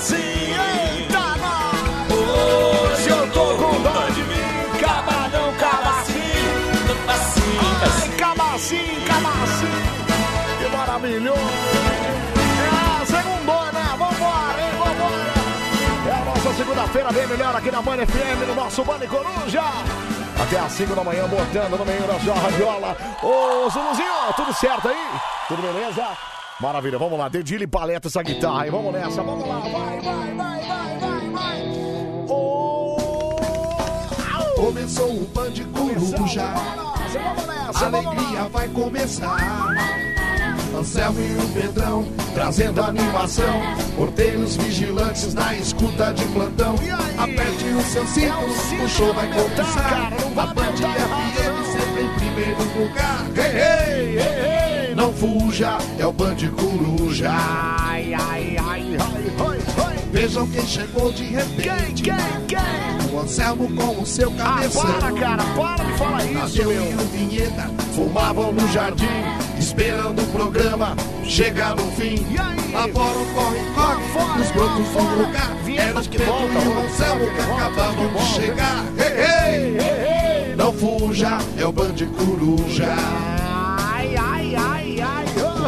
assim, eita, nós. Hoje eu tô com dó de mim, camarão, cabacinho, assim, assim. Cabacinho, cabacinho, que maravilhoso. É a segunda, né? Vambora, hein, vambora. É a nossa segunda-feira bem melhor aqui na Band FM, no nosso Band Coruja. Até às 5 da manhã, botando no meio da sua radiola. Ô, Zuluzinho, tudo certo aí? Tudo beleza? Maravilha, vamos lá, dedilha e paleta essa guitarra aí, vamos nessa, vamos lá, vai, vai, vai, vai, vai, vai. Começou o Band Coruja. Vamos nessa, A alegria vai começar. Anselmo e o Pedrão trazendo animação. Porteiros vigilantes na escuta de plantão. Aperte o seu cinto, o show vai começar. A Band FM sempre em primeiro lugar. Ei, ei, ei, ei, não fuja, é o Band Coruja. Ai, ai, ai, ai, Vejam quem chegou de repente. Quem, quem, quem? O Anselmo com o seu cabeção. Ah, para, cara, para de falar isso, Tadeu meu. e o Vinheta fumavam no jardim, esperando o programa chegar no fim. Lá fora o corre, corre, os brotos do lugar. Era os Pedro e o Anselmo que acabavam de chegar. Ei, ei, ei, não fuja, é o Band Coruja.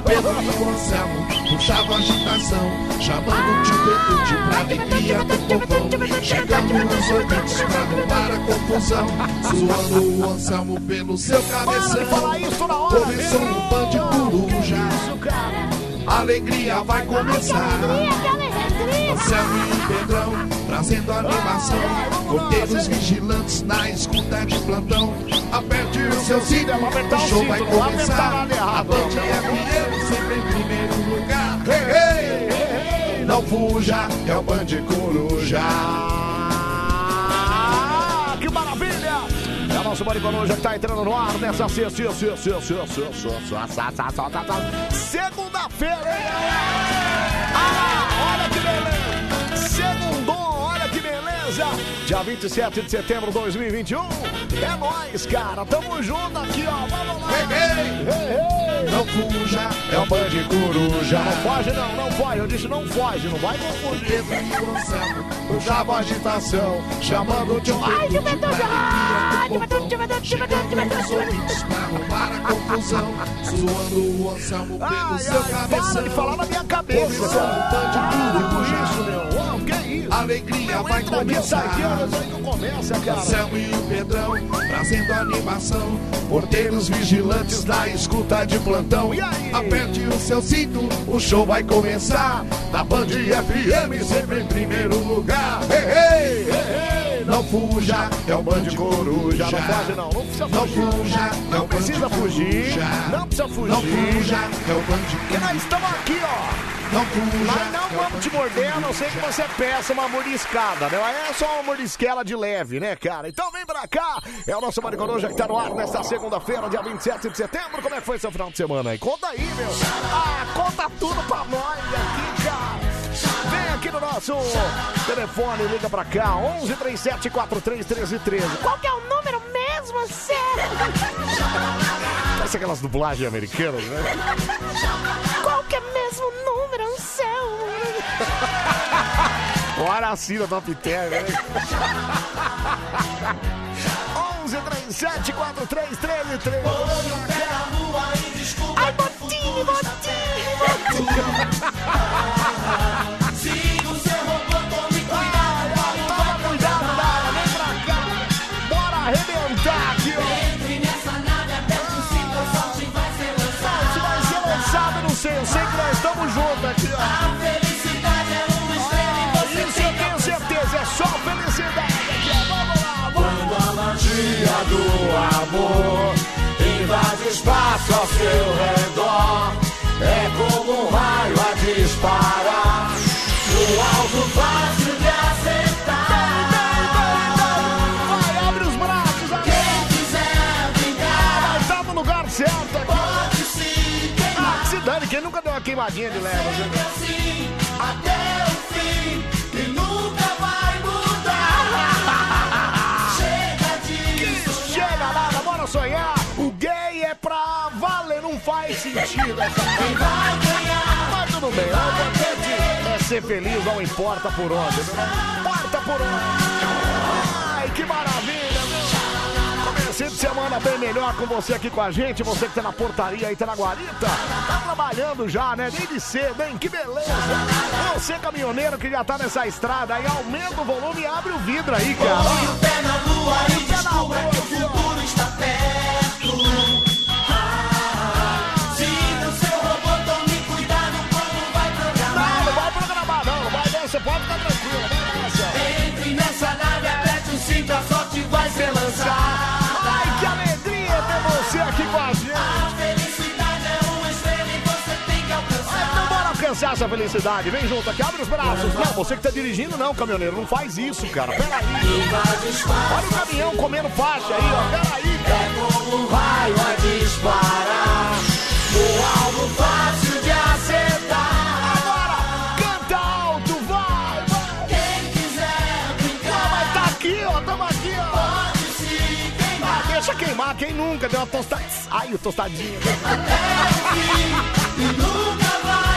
Pedro e o Anselmo puxavam agitação, chamando o tio Pedro pra alegria do povão. Chegando os ouvintes pra arrumar a confusão, zoando o Anselmo pelo seu cabeção. De Começou meu. o Band Coruja. Alegria vai começar. Anselmo e Pedrão trazendo animação. Porteiros vigilantes na escuta de plantão. Aperte o seu cinto, o show vai começar. A Band FM sempre em primeiro lugar. Hey, hey, não fuja, é o Band Coruja. nosso Bande já que tá entrando no ar nessa sexta, segunda-feira. Ah! Pizza, dia 27 de setembro de 2021. É nóis, cara, tamo junto aqui, ó, vamos lá. Ei, ei, Não fuja, é o pão de coruja. Não foge não, não foge, eu disse não foge, não vai confundir o Puxava agitação, chamando de um... Ai, de Juventude, Juventude, Juventude, para a confusão, suando o Anselmo pelo ai, seu ai, cabeção. Para de falar na minha cabeça, cara. Um pão de coruja. Por isso, meu, ok? A alegria vai começar. começa, cara. Anselmo e o Pedrão trazendo animação. Porteiros vigilantes na escuta de plantão. E aí? Aperte o seu cinto, o show vai começar. Na Band FM, sempre em primeiro lugar. Ei, ei, ei, ei, não fuja, é o Band Coruja. Não foge, não. Não precisa Não fugir. fuja, é Não o precisa Band fugir. Coruja. Não precisa fugir. Não fuja, é o Band Porque nós estamos aqui, ó. Não fuja. Nós é não vamos te morder, a não ser que você peça uma mordiscada, né? Mas É só uma mordisquela de leve, né, cara? Então vem pra cá. É o nosso Maricoruja que tá no ar nesta segunda-feira, dia 27 de setembro. Como é que foi seu final de semana aí? Conta aí, meu. Ah, conta tudo pra nós aqui, cara. Vem aqui no nosso telefone, liga pra cá, 11 37 43 13 13. Qual que é o número mesmo, sério? Parece aquelas dublagens americanas, né? que é mesmo número um céu. O assim da Top Term, né? 11 37 43 13 13. Ai, botinho, botinho. seu redor, é como um raio a disparar, no alto fácil de acertar. Vai, abre os braços aqui. Quem quiser brincar, Vai, tá no lugar certo aqui. pode se Ah, queimar. que se dane, quem nunca deu uma queimadinha de leve? Sempre assim, até o fim, e nunca vai mudar. Chega disso, Chega nada, bora sonhar. O gay é pra faz sentido essa quem vai ganhar? Mas tudo bem, o importante é ser feliz, não importa por onde. Não importa por onde. Ai, que maravilha, meu. Comecei de semana bem melhor com você aqui com a gente. Você que tá na portaria aí, tá na guarita. Tá trabalhando já, né? Desde cedo, hein? Que beleza. Você, caminhoneiro que já tá nessa estrada aí, aumenta o volume e abre o vidro aí, cara. Põe o pé na lua e descubra que o essa felicidade. Vem junto aqui, abre os braços. Não, você que tá dirigindo, não, caminhoneiro. Não faz isso, cara. Pera aí. Olha o caminhão comendo faixa aí, ó. Pera aí, cara. Como um raio a disparar. O alvo fácil de acertar. Agora, canta alto, vai, vai. Quem quiser Não, brincar, mas tá aqui, ó. Tamo aqui, ó. pode se queimar. Ah, deixa queimar. Quem nunca deu uma tostada? Ai, o tostadinho. E nunca vai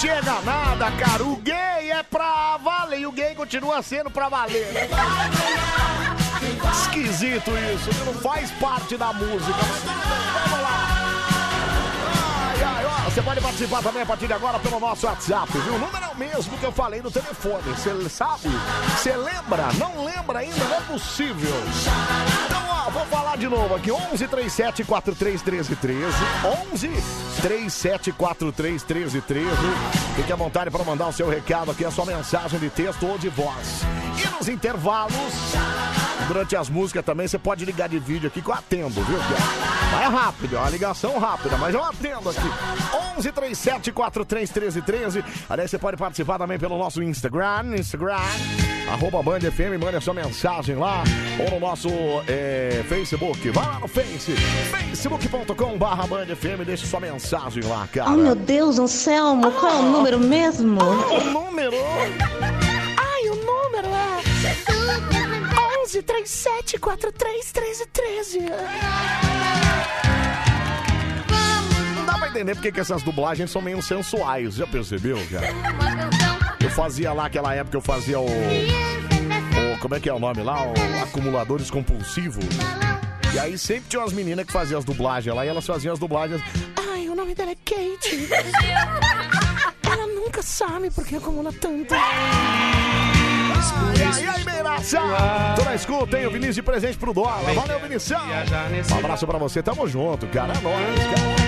chega nada, cara. O gay é pra valer. E o gay continua sendo pra valer. né? Esquisito isso. Não faz parte da música. Mas vamos lá. Você pode participar também a partir de agora pelo nosso WhatsApp, viu? O número é o mesmo que eu falei no telefone. Você sabe? Você lembra? Não lembra ainda? Não é possível. Então, ó, vou falar de novo aqui. 11 37 43 13 13. 11 37 43 13 13. Fique à vontade para mandar o seu recado aqui, a sua mensagem de texto ou de voz. E nos intervalos, durante as músicas também, você pode ligar de vídeo aqui que eu atendo, viu? Mas é rápido, é uma ligação rápida, mas eu atendo aqui. 11 37 43 13 13. Aliás, você pode participar também pelo nosso Instagram, Instagram, arroba Band FM, manda sua mensagem lá, ou no nosso é, Facebook. Vai lá no Face, facebook.com barra Band FM, deixa sua mensagem lá, cara. Oh meu Deus, Anselmo, qual é o número mesmo? O número... Ai, o número é 11 37 43 13 13. Entender porque que essas dublagens são meio sensuais, já percebeu, cara? Eu fazia lá, aquela época eu fazia o... o como é que é o nome lá? O Acumuladores Compulsivos. E aí sempre tinha umas meninas que faziam as dublagens lá e elas faziam as dublagens. Ai, o nome dela é Kate. Ela nunca sabe porque acumula tanto. Ai, ai, ai, Meiraça! Tô na escuta, hein? O Vinícius de presente pro dólar. Valeu, Vinicius! Um abraço pra você, tamo junto, cara. É nóis, cara.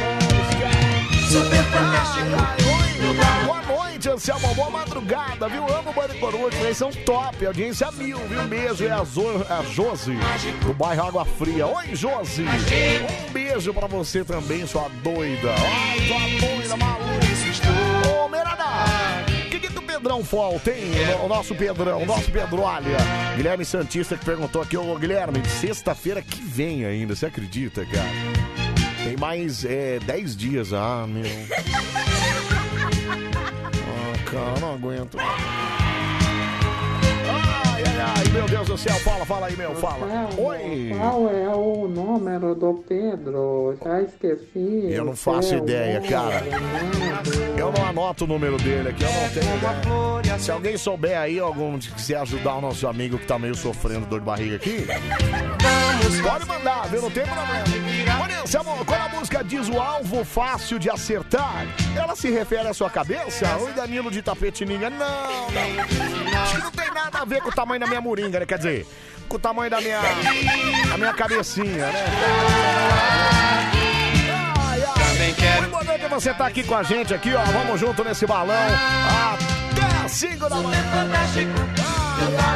Boa noite, Anselmo. Boa madrugada, viu? Amo o Bande Coruja, vocês são top. Audiência mil, viu? Beijo. É a, Zo, a Josi, do bairro Água Fria. Oi, Josi. Um beijo pra você também, sua doida. Ai, sua doida, maluca. Ô, Merada, Pedrão falta, hein? O nosso Pedrão, o nosso Pedrolha. Guilherme Santista que perguntou aqui, ô Guilherme, sexta-feira que vem ainda, você acredita, cara? Tem mais é, 10 dias, ah, meu. Ah, cara, não aguento. Ai, meu Deus do céu, fala, fala aí, meu, fala. Oi. Qual é o número do Pedro? Já esqueci. Eu não faço ideia, cara. né? Eu não anoto o número dele aqui, eu não tenho ideia. Se alguém souber aí, algum que quiser ajudar o nosso amigo que tá meio sofrendo dor de barriga aqui, pode mandar, viu? Não tem problema. Olha, Samuel, quando a música diz o alvo fácil de acertar, ela se refere à sua cabeça? Oi, Danilo de Tapetininga. Não, não. Acho que não tem nada a ver com o tamanho da minha moringa, né? Quer dizer, com o tamanho da minha, da minha cabecinha, né? Ai, ai. Muito boa noite, você tá aqui com a gente aqui, ó. Vamos junto nesse balão. Até às 5 da manhã.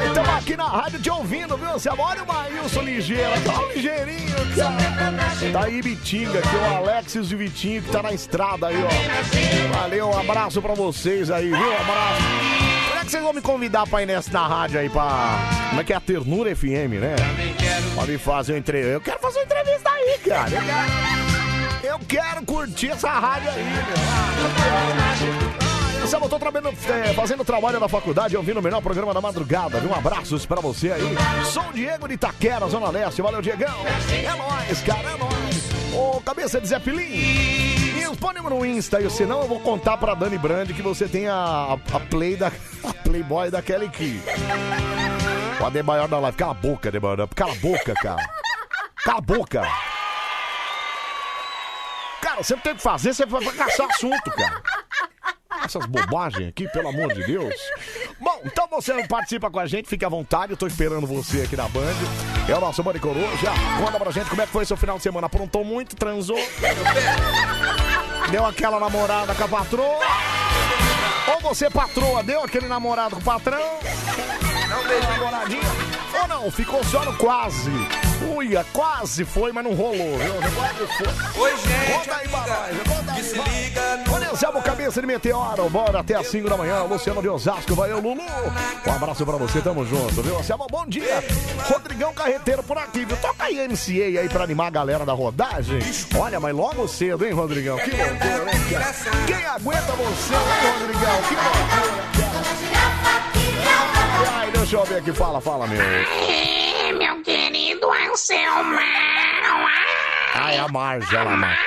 Estamos aqui na rádio te ouvindo, viu? Você olha o Maílson ligeiro, tá ligeirinho, cara. Tá aí Bitinga, aqui o Alexis de Vitinho que tá na estrada aí, ó. Valeu, um abraço pra vocês aí, viu? Um abraço. É que vocês vão me convidar pra ir nessa na rádio aí pra. Como é que é a Ternura FM, né? Pra me fazer uma entrevista. Eu quero fazer uma entrevista aí, cara. Eu quero, curtir essa rádio aí, meu. Sabe, eu tô trabalhando, é, fazendo trabalho na faculdade, ouvindo o melhor programa da madrugada. Um abraço pra você aí. Sou Diego de Itaquera, Zona Leste. Valeu, Diegão. É nóis, cara, é nóis. Ô, cabeça de Zé Pilim. Responde no Insta aí, senão eu vou contar pra Dani Brand que você tem a, a play da a Playboy da Kelly Key. O Adebayor da live. Cala a boca, Adebayor. Cala a boca, cara. Cala a boca. Cara, não tem que fazer, você vai caçar assunto, cara. Essas bobagens aqui, pelo amor de Deus. Bom, então você participa com a gente, fique à vontade. Eu tô esperando você aqui na Band. É o nosso Band Coruja. Conta pra gente como é que foi seu final de semana. Aprontou muito, transou. Deu aquela namorada com a patroa. Ou você, patroa, deu aquele namorado com o patrão. Não namoradinha. Ou não, ficou só no quase. Uia, quase foi, mas não rolou, viu? Quase foi. Oi, gente, Conta aí pra nós, conta aí, vai. Olha, Cabeça de Meteoro, bora até às 5 da manhã. Luciano de Osasco, vai eu, Lulu. Um abraço pra você, tamo junto, viu? Anselmo, bom dia. Rodrigão Carreteiro por aqui, viu? Toca aí MCA aí pra animar a galera da rodagem. Olha, mas logo cedo, hein, Rodrigão? Que loucura, hein, cara? Quem aguenta você, hein, Rodrigão? Que loucura, cara. Ai, deixa eu ver aqui, fala, fala, meu. É, meu querido Anselmo. Ai, a Marja, ela, Marja.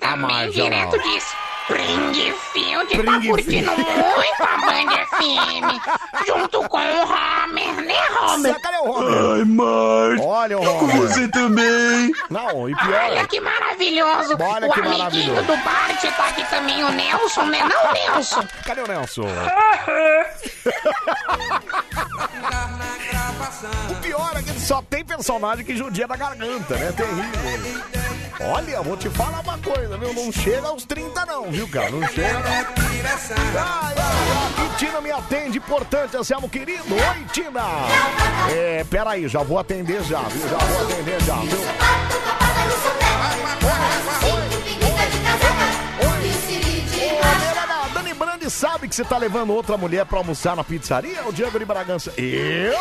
A também, olha lá, direto ó. Springfield, tá curtindo muito a Band FM, junto com o Homer, né, Homer? Cadê o Homer? Ai, Marja. Olha o Homer. você também. Não, e pior. Olha que maravilhoso. Olha o que amiguinho maravilhoso. do Bart tá aqui também, o Nelson, né? Não, Nelson. Cadê o Nelson? O pior é que ele só tem personagem que judia da garganta, né? Terrível. Olha, vou te falar uma coisa, viu? Não chega aos 30 não, viu, cara? Não chega. Ai, ai, ai, Tina me atende, importante, Anselmo querido. Oi, Tina. É, peraí, já vou atender já, viu? Já vou atender já, viu? Dani Brandi sabe que você tá levando outra mulher pra almoçar na pizzaria? O Diego de Bragança. Eu?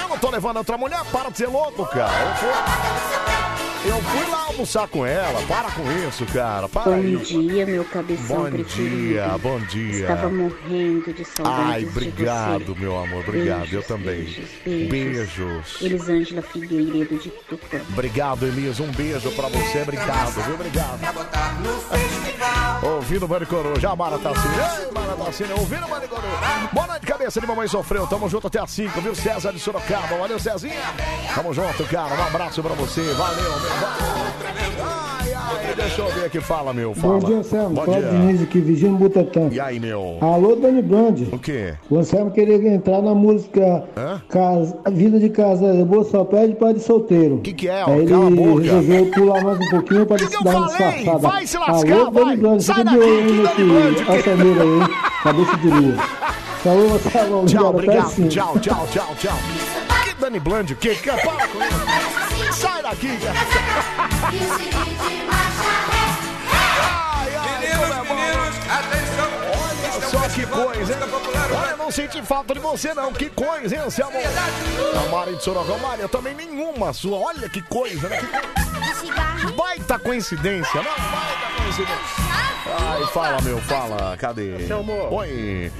Eu não tô levando outra mulher, para de ser louco, cara. Eu fui, eu fui lá almoçar com ela, para com isso, cara. Para Bom aí. dia, meu cabeção Bom preferido. dia, bom dia. Estava morrendo de saudades Ai, obrigado, meu amor, obrigado. eu Beijos, também. Beijos, beijos. Beijos. Elisângela Figueiredo de Tupã. Obrigado, Elias. Um beijo pra você. Obrigado, viu? Obrigado. Ouvindo o Mano Coroa. Já, Mara Tassini. Ei, Mara Tassini. Ouvindo o Mano Coroa. Boa noite, cabeça de mamãe sofreu. Tamo junto até às 5, viu? César de Sorocaba. Valeu, Cezinha. Tamo junto, cara. Um abraço pra você. Valeu, meu. Ai, ai, deixa eu ver aqui. Fala, meu. Fala. Bom dia, Anselmo. Bom Cláudio dia. Diniz aqui, Vigino Butantan. E aí, meu? Alô, Dani Brand. O quê? O Anselmo queria entrar na música casa, Vida de Casada Boa só pede para de solteiro. O que, que é? Aí ele Cala a boca. resolveu pular mais um pouquinho para Que que eu dar uma falei? disfarçada. Vai se lascar, Alô, vai. Dani Brand. Sai Fica de daqui, olho nesse assameiro aí? Cabeça de lua. Falou, Anselmo. Tchau, obrigado. Tchau, tchau, tchau, tchau. Que Dani Bland, o quê? Para com isso. Ai, como é bom. Olha só que coisa, hein? Olha, eu não senti falta de você, não. Que coisa, hein, Anselmo? A Mari de Sorocaba. Mari, eu também nenhuma sua. Olha que coisa, né? Que baita coincidência, não? Baita coincidência. Ai, fala, meu, fala. Cadê? Anselmo. Oi.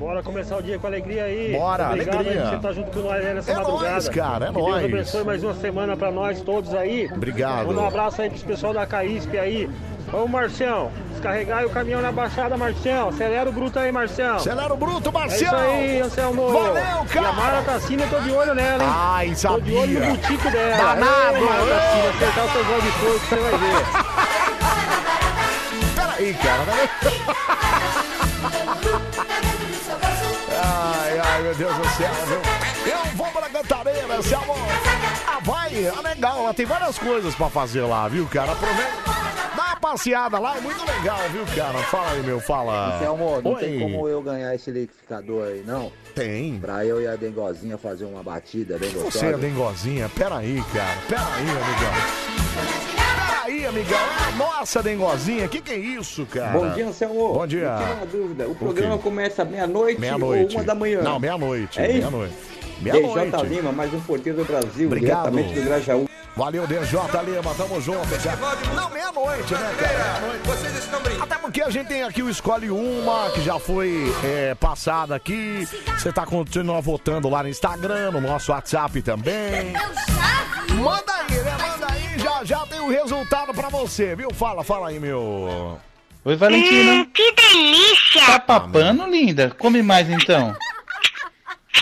Bora começar o dia com alegria aí. Bora, Obrigado alegria. você estar junto com nós aí nessa É madrugada. nóis, cara, é que nóis. Deus abençoe mais uma semana pra nós todos aí. Obrigado. Manda um abraço aí pros pessoal da Caísp aí. Ô Marcião, descarregar o caminhão na baixada, Marcião. Acelera o bruto aí, Marcião. Acelera o bruto, Marcião. É isso aí, Anselmo. Valeu, cara. E a Mara Tassina, eu tô de olho nela, hein? Ai, Tô de olho sabia. no butico dela. Danado. Ei, Mara acertar o seu gol de fogo, você vai ver. Peraí, cara. Ai, ai, meu Deus do céu, viu? Eu vou pra Cantareira, seu amor. Ah, vai, é legal, lá tem várias coisas pra fazer lá, viu, cara? Aproveita. Dá uma passeada lá, é muito legal, viu, cara? Fala aí, meu, fala. Anselmo, não Oi. tem como eu ganhar esse liquidificador aí, não? Tem. Pra eu e a Dengozinha fazer uma batida bem gostosa. Você é dengozinha? Peraí, cara. Peraí, amigão. Peraí, amigão. Nossa, dengozinha, que que é isso, cara? Bom dia, Anselmo. Bom dia. Tira uma dúvida. O programa começa meia-noite Meia-noite. ou uma da manhã? Não, meia-noite. É isso? Meia-noite. DJ Meia-noite. Lima, mais um porteiro do Brasil, Obrigado. diretamente do Grajaú. Valeu, DJ Lima, tamo junto. cara. Não, meia-noite, né, cara? Meia-noite. Até porque a gente tem aqui o Escolhe Uma, que já foi é, passada aqui. Você tá continuando votando lá no Instagram, no nosso WhatsApp também. Manda aí, né? Manda aí, já já tem o resultado pra você, viu? Fala, fala aí, meu. Oi, Valentina. Hum, que delícia! Tá papando, linda? Come mais então.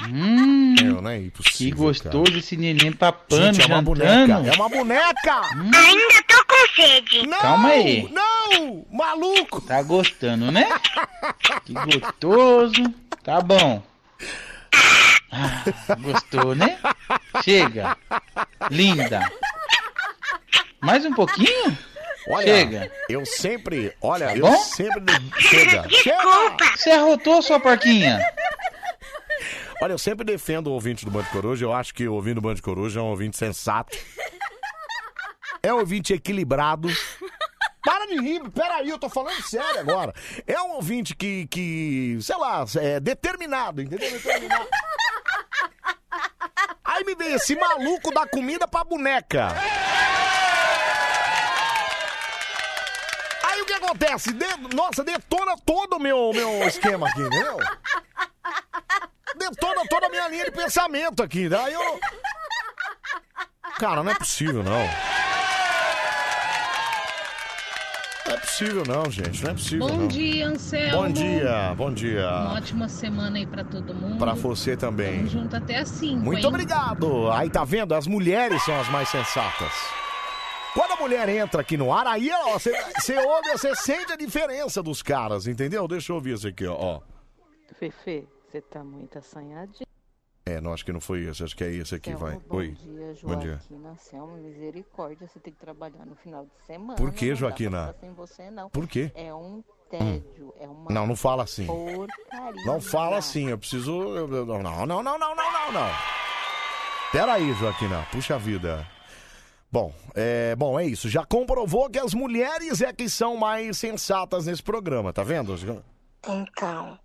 Hum, Meu, não é impossível, que gostoso esse neném papando, Gente, é uma jantando. boneca. É uma boneca! Ainda tô com sede. Não! Calma aí. Não! Maluco! Tá gostando, né? Que gostoso. Tá bom. Ah, gostou, né? Chega. Linda. Mais um pouquinho? Olha, Chega. eu sempre. Olha, Tá eu bom? sempre. Chega! Chega! Você arrotou, sua porquinha? Olha, eu sempre defendo o ouvinte do Band Coruja. Eu acho que o ouvinte do Band Coruja é um ouvinte sensato. É um ouvinte equilibrado. Para de rir, peraí, eu tô falando sério agora. É um ouvinte que, que sei lá, é determinado, entendeu? Determinado. Aí me vem esse maluco da comida pra boneca. Aí acontece? De- nossa, detona todo o meu, meu esquema aqui, entendeu? Detona toda a minha linha de pensamento aqui. Daí eu. Cara, não é possível, não. Não é possível, não, gente. Não é possível, Bom não. dia, Anselmo. Bom dia, bom Uma dia. ótima semana aí pra todo mundo. Pra você também. Tamo junto até 5, Muito obrigado. Aí tá vendo? As mulheres são as mais sensatas. Quando a mulher entra aqui no ar, aí ó, você, você ouve, você sente a diferença dos caras, entendeu? Deixa eu ouvir isso aqui, ó. ó. Fefe, você tá muito assanhadinho. É, não, acho que não foi esse, acho que é esse aqui, Selma, vai. Bom Oi. dia, Bom dia. Joaquina. Selma, misericórdia, você tem que trabalhar no final de semana. Por que, Joaquina? sem você, não. Por quê? É um tédio, é uma Não, não fala assim. porcaria. Não fala assim, eu preciso. Não, não, não, não, não, não, não. Pera aí, Joaquina, puxa vida. Bom, é, bom, é isso. Já comprovou que as mulheres é que são mais sensatas nesse programa, tá vendo? Então,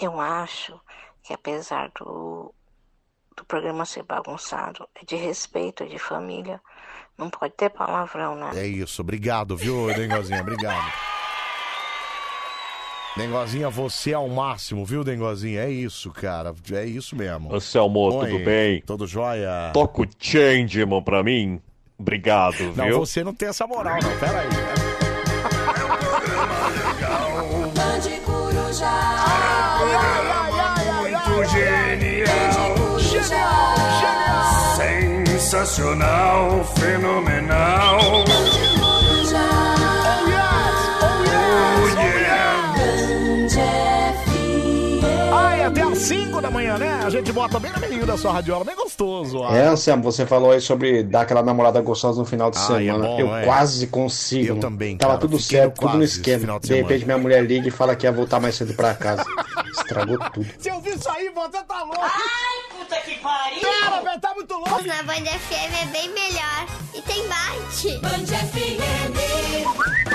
eu acho que apesar do, do programa ser bagunçado, é de respeito, é de família. Não pode ter palavrão, né? É isso, obrigado, viu, Dengozinha? Obrigado. Dengozinha, você é o máximo, viu, Dengozinha? É isso, cara. É isso mesmo. Anselmo, Oi, tudo bem? Tudo jóia? Toca o Changeman pra mim? Obrigado, Não, viu? você não tem essa moral, não. Pera aí. Bande Coruja. Muito genial. Genial. Sensacional, fenomenal. 5 da manhã, né? A gente bota bem no meio da sua radiola, bem gostoso. ó. É, Anselmo, você falou aí sobre dar aquela namorada gostosa no final de Ai, é semana. bom, eu é. quase consigo. Eu mano. também, Tava cara. tudo certo, tudo no esquema. de De, repente minha mulher liga e fala que ia voltar mais cedo pra casa. Estragou tudo. Se eu vi isso aí, você tá louco. Ai, puta que pariu. Cara, velho, tá muito louco. Na Band FM é bem melhor. E tem bate. Band FM.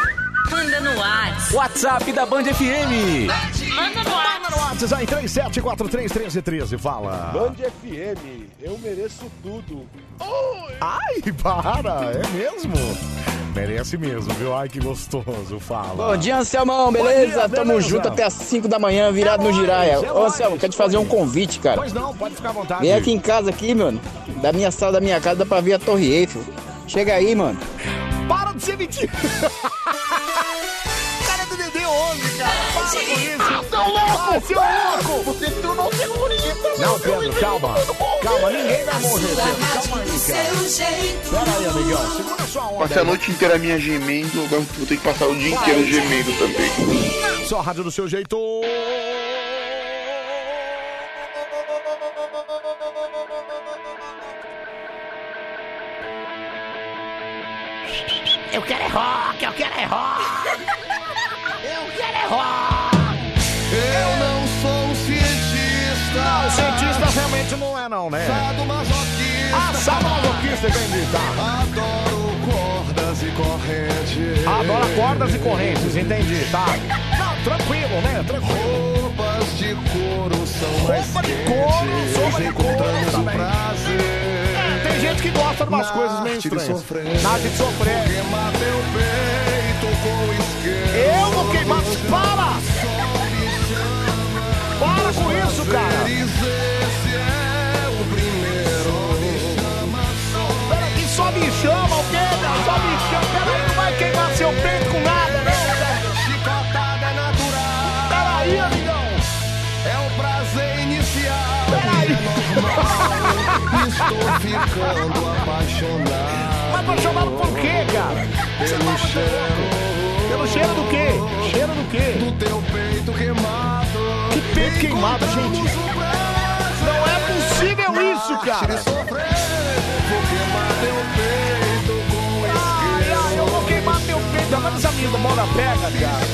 Manda no WhatsApp. WhatsApp da Band FM. Manda no Manda no WhatsApp aí, 37431313, fala. Band FM, eu mereço tudo. Ai, para, é mesmo? Merece mesmo, viu? Ai, que gostoso, fala. Bom dia, Anselmão, beleza? dia, Tamo beleza. junto até as 5 da manhã, virado no Giraia. é Ô. Anselmo, quero te fazer um convite, cara. Pois não, pode ficar à vontade. Vem aqui em casa aqui, mano. Da minha sala, da minha casa, dá pra ver a Torre Eiffel. Chega aí, mano. Para de ser mentira. é Dedê 11, cara. Para com isso. Seu louco. Ah, seu louco. Você tornou terrorista. Não, Pedro, calma. Calma, ninguém vai morrer, Pedro. Calma aí, cara. Pera aí, amigão. Segura sua onda. Passei a noite inteira minha gemendo, agora vou ter que passar o dia inteiro gemendo também. Só a rádio do seu jeito. Eu quero é rock, eu quero é rock. Eu não sou um cientista. Não, cientista realmente não é, não, né? Sadomasoquista. Ah, sadomasoquista, entendi, tá. Adoro cordas e correntes. Adora cordas e correntes, entendi, tá? Não, tranquilo, né? Tranquilo. Roupas de couro são mais Roupa de couro, roupa de couro também. prazer. É, tem gente que gosta de umas Na coisas meio estranhas. sofrer. Na arte de sofrer. Queimar teu peito com queimados. Para! Para com isso, cara! Peraí, só me chama, ok? Só me chama. Peraí, não vai queimar seu peito com nada, né? Chicotada natural. Peraí, amigão. É um prazer inicial. Peraí. Estou ficando apaixonado. Mas apaixonado por quê, cara? Você tá apaixonado cheiro do quê? Cheiro do quê? Do teu peito queimado. Que peito queimado, gente? Não é possível isso, cara. Ai, ai, eu vou queimar teu peito. Agora essa minha mora pega, cara.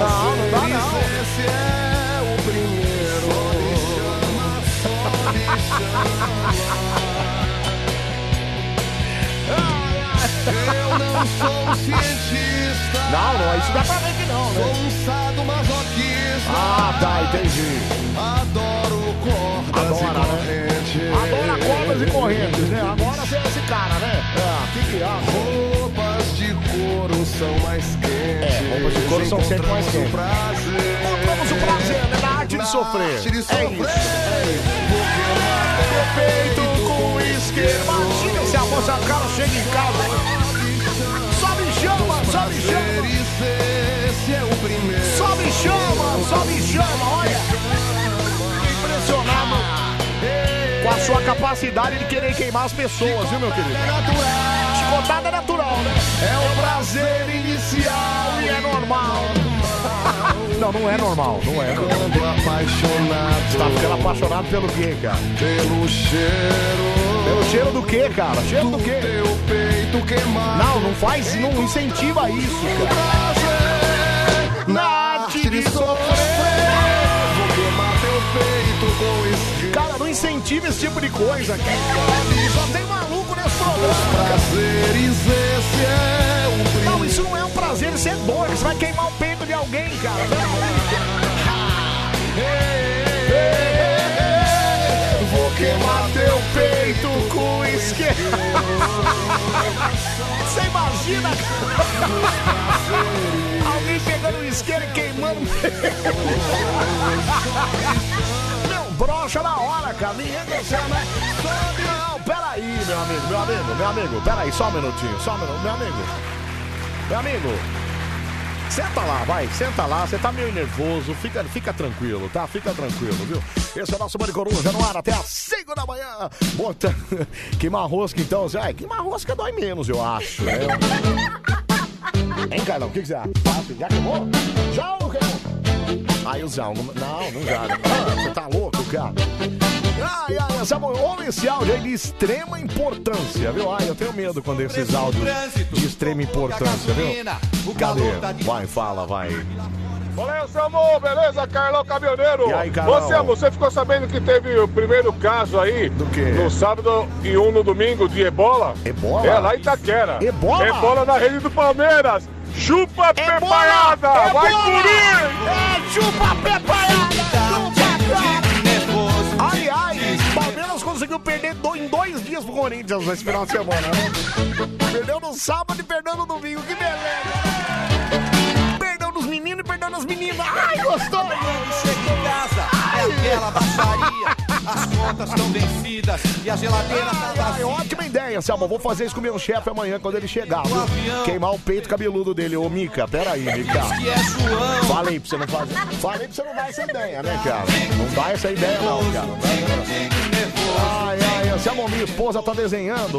Não, não dá não. Esse é o primeiro. Eu sou um cientista. Não, não, isso dá pra ver que não, Sou né? um sadomasoquista. Ah, tá, entendi. Adoro cordas Adora, e correntes. Adora cordas e correntes, né? Agora você é esse cara, né? Ah, que que acha? Roupas de couro são mais quentes. É, roupas de couro são sempre mais quentes. Prazer. Encontramos o prazer, né? Na arte de sofrer. arte de É sofrer. isso. Meu peito com isqueiro. Imagina se a moça, cara chega em casa. Só me chama, só me chama. Esse é. Só me chama, só me chama, olha. Impressionado com a sua capacidade de querer queimar as pessoas, viu, meu querido? Chicotada é natural, né? É o prazer inicial E é normal. Não, não é normal, não é. Quando apaixonado. Você tá ficando apaixonado pelo quê, cara? Pelo cheiro. Pelo cheiro do quê, cara? Cheiro do quê? Não, não faz, não incentiva isso, cara. Na arte de sofrer. Vou queimar teu peito com isqueiro. Cara, não incentiva esse tipo de coisa cara. Só tem maluco nesse programa. cara. Prazeres, esse é. Não, isso não é um prazer, isso é dor. Você vai queimar o peito de alguém, cara. Vou queimar teu Peito com isqueiro. Você imagina? Alguém pegando o isqueiro e queimando. Meu, brocha na hora, cara. Ninguém desceu, né? Não, peraí, meu amigo, meu amigo, meu amigo. Peraí, só um minutinho, só um minuto. Meu amigo. Meu amigo. Senta lá, vai, senta lá. Você tá meio nervoso, fica, fica tranquilo, tá? Fica tranquilo, viu? Esse é o nosso Bande Coruja no ar até às 5 da manhã. Bota... Queimar rosca, então. Ai, queimar rosca dói menos, eu acho. né? Hein, Carlão? O que, que você acha? Já queimou? Já ou queimou? Aí o Zé, não, não já. Ah, você tá louco, cara? Ai, ai, essa ouve esse áudio aí de extrema importância, viu? Ai, eu tenho medo quando esses áudios de extrema importância, viu? Cadê? Vai, fala, vai. Valeu, seu amor, beleza? Carlão Caminhoneiro. E aí, Carlão? Você, amor, você ficou sabendo que teve o primeiro caso aí? Do quê? No sábado e um no domingo de ebola? Ebola? É, lá em Itaquera. Ebola? Ebola na rede do Palmeiras. Chupa preparada! Vai Corinthians! É, chupa preparada! Conseguiu perder do- em dois dias pro Corinthians nesse final de semana. né? Perdeu no sábado e perdeu no domingo. Que beleza! Perdeu nos meninos e perdeu nas meninas. Ai, gostou! Chega em casa, é aquela baixaria. As contas estão vencidas e a geladeira tá Ai, ai, ótima ideia, Selma. Vou fazer isso com o meu chefe amanhã quando ele chegar, viu? Queimar o peito cabeludo dele. Ô, Mica, peraí, Mica. é. Falei pra você não fazer. Falei pra você não dar essa ideia, né, cara? Não dá essa ideia, não, cara. Ai, ai, Anselmo, minha esposa tá desenhando.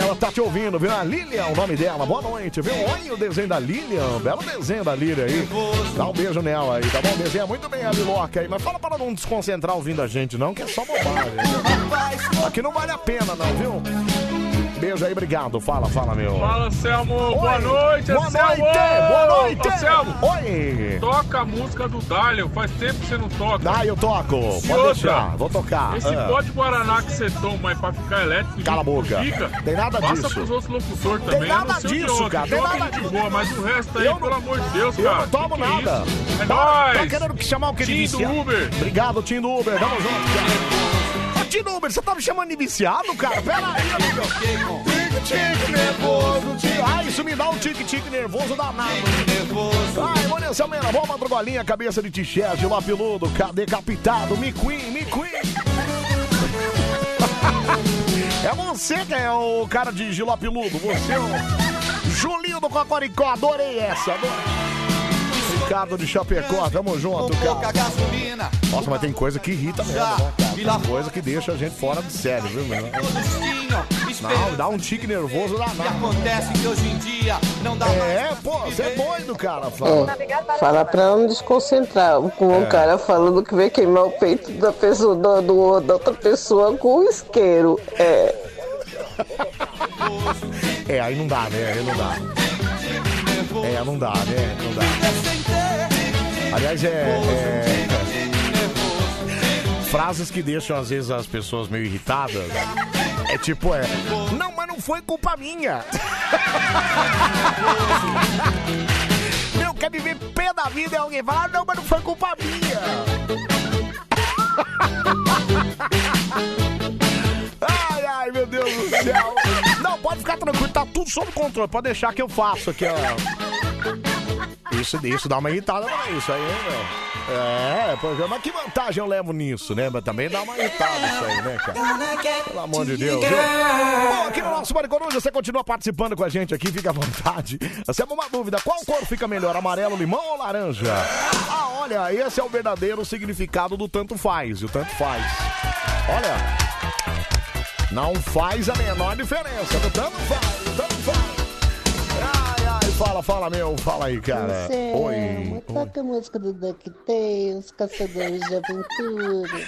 Ela tá te ouvindo, viu? A Lilian, o nome dela. Boa noite, viu? Olha o desenho da Lilian. Belo desenho da Lilian aí. Dá um beijo nela aí, tá bom? Desenha muito bem a Liloca aí. Mas fala para não desconcentrar ouvindo a gente, não, que é só bobagem. Aqui não vale a pena, não, viu? Beijo aí, obrigado. Fala, fala, meu. Fala, Selmo. Boa Oi. noite, Boa Anselmo. noite, boa noite. Ô, Selmo, Oi. toca a música do Darley. Faz tempo que você não toca. Ah, eu toco. Pode outra, deixar. Vou tocar. Esse Ah. pó de Guaraná que você toma aí pra ficar elétrico. Cala a boca. Fica, Tem nada passa disso. pros outros locutores Tem também. eu nada que disso, é cara, tem nada de boa, mas o resto aí, Eu não- pelo amor de Deus, Eu cara. não tomo que que nada. É Tá- nóis. Tá querendo que chamar o que de Tim do? Uber. Obrigado, Tim do Uber. Tamo junto, cara. Do Uber, você tá me chamando de viciado, cara? Pera aí, amigo. Tique nervoso. Ai, isso me dá um tique-tique nervoso danado. Ai, Vanessa Mena, boa madrugolinha, cabeça de t-shirt, ca- decapitado, me queen, me queen. É você que é o cara de gilapiludo, você é o Julinho do Cocoricó, adorei essa, adorei. Ricardo de Chapecó, tamo junto, cara. Nossa, mas tem coisa que irrita mesmo, né, cara? Uma coisa que deixa a gente fora de sério, viu, meu? Não, dá um tique nervoso danado. Acontece que hoje em dia não dá É, pô, você é doido, cara. Fala. É, fala pra não desconcentrar com É. um cara falando que vai queimar o peito da pessoa, do, do- da outra pessoa com o isqueiro. É. É, aí não dá, né? Aí não dá. É, não dá, né? Não dá. Aliás, é, é- Frases que deixam, às vezes, as pessoas meio irritadas. É tipo, é. Não, mas não foi culpa minha. Meu, quer viver pé da vida e alguém fala, "Ah, não, mas não foi culpa minha. Ai, meu Deus do céu. Não, pode ficar tranquilo, tá tudo sob controle. Pode deixar que eu faço aqui, ó. Isso, isso dá uma irritada pra isso aí, hein, meu? É, porque, mas que vantagem eu levo nisso, né? Mas também dá uma irritada isso aí, né, cara? Pelo amor de Deus. viu? Bom, aqui no nosso Mário Coruja, você continua participando com a gente aqui, fica à vontade. Você é uma dúvida, qual cor fica melhor, amarelo, limão ou laranja? Ah, olha, esse é o verdadeiro significado do tanto faz, e o tanto faz. Olha, não faz a menor diferença, tanto faz, tanto faz. Ai, ai, fala, fala, meu, fala aí, cara. Oi. Toca a música do DuckTales, Caçadores de Aventura.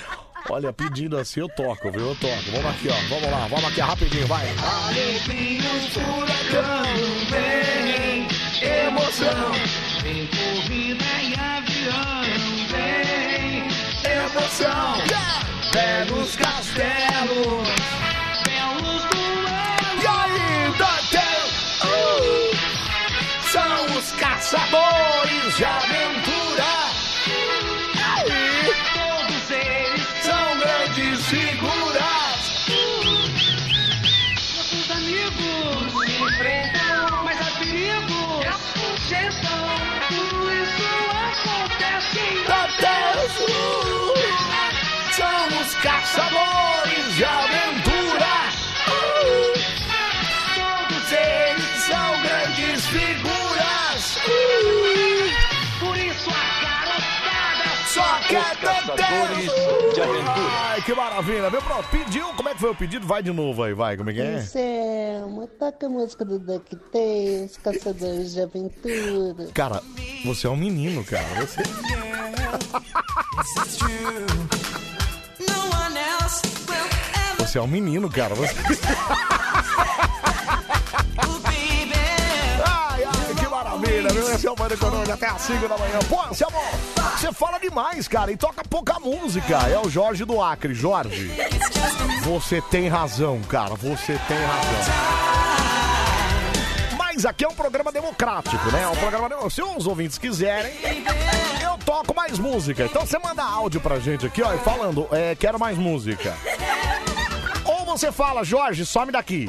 Olha, pedindo assim eu toco, viu? Eu toco. Vamos aqui, ó. Vamos lá, vamos aqui rapidinho, vai. Arrepios, furacão, vem, emoção. Vem corrida e avião, vem, emoção. Pega os castelos, os caçadores de aventura. Aí, todos eles são grandes figuras. Nossos amigos se enfrentam, mas há perigo. É a projeção. Tudo isso acontece em Deus. São os caçadores de aventura. Só quer de aventura. Ai, que maravilha, viu? Pronto, pediu. Como é que foi o pedido? Vai de novo aí, vai. Como é que é? Selma, toca a música do DuckTales, Caçadores de Aventura. Cara, você é um menino, cara. Você. Você é um menino, cara. Você... maravilha, viu? Esse é o Mário Coruja até às 5 da manhã. Pô, seu amor, você fala demais, cara, e toca pouca música. É o Jorge do Acre. Jorge, você tem razão, cara, você tem razão. Mas aqui é um programa democrático, né? É um programa democrático. Se os ouvintes quiserem, eu toco mais música. Então você manda áudio pra gente aqui, ó, e falando, é, quero mais música. Ou você fala, Jorge, some daqui.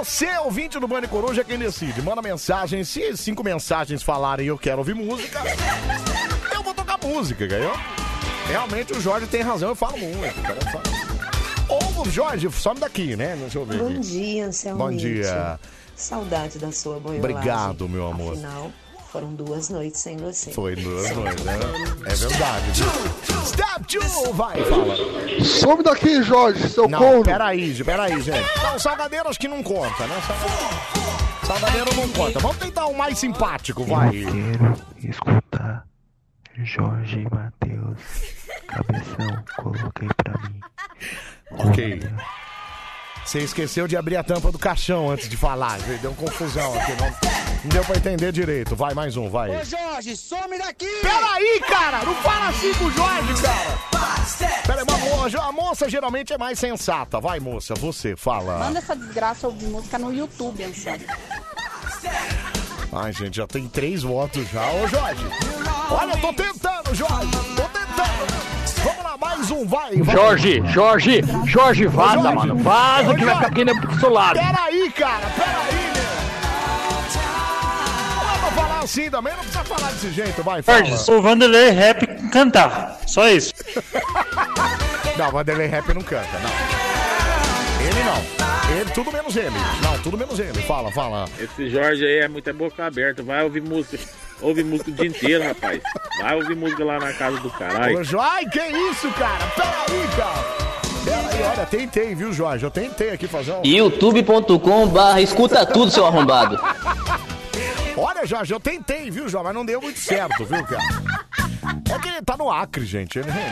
Você, ouvinte do Bande Coruja, é quem decide. Manda mensagem. Se cinco mensagens falarem eu quero ouvir música, eu vou tocar música, ganhou? Realmente o Jorge tem razão, eu falo muito, cara. Eu falo. Ou, Jorge, some daqui, né? Deixa eu ver Bom aqui. dia, Anselmo. Bom dia. Saudade da sua boiolagem. Obrigado, meu amor. Afinal, foram duas noites sem você. Foi duas noites, né? É verdade. viu? Step two, vai, fala. Some daqui, Jorge, seu Não, corno. peraí, peraí, gente. Não, salgadeiro acho que não conta, né? Salgadeiro, salgadeiro não conta. Vamos tentar um mais simpático, vai. quero escutar Jorge Matheus. Cabeção, coloquei pra mim. Ok. Você esqueceu de abrir a tampa do caixão antes de falar. Deu confusão aqui. Não, não deu pra entender direito. Vai, mais um, vai. Ô Jorge, some daqui! Peraí, cara! Não fala assim com o Jorge, cara! Peraí, uma moça, a moça geralmente é mais sensata. Vai, moça, você, fala. Manda essa desgraça ouvir música no YouTube, Anselmo. Ai, gente, já tem três votos já. Ô, Jorge! Olha, eu tô tentando, Jorge! Mais um, vai! vai. Jorge, Jorge, Jorge, vaza, Jorge. mano. Vaza Ô, que vai ficar aqui no seu lado. Peraí, cara, peraí, meu! Não pra falar assim também, não precisa falar desse jeito, vai, fala. Jorge, o Vanderlei Rap cantar. Só isso. Não, Vanderlei Rap não canta, não. Ele não. Ele, tudo menos ele. Não, tudo menos ele. Fala, fala. Esse Jorge aí é muita boca aberta, vai ouvir música. Ouve música o dia inteiro, rapaz. Vai ouvir música lá na casa do caralho. Ô, Jorge, que isso, cara? Peraí, cara. Peraí, olha, tentei, viu, Jorge? Eu tentei aqui fazer um... youtube.com barra escuta tudo, seu arrombado. Olha, Jorge, eu tentei, viu, Jorge? Mas não deu muito certo, viu, cara? É que ele tá no Acre, gente. Ele... Peraí.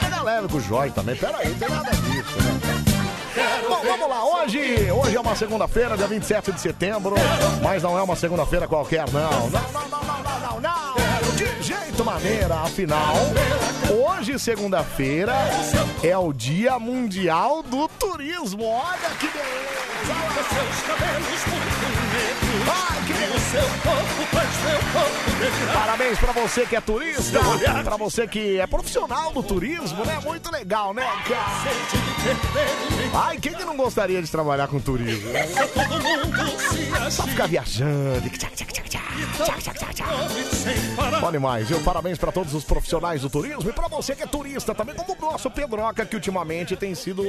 Pega leve com o Jorge também. Peraí, não tem nada disso, né? Bom, vamos lá. Hoje, hoje é uma segunda-feira, dia 27 de setembro. Mas não é uma segunda-feira qualquer, não. Não, não, não, não, não, não, não. De jeito maneira, afinal. Hoje, segunda-feira, é o Dia Mundial do Turismo. Olha que Parabéns pra você que é turista, pra você que é profissional do turismo, né? Muito legal, né, cara? Ai, quem que não gostaria de trabalhar com turismo? né? Só ficar viajando. Bom demais, viu? Parabéns pra todos os profissionais do turismo e pra você que é turista também, como o nosso Pedroca, que ultimamente tem sido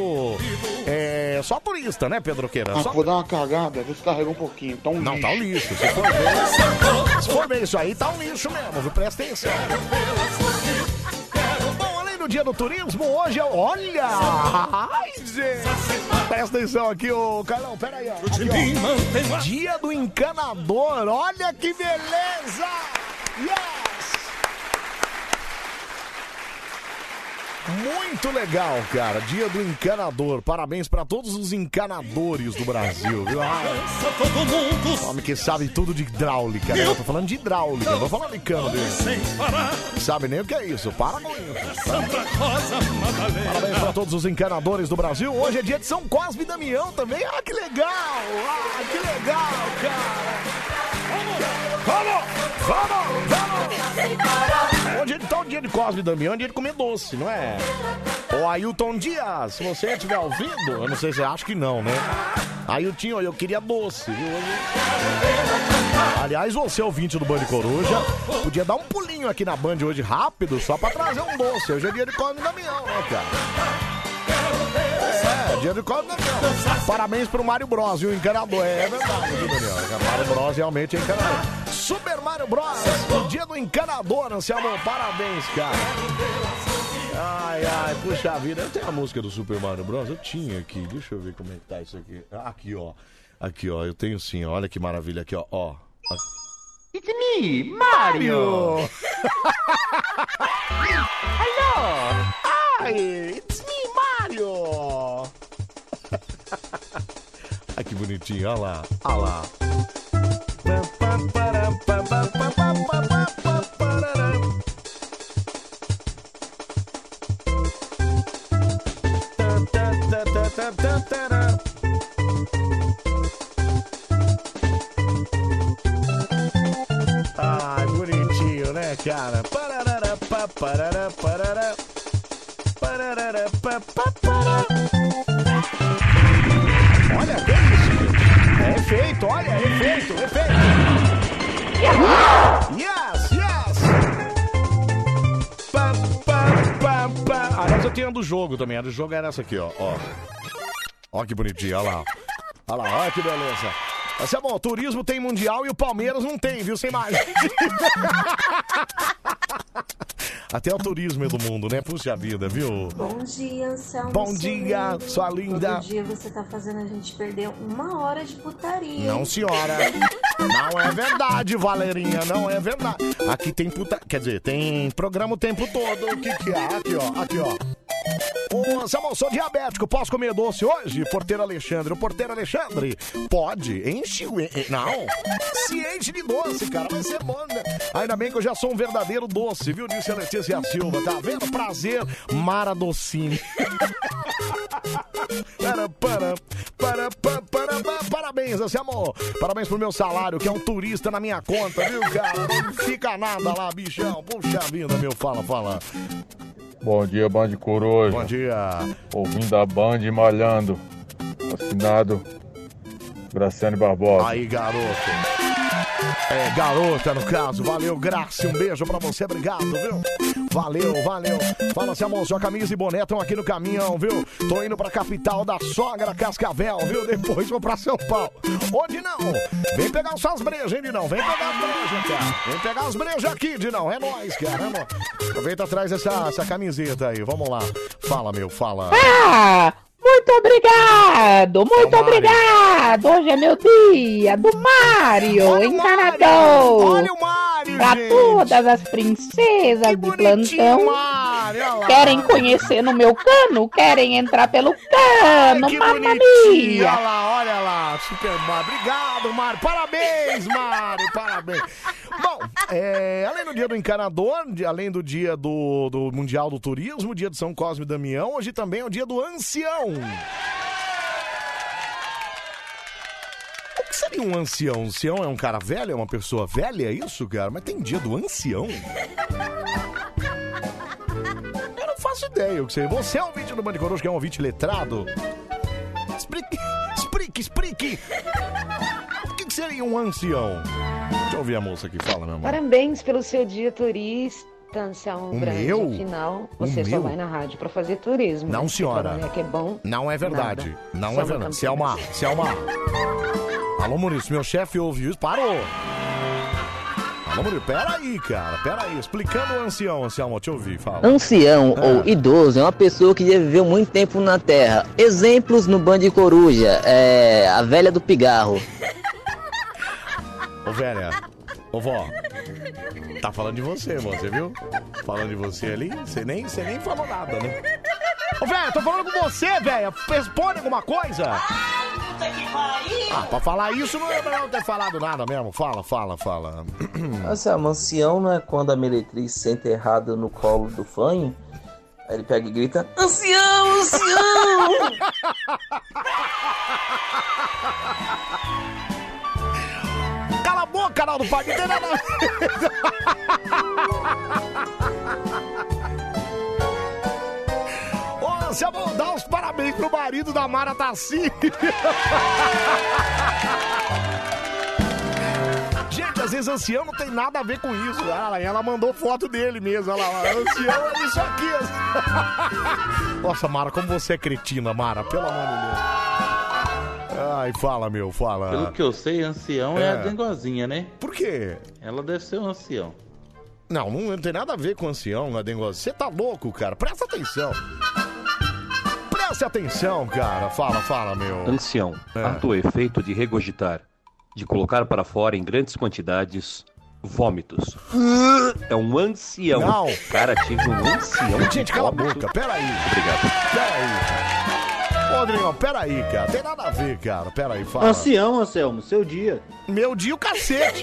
é, só turista, né, Pedroqueira? Ah, Só vou dar uma cagada, descarregou um pouquinho. Tá um não, lixo. tá um lixo. Se for ver, se for ver isso aí, tá um lixo mesmo, viu? Presta atenção. Bom, além do dia do turismo, hoje é. Olha! Ai, gente! Presta atenção aqui, ô Carlão, pera aí, ó. Aqui, ó. Dia do encanador, olha que beleza! Yes! Muito legal, cara. Dia do encanador. Parabéns pra todos os encanadores do Brasil, viu? Ah, homem que sabe tudo de hidráulica, né? Eu tô falando de hidráulica, não tô falando de cano dele. Sabe nem o que é isso. Para com isso. Parabéns pra todos os encanadores do Brasil. Hoje é dia de São Cosme e Damião também. Ah, que legal! Ah, que legal, cara! Vamos! Vamos! Vamos! Hoje então é dia de Cosme Damião, é dia de comer doce, não é? Ô Ailton Dias, se você estiver ouvindo, eu não sei se acha que não, né? Ailton, eu queria doce, viu? Aliás, você ouvinte do Band Coruja, podia dar um pulinho aqui na Band hoje rápido, só pra trazer um doce. Hoje é dia de Cosme Damião, né, cara? É, dia de Cosme e Damião. Parabéns pro Mario Bros, viu? Encanador. É verdade, viu, Daniel? Mario Bros realmente é encanador. Super Mario Bros, o dia do encanador, Anselmo. Parabéns, cara. Ai, ai, puxa vida. Eu tenho a música do Super Mario Bros? Eu tinha aqui. Deixa eu ver como é que tá isso aqui. Ah, Aqui, ó. Aqui, ó. Eu tenho sim. Olha que maravilha aqui, ó. ó. It's me, Mario. Hello! Ai, it's me, Mario! Ai, que bonitinho, olha lá, olha lá. Ai, bonitinho, né, cara? Parará, parará. Pararara, pa, pa, pará. Olha, que isso? É efeito, olha, é efeito, efeito. Yes, yes. Pa, pa, pa, pa. Aliás, eu tenho a do jogo também. A do jogo era essa aqui, ó. Ó, ó que bonitinho, olha lá. Olha lá, olha que beleza. Mas é bom, turismo tem mundial e o Palmeiras não tem, viu? Sem mais. Até o turismo é do mundo, né? Puxa vida, viu? Bom dia, Anselmo. Bom dia, Silveira. sua linda. Todo dia você tá fazendo a gente perder uma hora de putaria. Não, senhora. Não é verdade, Valerinha. Não é verdade. Aqui tem puta. Quer dizer, tem programa o tempo todo. O que, que é? Aqui, ó. Aqui, ó. Ô, Samuel, sou diabético. Posso comer doce hoje? Porteiro Alexandre. O porteiro Alexandre? Pode. Enche o. Não. Se enche de doce, cara. Vai ser bom, né? Ainda bem que eu já sou um verdadeiro doce, viu? Disse a Letícia Silva. Tá vendo? Prazer, Mara Docine. Para, para, para, para, para, para, parabéns, esse amor. Parabéns pro meu salário, que é um turista na minha conta, viu, cara? Não fica nada lá, bichão. Puxa vida, meu. Fala, fala. Bom dia, Band Coruja. Bom dia. Ouvindo a Band e malhando. Assinado Graciane Barbosa. Aí, garoto. É, garota, no caso. Valeu, Graça. Um beijo pra você. Obrigado, viu? Valeu, valeu. Fala, se amor, sua camisa e boné estão aqui no caminhão, viu? Tô indo pra capital da sogra Cascavel, viu? Depois vou pra São Paulo. Onde não? Vem pegar os suas brejas, hein, Dinão? Vem pegar as brejas, cara. Vem pegar as brejas aqui, Dinão. É nóis, cara. É nóis. Aproveita atrás essa, essa camiseta aí. Vamos lá. Fala, meu, fala. Ah, muito obrigado, muito obrigado. Hoje é meu dia do Mário, encanador. Olha o Mário, Pra gente. todas as princesas de plantão. Olha lá. Querem conhecer no meu cano? Querem entrar pelo cano? Que Mamma mia. olha lá, olha lá, super Mário. Obrigado, Mário. Parabéns, Mário, parabéns. Bom, é, além do dia do encanador, de- além do dia do, do Mundial do Turismo, dia de São Cosme e Damião, hoje também é o dia do ancião. O que seria um ancião? Um ancião é um cara velho? É uma pessoa velha? É isso, cara? Mas tem dia do ancião? Eu não faço ideia o que seria. Você é um ouvinte do Band Coruja, que é um ouvinte letrado? Explique, explique, explique. O seria um ancião? Deixa eu ouvir a moça que fala, meu amor. Parabéns pelo seu dia turista, Anselmo O meu? Afinal, O você só meu? vai na rádio pra fazer turismo. Não, né? senhora. É bom. Não é verdade. Nada. Não Só é uma verdade. Selma, Selma. Alô, Maurício, meu chefe ouviu isso. Parou. Alô, Maurício, peraí, cara. Peraí. Explicando o ancião, Anselmo, deixa eu ouvir. Fala. Ancião Ah. ou idoso é uma pessoa que já viveu muito tempo na Terra. Exemplos no Band Coruja, é a velha do pigarro. Ô, velha. Ô, vó. Tá falando de você, você viu? Falando de você ali. Você nem, você nem falou nada, né? Ô, velho, tô falando com você, velho. Responde alguma coisa. Ah, pra falar isso não é melhor ter falado nada mesmo. Fala, fala, fala. Assim, a mancião não é quando a meretriz senta errada no colo do fanho? Aí ele pega e grita: Ancião, ancião! Cala a boca, canal do Pai. Não tem nada. Ô, Anselmo, dá os parabéns pro marido da Mara Tassi. Gente, às vezes ancião não tem nada a ver com isso. Olha lá, ela mandou foto dele mesmo. Lá, ancião é isso aqui. Nossa, Mara, como você é cretina, Mara, pelo amor de Deus. Ai, fala, meu, fala. Pelo que eu sei, ancião é, É. a dengozinha, né? Por quê? Ela deve ser um ancião. Não, não tem nada a ver com ancião, Adengoz. Você tá louco, cara. Presta atenção. Preste atenção, cara. Fala, fala, meu. Ancião, É. ato efeito de regurgitar, de colocar para fora em grandes quantidades vômitos. É um ancião. Não. Cara, tive um ancião. Gente, cala a boca. Pera aí. Obrigado. Pera aí. Ô, Rodrigão, pera aí, cara. Tem nada a ver, cara. Pera aí, fala. Ancião, Anselmo, seu dia. Meu dia o cacete.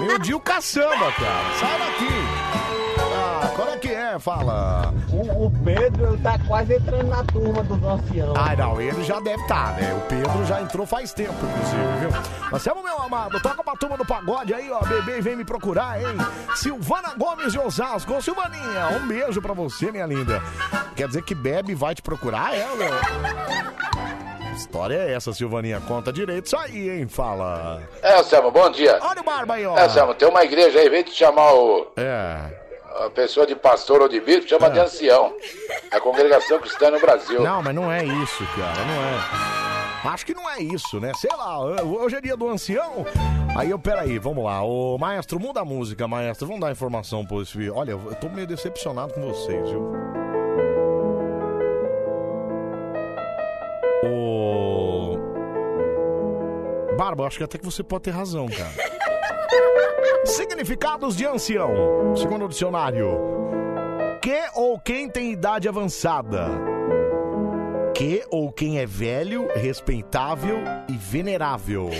Meu dia o caçamba, cara. Sai daqui. Ah, qual é que é? Fala. O, Pedro tá quase entrando na turma dos anciãos. Ah, não, ele já deve estar, né? O Pedro já entrou faz tempo, inclusive, viu? Marcelo, meu amado, toca pra turma do pagode aí, ó. Bebê vem me procurar, hein? Silvana Gomes de Osasco. Ô, Silvaninha, um beijo pra você, minha linda. Quer dizer que Bebe vai te procurar, é, ela? História é essa, Silvaninha? Conta direito isso aí, hein? Fala. É, Anselmo, bom dia. Olha o Barba aí, ó. É, Anselmo, tem uma igreja aí, em vez de chamar o, É. a pessoa de pastor ou de bispo, chama de ancião. É a congregação cristã no Brasil. Não, mas não é isso, cara, não é. Acho que não é isso, né? Sei lá, hoje é dia do ancião. Aí eu, peraí, vamos lá. Ô, maestro, muda a música, maestro. Vamos dar informação pro esse... Olha, eu tô meio decepcionado com vocês, viu? Ô... Barba, acho que até que você pode ter razão, cara. Significados de ancião, segundo o dicionário. Que ou quem tem idade avançada. Que ou quem é velho, respeitável e venerável.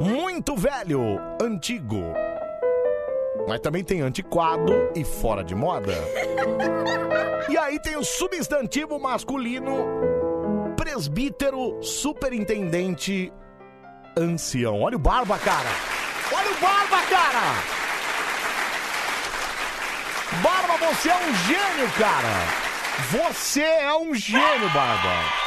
Muito velho, antigo. Mas também tem antiquado e fora de moda. E aí tem o substantivo masculino presbítero, superintendente, ancião. Olha o barba, cara. Olha o barba, cara. Barba, você é um gênio, cara. Você é um gênio, Barba.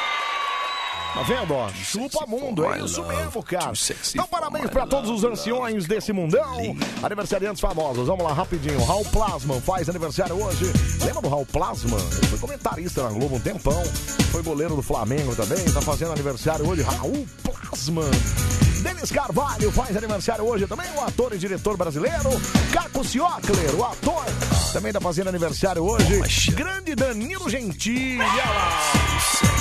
Tá vendo, ó? Chupa mundo, é isso mesmo, cara. Então, parabéns pra todos os anciões desse mundão. Aniversariantes famosos, vamos lá, rapidinho. Raul Plasman faz aniversário hoje. Lembra do Raul Plasman? Ele foi comentarista na Globo um tempão. Foi goleiro do Flamengo também. Tá fazendo aniversário hoje. Raul Plasman. Denis Carvalho faz aniversário hoje também, o ator e diretor brasileiro. Caco Ciocler, o ator, também tá fazendo aniversário hoje. Grande Danilo Gentili, olha lá.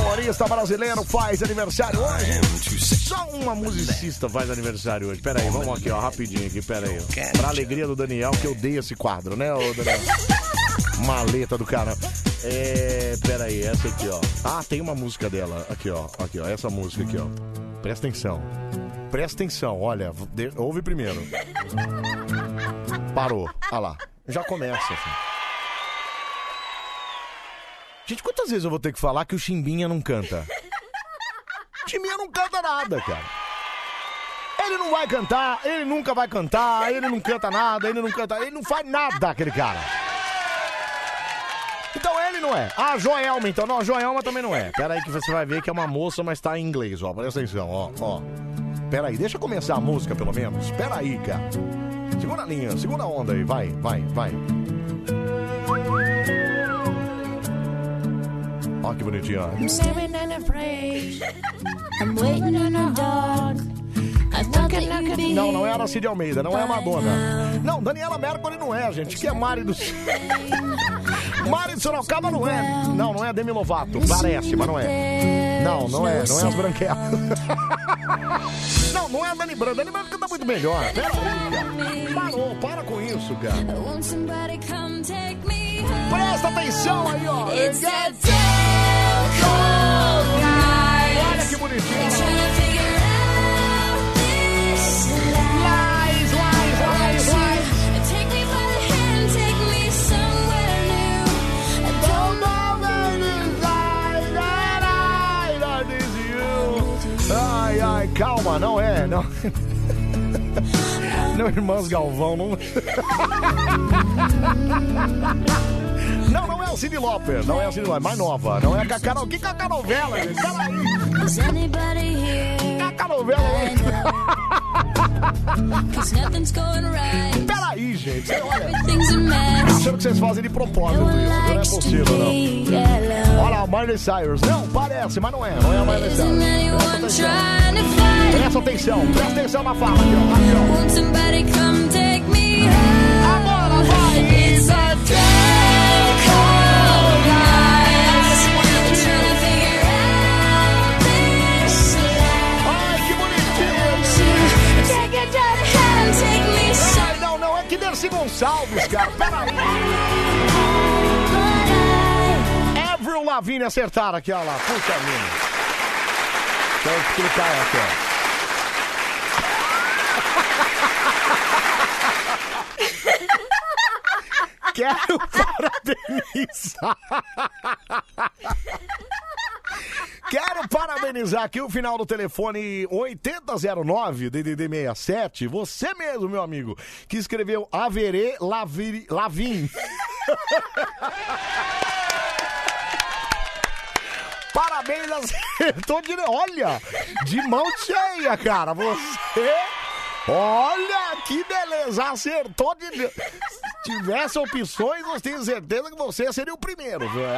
Humorista brasileiro faz aniversário hoje. Só uma musicista faz aniversário hoje. Pera aí, vamos aqui, ó, rapidinho aqui, pera aí. Pra alegria do Daniel, que eu odeio esse quadro, né, ô Daniel? Maleta do cara. É, pera aí, essa aqui, ó. Ah, tem uma música dela. Aqui, ó. Aqui, ó. Essa música aqui, ó. Presta atenção. Presta atenção, olha. de- ouve primeiro. Parou. Olha lá. Já começa. assim. Gente, quantas vezes eu vou ter que falar que o Chimbinha não canta? Chimbinha não canta nada, cara. Ele não vai cantar, ele nunca vai cantar, ele não canta nada, ele não canta, ele não faz nada, aquele cara. Então ele não é. Ah, Joelma, então. Não, Joelma também não é. Pera aí que você vai ver que é uma moça, mas tá em inglês, ó. Presta atenção, ó, ó. Pera aí, deixa eu começar a música, pelo menos. Pera aí, cara. Segura a linha, segura a onda aí. Vai, vai, vai. Ó que bonitinho, ó. I'm staring and pray. I'm waiting on a dog. I thought that you'd be Não, não é a Cid Almeida, não é a Madonna. Não, Daniela Mercury não é, gente. Que é Mari do... Mari de Sorocaba não é. Não, não é a Demi Lovato. Parece, mas não é. Não, não é. Não é as branquelas. Não, não é a Dani Branco. Dani Branco canta muito melhor. Pera aí, cara. Parou, para com isso, cara. Presta atenção aí, ó. Olha que bonitinho. Calma, não é, não. Não, irmãs Galvão, não. Não, não é a Cindy Lauper, não é a Cindy Lauper, mais nova. Não é a não. Que Cacá novela, gente? Peraí. Is Peraí, gente. Você olha. A. Achando que vocês fazem de propósito isso, não é possível, não. Olha lá, Miley Cyrus. Não, parece, mas não é. Não é a Miley Cyrus. Presta atenção. Presta atenção, presta atenção na fala aqui, ó. Aqui, ó. Agora vai. It's a Dercy Gonçalves, cara. Peraí. Avril Lavigne acertaram aqui, olha lá. Puxa vida. Deixa eu explicar aqui, ó. Quero parabenizar. Quero parabenizar aqui o final do telefone 8009 DDD 67. Você mesmo, meu amigo, que escreveu Averê Lavi- Lavin. Parabéns, acertou de. Olha, de mão cheia, cara. Você. Olha que beleza, acertou de. Se tivesse opções, eu tenho certeza que você seria o primeiro, viu? É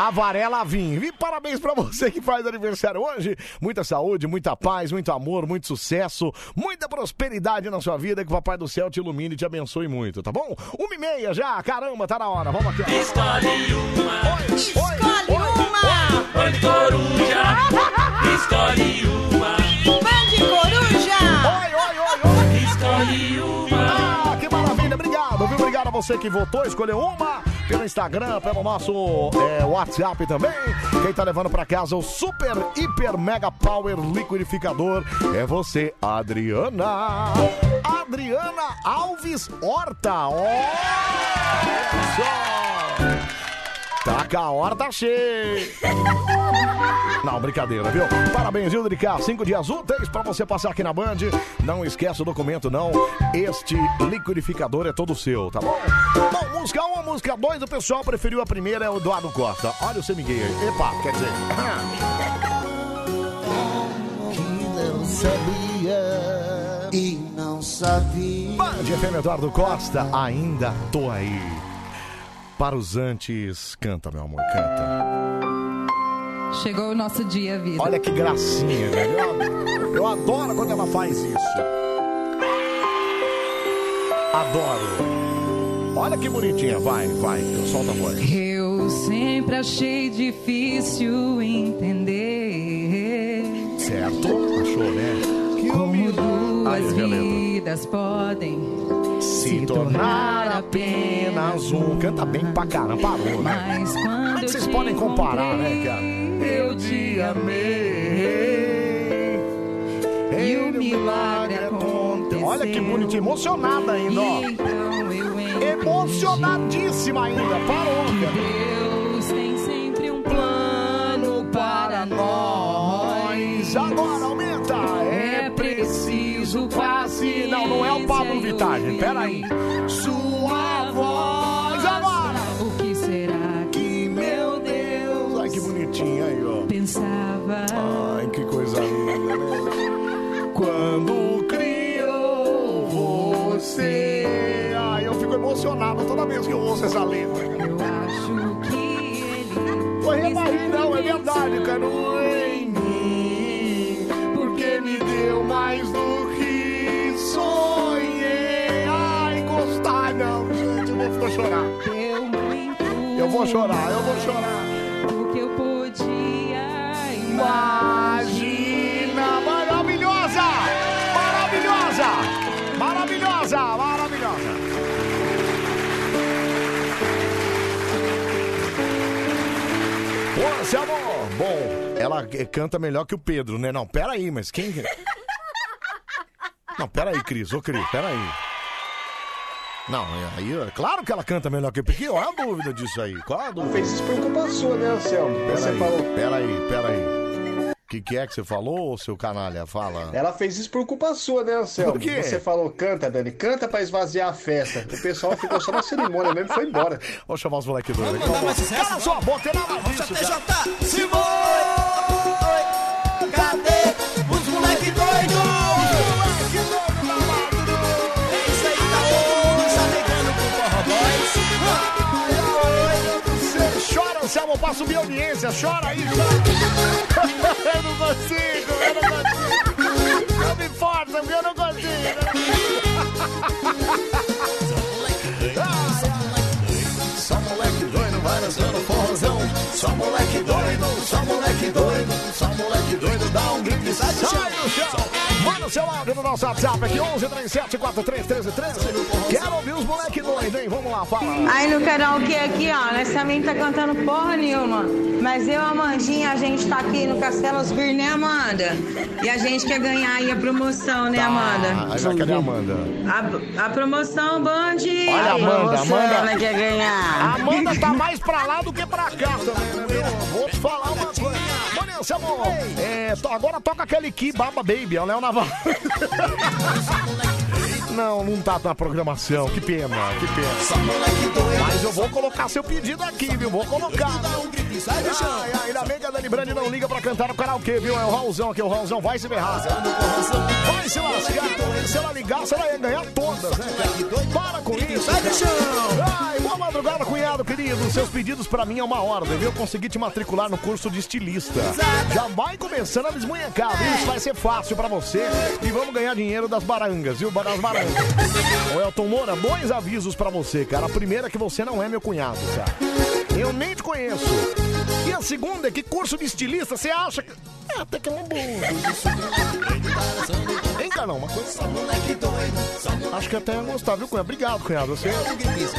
Avaré. Avaré Lavim. E parabéns pra você que faz aniversário hoje. Muita saúde, muita paz, muito amor, muito sucesso, muita prosperidade na sua vida. Que o Papai do Céu te ilumine e te abençoe muito, tá bom? Uma e meia já, caramba, tá na hora. Vamos aqui. ó. Escolhe uma. Escolhe uma. Bande Coruja. Escolhe uma. Bande Coruja. Oi, oi, oi, oi. Escolhe uma. Ah, que maravilha, obrigado, viu? Obrigado a você que votou, escolheu uma pelo Instagram, pelo nosso é, WhatsApp também. Quem tá levando pra casa o Super Hiper Mega Power Liquidificador é você, Adriana. Adriana Alves Horta. Olha só. Tá que a hora tá cheia. Não, brincadeira, viu? Parabéns, viu, Drica? Cinco dias úteis pra você passar aqui na Band. Não esquece o documento, não. Este liquidificador é todo seu, tá bom? Bom, música 1, música 2, o pessoal preferiu a primeira, é o Eduardo Costa. Olha o semiguei aí. Epa, quer dizer... não sabia e não sabia. Band FM Eduardo Costa, ainda tô aí. Para os antes, canta, meu amor, canta. Chegou o nosso dia, vida. Olha que gracinha, velho. Eu, eu adoro quando ela faz isso. Adoro. Olha que bonitinha, vai, vai, solta a voz. Eu sempre achei difícil entender Certo? Achou, né? como duas Aí, vidas podem Se tornar apenas um. Canta bem pra caramba, parou, né? Mas Como é que vocês podem comparar, né, cara? Eu te amei. E o milagre aconteceu. Olha que bonitinho, emocionada ainda, ó. Então Emocionadíssima ainda, parou, cara. Deus tem sempre um plano para nós. Agora Pablo Vittar, gente. Peraí. Sua voz agora. O que será que meu Deus Ai, que bonitinho aí, ó. pensava? Ai, que coisa linda, né? Quando criou você. Ai, eu fico emocionado toda vez que eu ouço essa letra. Eu acho que ele Foi rebarrir, não, é verdade, cara. Em mim, porque me deu mais do que sonhei. Vou chorar. Eu vou chorar, eu vou chorar. o que eu podia Imagina, maravilhosa! Maravilhosa! Maravilhosa! Maravilhosa! Ô, seu amor! Bom, ela canta melhor que o Pedro, né? Não, peraí, mas quem... Não, peraí, Cris, ô Cris, peraí. Não, é aí, é claro que ela canta melhor que o Pedro. Qual é a dúvida disso aí? Qual é a dúvida? Fez isso por culpa sua, né, Anselmo? Você Peraí, falou. peraí, peraí. O que, que é que você falou, seu canalha? Fala. Ela fez isso por culpa sua, né, Anselmo? Por quê? Você falou, canta, Dani, canta pra esvaziar a festa. O pessoal ficou só na cerimônia mesmo e foi embora. Vou chamar os moleques aqui. Cala sua boca, tem nada disso, cara. Simone, Anselmo, pra subir a audiência. Chora aí, chora. eu não consigo, eu não consigo. Não me força, eu não consigo. Só moleque doido, só moleque doido, só moleque doido, dá um grito e sai do chão. Manda seu áudio no nosso WhatsApp aqui, 11 37 43 13 13. Quero ouvir os moleque doido, hein? Vamos lá, fala. Aí no karaokê aqui, ó, nós também tá cantando porra nenhuma. Mas eu, Amandinha, a gente tá aqui no Castelo Osbir, né, Amanda? E a gente quer ganhar aí a promoção, né, Amanda? Ah, aí vai, cadê a Amanda? A, a promoção, Band. Olha a Amanda, Você, Amanda. Ela quer A ganhar. Amanda tá mais pra lá do que pra cá também, né? Vou te falar uma coisa. Vanessa, amor, é, to- agora toca aquele Ki Baba Baby, é o Léo Navarro. Não, não tá na programação, que pena, que pena. Mas eu vou colocar seu pedido aqui, viu? Vou colocar. Ai, ai, ainda bem que a Dani Brandi não liga pra cantar no karaokê, viu? É o Raulzão aqui, o Raulzão vai se ferrar. Vai se lascar. Se ela ligar, você vai ganhar todas, né? Para com isso. Sai do chão. Ai, boa madrugada, cunhado querido. Seus pedidos pra mim é uma ordem, viu? Consegui te matricular no curso de estilista. Já vai começando a desmunhecar, viu? Isso vai ser fácil pra você. E vamos ganhar dinheiro das barangas, viu? Das barangas. Ô, Elton Moura, dois avisos pra você, cara. A primeira é que você não é meu cunhado, cara. Eu nem te conheço. E a segunda é que curso de estilista você acha que. É, até que é um bom. Hein, cara, uma coisa. Acho que até ia gostar, viu, cunhado? Obrigado, cunhado. Você.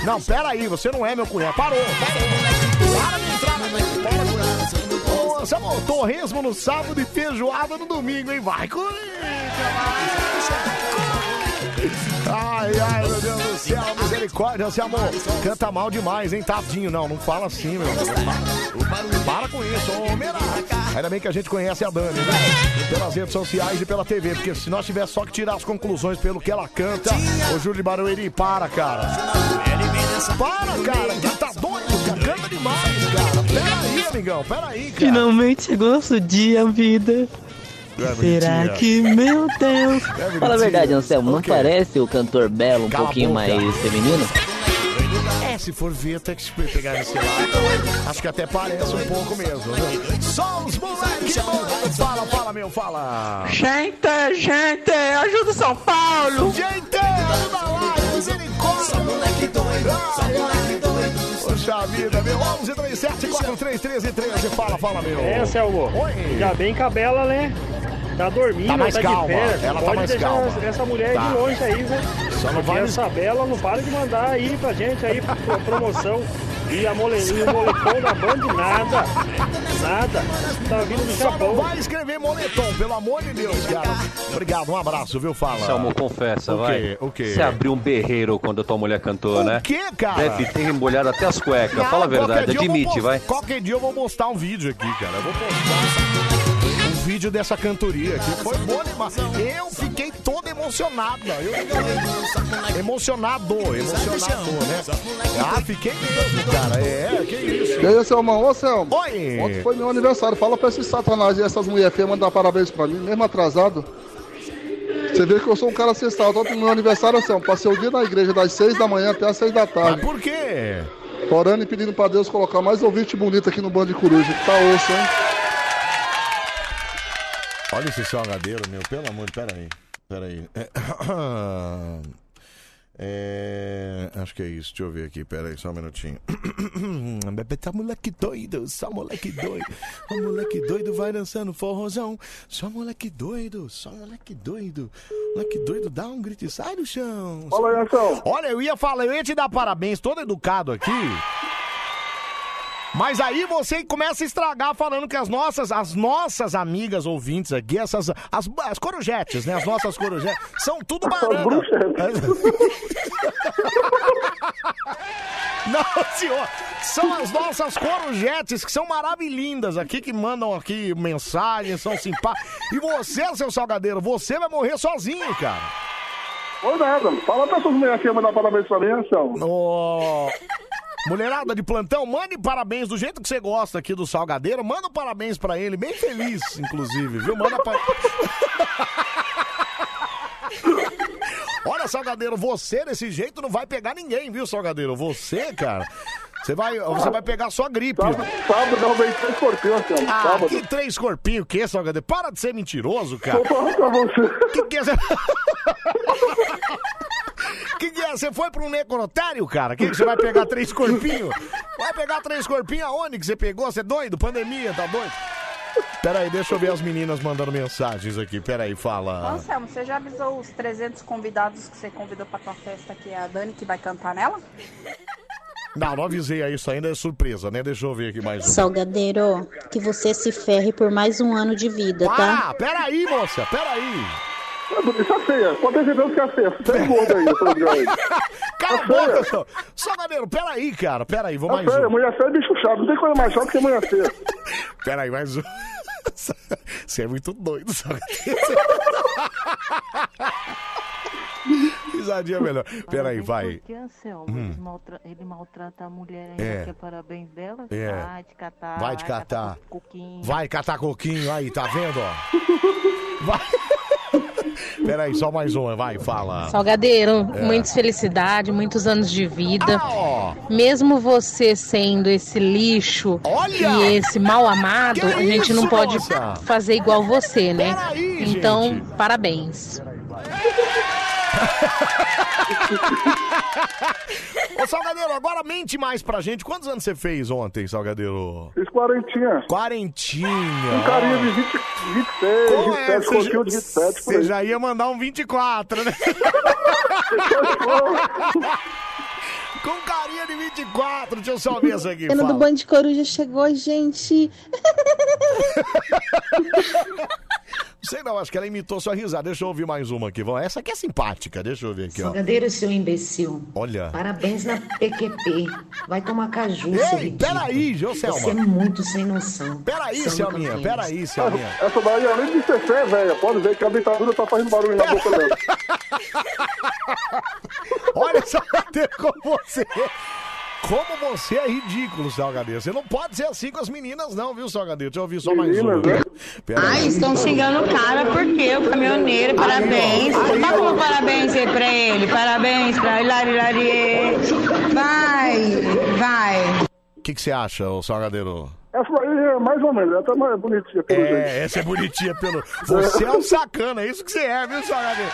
Não, pera aí, você não é meu cunhado. Parou. Para de entrar na minha. Ô, Samuel, torresmo no sábado e feijoada no domingo, hein? Vai, Corinthians! Ai, ai, meu Deus céu, misericórdia, seu amor. Canta mal demais, hein, tadinho. Não, não fala assim, meu. Para, para com isso, ô, Meira. Ainda bem que a gente conhece a Dani, né? Pelas redes sociais e pela TV, porque se nós tivéssemos só que tirar as conclusões pelo que ela canta, ô Júlio de Barueri, para, cara. Para, cara, que tá doido, cara. Canta demais, cara. Pera aí, amigão, pera aí, cara. Finalmente chegou nosso dia, vida. É Será que, meu Deus? Fala a verdade, Anselmo, não quê? parece o cantor Belo um Cala pouquinho mais feminino? É, se for ver, tem que pegar esse lado. Acho que até parece um pouco mesmo. Viu? Só os moleques. Fala, fala, meu, fala. Gente, gente, ajuda o São Paulo! Gente, ajuda lá, misericórdia. Só moleque doido, só moleque doido. Poxa vida, meu. 11, 3, 7, 4, 3, 13, 13. Fala, fala, meu. É, Selmo. Oi. Já bem cabela, né? Tá dormindo, Tá mais tá calma, de férias. ela tá Pode mais deixar calma. essa mulher Tá. de longe aí, né? Só não vai- essa bela não para de mandar aí pra gente aí pro- promoção. E a mole, e o moletom da Band, nada. Nada. Tá vindo do Só não vai escrever moletom, pelo amor de Deus, cara. Obrigado, um abraço, viu? Fala. Selmo, confessa, O vai. quê? O quê? Você abriu um berreiro quando a tua mulher cantou, né? O quê, cara? Deve ter molhado até as cuecas. Fala a verdade, admite, vai. Qualquer dia eu vou postar um vídeo aqui, cara. Eu vou postar vídeo dessa cantoria aqui. Foi bom demais. Eu fiquei todo emocionado. Eu... Emocionado, emocionado, né? Ah, fiquei mesmo, cara. É, que isso. E aí, Selmão? Ô, Selmo. Oi. Ontem foi meu aniversário. Fala pra esses satanás e essas mulheres feias mandar parabéns pra mim, mesmo atrasado. Você vê que eu sou um cara sensato. Ontem no meu aniversário, Selmo, passei o dia na igreja das seis da manhã até as seis da tarde. Por quê? Orando e pedindo pra Deus colocar mais ouvinte bonito aqui no Bando de Coruja. Que tá osso, hein? Olha esse salgadeiro, meu, pelo amor de... Pera aí, pera aí. É... Acho que é isso, deixa eu ver aqui, pera aí, só um minutinho. Tá moleque doido, só moleque doido. O moleque doido vai dançando forrozão. Só moleque doido, só moleque doido. Moleque doido, dá um grito e sai do chão. Anselmo. Olha, eu ia falar, eu ia te dar parabéns, todo educado aqui. Mas aí você começa a estragar falando que as nossas, as nossas amigas ouvintes aqui, essas, as, as corujetes, né? As nossas corujetes, são tudo banana. Não, senhor, são as nossas corujetes que são maravilhindas aqui, que mandam aqui mensagens, são simpáticas. E você, seu salgadeiro, você vai morrer sozinho, cara. Ô, nada. Fala pra essas mulheres aqui mandar parabéns pra mim, Anselmo. Ô, Mulherada de plantão, mande parabéns do jeito que você gosta aqui do Salgadeiro. Manda um parabéns pra ele, bem feliz, inclusive, viu? Manda pra... Olha, Salgadeiro, você desse jeito não vai pegar ninguém, viu, Salgadeiro? Você, cara, você vai, você vai pegar só gripe. Sábado derrubei três corpinhos, Anselmo. Ah, Sábado. que três corpinhos, o que, Salgadeiro? Para de ser mentiroso, cara. Tô falando pra você. Que que é... que que é? Você foi pra um necrotério, cara? Que que você vai pegar três corpinhos? Vai pegar três corpinhos aonde que você pegou? Você é doido? Pandemia, tá doido? Peraí, deixa eu ver as meninas mandando mensagens aqui. Peraí, fala. Anselmo, você já avisou os 300 convidados que você convidou pra tua festa, que é a Dani que vai cantar nela? Não, não avisei aí, isso ainda é surpresa, né? Deixa eu ver aqui mais um. Salgadeiro, que você se ferre por mais um ano de vida, tá? Ah, peraí, moça, peraí. Isso é feia. Pode é feia. Você é gordo aí, essa mulher aí. Cala a boca, seu... Salgadeiro, peraí, cara, peraí, vou É mais feia. um. Mulher feia é bicho chato. Não tem coisa mais chata que mulher feia. Peraí, mais um. Você é muito doido, Salgadeiro. Risadinha melhor. Peraí, vai. Porque, Anselmo, Hum. maltra- ele maltrata a mulher ainda, É. quer parabéns dela? É. Vai te catar. Vai te catar. coquinho. Vai catar coquinho aí, tá vendo, ó? Vai. Peraí, só mais uma, vai, fala. Salgadeiro, É. muitas felicidades, muitos anos de vida. Ah, ó. Mesmo você sendo esse lixo e esse mal amado, Que a gente não isso, pode moça? fazer igual você, né? Peraí, então, gente. parabéns. Ô, Salgadeiro, agora mente mais pra gente. Quantos anos você fez ontem, Salgadeiro? Fiz quarentinha. Quarentinha. Um carinha de 20, 26, Como é? 27, Você corpinho já- de 27, por Você já ia mandar um 24, né? Com carinha de 24. Deixa eu só ver isso aqui. Pena do. Band de Coruja chegou, gente. Sei não, acho que ela imitou sua risada. Deixa eu ouvir mais uma aqui. Vamos. Essa aqui é simpática. Deixa eu ver aqui, ó. Salgadeiro, seu imbecil. Olha. Parabéns na PQP. Vai tomar caju, Ei, seu ridículo. peraí, Joselma. Você é muito sem noção. Peraí, Seu Selminha, peraí, Selminha. Essa daí, além de ser fé, velha, pode ver que a ditadura tá fazendo barulho na boca dela. Olha, Salgadeiro, como você. Como você é ridículo, Salgadeiro. Você não pode ser assim com as meninas, não, viu, Salgadeiro? Deixa eu ouvir só mais uma. né? Pera Ai, aí. estão xingando o cara porque o caminhoneiro, parabéns. Dá como parabéns aí pra ele, parabéns pra Hilari Larie. Vai, vai. O que, que você acha, ô Salgadeiro? Essa daí é mais ou menos, ela tá mais bonitinha pelo jeito. É, essa é bonitinha pelo. Você é um sacana, é isso que você é, viu, Salgadeiro?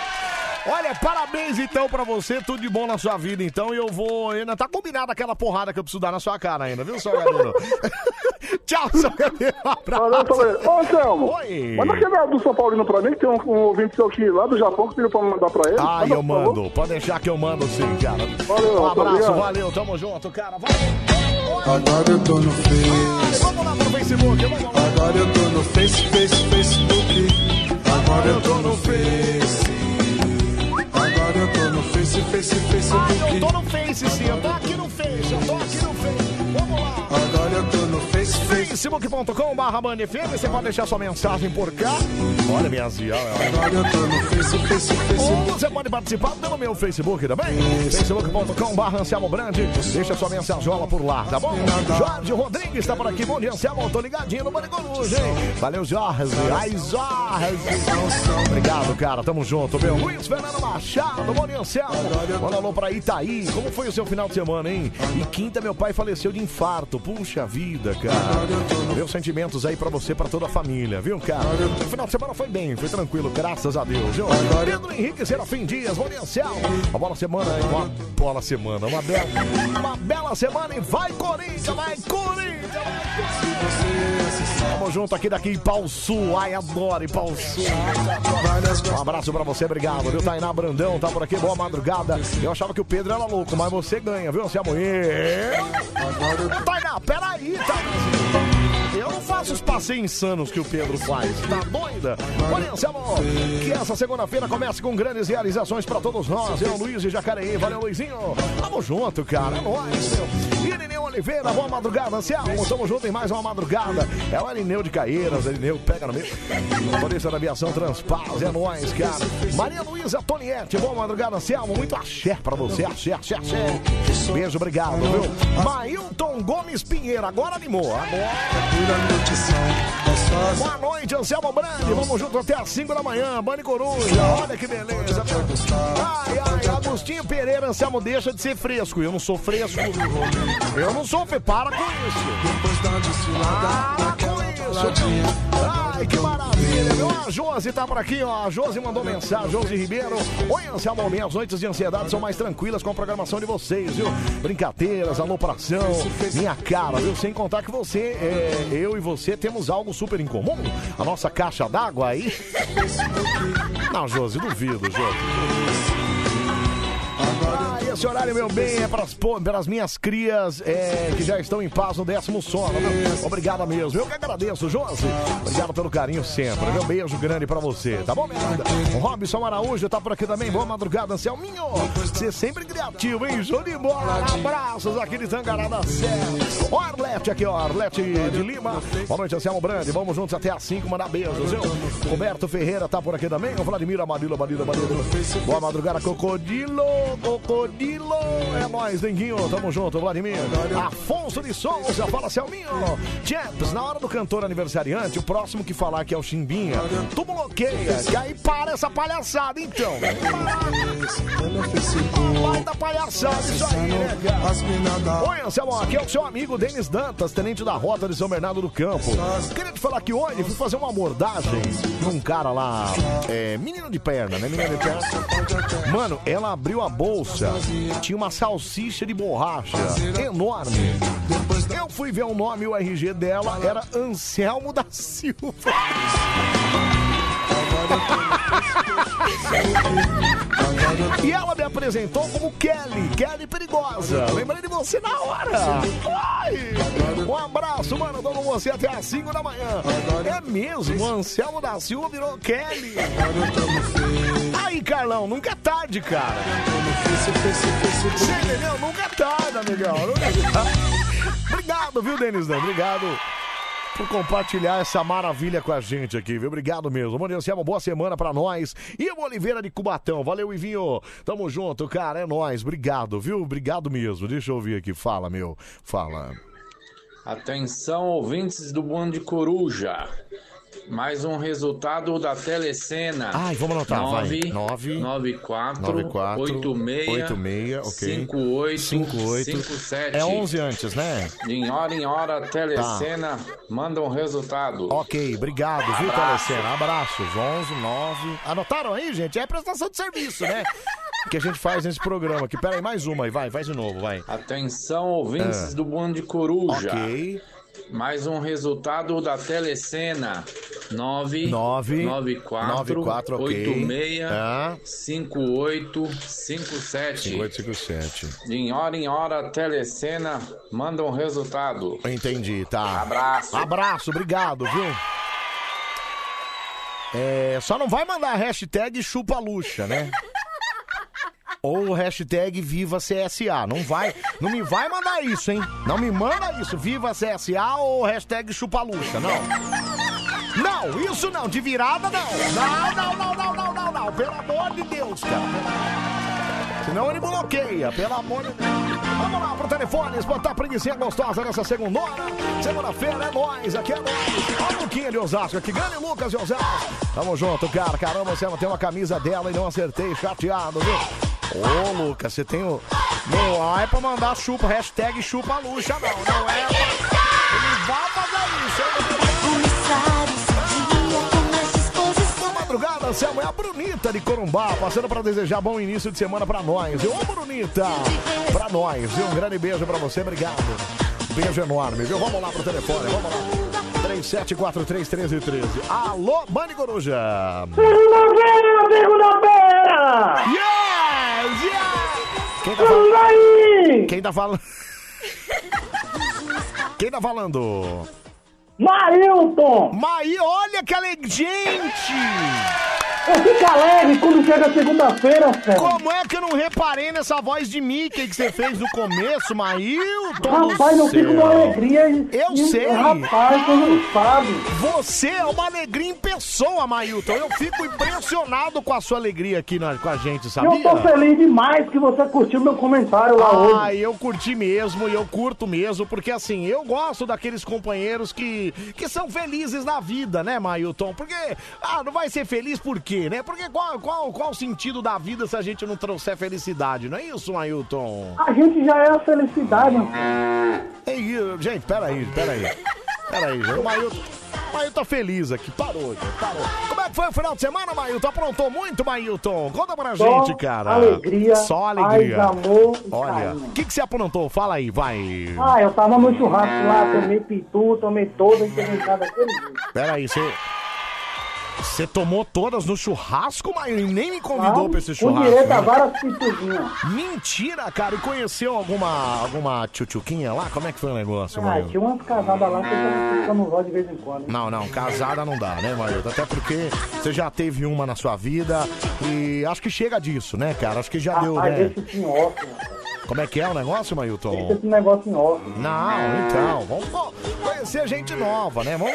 Olha, parabéns então pra você, tudo de bom na sua vida então. E eu vou. Ainda tá combinado aquela porrada que eu preciso dar na sua cara ainda, viu, Salgadeiro? Tchau, Salgadeiro. Um abraço. Ô, Anselmo, Oi. manda aquele do São Paulino pra mim, que tem um, um ouvinte seu aqui lá do Japão que pediu pra mandar pra ele. Ah, eu mando. Pode deixar que eu mando sim, cara. Valeu, um abraço, valeu, tamo junto, cara. Valeu. Agora eu tô no Face. Vamos lá pro Facebook. Agora eu tô no Face, Face, Facebook. Agora eu tô no Face. Eu tô no Face, Face, Facebook. Ah, eu tô no Face sim, eu tô Face. Facebook.com barra você pode deixar sua mensagem por cá. Olha minha zia, olha. Agora eu tô no Face, Face, Ou você pode participar pelo meu Facebook também. Facebook.com barra Anselmo Brandi. Deixa sua mensajola por lá, tá bom? Jorge Rodrigues está por aqui. Bom dia, Anselmo. Tô ligadinho no Bande Coruja, hein? Valeu, Jorge. Ai, Jorge. Obrigado, cara. Tamo junto, meu. Luiz Fernando Machado. Bom dia, Anselmo. Manda alô pra Itaí. Como foi o seu final de semana, hein? E quinta, meu pai faleceu de infarto. Puxa vida, cara. Meus sentimentos aí pra você, pra toda a família, viu, cara? O final de semana foi bem, foi tranquilo, graças a Deus, viu? Pedro Henrique Serafim Dias, Anselmo. Uma bola semana? Uma bola semana, uma bela, uma bela semana e vai Corinthians, vai Corinthians, Tamo junto aqui daqui em Sul, ai, adoro Sul. Um abraço pra você, obrigado, viu? Tainá Brandão, tá por aqui, boa madrugada. Eu achava que o Pedro era louco, mas você ganha, viu, Anselmo? Eu? Tainá, peraí, Tainá. Thank you. Eu não faço os passeios insanos que o Pedro faz. Tá doida? Olha, Anselmo, que essa segunda-feira comece com grandes realizações pra todos nós. Eu, Luiz de Jacareí. Valeu, Luizinho. Tamo junto, cara. É nóis, meu. Irineu Oliveira, boa madrugada, Anselmo. Tamo junto em mais uma madrugada. É o Irineu de Caeiras. Irineu pega no meio. Motorista da aviação Transpaz. É nóis, cara. Maria Luísa Toniette, boa madrugada, Anselmo. Muito axé pra você. Axé, axé, axé. Beijo, obrigado, viu? Mailton Gomes Pinheiro. Agora animou. Agora. Boa noite, Anselmo Brandi. Vamos junto até às 5 da manhã. Bande Coruja. Olha que beleza. Ai, ai, Agostinho Pereira, Anselmo, deixa de ser fresco. Eu não sou fresco. Eu não sou. Para com isso. Para com isso. Ai, que maravilha. Meu, a Josi tá por aqui, ó. A Josi mandou mensagem. Josi Ribeiro. Oi, Anselmo. Minhas noites de ansiedade são mais tranquilas com a programação de vocês, viu? Brincadeiras, alopração, minha cara, viu? Sem contar que você, é, eu e você temos algo super em comum. A nossa caixa d'água aí. Não, Josi, duvido, Josi. Esse horário, meu bem, é pras, pô, pelas minhas crias é, que já estão em paz no décimo sono. viu? Obrigado mesmo. Eu que agradeço, Josi. Obrigado pelo carinho sempre. Meu beijo grande pra você, tá bom, linda? O Robson Araújo tá por aqui também. Boa madrugada, Anselminho. Você sempre criativo, hein? Show de bola. Abraços aqui de Tangará Serra. Arlete aqui, ó. Arlete de Lima. Boa noite, Anselmo Brandi. Vamos juntos até às 5, mandar beijos, viu? Roberto Ferreira tá por aqui também. O Vladimir Amadilo, Amadilo, Amadilo. Boa madrugada, Cocodilo. Cocodilo. É nóis, Denguinho. Tamo junto, Vladimir. Afonso de Souza. Fala, Selminho. Chaps, na hora do cantor aniversariante, o próximo que falar que é o Chimbinha, tu bloqueia. Que aí para essa palhaçada, então. Vai da palhaçada, isso aí, né? Oi, Anselmo, aqui é o seu amigo Denis Dantas, tenente da rota de São Bernardo do Campo. Queria te falar que hoje fui fazer uma abordagem num cara lá, é, menino de perna, né? Menino de perna. Mano, ela abriu a bolsa, tinha uma salsicha de borracha enorme. Eu fui ver o nome e o RG dela, era Anselmo da Silva. E ela me apresentou como Kelly, Kelly Perigosa. Lembrei de você na hora. Ai, um abraço mano. Tamo com você até às 5 da manhã. É mesmo, o Anselmo da Silva virou Kelly. Aí, Carlão, nunca é tarde, cara. Você entendeu? Nunca é tarde, amigão. Nunca é tarde. Obrigado, viu, Denizão? Obrigado por compartilhar essa maravilha com a gente aqui, viu? Obrigado mesmo. Dia, Anselmo. Boa semana pra nós. E o Oliveira de Cubatão. Valeu, Ivinho. Tamo junto, cara. É nóis. Obrigado, viu? Obrigado mesmo. Deixa eu ouvir aqui. Fala, meu. Fala. Atenção, ouvintes do Bando de Coruja. Mais um resultado da telecena. Ai, vamos anotar, vai. 9, Nove, 94, 94, 86, 86, ok. 58, 58. 57. É 11 antes, né? Em hora em hora, a telecena manda um resultado. Ok, obrigado, viu, Abraço. Telecena? Abraços. 11, 9. Anotaram aí, gente? É prestação de serviço, né? que a gente faz nesse programa aqui. Pera aí, mais uma aí, vai, faz de novo, vai. Atenção, ouvintes Ah. do Bando de Coruja. Ok. Mais um resultado da telecena. 9, 9, 94, 94, ok. 86, Tá. 58, 57. 5857. Em hora em hora, telecena manda um resultado. Entendi, tá. Abraço. Abraço, obrigado, viu? É, só não vai mandar a hashtag chupa luxa, né? Ou hashtag Viva CSA. Não vai, não me vai mandar isso, hein? Não me manda isso, Viva CSA ou hashtag chupa luxa, não. Não, isso não, de virada não. Não, não, não, não, não, não, não. Pelo amor de Deus, cara. Senão ele bloqueia, pelo amor de Deus. Vamos lá pro telefone, botar preguiça gostosa nessa segunda hora. Segunda-feira é nóis, aqui é nóis. Olha o Luquinha de Osasco aqui, grande Lucas de Osasco. Tamo junto, cara. Caramba, você não tem uma camisa dela e não acertei, chateado, viu? Ô, Lucas, você tem o. Não é pra mandar chupa, hashtag chupa luxa, não. Não é pra. Ele vai fazer isso, Boa madrugada, Anselmo. É a Brunita de Corumbá, passando pra desejar bom início de semana pra nós. Ô, Brunita, pra nós, viu? Um grande beijo pra você, obrigado. Beijo enorme, viu? Vamos lá pro telefone, vamos lá. 37431313. Alô, Bani Coruja. Segunda-feira, segunda-feira! Yes! Quem tá Tudo falando? aí? Quem tá falando? Quem tá falando? Marilton! Maí, olha que alegre, gente! Eu fico alegre quando chega segunda-feira, Sérgio. Como é que eu não reparei nessa voz de Mickey que você fez no começo, Mailton? Rapaz, eu fico numa alegria. e- Eu e- sei. Rapaz, você não sabe. Você é uma alegria em pessoa, Mailton. Eu fico impressionado com a sua alegria aqui na- com a gente, sabia? Eu tô feliz demais que você curtiu meu comentário lá Ah, hoje. eu curti mesmo e eu curto mesmo, porque assim, eu gosto daqueles companheiros que, que são felizes na vida, né, Mailton? Porque, ah, não vai ser feliz por quê, né? Porque qual, qual, qual o sentido da vida se a gente não trouxer felicidade, não é isso, Mailton? A gente já é a felicidade. Ei, gente, peraí, peraí. Peraí, gente. O Mailton, Mailton tá feliz aqui, parou, parou. Como é que foi o final de semana, Mailton? Aprontou muito, Mailton? Conta pra Só gente, cara. alegria, Só alegria. paz, amor e Olha, carinho. o que, que você aprontou? Fala aí, vai. Ah, eu tava no churrasco lá, tomei pitu, tomei toda e tomei nada daquele jeito. Peraí, você. Você tomou todas no churrasco, mas nem me convidou Ah, pra esse Com churrasco. direito a várias pituzinhas. Mentira, cara. E conheceu alguma, alguma tchutchuquinha lá? Como é que foi o negócio, Ah, Maio? tinha umas casadas lá que eu tava ficando nó de vez em quando. Não, não, casada não dá, né, Mailton? Até porque você já teve uma na sua vida e acho que chega disso, né, cara? Acho que já deu, Rapaz, né? deixa isso em off. Como é que é o negócio, Mailton? Deixa esse negócio em off. Não, então, vamos conhecer gente nova, né? Vamos.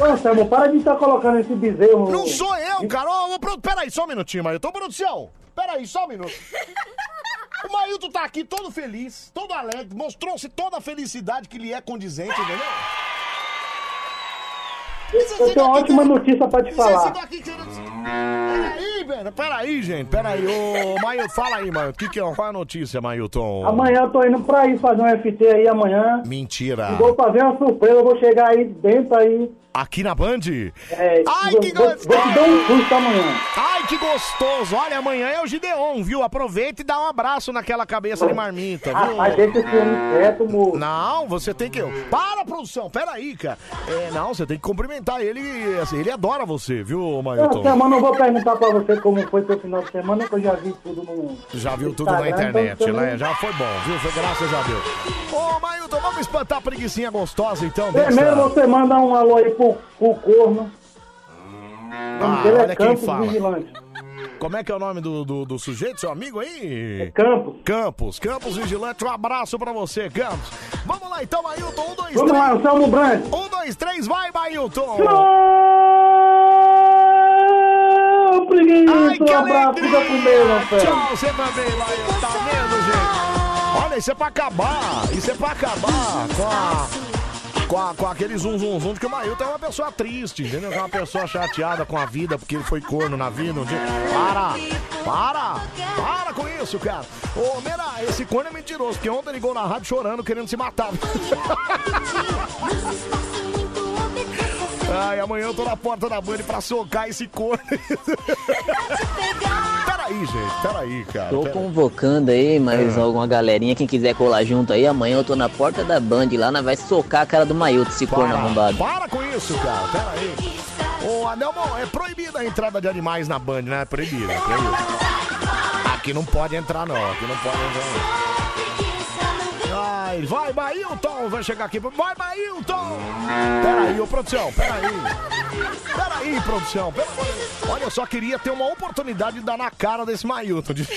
Ô, Samu, para de estar colocando esse bezerro. Não sou eu, cara. Ô, Pro- peraí, só um minutinho, Mailton. Produção, peraí, só um minuto. O Mailton tá aqui todo feliz, todo alegre, mostrou-se toda a felicidade que lhe é condizente, entendeu? Eu tenho uma ótima notícia pra te falar. Peraí, velho, peraí, gente, peraí. Ô, Mailton, fala aí, Mailton. Que que é? Qual é a notícia, Mailton? Amanhã eu tô indo pra ir fazer um FT aí amanhã. Mentira. E vou fazer uma surpresa, eu vou chegar aí dentro aí. Aqui na Band? É, Ai, que gostoso! amanhã. Ai, que gostoso. Olha, amanhã é o Gideon, viu? Aproveita e dá um abraço naquela cabeça de marmita, viu? Rapaz, deixa esse homem quieto, moço. Não, você tem que. Para, produção, peraí, cara. É, não, você tem que cumprimentar ele. assim, ele adora você, viu, Essa Mailton? semana eu vou perguntar pra você como foi seu final de semana, que eu já vi tudo no. Já viu tudo na Instagram, internet, então né? Já foi bom, viu? Foi graças a Deus. Ô, Mailton, vamos espantar a preguiçinha gostosa, então, dessa... Primeiro você manda um alô aí pro, pro corno. O nome Ah, dele é olha quem Campos fala. Vigilante. Como é que é o nome do, do, do sujeito, seu amigo aí? É Campos. Campos, Campos Vigilante, um abraço pra você, Campos. Vamos lá então, Mailton, um, dois, Vamos três. lá, Anselmo Brandt. Um, dois, três, vai, Mailton! Ô, preguiça, um abraço, com Deus, Anselmo. Tchau, você também, Mailton, tá vendo, gente? Olha, isso é pra acabar, isso é pra acabar com a... Com, a- com aquele zum zum zum de que o Mailton é uma pessoa triste, entendeu? É uma pessoa chateada com a vida porque ele foi corno na vida. Um dia. Para! Para! Para com isso, cara! Ô, Mera, esse corno é mentiroso, porque ontem ligou na rádio chorando, querendo se matar. Ai, amanhã eu tô na porta da Band pra socar esse corno. peraí, gente, peraí, cara. Tô peraí. convocando aí mais É. alguma galerinha, quem quiser colar junto aí, amanhã eu tô na porta da Band lá, nós vai socar a cara do Mailton, esse corno arrombado. Para com isso, cara. Pera aí. Ô, Adelmo, é proibida a entrada de animais na Band, né? É proibida, é proibida. Aqui não pode entrar, não. Aqui não pode entrar, não. Ai, vai, Bailton! Vai chegar aqui. Vai, Bailton! Pera aí, ô, produção, pera aí. Pera aí, produção. Olha, eu só queria ter uma oportunidade de dar na cara desse Mailton. De...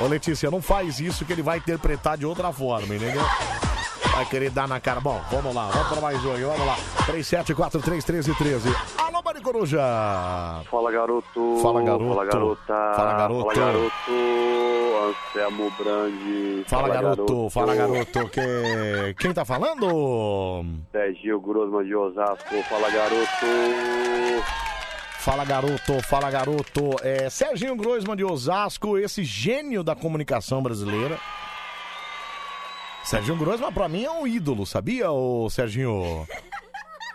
Ô, Letícia, não faz isso que ele vai interpretar de outra forma, entendeu? Vai querer dar na cara. Bom, vamos lá, vamos para mais um vamos lá. 37431313. Coruja! Fala garoto. Fala, garoto. Fala garota. Fala, garoto. Fala garoto. Anselmo Brandi. Fala, garoto, fala, garoto. Que... Quem tá falando? Sergio Grosman de Osasco. Fala garoto. Fala, garoto, fala, garoto. É, Serginho Groisman de Osasco, esse gênio da comunicação brasileira. Serginho Groisman, pra mim, é um ídolo, sabia, ô Serginho?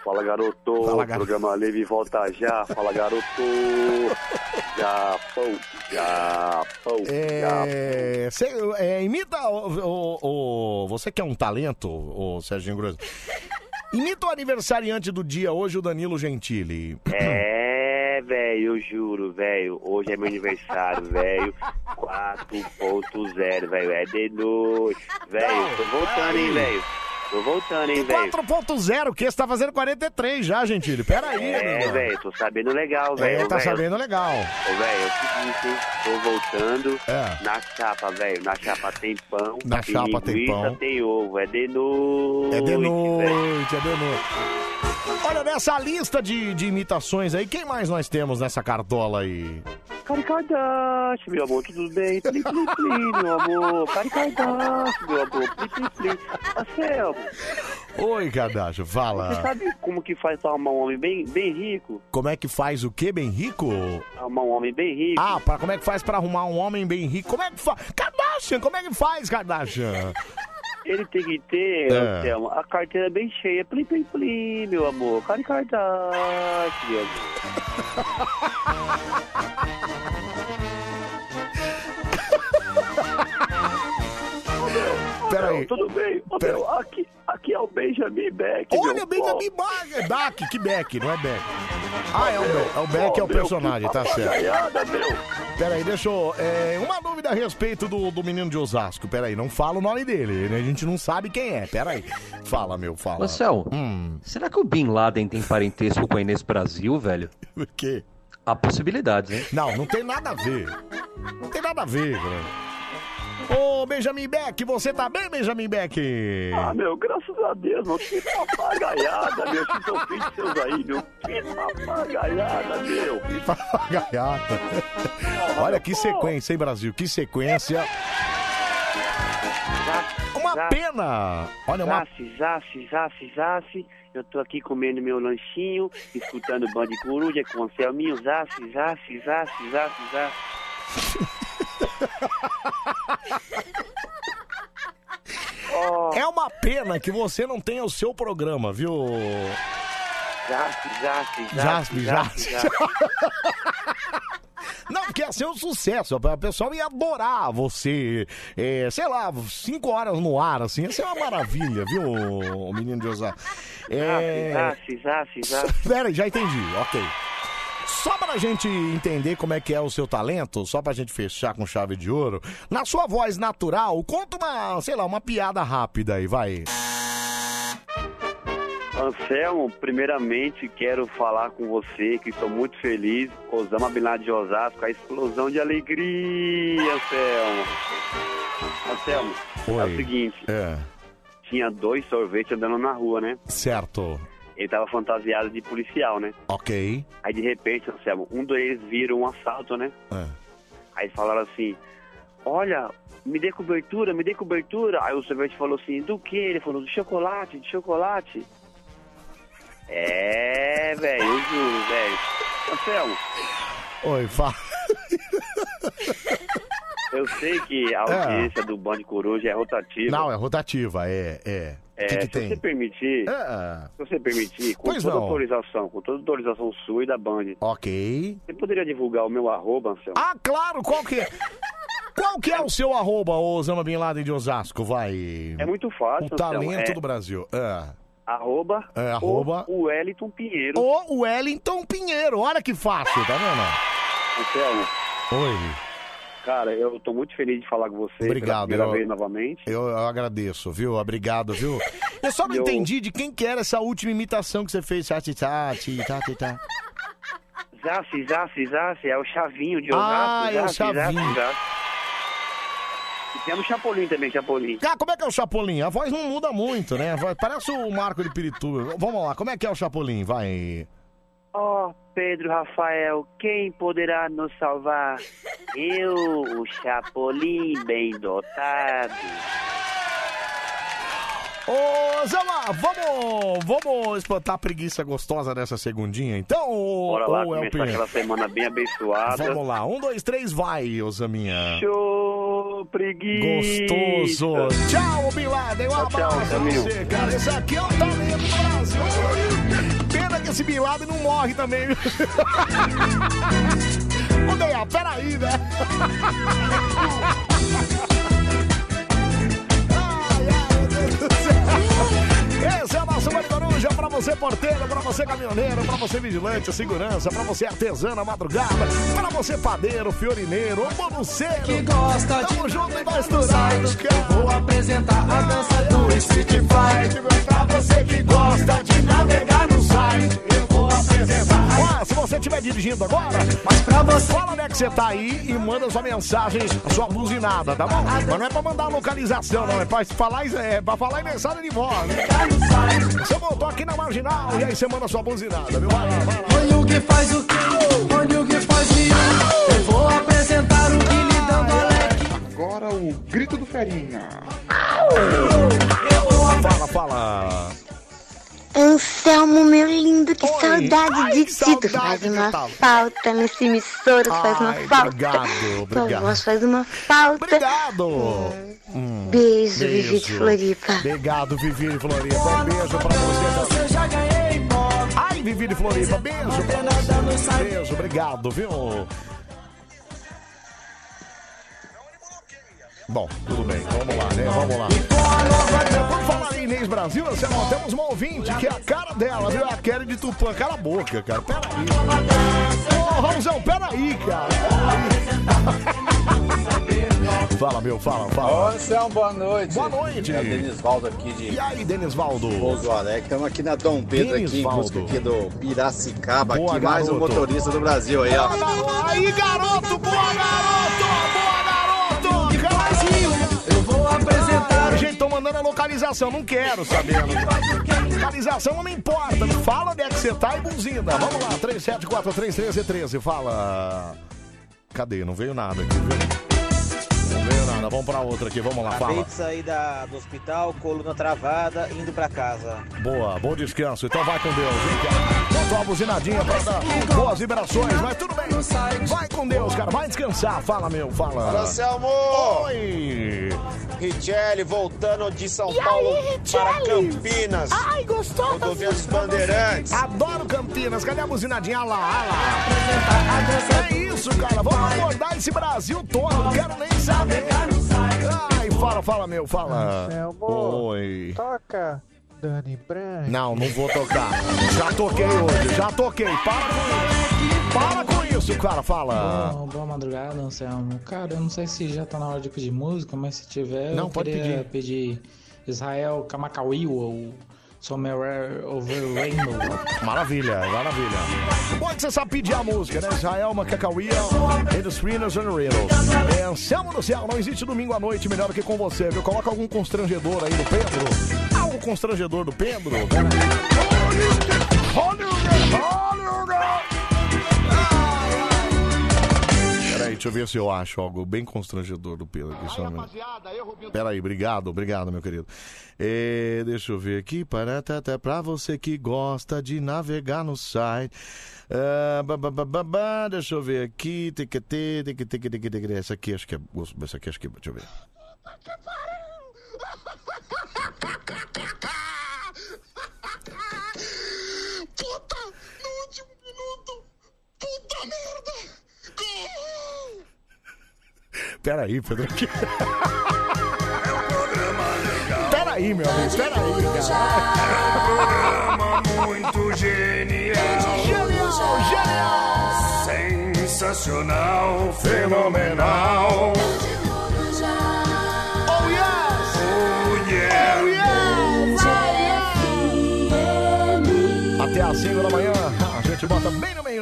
Fala garoto. Fala, garoto. Programa Leve volta já. Fala garoto. Japão. Japão. Japão. É, cê, é, imita o, o- o- Você que é um talento, o Serginho Groisman. Imita o aniversariante do dia hoje, o Danilo Gentili. É, velho, eu juro, velho. Hoje é meu aniversário, velho. 4.0, velho. É de noite. Velho, tô voltando, hein, velho. Tô voltando, hein, velho. 4.0, que você tá fazendo 43 já, Gentili. Pera aí, É, velho, tô sabendo legal, velho. É, tá sabendo legal. Ô, velho, é o seguinte, hein? Tô voltando É. na chapa, velho. Na chapa tem pão. Na tem chapa tem linguiça, pão. tem ovo. É de noite. É de velho. noite, é de noite. Olha, nessa lista de, de imitações aí, quem mais nós temos nessa cartola aí? Cari Kardashian, meu amor, tudo bem? Plim, plim, plim, meu amor. Cari Kardashian, meu amor. Plim, plim, plim. Anselmo, Oi, Kardashian, você fala. sabe como que faz pra arrumar um homem bem, bem rico? Como é que faz o quê, bem rico? Arrumar um homem bem rico? Ah, pra, como é que faz pra arrumar um homem bem rico? Como é que faz? Kardashian, como é que faz, Kardashian? Ele tem que ter, É. Anselmo, a carteira bem cheia. Plim, plim, plim, meu amor. Cari Kardashian, meu amor. Peraí. Tudo bem? Ô, Pera- meu, aqui, aqui é o Benjamin Beck. Olha, Benjamin. Bag, é Beck, que Beck, não é Beck. Ah, é o Beck, é o Beck, é o personagem, tá certo. Peraí, deixa eu. é, uma dúvida a respeito do, do menino de Osasco. Peraí, não fala o nome dele, né? A gente não sabe quem é. Peraí. Fala, meu, fala. Ô, Céu, Hum. será que o Bin Laden tem parentesco com a Inês Brasil, velho? O quê? Há possibilidades, hein? Não, não tem nada a ver. Não tem nada a ver, cara. Ô, Benjamin Beck, você tá bem, Benjamin Beck? Ah, meu, graças a Deus, meu. Que papagaiada, meu. Que são filhos seus aí, meu. Que papagaiada, meu. Que papagaiada. Olha que sequência, hein, Brasil? Que sequência. Uma pena. Olha, uma Zace, zace, zace, zace. Eu tô aqui comendo meu lanchinho, escutando Band de Coruja com o Selminho. Zace, zace, zace, zace, zace. É uma pena que você não tenha o seu programa, viu? Zasp, Jaspe, Zasp, Jaspe. Não, porque ia ser um sucesso. O pessoal ia adorar você. é, sei lá, cinco horas no ar, assim. Ia ser uma maravilha, viu, o menino de Osasco? É... Zasp, Zasp. Pera aí, já entendi, ok. Só pra gente entender como é que é o seu talento, só pra gente fechar com chave de ouro, na sua voz natural, conta uma, sei lá, uma piada rápida aí, vai. Anselmo, primeiramente quero falar com você que estou muito feliz. Osama Bin Laden de Osasco, a explosão de alegria, Anselmo. Anselmo, é Oi. o seguinte, É, tinha dois sorvetes andando na rua, né? certo. Ele tava fantasiado de policial, né? Ok. Aí de repente, Anselmo, um deles vira um assalto, né? É. Aí falaram assim, olha, me dê cobertura, me dê cobertura. Aí o sorvete falou assim, do que? Ele falou, do chocolate, de chocolate. É, velho, eu juro, velho. Anselmo, Oi, fala. eu sei que a audiência do Band Coruja é rotativa. Não, é rotativa, é, é. É, O que, que se tem? você permitir, É. se você permitir, com Pois toda não. autorização, com toda autorização sua e da Band, Ok. você poderia divulgar o meu arroba, Anselmo? Ah, claro, qual que é? Qual que é o seu arroba, Osama Bin Laden de Osasco? Vai. É muito fácil, O talento é do Brasil. É. Arroba, É, arroba- o Wellington Pinheiro. O Wellington Pinheiro. Olha que fácil, tá vendo? Anselmo, Oi. Cara, eu tô muito feliz de falar com você Obrigado. pela primeira eu- vez novamente. Eu, eu agradeço, viu? Obrigado, viu? Eu só não Eu- entendi de quem que era essa última imitação que você fez. Tati, tati, tati, tati. Zassi, Zassi, Zassi, é o Chavinho de Ah, Osasco. é o Zassi, Chavinho. Zassi, Zassi. E temos Chapolin também, Chapolin. Cara, como é que é o Chapolin? A voz não muda muito, né? Parece o Marco de Pirituba. Vamos lá, como é que é o Chapolin? Vai. Ó, Pedro Rafael, quem poderá nos salvar? Eu, o Chapolin bem dotado. Ô, Zama, vamos, vamos espantar a preguiça gostosa dessa segundinha, então? Bora lá ou é o começar aquela semana bem abençoada. Vamos lá, um, dois, três, vai, ô Zaminha. Show, preguiça. Gostoso. Tchau, Bin Laden. Um Tchau, tchau, abraço pra você, cara. Esse aqui é o talento Brasil. Esse Bin Laden não morre também. Ô, Deia, peraí, né? porteiro, pra você caminhoneiro, pra você vigilante, segurança, pra você artesã na madrugada, pra você padeiro, fiorineiro, bonuceiro. Que gosta Tamo de junto e vai estourar. Vou apresentar a dança do Street Fight. Pra você que gosta de navegar no site, eu vou apresentar. Ó, se você estiver dirigindo agora, mas pra você. Fala onde é que você tá aí e manda sua mensagem, a sua buzinada, tá bom? Mas não é pra mandar localização, não. É pra falar, é pra falar em mensagem de voz. né? Você voltou aqui na marginal e aí você manda sua buzinada, viu? Vai lá, vai lá. Olha o que faz o que, olha o que faz o Eu vou apresentar o Guilherme dando Alec. Agora o grito do Ferinha. Fala, fala. Anselmo, meu lindo, que Oi. saudade Ai, de que ti. Tu faz uma falta nesse emissora, tu faz uma Ai, falta. obrigado, Tua obrigado. voz faz uma falta. Obrigado. Hum, Beijo, Vivi de Floripa. Obrigado, Vivi de Floripa. Um beijo pra você. Eu já ganhei. Ai, Vivi de Floripa, beijo. Beijo, obrigado, viu? Bom, tudo bem, vamos lá, né? Vamos lá. Vamos falar em Inês Brasil, nós temos uma ouvinte que é a cara dela, viu? É a Kelly de Tupã. Cala a boca, cara. Pera aí. Ô, Raulzão, pera aí, cara. Fala, meu, fala, fala. Anselmo, boa noite. Boa noite. É o Denisvaldo aqui de E aí, Denisvaldo? Pouso Alegre. Estamos aqui na Dom Pedro, aqui em busca aqui do Piracicaba, Boa, aqui mais um garoto. motorista do Brasil aí, ó. Aí, garoto, boa, garoto, boa, Gente, tô mandando a localização, não quero saber. Localização não me importa, fala onde é que você tá e buzina. Vamos lá, 37431313, fala. Cadê? Não veio nada aqui, viu? Veio nada, vamos pra outra aqui, vamos lá, Acabei fala. de sair da, do hospital, coluna travada, indo pra casa. Boa, bom descanso. Então vai com Deus, hein, cara? Botou uma buzinadinha pra dar boas vibrações, mas tudo bem. Vai com Deus, cara. Vai descansar. Fala, meu, fala. Fala, Selmo! Oi! Richelli voltando de São Paulo para Campinas. Ai, gostou? Rodovia dos Bandeirantes. Adoro Campinas. Cadê a buzinadinha? Olha lá, olha lá. É isso, cara. Vamos abordar esse Brasil todo. Não quero nem saber. Ai, fala, fala, meu, fala. Oi. Toca Dani Branco. Não, não vou tocar. Já toquei hoje, já toquei. Para com isso. Para com isso, cara. Fala. Bom, boa madrugada, Anselmo. Cara, eu não sei se já tá na hora de pedir música, mas se tiver, Não, eu pode queria pedir Israel Kamakawil ou Somewhere Over Rainbow. Maravilha, maravilha. Que você sabe pedir a música, né? Israel Macacauia e dos Frinos and Riddles. É, Anselmo do céu, não existe domingo à noite melhor que com você, viu? Coloca algum constrangedor aí do Pedro. Algum constrangedor do Pedro? Pera deixa eu ver se eu acho algo bem constrangedor do Pedro aqui. Só um. Peraí, obrigado, obrigado, meu querido. É, deixa eu ver aqui. Para, até pra você que gosta de navegar no site. Ah, ba, ba, ba, ba, ba, deixa eu ver aqui. Tem que ter, tem que ter, tem que ter, tem que ter. Essa aqui acho que é. Essa aqui acho que é. Deixa eu ver. Puta, no último minuto. Puta merda. Gol. Peraí, Pedro. Peraí, meu amigo. Peraí, cara. Programa muito genial. Genial, genial. Sensacional, fenomenal. Oh, yes. Oh, yeah. Oh, yes. Até às 5 da manhã,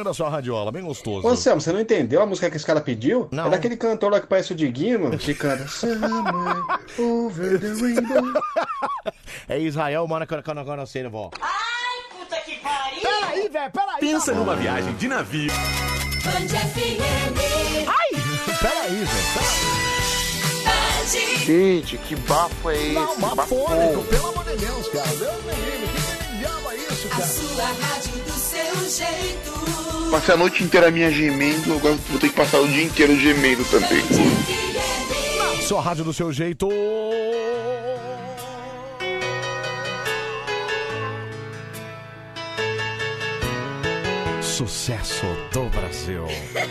meio da sua radiola, bem gostoso. Ô, Selmo, você não entendeu a música que esse cara pediu? Não. É daquele cantor lá que parece o Diguinho, mano, que canta. Somewhere over the rainbow. É Israel, mano, que eu não conheci, vó. Ai, puta que pariu. Peraí, velho, peraí. Pensa numa viagem de navio. Ai, peraí, velho. Gente, que bafo é esse? Não, bafônico, pelo amor de Deus, cara. Deus me livre, que diabo é isso, cara? Sua rádio. Passei a noite inteira minha gemendo, agora vou ter que passar o dia inteiro gemendo também. Sua rádio do seu jeito. Sucesso do Brasil.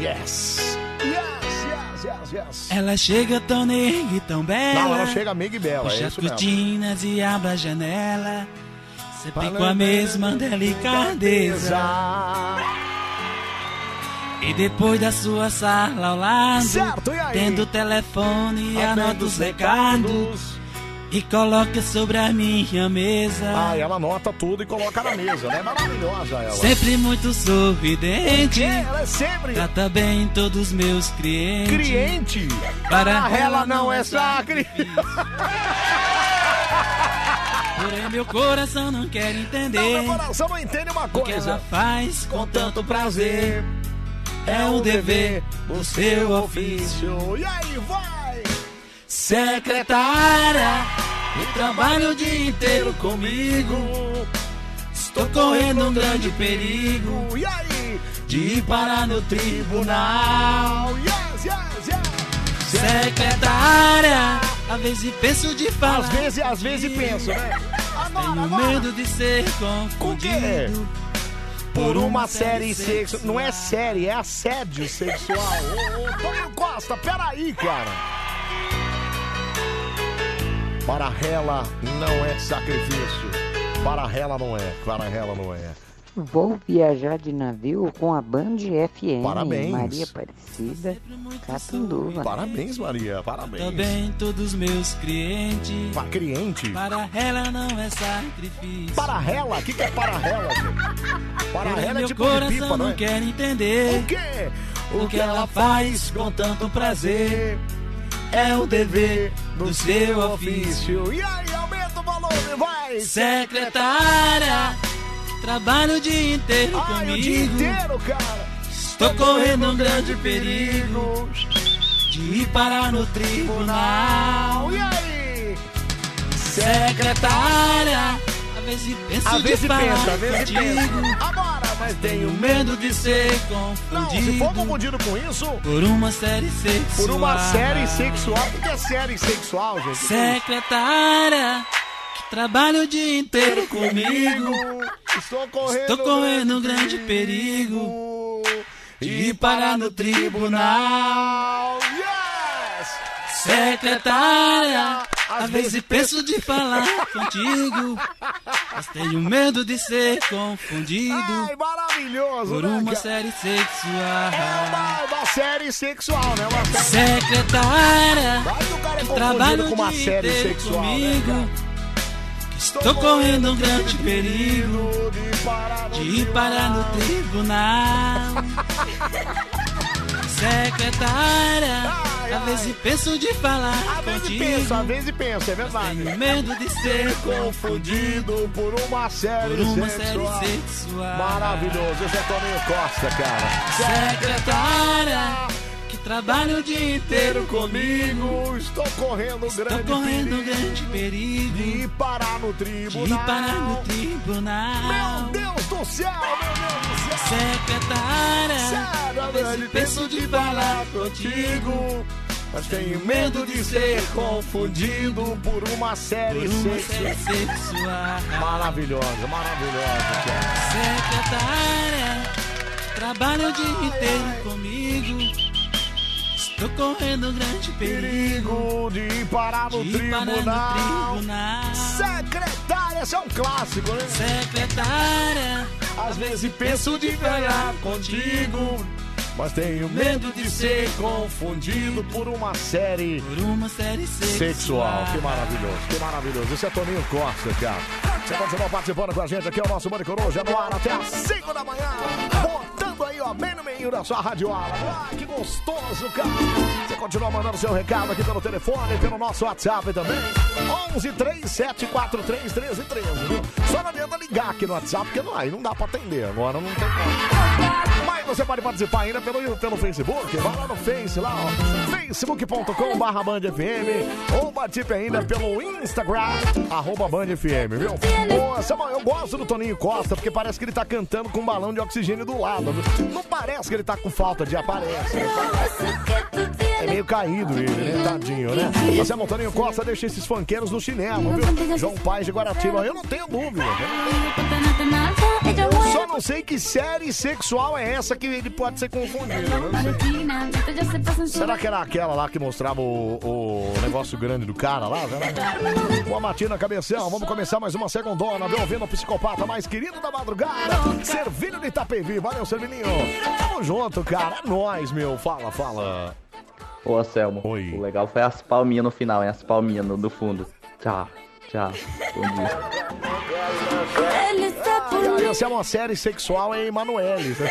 Yes. Yes, yes, yes. Ela chega tão negra e tão bela. Não, ela chega meiga e bela, Puxa é as isso mesmo. cortinas e abre a janela. Sempre com a mesma delicadeza. E depois da sua sala ao lado, Certo, tendo o telefone e Anota os os recados. E coloca sobre a minha mesa. Ah, ela anota tudo e coloca na mesa, né? Maravilhosa ela. Sempre muito sorridente. Ela é sempre. Trata bem todos os meus clientes. Cliente. Para ela não é sacre. Porém, meu coração não quer entender. Não, meu coração não entende uma O que coisa. ela faz com tanto prazer. É um dever do seu ofício. E aí, vai! Secretária, e trabalho o dia inteiro comigo. Estou correndo um grande perigo E aí? de ir parar no tribunal. Yes, yes, yes. Secretária, às vezes penso de falar. Às vezes, às vezes penso, né? Tenho medo de ser confundido Por uma série sexual. Não é série, é assédio sexual. Ô, ô, Tonho Costa, peraí, cara. Para ela não é sacrifício. Para ela não é. Para ela não é. Vou viajar de navio com a Band FM. Parabéns. Maria Aparecida, Catanduva. Parabéns, Maria. Parabéns. Também todos meus clientes. Para cliente? Para ela não é sacrifício. Para ela? O que, que é para ela, gente? Para ela é meu tipo de coração pipa, não não é? quer entender. O quê? O que ela faz com tanto prazer é o dever do seu ofício. E aí, aumenta o volume, vai! Secretária, trabalho o dia inteiro Ai, o comigo. dia inteiro, cara! Estou correndo um grande perigo de ir parar no tribunal. E aí? Secretária, às vezes penso Às de vezes pensa, às vezes pensa. Agora, mas Tenho medo de ser Não, se confundido for confundido com isso, por uma série sexual. por uma série sexual. O que é série sexual, gente? Secretária, que trabalha o dia inteiro comigo. Estou correndo, Estou correndo um grande perigo de ir parar no tribunal. Secretária, às vezes penso de falar contigo, mas tenho medo de ser confundido Ai, maravilhoso, por né, uma cara? série sexual. É uma série sexual, né? Uma série... Secretária, é trabalha com uma série sexual, comigo. né, Estou correndo um grande perigo de ir parar no tribunal. Secretária, às vezes penso de falar Às vezes contigo. pensa, às vezes pensa, é verdade. Tenho medo de ser confundido por uma série Por uma sexual. série sexual. Maravilhoso, esse é Toninho Costa, cara. Secretária, que trabalha o dia inteiro comigo. Estou correndo Estou grande correndo perigo grande perigo de parar no tribunal. de parar no tribunal. Meu Deus do céu, meu Deus do céu. Secretária, Sério, penso de falar contigo. Mas tenho medo de ser confundido por uma série Por uma série sexual. sexual. Maravilhosa, maravilhosa. Secretária, trabalha o dia inteiro comigo. Estou correndo grande perigo Perigo de ir parar no de ir parar no tribunal. tribunal. Secretária, esse é um clássico, né? Secretária, Às vezes penso de falar contigo, mas tenho medo de ser confundido por uma série por uma série sexual. sexual. Que maravilhoso, que maravilhoso. Esse é Toninho Costa, cara. Você continua participando com a gente aqui, é o nosso Bande Coruja no ar até às 5 da manhã. Botando aí, ó, bem no meio da sua radioala. Ai, que gostoso, cara. Você continua mandando seu recado aqui pelo telefone, pelo nosso WhatsApp também. 11 3743 1313, viu? Só não adianta ligar aqui no WhatsApp, porque não, aí não dá pra atender. Agora não tem como. Mas você pode participar ainda pelo, pelo Facebook. Vai lá no Face, lá, ó. facebook.com barra Band FM. Ou participe ainda pelo Instagram, arroba Band FM, viu? Samuel, eu gosto do Toninho Costa, porque parece que ele tá cantando com um balão de oxigênio do lado. Não parece que ele tá com falta de aparência. É meio caído ele, né? Tadinho, né? Você, Toninho Costa, deixa esses funkeiros no chinelo, viu? João Paz de Guaratiba, eu não tenho dúvida. Só não sei que série sexual é essa que ele pode ser confundido. Será que era aquela lá que mostrava o, o negócio grande do cara lá? Boa matina, cabeção. Vamos começar mais uma segundona, viu? Ouvindo o psicopata mais querido da madrugada. Servilho de Itapevi. Valeu, Servilinho. Tamo junto, cara. É nóis, meu. Fala, fala. Ô, Anselmo, o legal foi as palminhas no final, hein? As palminhas no, do fundo. Tchau, tchau. Bom dia. Ah, Essa é uma série sexual em Emanuele. né?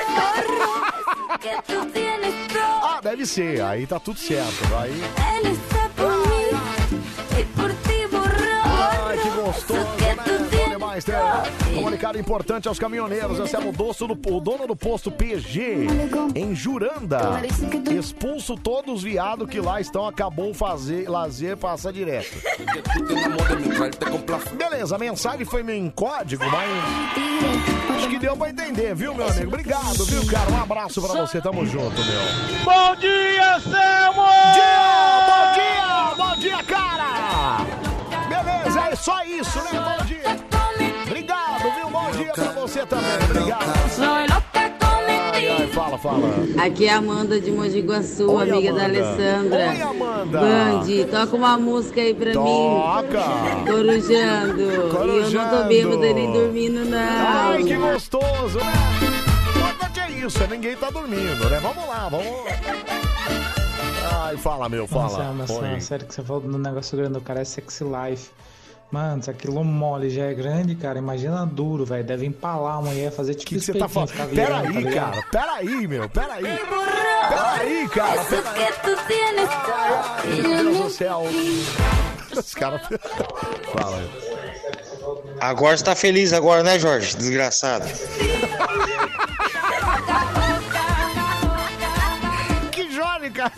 ah, deve ser. Aí tá tudo certo. Aí. Ai, que gostoso, né? Bom né? Comunicado importante aos caminhoneiros. Esse é o, doce do, o dono do posto PG em Juranda. Expulso todos os viados que lá estão. Acabou fazer lazer, passa direto. Beleza, a mensagem foi meio em código, mas. Acho que deu pra entender, viu, meu amigo? Obrigado, viu, cara? Um abraço pra você. Tamo junto, meu. Bom dia, Selmo! Dia! Bom dia! Bom dia, cara! Beleza, é só isso, né? Dia pra você também. Obrigado. Ai, ai, fala, fala. Aqui é a Amanda de Mogi Guaçu, Oi, amiga Amanda. da Alessandra. Oi, Amanda. Band, toca uma música aí pra Toca. mim. Corujando. E eu não tô Corujando. bêbada nem dormindo, não. Ai, que gostoso, né? O importante é isso, ninguém tá dormindo, né? Vamos lá, vamos. Ai, fala, meu, fala. Nossa, mas Oi. a sério que você falou do negócio grande do cara é Sexy Life. Mano, se aquilo mole já é grande, cara, imagina duro, velho. Deve empalar a mulher, fazer tipo que você tá falando? ficar Pera virando, tá cara. Pera aí, meu. Pera aí. Pera aí, cara. Pera aí. Ai, meu Deus do céu. Os caras... Fala aí. Agora você tá feliz agora, né, Jorge? Desgraçado. Que Jorge, cara.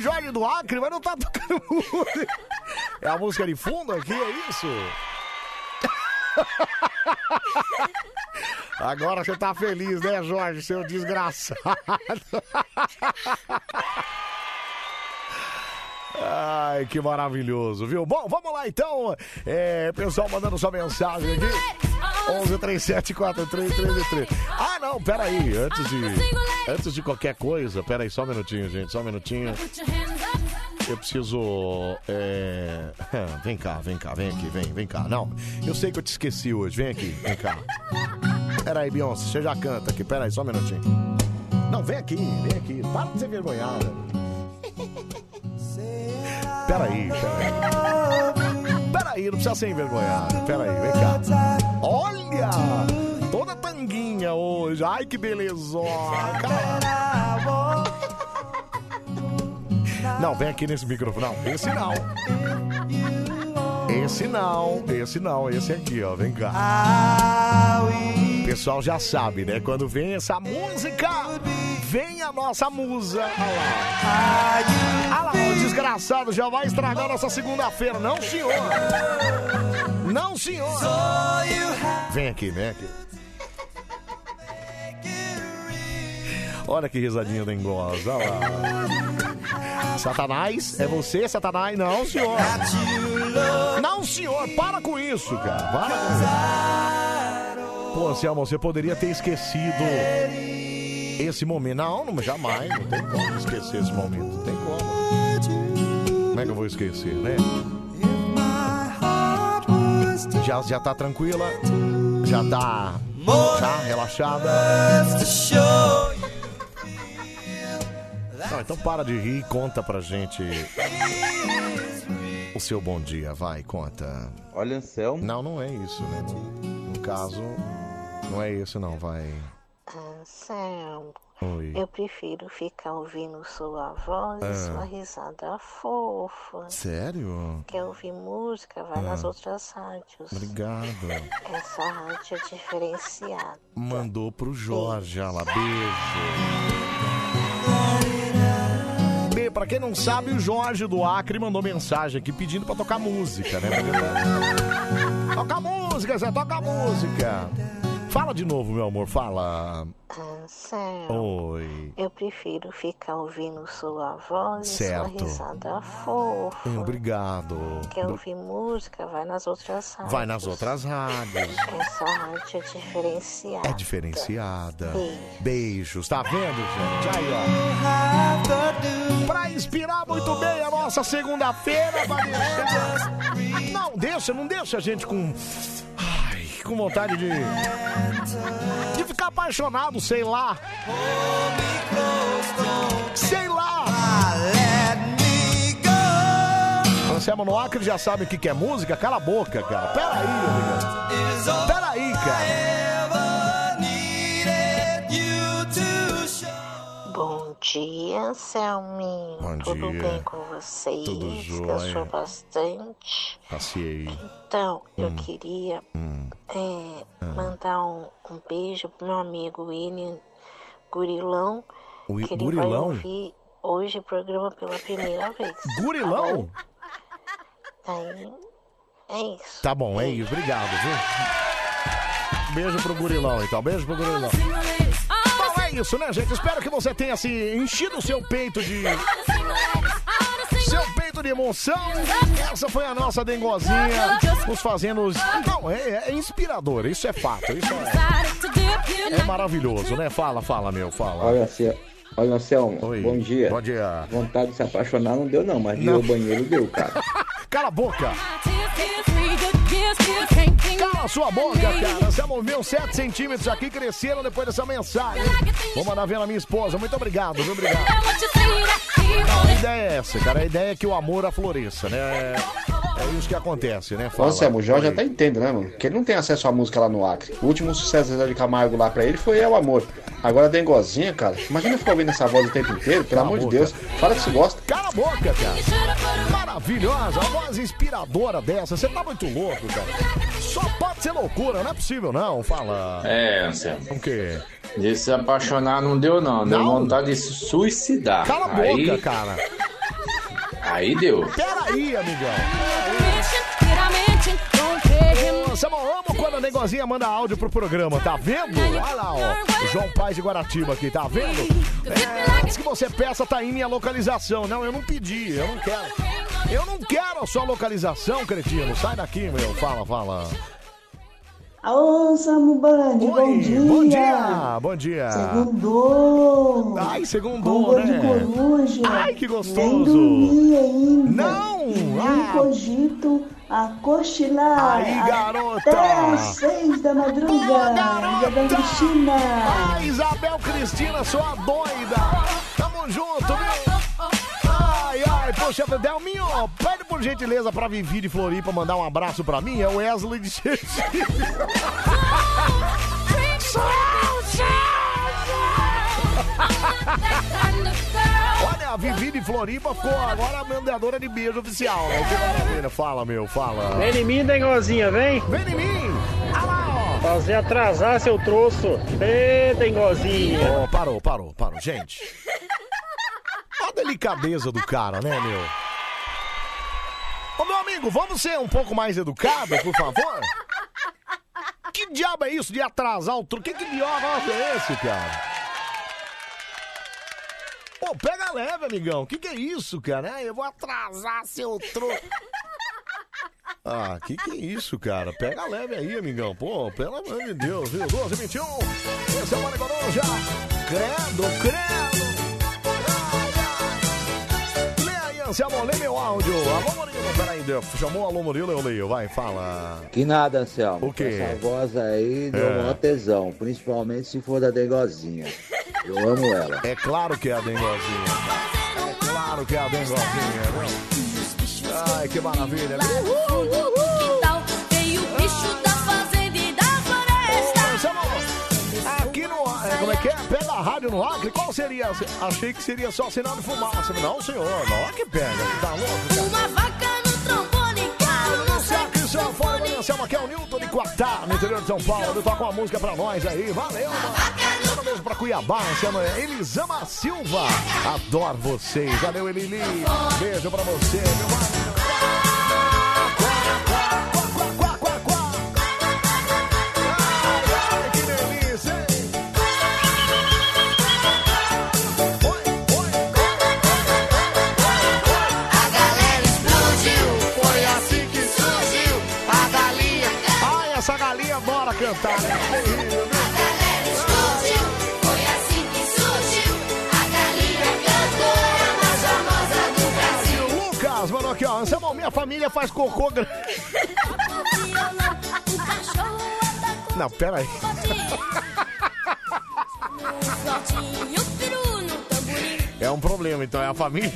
Jorge do Acre, mas não tá tocando música. É a música de fundo aqui, é isso? Agora você tá feliz, né, Jorge, seu desgraçado? Ai, que maravilhoso, viu? Bom, vamos lá então. É, pessoal mandando sua mensagem aqui. 11 37 4333. Ah, não, peraí. Antes de, antes de qualquer coisa, peraí, só um minutinho, gente, só um minutinho. Eu preciso. é, Vem cá, vem cá, vem aqui, vem, vem cá. Não, eu sei que eu te esqueci hoje. Vem aqui, vem cá. Peraí, Beyoncé, você já canta aqui. Peraí, só um minutinho. Não, vem aqui, vem aqui. Para de ser vergonhada. Peraí, peraí. Peraí, não precisa ser envergonhado. Peraí, vem cá. Olha! Toda tanguinha hoje. Ai, que belezona. Não, vem aqui nesse microfone. Não, esse não. Esse não, esse não, esse aqui, ó. Vem cá. O pessoal já sabe, né? Quando vem essa música, vem a nossa musa. Olha lá. Olha lá, o desgraçado já vai estragar nossa segunda-feira. Não, senhor. Não, senhor. Vem aqui, vem aqui. Olha que risadinha dengosa. Olha lá. Satanás, é você, Satanás? Não, senhor. Não, senhor, para com isso, cara. Para com isso. Pô, Selma, você poderia ter esquecido esse momento. Não, jamais. Não tem como esquecer esse momento. Não tem como. Como é que eu vou esquecer, né? Já, já tá tranquila? Já tá. Já relaxada? Não, então para de rir e conta pra gente o seu bom dia. Vai, conta. Olha, Anselmo. Não, não é isso, né? No caso, não é isso, não. Vai. Anselmo, Oi. eu prefiro ficar ouvindo sua voz Ah. e sua risada fofa. Sério? Quer ouvir música? Vai nas Ah. outras rádios. Obrigado. Essa rádio é diferenciada. Mandou pro Jorge, lá, beijo. Pra quem não sabe, o Jorge do Acre mandou mensagem aqui pedindo pra tocar música, né? Toca música, Zé, toca música. Fala de novo, meu amor, fala. Anselmo, Oi. eu prefiro ficar ouvindo sua voz Certo. e sua risada fofa. Obrigado. Quer ouvir música? Vai nas outras rádios. Vai nas outras rádios. Essa rádio é diferenciada. É diferenciada. Beijo. Beijos, tá vendo, gente? Aí, ó. Pra inspirar muito bem a nossa segunda-feira. Não, deixa, não deixa a gente com. Ai, com vontade de. De ficar apaixonado, sei lá. Sei lá. Anselmo no Acre já sabe o que é música? Cala a boca, cara. Peraí, amiga. Peraí, cara. Dia, Selminho. Bom Tudo dia. bem com vocês? Tudo jóia. bastante? Passei. Então, eu Hum. queria Hum. é, Ah. mandar um, um beijo pro meu amigo William Gurilão. O que ele Gurilão? vai ouvir hoje o programa pela primeira vez. Gurilão? Aí, é isso. Tá bom, é isso. Obrigado, viu? Beijo pro gurilão, então. Beijo pro gurilão. É isso, né, gente? Espero que você tenha se enchido o seu peito de. Seu peito de emoção. Essa foi a nossa dengozinha. Nos fazendo. Não, é, é inspirador. Isso é fato. Isso é, é maravilhoso, né? Fala, fala, meu. Fala. Olha, Anselmo. Olha, Anselmo. Bom dia. Bom dia. Vontade de se apaixonar não deu, não, mas Não. ao banheiro deu, cara. Cala a boca! Cala sua boca, cara. Você moveu 7 centímetros aqui, cresceram depois dessa mensagem. Vou mandar ver na minha esposa. Muito obrigado, viu? Obrigado. A ideia é essa, cara. A ideia é que o amor afloresça, né? É, isso que acontece, né? Ô, Anselmo, o Jorge até entende, né, mano? Que ele não tem acesso à música lá no Acre. O último sucesso Zé de Camargo lá pra ele foi É o Amor. Agora a Dengozinha, cara, imagina ficar ouvindo essa voz o tempo inteiro, pelo Cala a amor de. Deus. Fala que se gosta. Cala a boca, cara. Maravilhosa, uma voz inspiradora dessa. Você tá muito louco, cara. Só pode ser loucura, não é possível, não. Fala. É, Anselmo. O quê? De se apaixonar não deu, não. Deu Não? vontade de se suicidar. Cala a boca, aí, cara. Aí deu. Peraí, amigão. Samuel, amo quando a negozinha manda áudio pro programa, tá vendo? Olha lá, ó. O João Paz de Guaratiba aqui, tá vendo? É, antes que você peça, tá aí minha localização. Não, eu não pedi, eu não quero. Eu não quero a sua localização, cretino. Sai daqui, meu. Fala, fala. Alô, Samu Band, bom dia. Bom dia, bom dia. Segundou. Ai, Com segundou, de né? coruja. Ai, que Nem gostoso. dormi ainda. Não! Nem Ah. cogito a cochilar. Aí, garota. Até às seis da madrugada. Dia da Cristina. Ai, Isabel Cristina, sua doida. Tamo junto, viu? Poxa, Delminho, pede por gentileza pra Vivi de Floripa mandar um abraço pra mim. É o Wesley de Sergipe. Olha, a Vivi de Floripa ficou agora a mandadora de beijo oficial, né? Que maravilha. Fala, meu, fala. Vem em mim, dengozinha, vem. Vem em mim. Fazer atrasar seu troço. Ê, dengozinha. Ó, parou, parou, parou. Gente. Olha a delicadeza do cara, né, meu? Ô, meu amigo, vamos ser um pouco mais educado, por favor? Que diabo é isso de atrasar o truque? Que, que diabo é esse, cara? Pô, pega leve, amigão. Que que é isso, cara? Eu vou atrasar seu truque. Ah, que que é isso, cara? Pega leve aí, amigão. Pô, pelo amor de Deus, viu? 12, 21. Esse é o Mane Coruja. Credo, credo. Aí, Anselmo, lê meu áudio. Alô, Murilo, peraí. Chamou alô, Murilo, eu leio. Vai, fala. Que nada, Anselmo. O quê? Essa voz aí deu É. maior tesão, principalmente se for da Degozinha. Eu amo ela. É claro que é a dengozinha. É claro que é a dengozinha? Ai, que maravilha. Uhul, uhul. Veio o bicho da fazenda como é que é? Pega a rádio no Acre? Qual seria? Achei que seria só sinal de fumaça. Não, senhor. Não, que pega. Tá louco? cara? Uma vaca no trombone, galo no só fora do Anselmo, aqui é o Newton de Quatá, no interior de São Paulo. Toca uma música pra nós aí. Valeu, mano. Um beijo pra Cuiabá, Anselmo. Elisama Silva. Adoro vocês. Valeu, Elili. Beijo pra você, meu mano. Brasil. Lucas, mano, aqui, ó. Anselmo, minha família faz cocô grande. Não, pera aí. É um problema, então, é a família.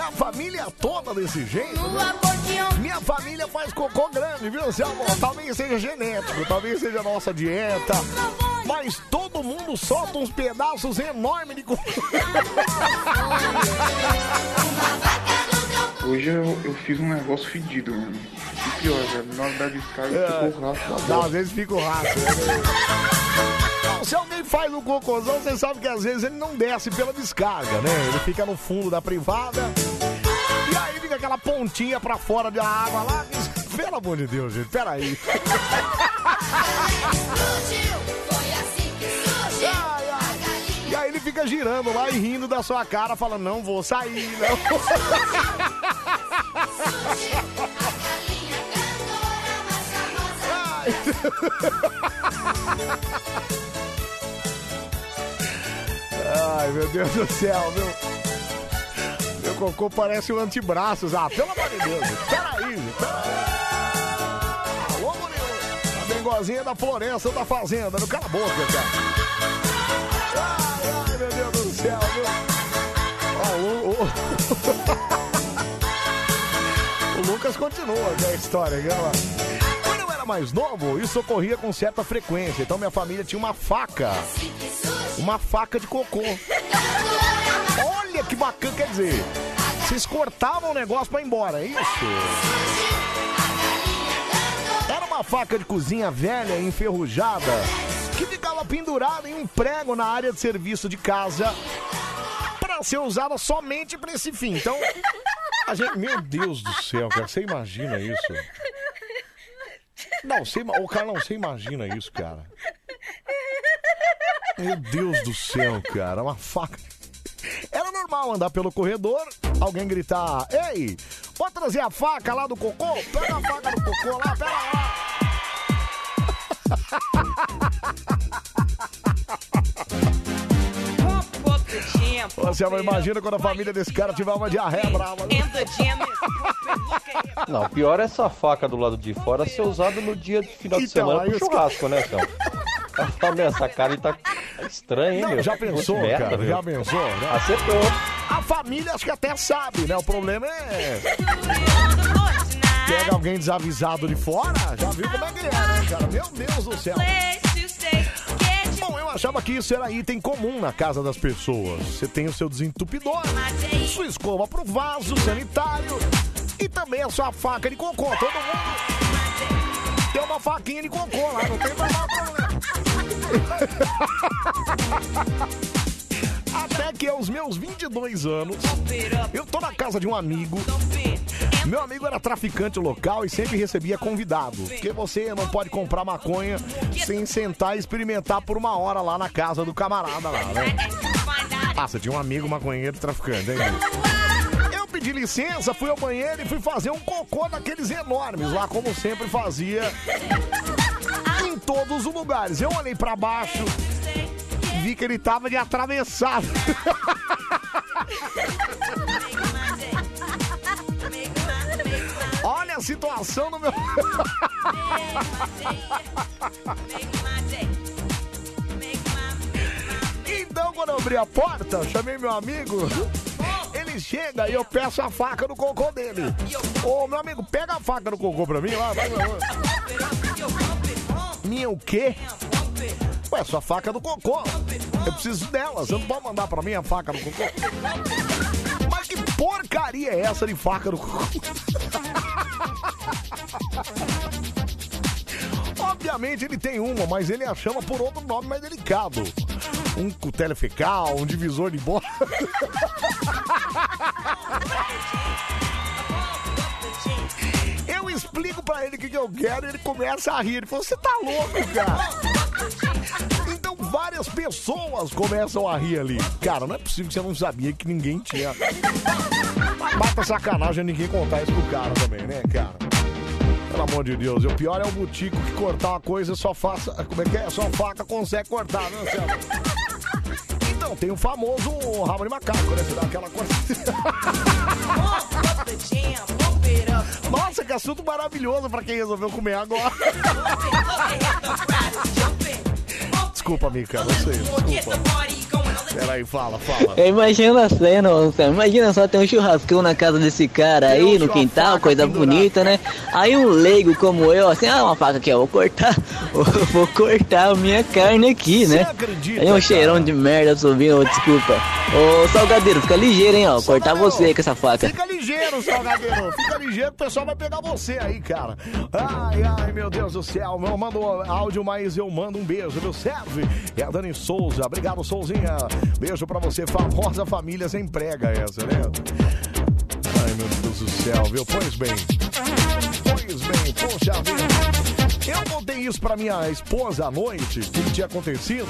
É a família toda desse jeito? Minha família faz cocô grande, viu, Anselmo? Talvez seja genético, talvez seja nossa dieta. Mas todo mundo solta uns pedaços enormes de cocô. Hoje eu, eu fiz um negócio fedido, mano. E pior, velho, na hora da descarga É. ficou o rastro da Não, bola. às vezes fica o rastro. né? Não, Se alguém faz um cocôzão, você sabe que às vezes ele não desce pela descarga, né? Ele fica no fundo da privada. E aí fica aquela pontinha pra fora da água lá. Pelo amor de Deus, gente, peraí. Ai. E aí ele fica girando lá e rindo da sua cara, falando, não vou sair, não. Ai, meu Deus do céu, meu. Meu cocô parece um antebraços. Ah, pelo amor de Deus. Peraí, peraí. Alô, Murilo. A bengozinha da floresta da fazenda. Não cala a boca, cara. Ai, ai, meu Deus do céu, viu? Ó, o, o- Lucas continua aqui a história, viu? Quando eu era mais novo, isso ocorria com certa frequência. Então minha família tinha uma faca. Uma faca de cocô. Olha que bacana, quer dizer, vocês cortavam o negócio pra ir embora, é isso? Era uma faca de cozinha velha enferrujada que ficava pendurada em um prego na área de serviço de casa para ser usada somente para esse fim. Então, a gente, meu Deus do céu, cara, você imagina isso? Não, você, ô, cara, não, você imagina isso, cara. Meu Deus do céu, cara, uma faca. Era normal andar pelo corredor, alguém gritar: Ei, pode trazer a faca lá do cocô? Pega a faca do cocô lá, pega lá. Você imagina quando a família desse cara tiver uma diarreia brava. né? Não, pior é essa faca do lado de fora ser usada no dia de final de Então, semana pro churrasco, né, Céu? Tá? Essa cara tá estranha, hein, Não, meu? já pensou, Muito merda, cara? meu. Já pensou? né? Acertou. A família acho que até sabe, né? O problema é. Pega alguém desavisado de fora, já viu como é que é, né, cara? Meu Deus do céu. Bom, eu achava que isso era item comum na casa das pessoas. Você tem o seu desentupidor, sua escova pro vaso sanitário e também a sua faca de cocô. Todo mundo tem uma faquinha de cocô lá, não tem problema. Até que aos meus 22 anos, eu tô na casa de um amigo. Meu amigo era traficante local e sempre recebia convidado. Porque você não pode comprar maconha sem sentar e experimentar por uma hora lá na casa do camarada lá, né? Ah, você tinha um amigo maconheiro traficante, hein? Pedi licença, fui ao banheiro e fui fazer um cocô daqueles enormes lá, como sempre fazia em todos os lugares. Eu olhei pra baixo, vi que ele tava de atravessado. Olha a situação no meu. Então, quando eu abri a porta, chamei meu amigo. Chega e eu peço a faca no cocô dele. Ô, meu amigo, pega a faca no cocô pra mim lá, vai, vai, vai. Minha o quê? Ué, sua faca do cocô. Eu preciso dela. Você não pode mandar pra mim a faca do cocô? Mas que porcaria é essa de faca do cocô? Obviamente ele tem uma, mas ele a chama por outro nome mais delicado. Um cutelo fecal, um divisor de bola. Eu explico pra ele o que, eu quero e ele começa a rir. Ele falou, você tá louco, cara? Então várias pessoas começam a rir ali. Cara, não é possível que você não sabia que ninguém tinha. Bata sacanagem ninguém contar isso pro cara também, né, cara? Pelo amor de Deus, o pior é o butico que cortar uma coisa só faça. Como é que é? Só faca consegue cortar, né, Anselmo? Então, tem o famoso rabo de macaco, né? Você dá aquela coisa. Nossa, que assunto maravilhoso pra quem resolveu comer agora. Desculpa, Mica, não sei, desculpa. Peraí, fala, fala. Imagina a cena, imagina só ter um churrascão na casa desse cara aí, no quintal, coisa bonita, né? Aí um leigo como eu, assim, ah, uma faca aqui, ó, vou cortar, vou cortar a minha carne aqui, né? Aí um cheirão de merda subindo, desculpa. Ô, salgadeiro, fica ligeiro, hein, ó, cortar você com essa faca. Fica ligeiro, salgadeiro. Fica ligeiro, o pessoal vai pegar você aí, cara. Ai, ai, meu Deus do céu. Eu mando áudio, mas eu mando um beijo, meu serve. É a Dani Souza. Obrigado, Souzinha. Beijo pra você, famosa família sem prega essa, né? Ai, meu Deus do céu, viu? Pois bem. Pois bem, poxa vida. Eu contei isso pra minha esposa à noite, o que tinha acontecido.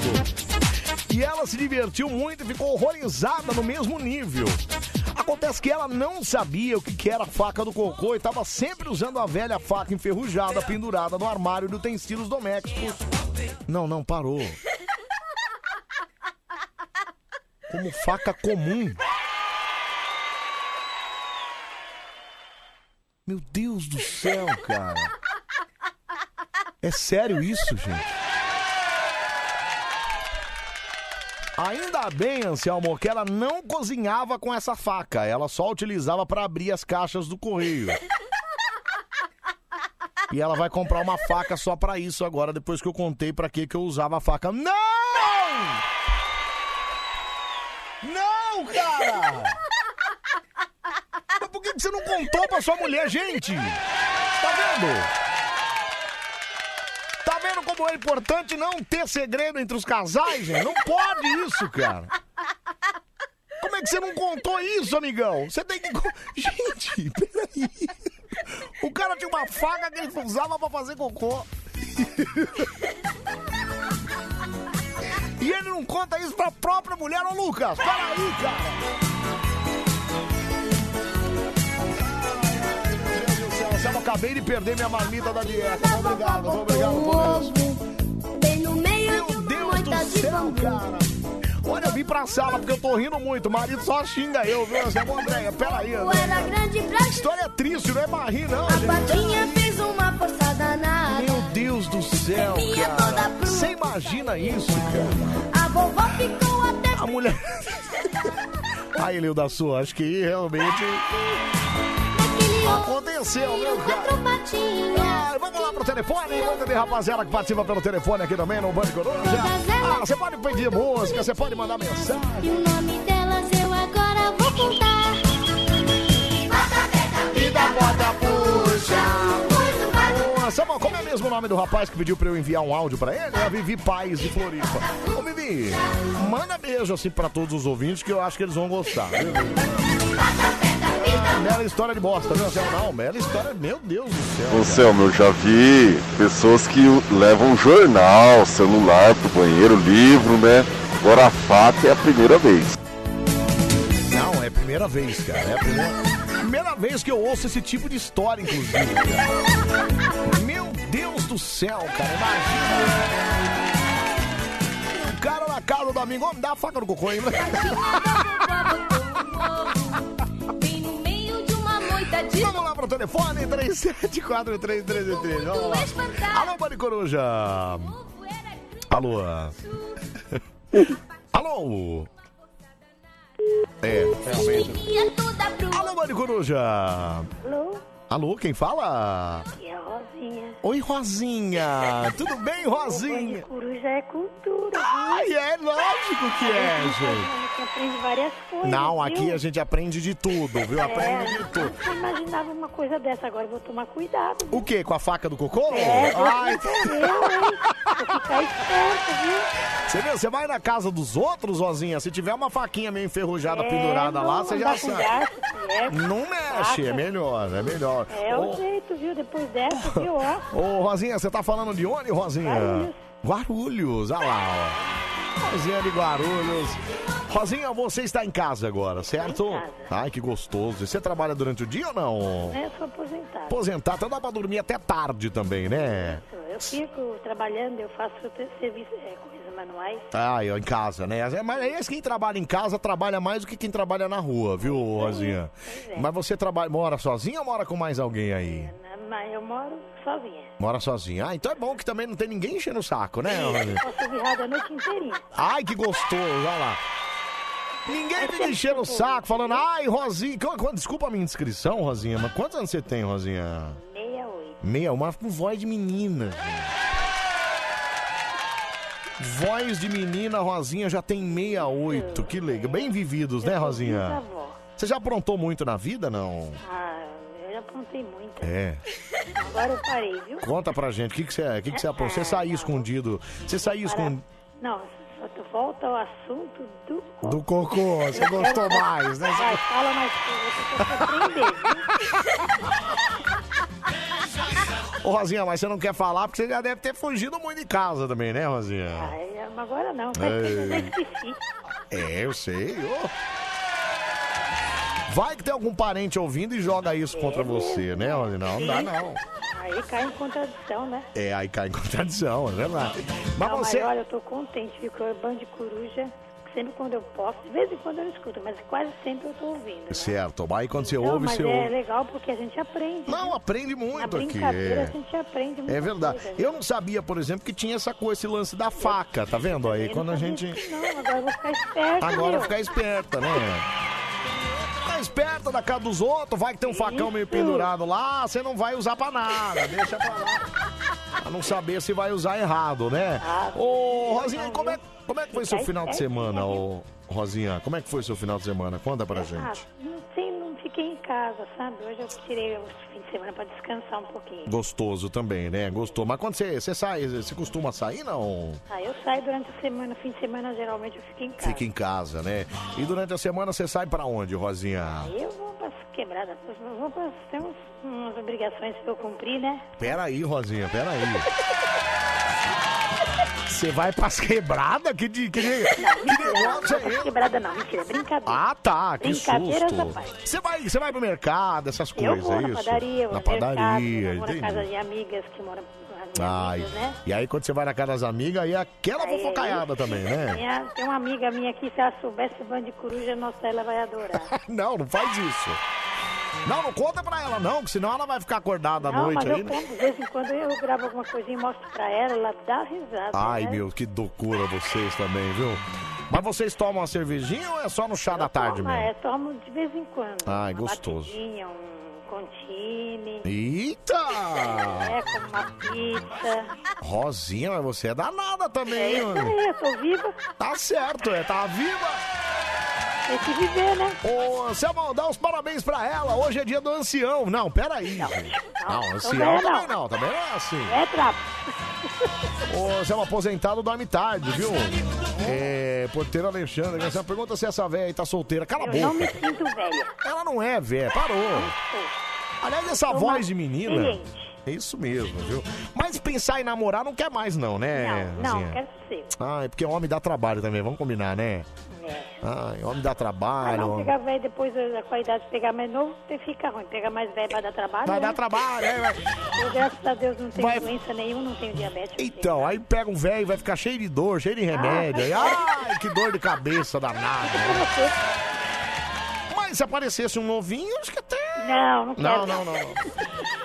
E ela se divertiu muito e ficou horrorizada no mesmo nível. Acontece que ela não sabia o que que era a faca do cocô e estava sempre usando a velha faca enferrujada pendurada no armário de utensílios domésticos. Não, não, parou. Como faca comum. Meu Deus do céu, cara. É sério isso, gente? Ainda bem, Anselmo, que ela não cozinhava com essa faca. Ela só utilizava para abrir as caixas do correio. E ela vai comprar uma faca só pra isso agora, depois que eu contei pra que que eu usava a faca. Não! Não, cara! Mas por que você não contou pra sua mulher, gente? Tá vendo? Como é importante não ter segredo entre os casais, gente. Não pode isso, cara. Como é que você não contou isso, amigão? Você tem que. Gente, peraí. O cara tinha uma faca que ele usava pra fazer cocô. E ele não conta isso pra própria mulher, ô Lucas. Peraí, cara. Meu Deus do céu, Anselmo, acabei de perder minha marmita da dieta. Muito Obrigado, muito obrigado por isso. Bem no meio de uma Deus do céu, cara. Olha, eu vim pra sala porque eu tô rindo muito. O marido só xinga eu, viu? Anselmo Andréia, peraí. Era grande pra História triste, não é rir, não, A patinha fez uma força danada. Meu Deus do céu, cara. Você imagina isso, cara? A vovó ficou até. A mulher. Aí, Lil da sua, acho que realmente aconteceu, meu cara. Ah, vamos lá pro telefone, vamos ver, rapaziada que participa pelo telefone aqui também no Band Coruja. Ah, você pode pedir música, você pode mandar mensagem. E o nome delas eu agora vou contar. Vida bota puxa. Samuel, como é mesmo o nome do rapaz que pediu pra eu enviar um áudio pra ele? É a Vivi Paz de Floripa. Ô, Vivi, manda beijo assim pra todos os ouvintes que eu acho que eles vão gostar. Viu? Bela história de bosta, viu? Anselmo? Não, bela história, meu Deus do céu. Ô Selma, eu já vi pessoas que levam jornal, celular pro banheiro, livro, né? Agora a faca é a primeira vez. Não, é a primeira vez, cara. É a primeira, primeira vez que eu ouço esse tipo de história, inclusive. cara. Meu Deus do céu, cara. Imagina. O cara na casa do amigo, me dá a faca no cocô aí. Vamos lá pro telefone, 374333. Vamos lá. Alô, Bande Coruja. Alô. Alô. É, realmente. Alô, Bande Coruja. Alô? Alô, quem fala? A Rosinha. Oi, Rosinha. Tudo bem, Rosinha? Coruja é cultura. Ai, é lógico que é, gente. A gente aprende várias coisas. Não, viu? aqui a gente aprende de tudo, viu? Aprende É, de tudo. Eu imaginava uma coisa dessa, agora eu vou tomar cuidado. O quê? Com a faca do cocô? É, Ai, você entendeu, hein? Vou ficar esperto, viu? Você viu? Você vai na casa dos outros, Rosinha, se tiver uma faquinha meio enferrujada É, pendurada não lá, você já sabe. se é, Não mexe, é melhor, é melhor. É Ô, o jeito, viu? Depois dessa, viu? Ô, Rosinha, você tá falando de onde, Rosinha? Guarulhos. Guarulhos, olha lá, ó. Rosinha de Guarulhos. Rosinha, você está em casa agora, certo? Ai, que gostoso. E você trabalha durante o dia ou não? É, sou aposentada. Aposentar, então dá pra dormir até tarde também, né? Eu fico trabalhando, eu faço serviço, é, coisas manuais. Ah, eu em casa, né? Mas esse quem trabalha em casa trabalha mais do que quem trabalha na rua, viu, Rosinha? é. Mas você trabalha, mora sozinha ou mora com mais alguém aí? né? Mas eu moro sozinha. Mora sozinha. Ah, então é bom que também não tem ninguém enchendo o saco, né, Rosinha? Posso vir rádio a noite inteirinha. Ai, que gostoso, olha lá. Ninguém fica enchendo o saco, falando, ai, Rosinha. qu- qu- Desculpa a minha inscrição, Rosinha, mas quantos anos você tem, Rosinha? 68. Meia, uma com voz de menina. Voz de menina, Rosinha já tem 68. Que legal. Bem vividos, né, Rosinha? Você já aprontou muito na vida, não? Ah, eu já aprontei muito. É. Agora eu parei, viu? Conta pra gente, o que, que você, o que, que você aprontou? Você saía escondido. Você saía escondido. Não, volta ao assunto do... Do cocô, você gostou mais, né? Vai, fala mais coisa, você aprender, Ô, Rosinha, mas você não quer falar porque você já deve ter fugido muito de casa também, né, Rosinha? Ai, agora não, ter, eu já esqueci. É, eu sei. ô. Vai que tem algum parente ouvindo e joga isso contra você, né, Rosinha? Não, não dá não. Aí cai em contradição, né? É, aí cai em contradição, é verdade. Mas não, você... mas olha, eu tô contente, viu? Que o Band de Coruja, sempre quando eu posso, de vez em quando eu escuto, mas quase sempre eu tô ouvindo. né? Certo, aí quando você Não, ouve, mas você é ouve. legal porque a gente aprende. Não, viu? aprende Na muito aqui. brincadeira É. a gente aprende muita É verdade. coisa, né? Eu não sabia, por exemplo, que tinha essa coisa, esse lance da faca, tá vendo aí? Quando a gente. Não, agora eu vou ficar esperta, Agora viu? ficar esperta, né? Esperta da casa dos outros, vai que tem um facão meio pendurado lá, você não vai usar pra nada, deixa pra lá. Pra não saber se vai usar errado, né? Ô, Rosinha, como é, como é que foi seu final de semana, ô, Rosinha? Como é que foi seu final de semana? Conta pra Ah, gente. não, tem, não fiquei em casa, sabe? Hoje eu tirei o fim de semana pra descansar um pouquinho. Gostoso também, né? Gostou. Mas quando você, você sai, você costuma sair, não? Aí eu saio durante a semana, fim de semana geralmente eu fico em casa. Fica em casa, né? E durante a semana você sai pra onde, Rosinha? Eu vou pra quebrada, eu vou pra, tem uns, umas obrigações pra eu cumprir, né? Pera aí, Rosinha, pera aí. Você vai pras quebradas? Que, de, que, de- Não, mentira, não, não negócio vou é pra quebrada não, mentira, brincadeira. Ah, tá, que susto. Você vai, você vai pro mercado, essas Eu coisas, vou é na isso? padaria, vou na no mercado, padaria, eu vou na casa de amigas que moram Ai, amigas, né? E aí quando você vai na casa das amigas, aí é aquela Aí, fofocaiada aí, também, né? Minha- tem uma amiga minha aqui, se ela soubesse bando de coruja, nossa, ela vai adorar. não, não faz isso. Não, não conta pra ela não, que senão ela vai ficar acordada à Não, noite mas aí. eu né? conto, de vez em quando eu gravo alguma coisinha e mostro pra ela, ela dá risada. Ai, né? meu, que loucura vocês também, viu? Mas vocês tomam uma cervejinha ou é só no chá da tarde Toma, mesmo? é, tomo de vez em quando. Ai, gostoso. batidinha, um contine. Eita! É, como uma pizza. Rosinha, mas você é danada também, É isso aí, eu tô viva. Tá certo, é, tá viva. Tem que viver, né? Ô, Anselmo, dá os parabéns pra ela. Hoje é dia do ancião. Não, peraí. Não, não não ancião também não. não, também não é assim. É trapo. Ô, Anselmo, aposentado dorme tarde, viu? É, porteiro Alexandre, você pergunta se essa velha aí tá solteira. Cala a Eu boca. não me sinto velha. Ela não é velha, parou. Aliás, essa Sou voz uma de menina. experiente. É isso mesmo, viu? Mas pensar em namorar não quer mais, não, né? Não, Rosinha? quero ser. Ah, é porque homem dá trabalho também, vamos combinar, né? É. Ai, homem dá Ah, trabalho. não, homem- pegar velho depois da qualidade de pegar mais novo, você fica ruim. Pegar mais velho vai dar trabalho. Vai né? dar trabalho, é, vai. Eu, graças a Deus, não tenho Vai- doença nenhuma, não tenho diabetes. não Então, aí pega um velho e vai ficar cheio de dor, cheio de remédio. Aí, ai, que dor de cabeça danada. Mas se aparecesse um novinho, acho que até. Não, não quero. Não, não, não. não.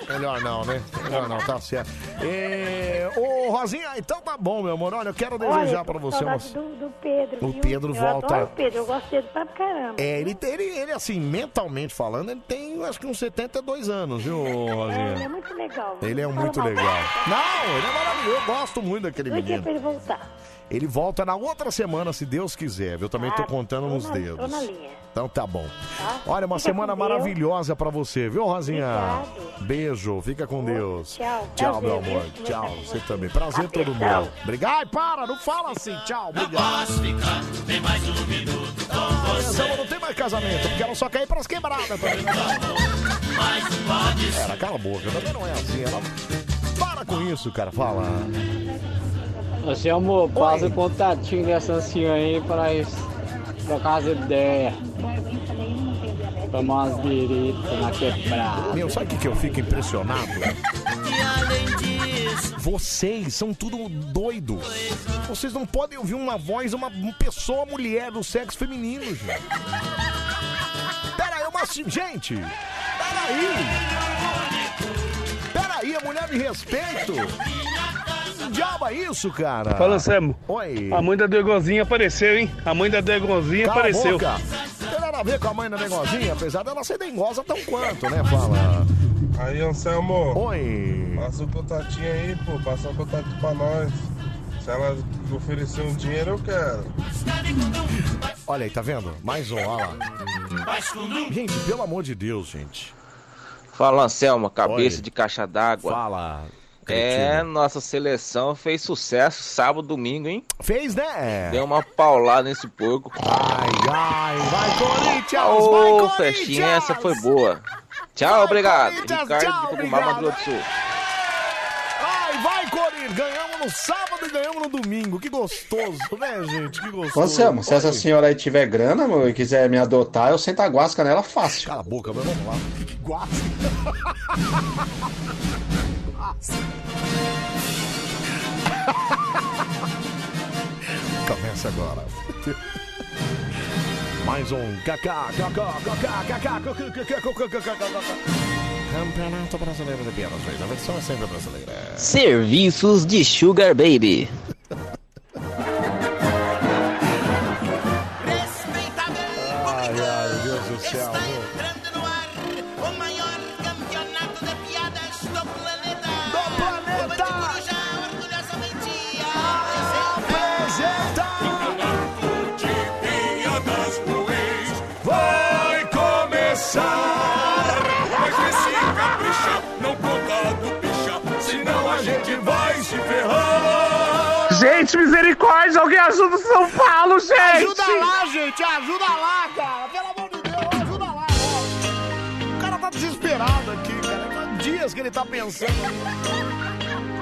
Melhor não, né? Melhor não, tá certo. É... Ô, Rosinha, então tá bom, meu amor. Olha, eu quero desejar Olha, pra tô você uma. do, do Pedro, O viu? Pedro eu volta. adoro o Pedro, eu gosto dele pra caramba. É, ele, ele, ele, assim, mentalmente falando, ele tem acho que uns 72 anos, viu, É, ele é Rosinha? muito legal. Ele é muito mal legal. Não, ele é maravilhoso. Eu gosto muito daquele Dois menino. pra ele voltar. Ele volta na outra semana, se Deus quiser. Eu também tô Ah, contando tô nos na- dedos. tô na linha. Então tá bom. Tá? Olha, uma Fica semana maravilhosa pra você, viu, Rosinha? Obrigado. Beijo, fica com Deus. tchau. Tchau, meu amor. Tchau, você também. Prazer todo mundo. Obrigado. Ai, para, não fala assim. Tchau, obrigado. Tem mais um minuto com Ela não tem mais casamento, porque ela só quer ir pras quebradas também. Era, cala a boca, também não é assim. Ela... Para com isso, cara, fala. Você, amor, passa o contatinho dessa anciã aí pra nós trocar as ideias. Tomar umas biritas na quebrada. Meu, sabe o que, que eu fico impressionado? Vocês são tudo doido. Vocês não podem ouvir uma voz, uma pessoa, mulher do sexo feminino, gente. Pera aí, uma... Gente, pera aí. Pera aí, a mulher de respeito. Que diabo é isso, cara? Fala, Samu. Oi. A mãe da Degozinha apareceu, hein? A mãe da Degozinha Cala a apareceu. boca. Não tem nada a ver com a mãe da negozinha, apesar dela ser dengosa tão quanto, né? Fala. Aí, Anselmo. Oi. Passa o contatinho aí, pô. Passa o contato pra nós. Se ela oferecer um dinheiro, eu quero. Olha aí, tá vendo? Mais um, olha lá. Gente, pelo amor de Deus, gente. Fala, Anselmo, cabeça Oi. de caixa d'água. Fala. É, nossa seleção fez sucesso sábado, domingo, hein? Fez, né? Deu uma paulada nesse porco. Ai, ai, vai Corinthians, Ô, vai Corinthians! festinha, essa foi boa. Tchau, obrigado. Corinthians, Ricardo tchau, de Cogumar, obrigado. Do Sul. Ai, vai Corinthians! Ganhamos no sábado e ganhamos no domingo. Que gostoso, né, gente? Que gostoso. Ô, se essa senhora aí tiver grana, meu, e quiser me adotar, eu sento a guasca nela fácil. Cala a boca, mas vamos lá. Guasca. Começa agora. Mais um Kaká, Kaká, Kaká, Kaká, Campeonato Brasileiro de Piadas, a versão é sempre brasileira. Serviços de Sugar Baby. Gente, misericórdia, alguém ajuda o São Paulo, gente! Ajuda lá, gente, ajuda lá, cara. Pelo amor de Deus, ajuda lá. ó. O cara tá desesperado aqui, cara. Faz dias que ele tá pensando.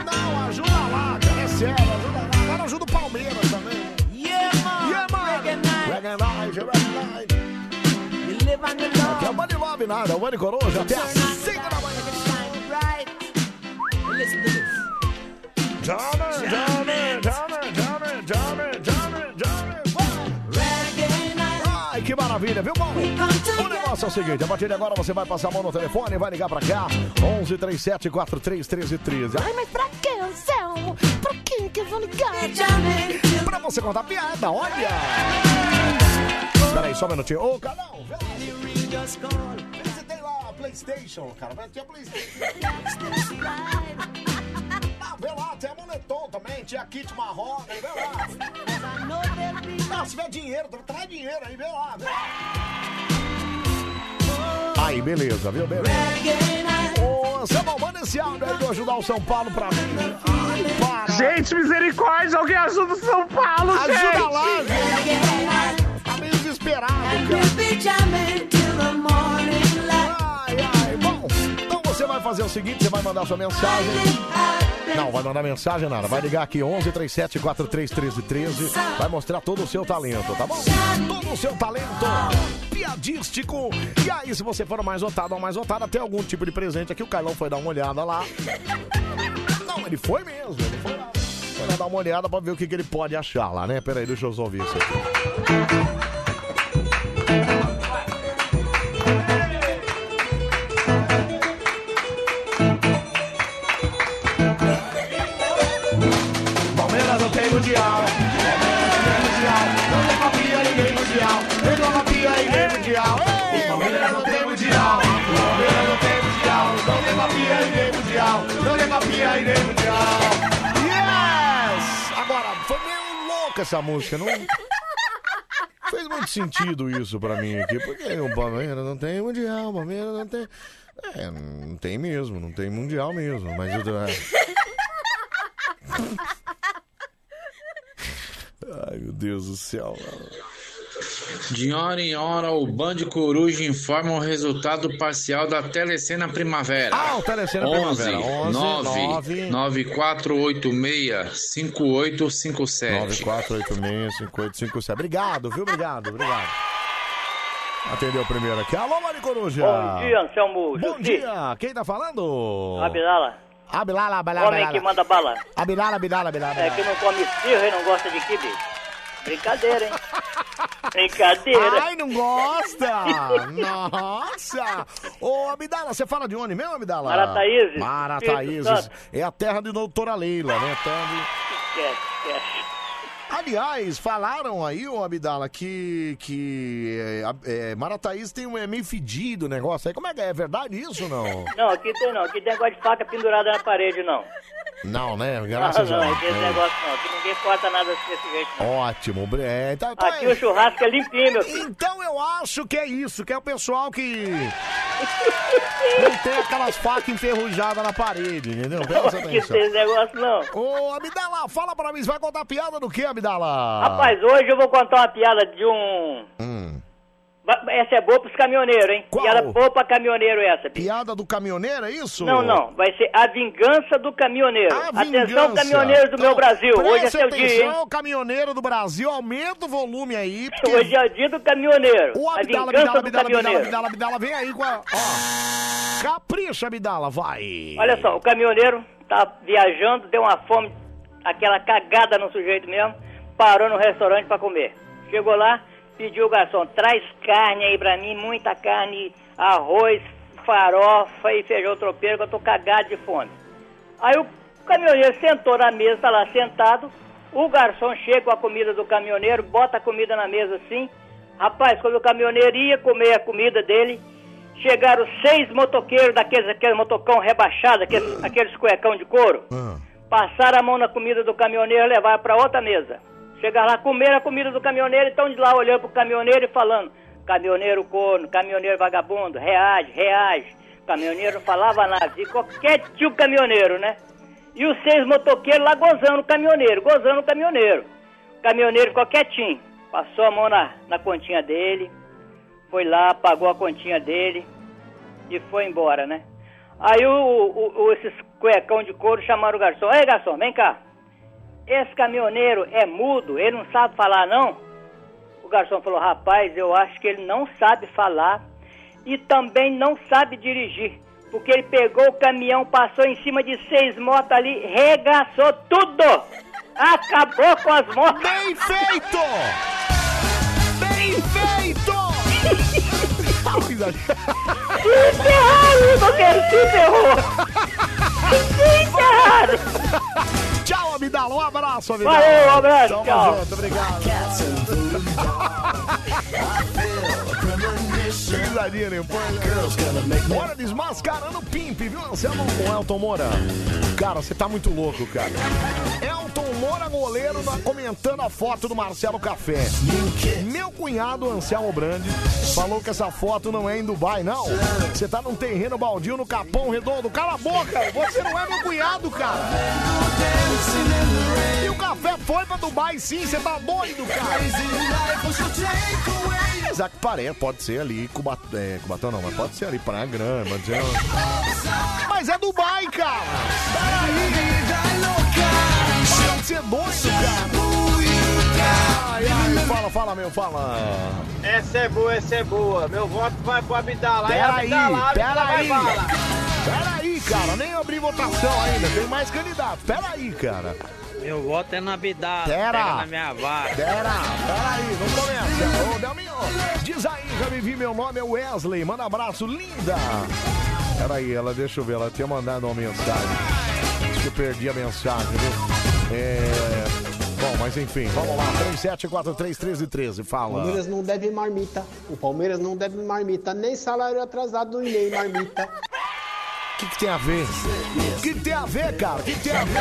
Não, ajuda lá, cara. É sério, ajuda lá. Agora ajuda o Palmeiras também. Yeah, man. Yeah, man. Reggae night. Reggae night, night. You live the law. Aqui é o Money Love nada, é o Money Coruja até às 5 da manhã. Listen to this. Ai, que maravilha, viu, bom? O negócio é o seguinte, a partir de agora você vai passar a mão no telefone, vai ligar pra cá, 11 37 43 13 13. Ai, mas pra que, Anselmo? Pra quem que eu vou ligar? Pra você contar piada, olha! Peraí, só um minutinho. Ô, canal. Vê se tem lá a Playstation, cara. Vai ter a Playstation. Vê lá, tem a moletom também, tinha kit marrom, vê lá. Ah, se tiver dinheiro, traz dinheiro aí, vê lá, vê lá. Aí, beleza, viu? Beleza. Ô, Samuel, manda esse áudio aí do ajudar o São Paulo pra mim. Ai, para. Gente, misericórdia, alguém ajuda o São Paulo, gente! Ajuda lá, gente. Tá meio desesperado, cara. Fazer o seguinte, você vai mandar sua mensagem. Não, vai mandar mensagem nada. Vai ligar aqui 11 37 43 13 13. Vai mostrar todo o seu talento, tá bom? Todo o seu talento piadístico. E aí, se você for mais votado ou mais votada, tem algum tipo de presente aqui. O Carlão foi dar uma olhada lá. Não, ele foi mesmo. Ele foi lá. Foi lá dar uma olhada pra ver o que, que ele pode achar lá, né? Peraí, deixa eu ouvir isso aqui. Não tem mundial. Não tem mundial. Não tem copia ninguém mundial. Não copia ninguém mundial. Palmeiras não tem mundial. Palmeiras não tem mundial. Não tem copia ninguém mundial. Não tem copia ninguém mundial. Yes! Agora, foi meio louca essa música, não? Fez muito sentido isso pra mim aqui, porque o Palmeiras não tem mundial, o Palmeiras não tem. É, não tem mesmo, não tem mundial mesmo, mas eu. é. Ai, meu Deus do céu. De hora em hora, o Band Coruja informa o resultado parcial da Telecena Primavera. Ah, o Telecena Primavera. 11, 9 9486 5857. 9486 5857. Obrigado, viu? Obrigado, obrigado. Atendeu o primeiro aqui. Alô, Mari Coruja. Bom dia, Anselmo. Bom dia. Quem tá falando? Abdala. Abilala, Abilala, Homem que manda bala. Abilala, Abilala, Abilala. É que não come esfirra e não gosta de quibe. Brincadeira, hein? Brincadeira. Ai, não gosta! Nossa! Ô, Abdala, você fala de onde mesmo, Abdala? Marataízes. Marataízes. É a terra de doutora Leila, né? Terra de... Esquece, esquece. Aliás, falaram aí, ô Abdala, que, que é, é, Marataízes tem um, é meio fedido o negócio aí. Como é que é? É verdade isso ou não? Não, aqui tem não. Aqui tem negócio de faca pendurada na parede, não. Não, né? Não, Graças não, a aqui esse Deus. negócio não. Aqui ninguém corta nada desse jeito. não. Ótimo. É, então, então Aqui é- o churrasco é limpinho, meu filho. Então eu acho que é isso, que é o pessoal que não tem aquelas facas enferrujadas na parede, entendeu? Presta Aqui atenção. esse negócio não. Ô, Abdala, fala pra mim, você vai contar piada do que, Abdala? Rapaz, hoje eu vou contar uma piada de um... Hum. Essa é boa pros caminhoneiros, hein? Piada boa pra caminhoneiro essa. Piada do caminhoneiro, é isso? Não, não. Vai ser a vingança do caminhoneiro. A Atenção, vingança. caminhoneiros do Então, meu Brasil. Hoje é seu dia, hein? atenção, caminhoneiro do Brasil, aumenta o volume aí. Porque... Hoje é o dia do caminhoneiro. O a Abdala, vingança Abdala, do Abdala, Abdala, caminhoneiro. Abdala, Abdala, vem aí com a... Ó. Capricha, Abdala, vai. Olha só, o caminhoneiro tá viajando, deu uma fome, aquela cagada no sujeito mesmo, parou no restaurante pra comer. Chegou lá, pediu o garçom, traz carne aí pra mim, muita carne, arroz, farofa e feijão tropeiro, que eu tô cagado de fome. Aí o caminhoneiro sentou na mesa, tá lá sentado, o garçom chega com a comida do caminhoneiro, bota a comida na mesa assim. Rapaz, quando o caminhoneiro ia comer a comida dele, chegaram seis motoqueiros daqueles aqueles motocão rebaixado, aqueles, aqueles cuecão de couro. Passaram a mão na comida do caminhoneiro e levaram para outra mesa. Chegaram lá, comeram a comida do caminhoneiro e estão de lá olhando pro caminhoneiro e falando: caminhoneiro corno, caminhoneiro vagabundo, reage, reage. Caminhoneiro não falava nada, e qualquer tio caminhoneiro, né? E os seis motoqueiros lá gozando o caminhoneiro, gozando o caminhoneiro. O caminhoneiro ficou quietinho, passou a mão na, na continha dele, foi lá, pagou a continha dele e foi embora, né? Aí o, o- o- esses cuecão de couro chamaram o garçom. Ei, garçom, vem cá. Esse caminhoneiro é mudo, ele não sabe falar, não? O garçom falou, rapaz, eu acho que ele não sabe falar e também não sabe dirigir. Porque ele pegou o caminhão, passou em cima de seis motos ali, regaçou tudo! Acabou com as motos! Bem feito! Bem feito! Se ferraram, motoqueiro, se ferrou! Se ferraram! Tchau, Abdala. Um abraço, Abdala. Valeu, um abraço, Tamo tchau. junto, obrigado. Risadinha depois. Bora desmascarando o Pimp, viu, Anselmo? O Elton Moura. Cara, você tá muito louco, cara. Elton Moura, goleiro, na- comentando a foto do Marcelo Café. Meu cunhado, Anselmo Brandi, falou que essa foto não é em Dubai, não. Você tá num terreno baldio no Capão Redondo. Cala a boca! Você não é meu cunhado, cara! E o café foi pra Dubai sim, você tá doido, cara? Apesar que parece, pode ser ali, Cubatão, é, Cubatão não, mas pode ser ali, Praia Grande, pode ser... Mas é Dubai, cara! Pode ser doido, cara! Ai, ai, fala, fala, meu, fala! Essa é boa, essa é boa. Meu voto vai pro Abdalá. Peraí, peraí! Peraí, cara, nem abri votação ainda, tem mais candidatos, peraí, cara! Meu voto é na Abdala. Pera. Na minha vaga. Pera, peraí, não começa. Ô, Delminho, diz aí, já me vi, meu nome é Wesley, manda abraço, linda. Peraí, ela, deixa eu ver, ela tinha mandado uma mensagem. Acho que eu perdi a mensagem, viu? É... Bom, mas enfim, vamos lá, 37431313, O fala. Palmeiras não deve marmita. O Palmeiras não deve marmita. Nem salário atrasado nem marmita. O que, que tem a ver? O que, que tem a ver, cara? O que, que tem a ver?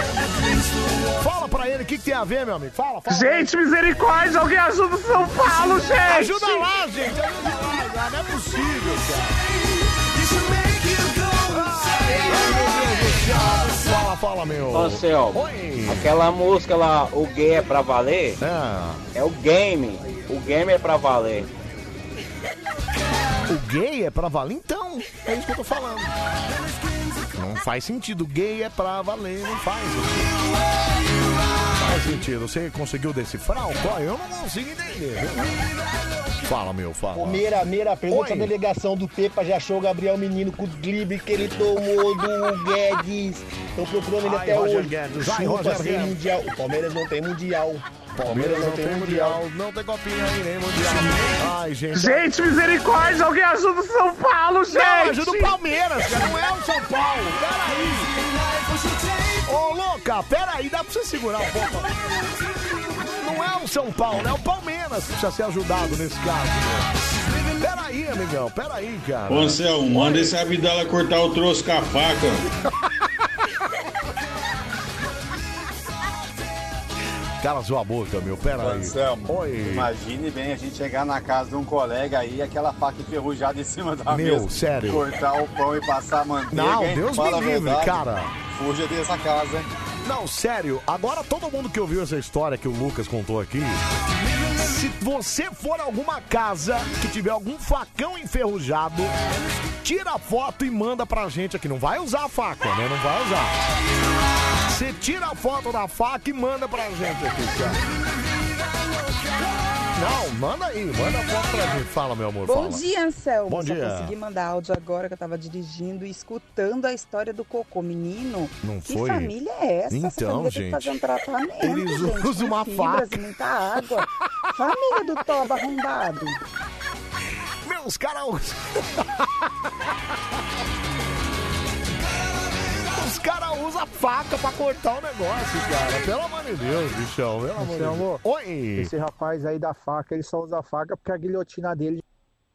Fala pra ele o que, que tem a ver, meu amigo. Fala, fala. Gente, misericórdia, alguém ajuda o São Paulo, gente! Ajuda lá, gente, ajuda lá, cara. Não é possível, cara. Fala, fala, meu. Ô, Oi. aquela música lá, o gay é pra valer, É. é o game. O game é pra valer. O gay é pra valer? Então, é isso que eu tô falando. Não faz sentido. Gay é pra valer, não faz. Faz sentido. Você conseguiu decifrar o qual? Eu não consigo entender. Fala, meu, fala. Ô, Meira, Meira, pergunta a delegação do Pepa já achou o Gabriel Menino com o drible que ele tomou do Guedes. Estão procurando ele Ai, até Roger hoje. Guedes, ai, Chupa, Roger Guedes. mundial. O Palmeiras não tem mundial. Palmeiras não tem mundial, não tem copinha aí, nem mundial. Ai, gente. Gente, misericórdia, alguém ajuda o São Paulo, gente! Não, ajuda o Palmeiras, cara. Não é o São Paulo. Peraí. Ô, louca, peraí, dá pra você segurar um pouco. Não é o São Paulo, é o Palmeiras que precisa ser ajudado nesse caso. meu. Peraí, amigão, peraí, cara. Ô Anselmo, manda esse Abdala cortar o troço com a faca. Cala sua boca, meu, peraí. Anselmo, Oi. imagine bem a gente chegar na casa de um colega aí, aquela faca enferrujada em cima da Meu, mesa. sério. Cortar o pão e passar a manteiga. Não, hein? Deus Fala me livre, verdade. cara. Fuja dessa casa, hein? Não, sério, agora todo mundo que ouviu essa história que o Lucas contou aqui, se você for a alguma casa que tiver algum facão enferrujado, tira a foto e manda pra gente aqui. Não vai usar a faca, né? Não vai usar. Você tira a foto da faca e manda pra gente aqui, cara. Não, manda aí, manda a foto pra gente. Fala, meu amor, Bom fala. dia, Anselmo. Bom Só dia. consegui mandar áudio agora que eu tava dirigindo e escutando a história do cocô. Menino, Não que foi? família é essa? essa Então, tem gente, que fazer um tratamento, eles gente, usam uma faca. e muita água. família do toba arrombado. Meu, os caras caras usam faca pra cortar o negócio, cara. Pelo amor de Deus, bichão. Pelo amor de Deus. Oi. Esse rapaz aí da faca, ele só usa faca porque a guilhotina dele.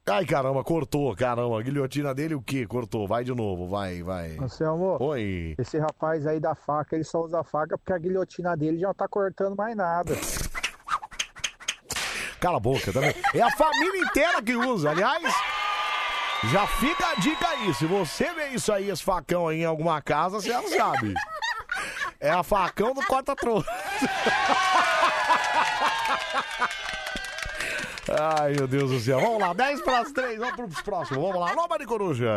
Ai, caramba, cortou, caramba. A guilhotina dele o quê? Cortou. Vai de novo, vai, vai. Anselmo, Oi. esse rapaz aí da faca, ele só usa faca porque a guilhotina dele já não tá cortando mais nada. Cala a boca também. É a família inteira que usa, aliás. Já fica a dica aí. Se você vê isso aí, esse facão aí em alguma casa, você já sabe. É a facão do corta-trouxa. Ai, meu Deus do céu. Vamos lá, 10 para as 3, vamos pros próximos. Vamos lá, Nova de Coruja.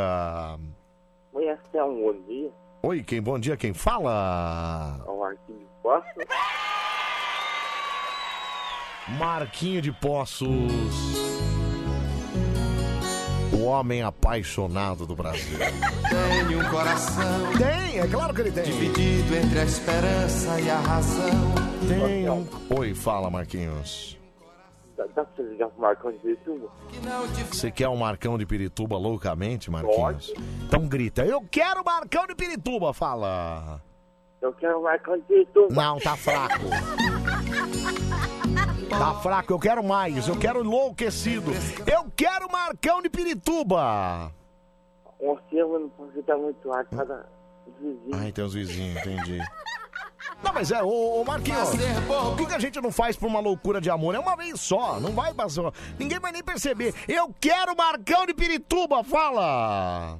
Oi, esse é bom dia. Oi, quem? Bom dia, quem fala? É o Marquinhos de Poço. Marquinho de Poços. O homem apaixonado do Brasil. Tem um coração. Tem, é claro que ele tem. Dividido entre a esperança e a razão. Tem um... Oi, fala, Marquinhos. Dá, dá pra você ligar pro Marcão de Pirituba? Você quer um Marcão de Pirituba loucamente, Marquinhos? Então grita, eu quero Marcão de Pirituba, fala. Eu quero o Marcão de Pirituba. Não, tá fraco. Tá fraco, eu quero mais, eu quero enlouquecido. Eu quero Marcão de Pirituba. Você, mano, porque tá muito alto, cada vizinho. Ai, tem os vizinhos, entendi. Não, mas é, ô, ô Marquinhos, o que, que a gente não faz por uma loucura de amor? É uma vez só, não vai passar. Ninguém vai nem perceber. Eu quero Marcão de Pirituba, fala!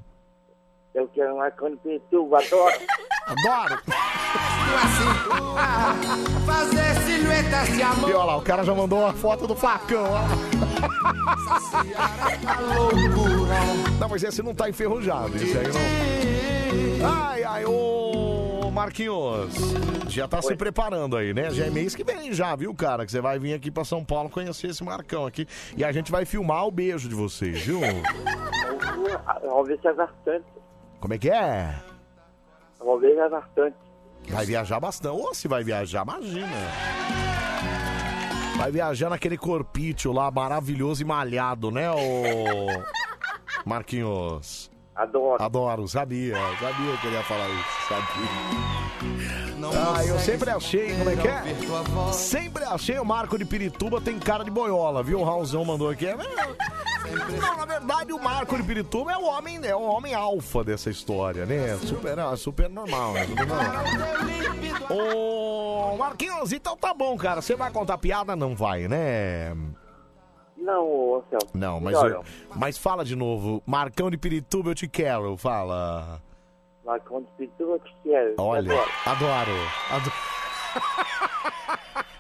Eu quero o Marcão de Pirituba, adoro. Adoro. Fazer silhuetas de amor. E olha lá, o cara já mandou uma foto do facão, ó. Não, mas esse não tá enferrujado, esse aí não. Ai, ai, ô Marquinhos, já tá se preparando aí, né? Já é mês que vem já, viu, cara? Que você vai vir aqui pra São Paulo conhecer esse Marcão aqui. E a gente vai filmar o beijo de vocês, viu? Vamos ver se é bastante. Como é que é? Ver se é bastante. Vai viajar bastante. Ou se vai viajar, imagina. Vai viajar naquele corpício lá maravilhoso e malhado, né, ô Marquinhos? Adoro. Adoro, sabia. Sabia que ele ia falar isso, sabia. Ah, eu sempre achei, como é que é? Sempre achei o Marco de Pirituba tem cara de boiola, viu? O Raulzão mandou aqui. É, Não, na verdade, o Marco de Pirituba é o homem, é o homem alfa dessa história, né? Super, ah, super normal, né? Super normal. Ô, Marquinhos, então tá bom, cara. Você vai contar piada? Não vai, né? Não, Celso. Não, mas, eu- mas fala de novo. Marcão de Pirituba, eu te quero. Fala. Marcão de Pirituba, eu te quero. Olha, Adoro. adoro.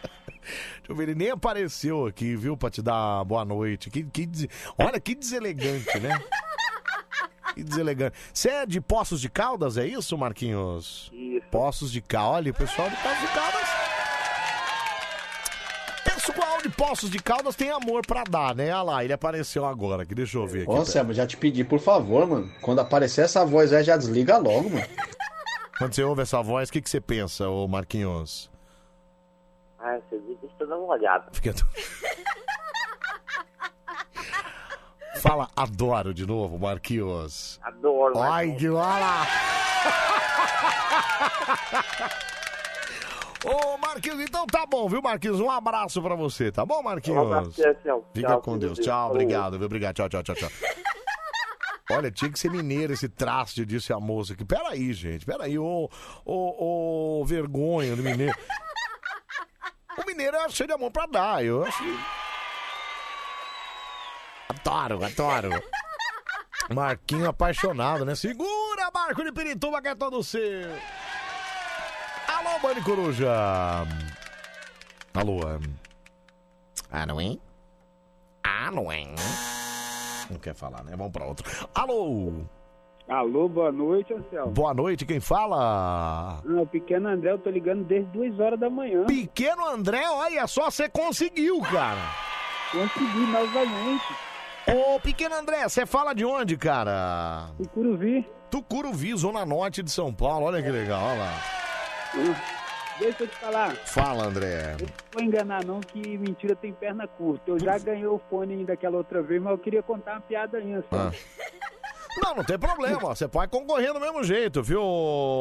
Deixa eu ver, ele nem apareceu aqui, viu, pra te dar boa noite. Que, que Olha, que deselegante, né? Que deselegante. Você é de Poços de Caldas, é isso, Marquinhos? Isso. Poços de Caldas. Olha, o pessoal de Poços de Caldas. De Poços de Caldas tem amor pra dar, né? Olha lá, ele apareceu agora aqui. Deixa eu ver aqui. Ô, Selma, já te pedi, por favor, mano. Quando aparecer essa voz aí, já desliga logo, mano. Quando você ouve essa voz, o que, que você pensa, ô Marquinhos? Ah, vídeo deixa eu dar uma olhada. Fica... Fala, adoro de novo, Marquinhos. Adoro. Ai, que olha Ô, Marquinhos, então tá bom, viu, Marquinhos? Um abraço pra você, tá bom, Marquinhos? Um abraço, Celso. Fica Tchau, com Deus. Deus. Tchau, obrigado, viu? Obrigado, tchau, tchau, tchau, tchau. Olha, tinha que ser mineiro esse traste, disse a moça aqui. Peraí, gente, peraí, ô, ô, ô, vergonha do mineiro. O mineiro é cheio de amor pra dar, eu acho. Adoro, adoro. Marquinho apaixonado, né? Segura, Marco de Pirituba, que é todo seu. Alô, Bani Coruja. Alô. Ah, não é? Ah, não? Não quer falar, né? Vamos pra outro. Alô. Alô, boa noite, Anselmo. Boa noite, quem fala? Ah, o pequeno André, eu tô ligando desde 2 horas da manhã. Pequeno André, olha só, você conseguiu, cara. Consegui novamente. Ô, pequeno André, você fala de onde, cara? Tucuruvi. Tucuruvi, Zona Norte de São Paulo. Olha que legal, olha lá. Deixa eu te falar. Fala, André. Não vou enganar não que mentira tem perna curta. Eu já ganhei o fone daquela outra vez, mas eu queria contar uma piada Anselmo. Ah. Não, não tem problema. Você pode concorrer do mesmo jeito, viu,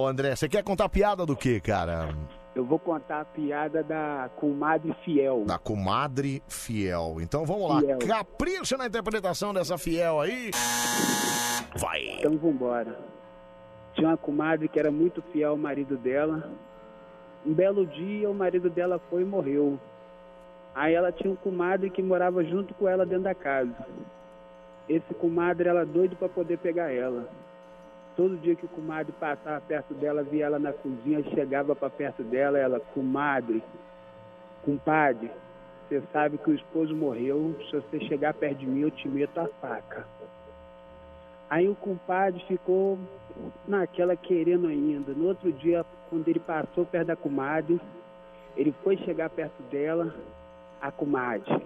André? Você quer contar piada do que, cara? Eu vou contar a piada da comadre fiel. Da comadre fiel. Então vamos lá. Fiel. Capricha na interpretação dessa fiel aí. Vai. Então vambora. Tinha uma comadre que era muito fiel ao marido dela. Um belo dia o marido dela foi e morreu. Aí ela tinha um comadre que morava junto com ela dentro da casa. Esse comadre era doido para poder pegar ela. Todo dia que o comadre passava perto dela, via ela na cozinha, chegava para perto dela, ela, comadre, compadre, você sabe que o esposo morreu, se você chegar perto de mim, eu te meto a faca. Aí o compadre ficou naquela querendo ainda. No outro dia, quando ele passou perto da comadre, ele foi chegar perto dela, a comadre,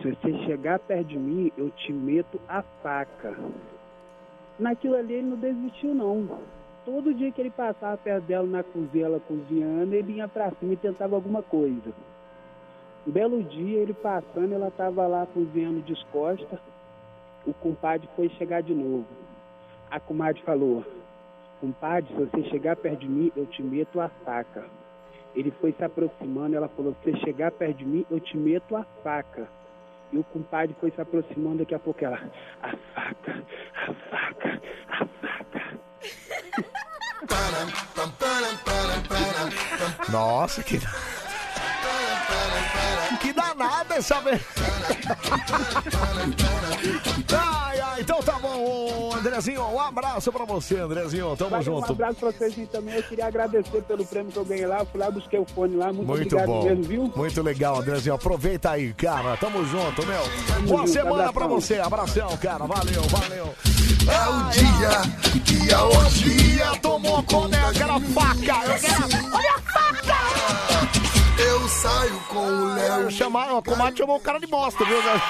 se você chegar perto de mim, eu te meto a faca. Naquilo ali ele não desistiu não. Todo dia que ele passava perto dela na cozinha, ela cozinhando, ele ia pra cima e tentava alguma coisa. Um belo dia, ele passando, ela estava lá cozinhando descosta. O compadre foi chegar de novo. A comadre falou: Compadre, se você chegar perto de mim, eu te meto a faca. Ele foi se aproximando, ela falou: Se você chegar perto de mim, eu te meto a faca. E o compadre foi se aproximando, daqui a pouco ela: A faca, a faca, a faca. Nossa, que. Que danada essa vez. ai, ai, então tá bom, Andrezinho. Um abraço pra você, Andrezinho. Tamo Mas Um junto. abraço pra vocês e também. Eu queria agradecer pelo prêmio que eu ganhei lá. Eu fui lá, busquei o fone lá. Muito, Muito obrigado bom. mesmo, viu? Muito legal, Andrezinho. Aproveita aí, cara. Tamo junto, meu. Boa junto, semana pra abração. você. Abração, cara. Valeu, valeu. É o dia que a orgia tomou conta. Eu quero a faca. Eu quero. Olha a faca! Eu saio com o Léo. Chamaram, a comadre chamou o cara de bosta, viu, cara?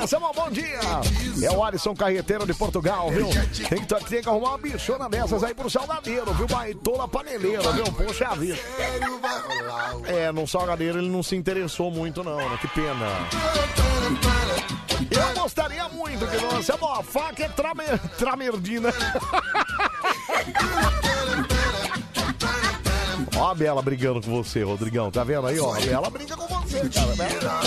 Ai, Samuel, bom dia! É o Alisson Carreteiro de Portugal, viu? Tem que, tem que arrumar uma bichona dessas aí pro salgadeiro, viu? Baitola paneleira, viu? Poxa vida. É, no salgadeiro ele não se interessou muito, não, né? Que pena. Eu gostaria muito que não. Samuel, a faca é tramer, tramerdina. Ó a Bela brigando com você, Rodrigão. Tá vendo aí, ó? A Bela briga com você, cara.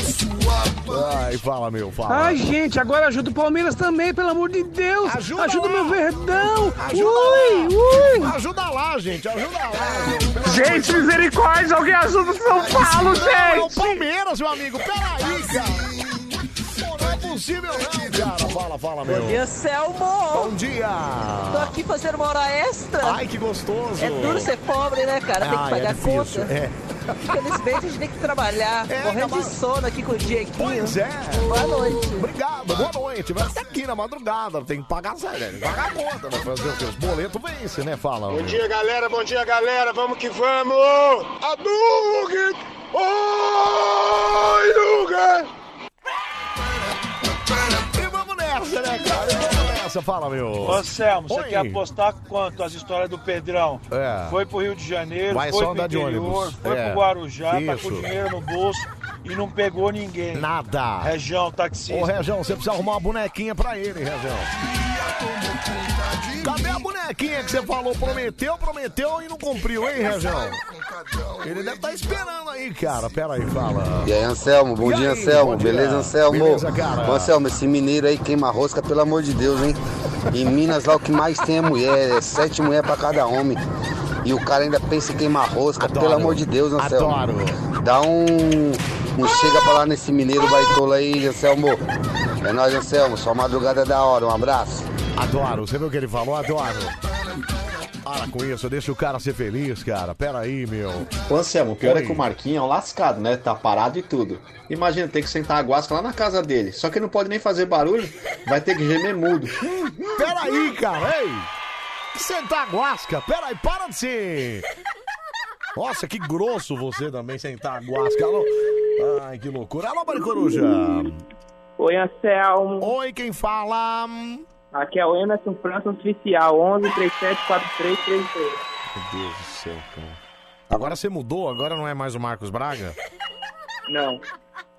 Ai, fala, meu, fala. Ai, gente, agora ajuda o Palmeiras também, pelo amor de Deus. Ajuda Ajuda, lá. meu verdão. Ajuda ui, lá. ui. Ajuda lá, gente. Ajuda lá. Gente, misericórdia, alguém ajuda o São Paulo, Não, é o gente. Palmeiras, meu amigo. Peraí, cara. Pô, não é cara. Fala, fala, meu. Bom dia, Selmo! Bom dia. Tô aqui fazendo uma hora extra. Ai, que gostoso. É duro ser pobre, né, cara? Tem que Ai, pagar é difícil, conta. é. Infelizmente, a gente tem que trabalhar. Morrendo de sono aqui com o Dieguinho. Pois é. Boa noite. Obrigado, boa noite. Vai até aqui na madrugada. Tem que pagar sério, tem que pagar a conta. Vai fazer o quê? Os boletos vencem, né? Fala. Bom dia, galera. Bom dia, galera. Vamos que vamos. Hadouken! Oi, Luga! Vamos nessa, né, cara? E nessa. Fala, meu. Ô, Selmo, você quer apostar quanto as histórias do Pedrão? É. Foi pro Rio de Janeiro, Vai foi só pro interior, ônibus. foi É. pro Guarujá, tá Isso. com dinheiro no bolso e não pegou ninguém. Nada. Região, taxista. Ô, Região, você precisa arrumar uma bonequinha pra ele, Região. Cadê a bonequinha que você falou? Prometeu, prometeu e não cumpriu, hein, Região? Ele deve estar esperando aí, cara. Pera aí, fala. E aí, Anselmo, bom E dia, aí, Anselmo. bom dia. Beleza, Anselmo? Beleza, cara. Ô, Anselmo, esse mineiro aí queima rosca, pelo amor de Deus, hein? Em Minas, lá o que mais tem é mulher, é sete mulheres pra cada homem. E o cara ainda pensa em queimar rosca, Adoro. pelo amor de Deus, Anselmo. Adoro. Dá um, um chega pra lá nesse mineiro baitola aí, Anselmo. É nóis, Anselmo. Só madrugada da hora. Um abraço. Adoro. Você viu o que ele falou? Adoro. Para com isso, deixa o cara ser feliz, cara. Pera aí, meu. Ô Anselmo, o pior Oi. é que o Marquinhos é um lascado, né? Tá parado e tudo. Imagina, tem que sentar a guasca lá na casa dele. Só que não pode nem fazer barulho, vai ter que gemer mudo. Pera aí, cara. Ei! Sentar a guasca. Pera aí, para de ser... Nossa, que grosso você também sentar a guasca. Alô? Ai, que loucura. Alô, Maricoruja. Oi, Anselmo. Oi, quem fala? Aqui é o Emerson França Oficial, 11 37 43 33. Meu Deus do céu, cara. Agora você mudou? Agora não é mais o Marcos Braga? Não,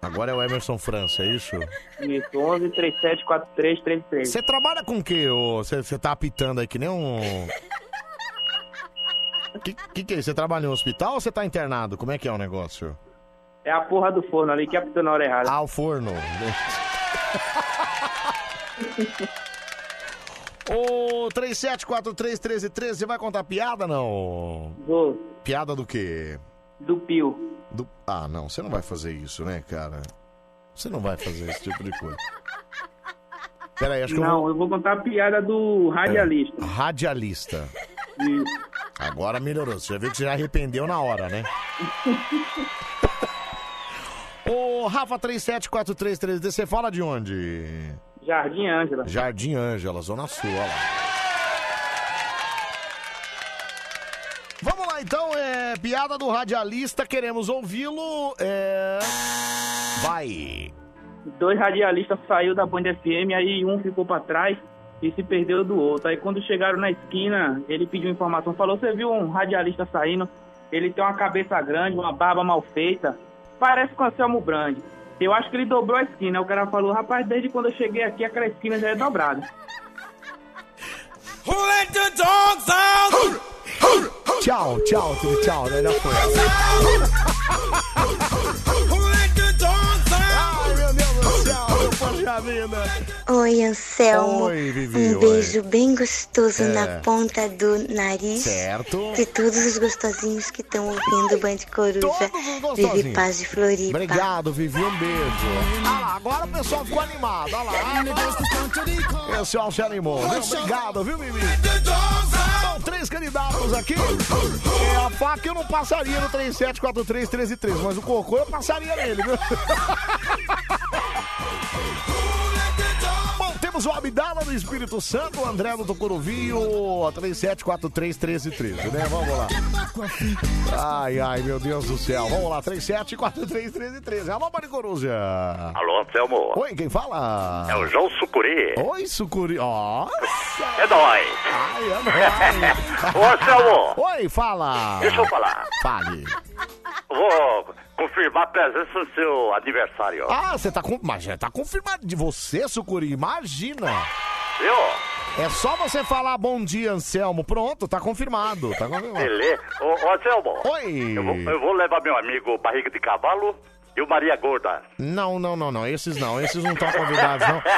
Agora é o Emerson França, é isso? isso, 11 37 43 33. Você trabalha com o quê? Você tá apitando aí que nem um... Que, que que é isso? Você trabalha no hospital ou você tá internado? Como é que é o negócio? É a porra do forno ali que apitou na hora errada. Ah, o forno. Ô, 37431313, você vai contar piada, não? Vou. Piada do quê? Do Pio. Do... Ah, não, você não vai fazer isso, né, cara? Você não vai fazer esse tipo de coisa. Peraí, acho que eu Não, vou... eu vou contar a piada do radialista. Radialista. Agora melhorou. Você já viu que você já arrependeu na hora, né? Ô, Rafa 374333, você fala de onde? Jardim Ângela. Jardim Ângela, Zona Sul, olha lá. Vamos lá, então, é piada do radialista, queremos ouvi-lo. É... Vai. Dois radialistas saiu da Band FM, aí um ficou pra trás e se perdeu do outro. Aí quando chegaram na esquina, ele pediu informação, falou, você viu um radialista saindo? Ele tem uma cabeça grande, uma barba mal feita, parece com o Anselmo Brandi. Eu acho que ele dobrou a esquina. O cara falou, rapaz, desde quando eu cheguei aqui, aquela esquina já é dobrada. Tchau, tchau, tchau, né? Já foi. Vida. Oi, Anselmo. Oi, Vivi, um oi. beijo bem gostoso É. na ponta do nariz. Certo. De todos os gostosinhos que estão ouvindo o Band Coruja. Vivi Paz de Floripa. Obrigado, Vivi, um beijo. Ah lá, agora o pessoal ficou animado, olha lá. O pessoal se animou? Obrigado, viu, Vivi? São três candidatos aqui. É, a faca eu não passaria no 37431313, mas o cocô eu passaria nele, viu? temos o Abdala do Espírito Santo, o André do Tucuruvinho, 37431313, né? Vamos lá. Ai, ai, meu Deus do céu. Vamos lá, 37431313. Alô, Mari Coruja. Alô, Anselmo. Oi, quem fala? É o João Sucuri. Oi, Sucuri. Ó. É nóis. Ai, é nóis. Ô, Anselmo. Oi, fala. Deixa eu falar. Fale. Vou confirmar a presença no seu aniversário. Ah, você tá com. Mas já tá confirmado de você, Sucuri. Imagina. Viu? É só você falar bom dia, Anselmo. Pronto, tá confirmado. Tá confirmado. Beleza. Ô, ô, Anselmo. Oi. Eu vou, eu vou levar meu amigo Barriga de Cavalo e o Maria Gorda. Não, não, não, não. Esses não. Esses não estão convidados, não.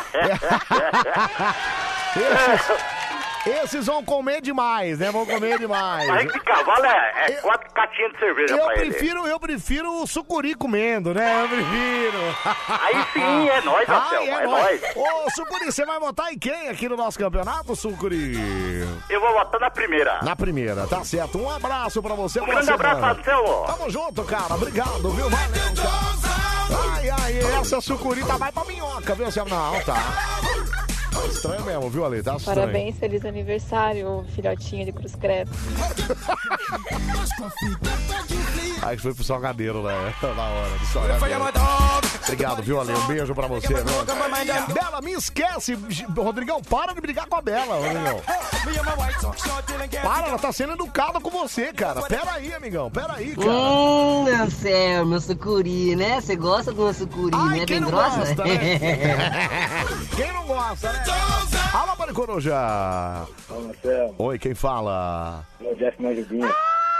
Esses, esses vão comer demais, né? Vão comer demais. Barriga de Cavalo é, é quatro caixinhas de cerveja Eu pra ele. prefiro, eu prefiro o sucuri comendo, né? Eu prefiro. Aí sim, é nóis, Ai, Anselmo, é nóis. nóis. Ô, Sucuri, você vai votar em quem aqui no nosso campeonato, Sucuri? Eu vou votar na primeira. Na primeira, tá certo. Um abraço pra você. Um grande abraço. Anselmo. Tamo junto, cara. Obrigado, viu? Valeu, cara. Ai, ai, essa sucurita vai pra minhoca, viu? Não, tá. Tá estranho mesmo, viu, Ale? Tá estranho. Parabéns, feliz aniversário, filhotinha de Cruz Credo. Aí foi pro salgadeiro, né? Na hora do salgadeiro. Obrigado, viu, Ale? Um beijo pra você, viu? Bela, me esquece. Rodrigão, para de brigar com a Bela, Rodrigão. Para, ela tá sendo educada com você, cara. Pera aí, amigão. Pera aí, cara. Hum, Anselmo, meu sucuri, né? Você gosta de uma sucuri, né? quem Bem não grossa? gosta, né? Quem não gosta, né? Alô, Mari Coruja. Oi, quem fala? É o Jeff Manjubinha. Ah,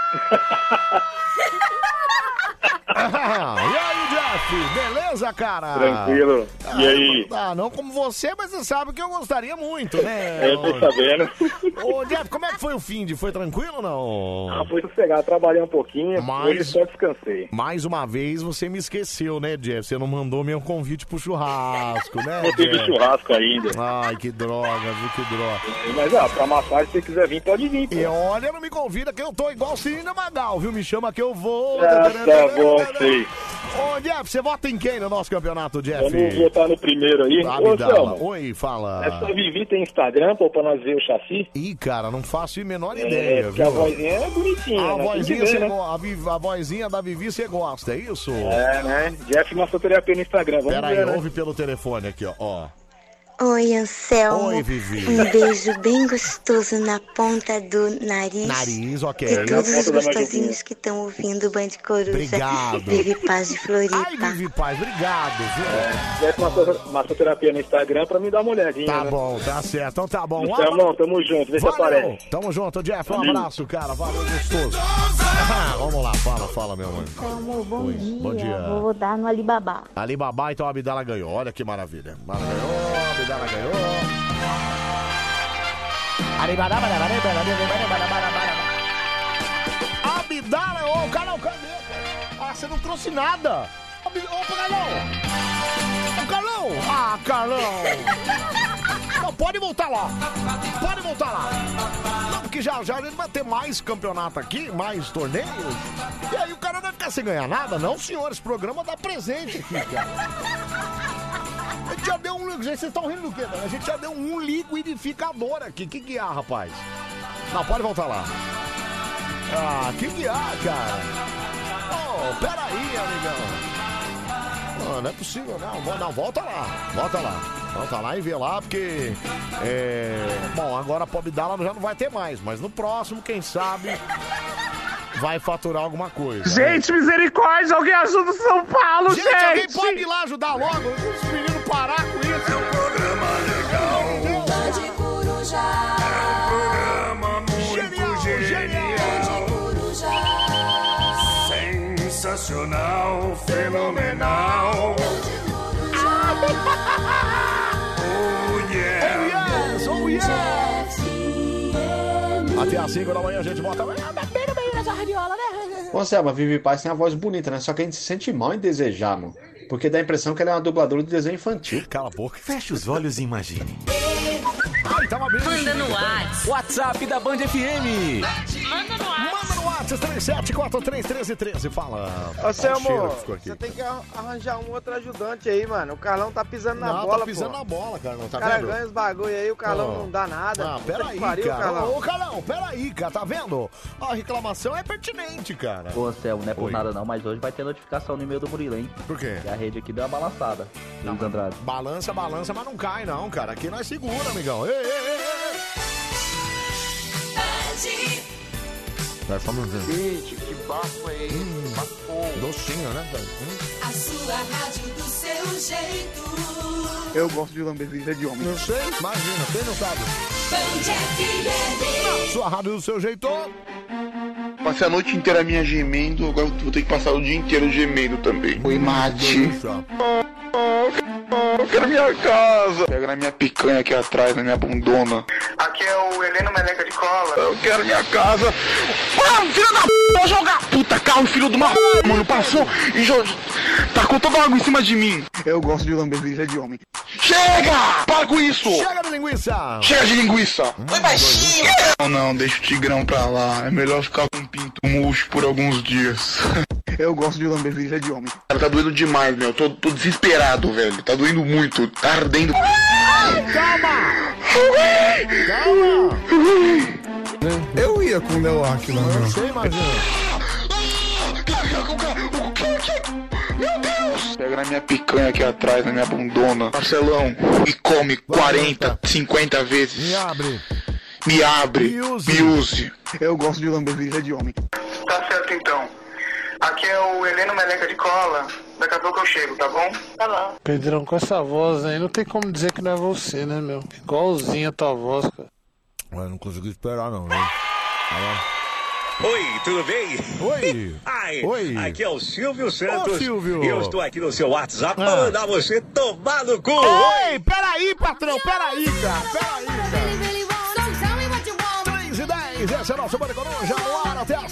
e aí, Jeff? Beleza, cara? Tranquilo. E aí? Ah, não como você, mas você sabe que eu gostaria muito, né? É, eu tô sabendo. Ô, Jeff, como é que foi o fim de? Foi tranquilo ou não? Ah, foi sossegado, trabalhei um pouquinho, Mas- hoje só descansei. Mais uma vez você me esqueceu, né, Jeff? Você não mandou meu convite pro churrasco, né? Não teve churrasco ainda. Ai, que droga, viu? Que droga. Mas, ah, pra massagem, se você quiser vir, pode vir. E olha, não me convida que eu tô igual Cirina Magal, viu? Me chama que eu vou. Ah, tá bom, sei. Ô, Jeff, você vota em quem no nosso campeonato, Jeff? Vamos votar no primeiro aí. Tá, Ô, Selma. Oi, fala. essa Vivi tem Instagram, pô, pra nós ver o chassi? Ih, cara, não faço a menor É, ideia, porque viu? a vozinha é bonitinha, A né? Vozinha, ver, né? a, a vozinha da Vivi você gosta, é isso? É, né? Jeff Massoterapia no Instagram, vamos Pera aí, ver, né? ouve pelo telefone aqui, ó. ó. Oi, Anselmo. Oi, Vivi. Um beijo bem gostoso na ponta do nariz. Nariz, ok. De todos os gostosinhos que estão ouvindo o Band Coruja. Obrigado. Vive Paz de Floripa. Ai, Vivi Paz, obrigado, viu? Jeff Masso- Massoterapia no Instagram pra me dar uma olhadinha, Tá né? bom, tá certo. Então tá bom. Um Selmão, tamo junto, vê se aparece. Tamo junto, Jeff. Um abraço, cara. Valeu, gostoso. Ah, vamos lá, fala, fala, meu mano. Anselmo, bom Oi, dia. bom dia. Vou dar no Alibaba. Alibaba, então a Abdala ganhou. Olha que maravilha. Mara ganhou, a Abdala ganhou. Abdala, ô, o Carlão, cadê? Ah, você não trouxe nada. Ô, Carlão. Ô, Carlão. Ah, Carlão. pode voltar lá. Pode voltar lá. Não, porque já, já a gente vai ter mais campeonato aqui, mais torneios. E aí o cara vai ficar sem ganhar nada, não, senhor. Esse programa dá presente aqui, cara. A gente já deu um. Vocês estão rindo do quê? A gente já deu um liquidificador aqui. Que que há, rapaz? Não, pode voltar lá. Ah, que que há, cara? Oh, peraí, amigão. Não, não é possível, não. Não, volta lá. Volta lá. Volta lá e vê lá, porque. É... Bom, agora a Pop Dala já não vai ter mais, mas no próximo, quem sabe, vai faturar alguma coisa. Gente, misericórdia, alguém ajuda o São Paulo, gente! Gente, alguém pode ir lá ajudar logo? Os meninos parar com isso. É um programa legal. Bande Coruja. Programa muito genial. Sensacional, fenomenal. Até às 5 da manhã a gente volta. Ô, Selma, Vivi Paz tem a voz bonita, né? Só que a gente se sente mal em desejar, mano. Porque dá a impressão que ela é uma dubladora de desenho infantil. Cala a boca. Feche os olhos e imagine. Ai, tava bem. Manda no WhatsApp. WhatsApp da Band FM. Manda no WhatsApp 37431313. Fala. Ô, seu cheiro amor, você tem que ar- arranjar um outro ajudante aí, mano. O Carlão tá pisando na Não, bola, tá pisando pô. na bola, cara. Não tá o cara vendo? ganha os bagulho aí, o Carlão Ó. não dá nada. Ah, peraí, pariu, cara. Carlão. Ô, Carlão, peraí, cara. Tá vendo? A reclamação é pertinente, cara. Pô, Céu, não é por Oi. nada não, mas hoje vai ter notificação no e-mail do Murilo, hein? Por quê? A rede aqui deu uma balançada. Luiz Andrade. Balança, balança, mas não cai, não, cara. Aqui nós segura, amigão. Ei, ei, ei, ei. Vai, só um minutinho. Gente, que bafo é esse? Hum, docinho, né? Hum. A sua rádio do seu jeito. Eu gosto de lamber virilha de homem. Não sei, imagina, quem não sabe? Band FM. Sua rádio do seu jeito. Passei a noite inteira minha gemendo, agora eu vou ter que passar o dia inteiro gemendo também. Oi, mate. Eu quero minha casa. Pega na minha picanha aqui atrás, na minha bundona. Aqui é o Heleno Meleca de Cola. Eu quero minha casa. Ah, filho da p, vou jogar. Puta, carro, filho de uma p, mano, passou e jo... tacou toda a água em cima de mim. Eu gosto de lamber virilha de homem. Chega! Para com isso! Chega de linguiça! Chega de linguiça! Foi baixinho! Não, não, deixa o tigrão pra lá. É melhor ficar com o pinto murcho por alguns dias. Eu gosto de lamber virilha de homem. Cara, tá doendo demais, meu. Tô, tô desesperado, velho. Tá doendo muito. Tá ardendo. Calma! Calma! Eu ia com o Neo Ark lá, Eu sei, imagina. Meu Deus! Pega na minha picanha aqui atrás, na minha bundona. Marcelão, e come 40, 50 vezes. Me abre. Me abre. Me use. Me use. Eu gosto de lamber virilha de homem. Tá certo então. Aqui é o Heleno Meleca de Cola. Daqui a pouco eu chego, tá bom? Tá bom. Pedrão, com essa voz aí, não tem como dizer que não é você, né, meu? Igualzinha a tua voz, cara. Ué, não consegui esperar, não, né? Oi, tudo bem? Oi. Ai, Oi. Aqui é o Silvio Santos. Ô, Silvio. E eu estou aqui no seu WhatsApp Ah. para mandar você tomar no cu. Ei, peraí, patrão, peraí, cara. Peraí, cara. 3 e 10, esse é o nosso Bande Coruja no ar até as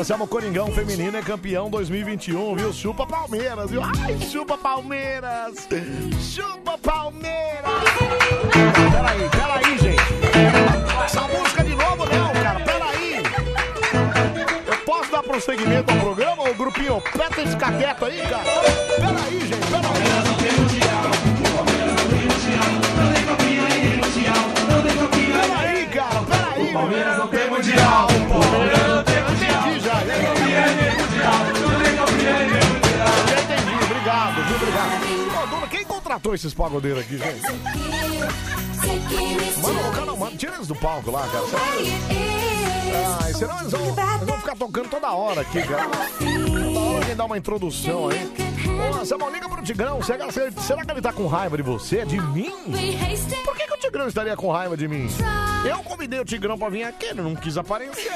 É o Coringão Feminino é campeão 2021, viu? Chupa Palmeiras, viu? Ai, chupa Palmeiras! Chupa Palmeiras! Peraí, peraí, gente. Essa música de novo não, cara, peraí. Eu posso dar prosseguimento ao programa, ô grupinho? Peta esse caqueto aí, cara. Peraí, gente, peraí. Peraí, cara, peraí. Palmeiras não tem mundial. Contratou esses pagodeiros aqui, gente? Mano, o cara, mano, tira eles do palco lá, cara. Ai, senão eles vão, eles vão ficar tocando toda hora aqui, cara. Toda hora alguém uma introdução aí. Ô, Samuel, liga pro Tigrão. Será, será que ele tá com raiva de você? De mim? Por que, que o Tigrão estaria com raiva de mim? Eu convidei o Tigrão pra vir aqui, ele não quis aparecer.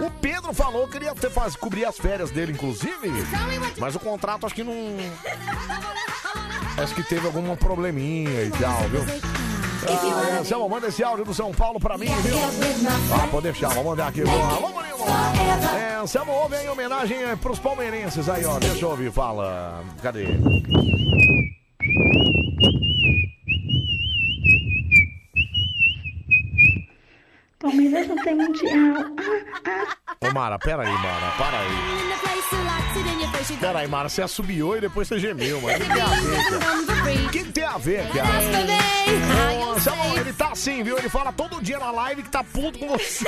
O Pedro falou que queria ter, faz, cobrir as férias dele, inclusive. Mas o contrato acho que não. Acho que teve algum probleminha e tal, viu? Ah, é, Selma, manda esse áudio do São Paulo pra mim, viu? Ah, pode deixar, vamos mandar aqui. Alô, Murilo. É, Anselmo, ouve aí em homenagem eh, pros palmeirenses aí, ó. Deixa eu ouvir, fala. Cadê? Palmeiras não tem mundial. Ô, Mara, pera aí, Mara, para aí. Pera aí, Mara, você assobiou e depois você gemeu, mano. O que tem a ver, cara? O que tem a ver, cara? Ô, Anselmo, ele tá assim, viu? Ele fala todo dia na live que tá puto com você.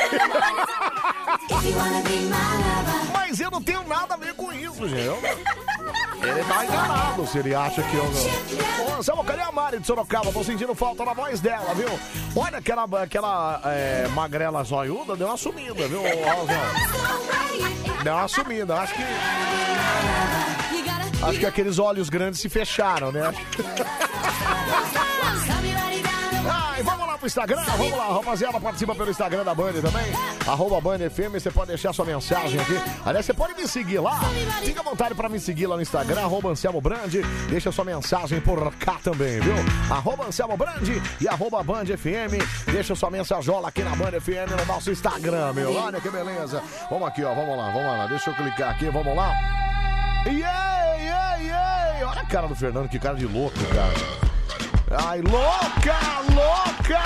Mas eu não tenho nada a ver com isso, gente. Ele tá enganado se ele acha que eu não. Ô, Anselmo, cadê a Mari de Sorocaba? Tô sentindo falta na voz dela, viu? Olha aquela, aquela é, magrela zoiuda, deu uma sumida, viu, Raulzão? Deu uma sumida, acho que. Acho que aqueles olhos grandes se fecharam, né? Ai, vamos lá pro Instagram, vamos lá, rapaziada, participa pelo Instagram da Band também, arroba Band FM, você pode deixar sua mensagem aqui, aliás, você pode me seguir lá, fica à vontade pra me seguir lá no Instagram, arroba Anselmo Brand, deixa sua mensagem por cá também, viu? Arroba Anselmo Brand e arroba Band FM, deixa sua mensajola aqui na Band FM no nosso Instagram, meu, olha que beleza, vamos aqui, ó, vamos lá, vamos lá, deixa eu clicar aqui, vamos lá, Iê, iê, iê! Olha a cara do Fernando, que cara de louco, cara. Ai, louca, louca!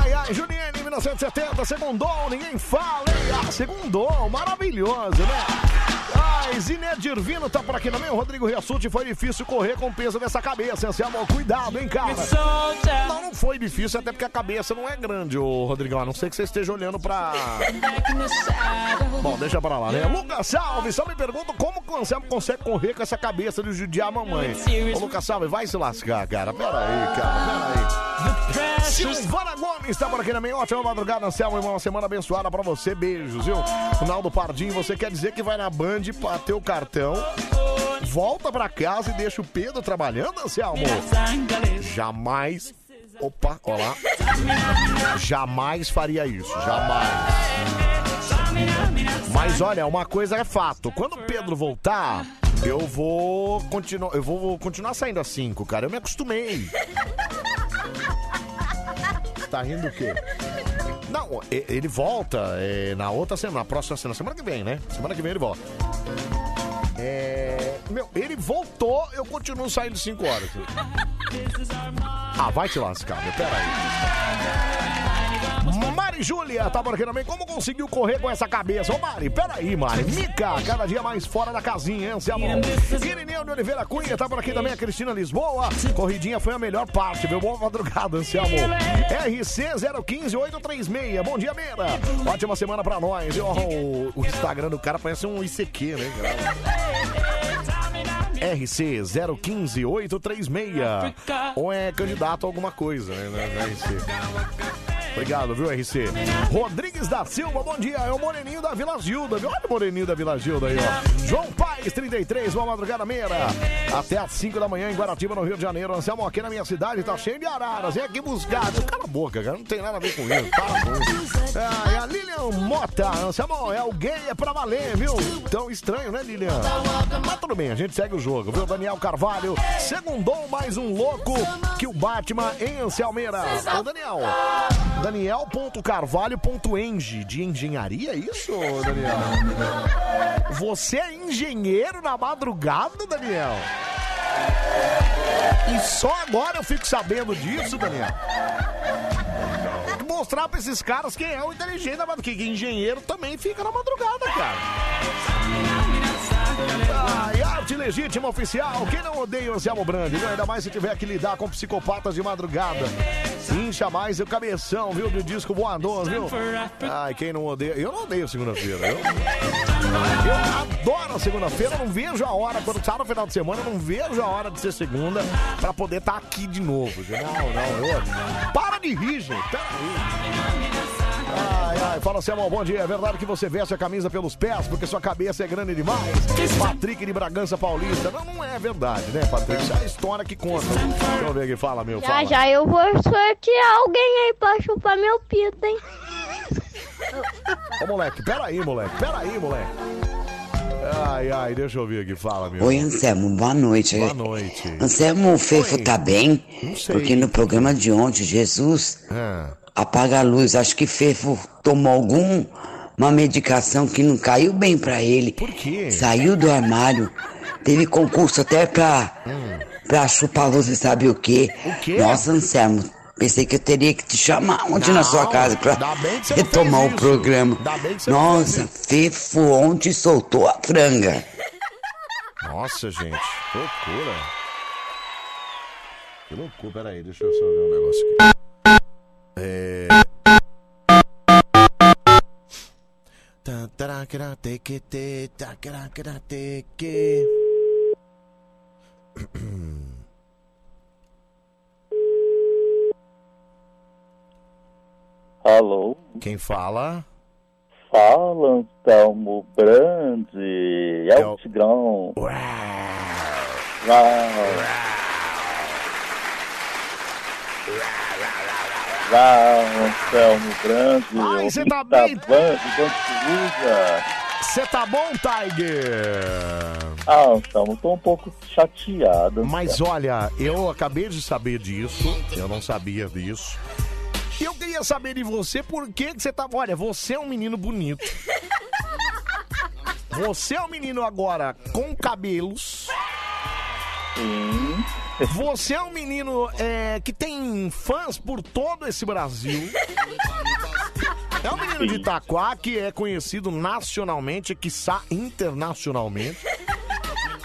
Ai, ai, Juliane, 1970, segundou, ninguém fala, hein? Ah, segundou, maravilhoso, né? Zinete Irvino tá por aqui também. O Rodrigo Riassuti foi difícil correr com o peso dessa cabeça. Anselmo, cuidado, hein, cara? Não, não foi difícil, até porque a cabeça não é grande, ô Rodrigão. A não ser que você esteja olhando pra. Bom, deixa pra lá, né? Lucas Salve, só me pergunto como o Anselmo consegue correr com essa cabeça de judiar a mamãe. Ô, Lucas Salve, vai se lascar, cara. Pera aí, cara, pera aí. Silvana Gomes tá por aqui também. Ótima madrugada, Anselmo. Uma semana abençoada pra você. Beijos, viu? Ronaldo Pardinho, você quer dizer que vai na Band bater o cartão, volta pra casa e deixa o Pedro trabalhando, Anselmo? Jamais. Opa, ó lá. Jamais faria isso, jamais. Mas olha, uma coisa é fato. Quando o Pedro voltar, eu vou continuar, eu vou continuar saindo às 5, cara. Eu me acostumei. Tá rindo o quê? Não, ele volta é, na outra semana, na próxima semana, semana que vem, né? Semana que vem ele volta. É, meu, ele voltou, eu continuo saindo 5 horas. Ah, vai te lascar, meu, pera aí. Mari Júlia tá por aqui também. Como conseguiu correr com essa cabeça? Ô Mari, peraí, Mari. Mica, cada dia mais fora da casinha, hein, Anselmo? Irineu de Oliveira Cunha tá por aqui também. A Cristina Lisboa. Corridinha foi a melhor parte, viu? Boa madrugada, Anselmo. RC 015836. Bom dia, Meira. Ótima semana pra nós. viu? O, o Instagram do cara parece um ICQ, né, cara? RC 015836. Ou é candidato a alguma coisa, né? na- na RC. Obrigado, viu, RC? Rodrigues da Silva, bom dia. É o Moreninho da Vila Gilda, viu? Olha o Moreninho da Vila Gilda aí, ó. João Paes, 33, uma madrugada meira. Até às 5 da manhã em Guaratiba, no Rio de Janeiro. Anselmo, aqui na minha cidade, tá cheio de araras. Vem aqui buscar. Cala a boca, cara. Não tem nada a ver com isso. Para com isso. Ah, e a Lilian Mota. Anselmo, é gay, é pra valer, viu? Tão estranho, né, Lilian? Mas tudo bem, a gente segue o jogo, viu? Daniel Carvalho, segundou mais um louco que o Batman em Anselmeira. Ô, Daniel. Daniel.carvalho.eng de engenharia, é isso, Daniel? Você é engenheiro na madrugada, Daniel? E só agora eu fico sabendo disso, Daniel. Mostrar pra esses caras quem é o inteligente da madrugada. Que engenheiro também fica na madrugada, cara. Ai, arte legítima oficial. Quem não odeia o Anselmo Brandi? Ainda mais se tiver que lidar com psicopatas de madrugada. Incha mais o cabeção, viu? De disco voador, viu? Ai, quem não odeia. Eu não odeio segunda-feira, eu. Eu adoro segunda-feira, não vejo a hora. Quando tá no final de semana, não vejo a hora de ser segunda pra poder estar aqui de novo. Não, não, eu. Para de rir, gente. Peraí. Ai, ai, fala Samuel, bom dia. É verdade que você veste a camisa pelos pés porque sua cabeça é grande demais? Patrick de Bragança Paulista. Não, não é verdade, né, Patrick? Isso é a história que conta. Deixa eu ver aqui, fala, meu. Já Fala. já eu vou sortear alguém aí pra chupar meu pito, hein? Ô, moleque, peraí, moleque. Peraí, moleque. Ai, ai, deixa eu ver aqui, fala, meu. Oi, Anselmo, boa noite. Boa noite. Anselmo, o Fefo Oi. tá bem? sei. Porque no programa de ontem, Jesus Ah. Apaga a luz. Acho que Fefo tomou algum uma medicação que não caiu bem pra ele. Por quê? Saiu do armário. Teve concurso até pra, pra chupar você sabe o quê? Hum. O quê? Nossa, Anselmo, pensei que eu teria que te chamar ontem na sua Não, casa pra não retomar o programa. Não Nossa, Fefo ontem soltou a franga. Nossa, gente, loucura. Que loucura, peraí, deixa eu só ver um negócio aqui. Teque. Alô? Quem fala? Fala, Anselmo Brandi. É o Tigrão. Uau. Uau, Anselmo Brandi. Ai, você tá bem? Band Coruja. Você tá bom, Tiger? Ah, Anselmo, tô um pouco chateado. Mas olha, eu acabei de saber disso, eu não sabia disso. E eu queria saber de você por que, que você tá. Olha, você é um menino bonito. Você é um menino agora com cabelos. Sim. Você é um menino é, que tem fãs por todo esse Brasil. É um menino de Itaquá que é conhecido nacionalmente, quiçá internacionalmente.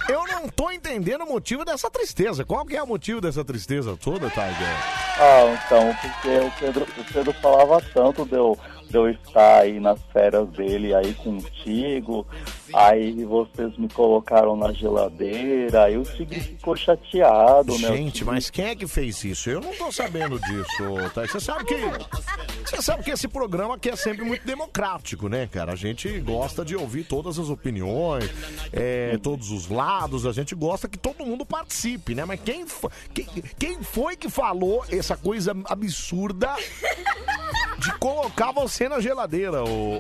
Eu não tô entendendo o motivo dessa tristeza. Qual que é o motivo dessa tristeza toda, Tiger? Ah, então, porque o Pedro, o Pedro falava tanto de eu, de eu estar aí nas férias dele aí contigo, aí vocês me colocaram na geladeira, aí o Tigre ficou chateado, né? Gente, mas quem é que fez isso? Eu não tô sabendo disso, tá? Você sabe que. Você sabe que esse programa aqui é sempre muito democrático, né, cara? A gente gosta de ouvir todas as opiniões, é, todos os lados, a gente gosta que todo mundo participe, né? Mas quem, fo- quem, quem foi que falou essa coisa absurda de colocar você na geladeira, o.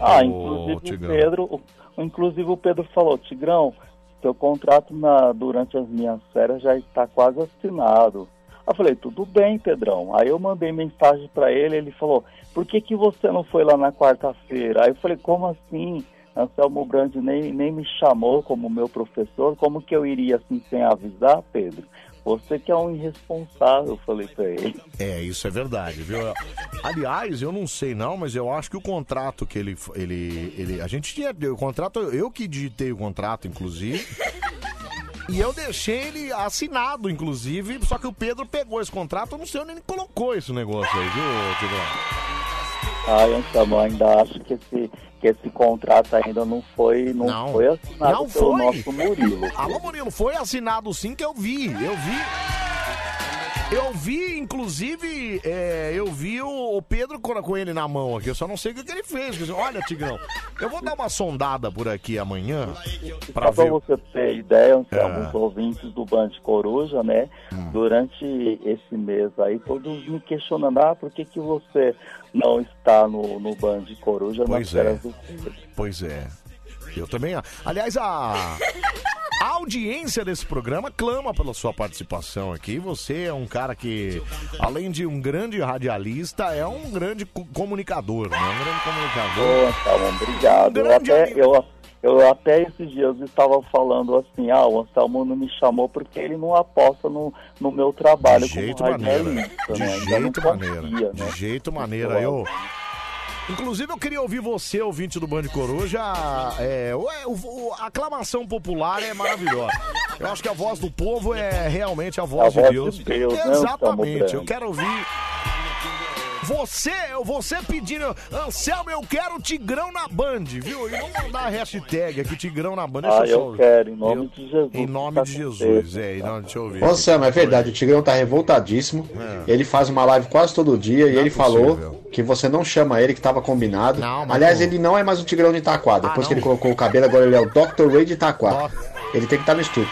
Ah, inclusive o. Pedro, o- inclusive o Pedro falou, Tigrão, seu contrato na, durante as minhas férias já está quase assinado. Eu falei, tudo bem, Pedrão. Aí eu mandei mensagem para ele, ele falou, por que, que você não foi lá na quarta-feira? Aí eu falei, como assim? Anselmo Brandi nem, nem me chamou como meu professor, como que eu iria assim sem avisar, Pedro? Você que é um irresponsável, eu falei pra ele. É, isso é verdade, viu? Aliás, eu não sei não, mas eu acho que o contrato que ele. ele, ele a gente tinha. O contrato, eu que digitei o contrato, inclusive. E eu deixei ele assinado, inclusive, só que o Pedro pegou esse contrato, eu não sei onde ele colocou esse negócio aí, viu, Tigrão? Ai, Anselmo, ainda acho que esse, que esse contrato ainda não foi, não, Não. foi assinado Não pelo foi? nosso Murilo. Alô, Murilo, foi assinado sim que eu vi, eu vi. Eu vi, inclusive, é, eu vi o, o Pedro com, ele na mão aqui, eu só não sei o que, que ele fez. Olha, Tigrão, eu vou dar uma sondada por aqui amanhã pra Só pra ver. você ter ideia, Ah. os ouvintes do Band Coruja, né? Hum. Durante esse mês aí, todos me questionando, ah, por que, que você não está no, no Band Coruja nas Pois é. do? Pois é. Eu também. Aliás, a, a audiência desse programa clama pela sua participação aqui. Você é um cara que, além de um grande radialista, é um grande co- comunicador, né? Um grande comunicador. Ô, Anselmo, obrigado. Eu Grande até, amigo. eu, eu até esses dias estava falando assim, ah, o Anselmo não me chamou porque ele não aposta no, no meu trabalho De jeito como maneira. radialista, De né? Jeito confia, maneira. né? De jeito maneira. Eu. Inclusive, eu queria ouvir você, ouvinte do Band Coruja. É, o- o- a aclamação popular é maravilhosa. Eu acho que a voz do povo é realmente a voz, A voz de Deus. de Deus, né, Exatamente. Eu quero ouvir. Você, você pedindo, Anselmo, eu quero Tigrão na Band, viu? E vamos mandar a hashtag aqui, Tigrão na Band. Deixa Ah, eu quero, em nome Eu- de Jesus. Em nome Tá de Jesus, é. Não, deixa eu ouvir. Ô, Sam, é verdade, o Tigrão tá revoltadíssimo. Ele faz uma live quase todo dia e Não é ele possível. falou que você não chama ele, que tava combinado. mas Aliás, não. ele não é mais o Tigrão de Itaquá. Depois não? que ele colocou o cabelo, agora ele é o Dr. Ray de Itaquá. Ele tem que estar no estúdio.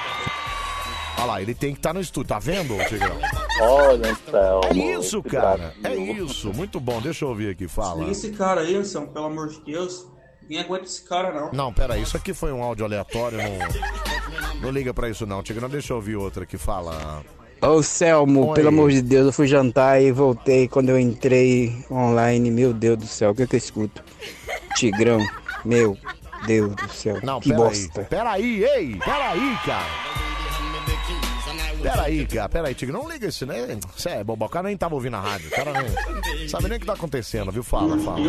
Olha lá, ele tem que estar no estúdio, tá vendo, Tigrão? Olha, Anselmo. É isso, cara. É Brasil. isso. Muito bom. Deixa eu ouvir aqui. Fala. Esse cara aí, Anselmo, pelo amor de Deus. Ninguém aguenta esse cara, não. Não, pera aí. Isso aqui foi um áudio aleatório. Não, não liga pra isso, não. Tigrão, deixa eu ouvir outra que fala. Ô Selmo, Oi. pelo amor de Deus, eu fui jantar e voltei. Quando eu entrei online, meu Deus do céu, o que, que eu escuto? Tigrão, meu Deus do céu, Não, que peraí. bosta. Peraí, ei, peraí, cara. Peraí, cara, peraí, Tigre, não liga isso, né? Isso é bobo, o cara nem tava ouvindo a rádio, o cara nem sabe nem o que tá acontecendo, viu? Fala, fala.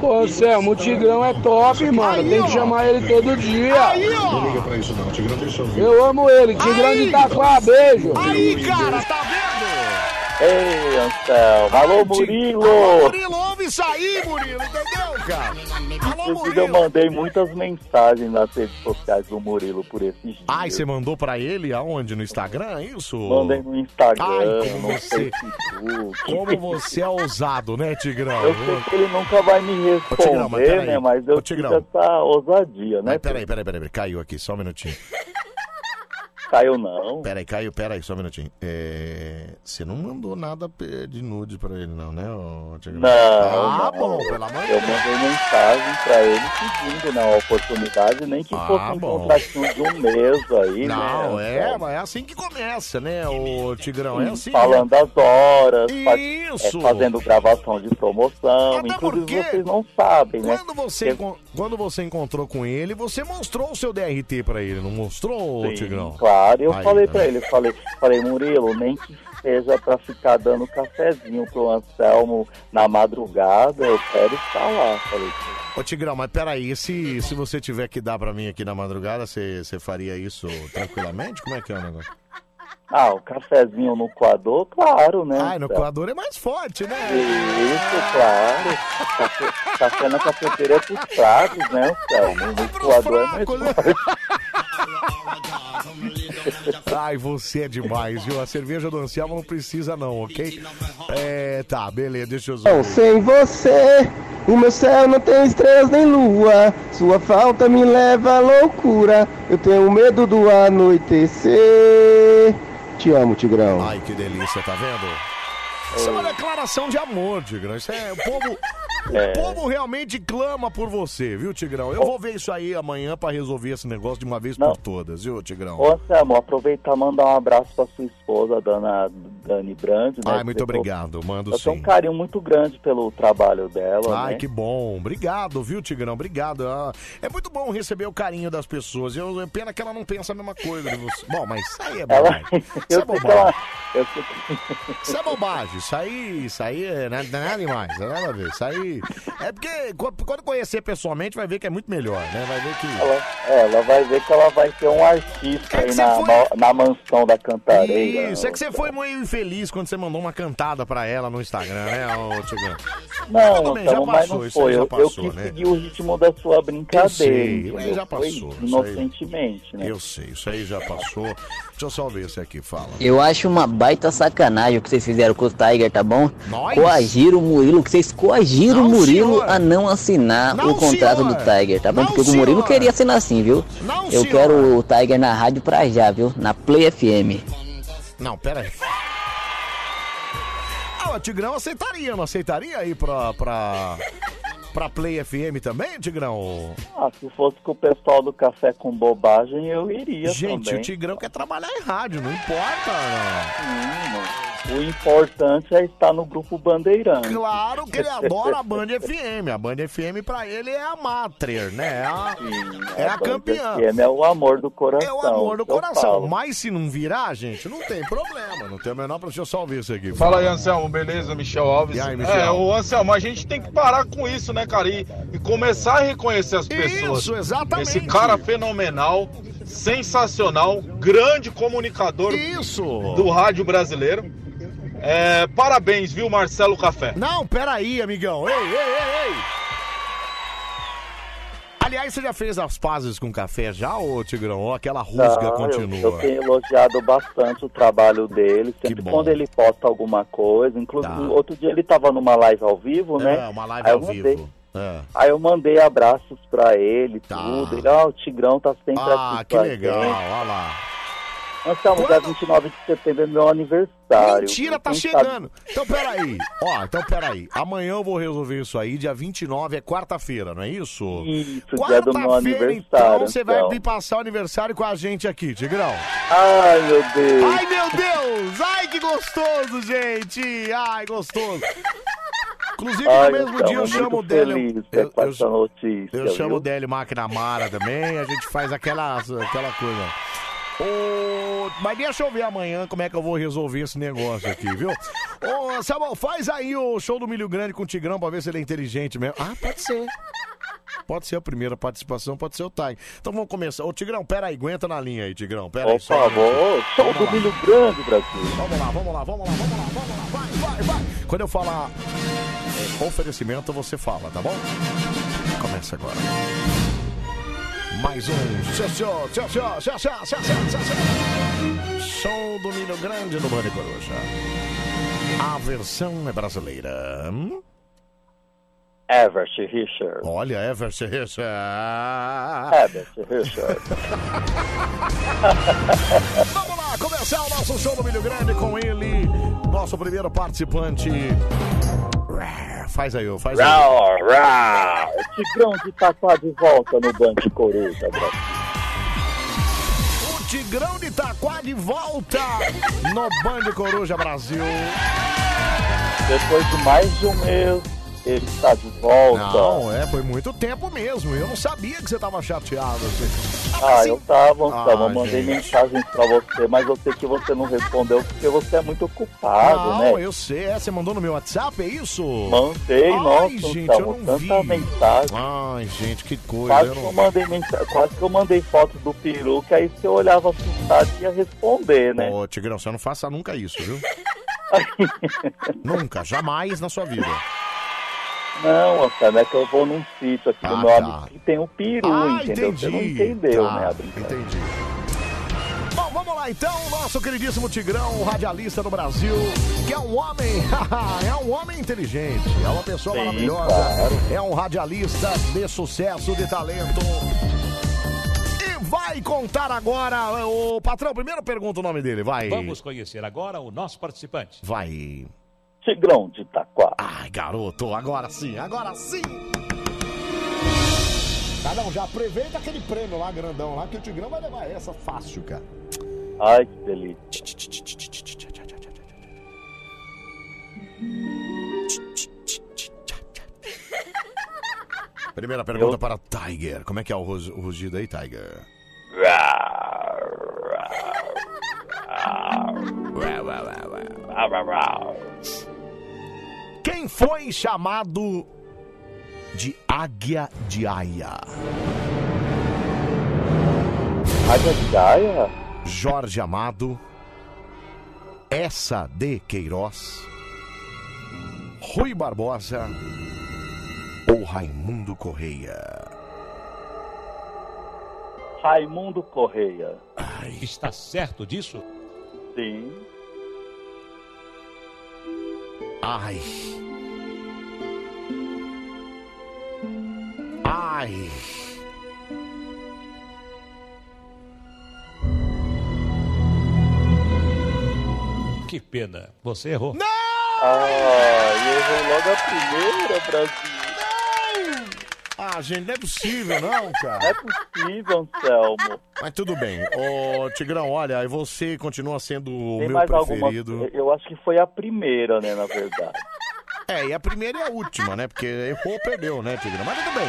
Pô, Selmo, o Tigrão é top, mano. Aí, Tem ó. que chamar ele todo dia. Aí, ó. Não liga pra isso, não. Tigrão deixa eu Eu amo ele. Tigrão de Itaquá, beijo. Aí, cara, tá vendo? Ei, Anselmo. Alô, Murilo. Alô, Murilo, ouve isso aí, Murilo, entendeu, cara? Alô, Inclusive, eu Murilo. mandei muitas mensagens nas redes sociais do Murilo por esses dias. Ai, você mandou pra ele aonde? No Instagram, é isso? Mandei no Instagram, Ai, como no você, Facebook. como você é ousado, né, Tigrão? Eu sei que ele nunca vai me Ô, Tigrão, mas responder, né? Mas eu Ô, Tigrão. essa ousadia, né? Mas peraí, peraí, peraí, peraí, caiu aqui, só um minutinho. Caiu não. Peraí, caiu, peraí, só um minutinho. É, Você não mandou nada de nude pra ele, não, né, ô, Tigrão? Não, Ah, não. bom, pelo amor de Eu mandei mensagem pra ele pedindo né, a oportunidade, nem que Ah, fosse um bom. contratinho de um mês aí, Não, né? é, mas é assim que começa, né, o Tigrão? É assim. Falando das horas, fa- Isso. é, fazendo gravação de promoção. Inclusive, porque vocês não sabem, né? Quando você, encon- quando você encontrou com ele, você mostrou o seu DRT pra ele, não mostrou, Sim, Tigrão? Claro, eu Aí, falei tá pra ele, eu falei, falei, Murilo, nem que seja pra ficar dando cafezinho pro Anselmo na madrugada, eu quero estar lá. Falei, Ô Tigrão, mas peraí, se, se você tiver que dar pra mim aqui na madrugada, você faria isso tranquilamente? Como é que é o negócio? ah, o cafezinho no coador, claro, né? Ah, no coador é mais forte, né? Isso, claro. Café, café na cafeteira é pros pratos, né, Anselmo? No coador é mais né? forte. Ai, você é demais, viu? A cerveja do Anselmo não precisa não, ok? É, tá, beleza, deixa eu Não, ver. sem você, o meu céu não tem estrelas nem lua. Sua falta me leva à loucura. Eu tenho medo do anoitecer. Te amo, Tigrão. Ai, que delícia, tá vendo? Isso é uma declaração de amor, Tigrão. Isso é o povo. O É. povo realmente clama por você, viu, Tigrão? Eu vou ver isso aí amanhã pra resolver esse negócio de uma vez por todas, viu, Tigrão? Ô, Anselmo, aproveitar e mandar um abraço pra sua esposa, dona Dani Brand, né? Ai, muito eu- obrigado, mando Eu tenho um sim. carinho muito grande pelo trabalho dela, Ai, né? que bom. Obrigado, viu, Tigrão? Obrigado. Ah, É muito bom receber o carinho das pessoas. Eu, é pena que ela não pensa a mesma coisa. Bom, mas isso aí é Ela, bobagem. Isso eu é bobagem. ela... Eu. Isso é bobagem, isso aí, isso aí é nada, nada demais, não é nada a ver. Isso aí. É porque quando conhecer pessoalmente vai ver que é muito melhor, né? Vai ver que. Ela, é, ela vai ver que ela vai ser um artista aí na, ma- na mansão da Cantareira. Isso, é que você foi meio infeliz quando você mandou uma cantada pra ela no Instagram, né, ô Tigrão? Não, Tudo bem, já passou, não isso aí foi. já Eu, eu passou, quis né? seguir o ritmo da sua brincadeira. Eu sei, já Foi passou. isso aí. Inocentemente, né? Eu sei, isso aí já passou. Deixa eu só ver esse aqui, fala. Eu acho uma baita sacanagem o que vocês fizeram com o Tiger, tá bom? Nós? Coagiram o Murilo, que vocês coagiram o Murilo senhor. a não assinar Não, o contrato senhor. do Tiger, tá bom? Não, Porque o Murilo senhor. queria assinar assim, viu? Não, Eu senhor. quero o Tiger na rádio pra já, viu? Na Play FM. Não, pera aí. Ah, o Tigrão aceitaria, não aceitaria aí pra, pra, pra Play FM também, Tigrão? Ah, se fosse com o pessoal do Café com Bobagem, eu iria Gente, também. o Tigrão quer trabalhar em rádio, não importa. Hum, o importante é estar no grupo Bandeirante. Claro que ele adora a Band FM. A Band FM pra ele é a Matrer, né? É a, é a Band campeã. FM é o amor do coração. É o amor do coração. falo. Mas se não virar, gente, não tem problema. Não tem o menor problema. Deixa eu só ouvir isso aqui. Fala aí, Anselmo, beleza? Michel Alves. E aí, Michel? É, o Anselmo, a gente tem que parar com isso, né, cara? E, e começar a reconhecer as pessoas. Isso, exatamente. Esse cara fenomenal, sensacional, grande comunicador Isso. do rádio brasileiro. É, parabéns, viu, Marcelo Café? Não, peraí, amigão. Ei, ei, ei, ei. Aliás, você já fez as pazes com café já, ô Tigrão? Ou aquela rusga Não, continua? Eu, eu tenho elogiado bastante o trabalho dele. Sempre bom. quando ele posta alguma coisa. Inclusive, Tá. outro dia ele tava numa live ao vivo, né? É, uma live Aí ao vivo. É. Aí eu mandei abraços pra ele, tudo. Ele, ah, o Tigrão tá sempre Ah, aqui que com a legal, olha lá. Anselmo, dia 29 de setembro é meu aniversário. Mentira, tá chegando. Então, peraí. Ó, então, peraí. Amanhã eu vou resolver isso aí. Dia 29 é quarta-feira, não é isso? Isso, dia do meu Quarta-feira, aniversário, então, você vai então. vir passar o aniversário com a gente aqui, Tigrão. Ai, meu Deus. Ai, meu Deus! Ai, que gostoso, gente! Ai, gostoso. Inclusive, Ai, no mesmo então, dia eu chamo o Délio. Eu, com eu- essa notícia, eu chamo o Délio Máquina Mara também, a gente faz aquela, aquela coisa. Ô, mas deixa eu ver amanhã como é que eu vou resolver esse negócio aqui, viu? Ô, Samuel, faz aí o show do Milho Grande com o Tigrão pra ver se ele é inteligente mesmo. Ah, pode ser. Pode ser a primeira participação, pode ser o Thay. Então vamos começar. Ô, Tigrão, pera aí, aguenta na linha aí, Tigrão. Pera aí, só show do lá. Milho Grande, Brasil. Vamos lá, vamos lá, vamos lá, vamos lá, vamos lá. Vai, vai, vai. Quando eu falar oferecimento, você fala, tá bom? Começa agora mais um Show do Milho Grande do Mane Coruja. A versão é brasileira. Evert Richard. Olha, Evert Richard. Evert Richard. Vamos lá, começar o nosso show do Milho Grande com ele, nosso primeiro participante. Faz aí, faz aí. Rau, rau. Tigrão de Itaquá de volta no Band Coruja, Brasil. O Tigrão de Itaquá de volta no Band Coruja Brasil. Depois de mais de um mês, ele está de volta. Não, é, foi muito tempo mesmo. Eu não sabia que você tava chateado assim. Ah, eu tava, Anselmo, Ah, eu mandei gente. mensagens pra você, mas eu sei que você não respondeu porque você é muito ocupado, Não, né? eu sei. É, você mandou no meu WhatsApp, é isso? Mandei, Ai, nossa, gente, Anselmo, eu não tanta vi. mensagem. Ai, gente, que coisa. Quase eu que não- eu mandei mensagem, quase que eu mandei foto do peru, que aí você olhava assustado e ia responder, né? Ô, Tigrão, você não faça nunca isso, viu? nunca, jamais na sua vida. Não, Anselmo, é que eu vou num sítio aqui do Ah, meu tá. amigo que tem um peru, Ah, entendeu? Você não entendi. entendeu, Tá, né, a brincadeira. Entendi. Bom, vamos lá então, nosso queridíssimo Tigrão, o radialista do Brasil, que é um homem, é um homem inteligente, é uma pessoa Sim, maravilhosa, claro. é um radialista de sucesso, de talento. E vai contar agora, o patrão, primeiro pergunta o nome dele, vai. Vamos conhecer agora o nosso participante. Vai. Tigrão de Itaquá. Ai, garoto, agora sim, agora sim. Ah, não, já aproveita aquele prêmio lá, grandão lá, que o Tigrão vai levar essa fácil, cara. Ai, que delícia. Primeira pergunta para Tiger. Como é que é o rugido aí, Tiger? Quem foi chamado de Águia de Aia? Águia de Aia? Jorge Amado, Essa de Queiroz, Rui Barbosa ou Raimundo Correia? Raimundo Correia. Está certo disso? Sim. Ai. Ai. Que pena. Você errou. Ah, errou logo a primeira, Brasil. Ah, gente, não é possível, não, cara. É possível, Anselmo. Mas tudo bem. Ô, Tigrão, olha, você continua sendo o Tem meu mais alguma? preferido. Eu acho que foi a primeira, né, na verdade. É, e a primeira e a última, né? Porque errou, perdeu, né, Tigrão? Mas tudo bem.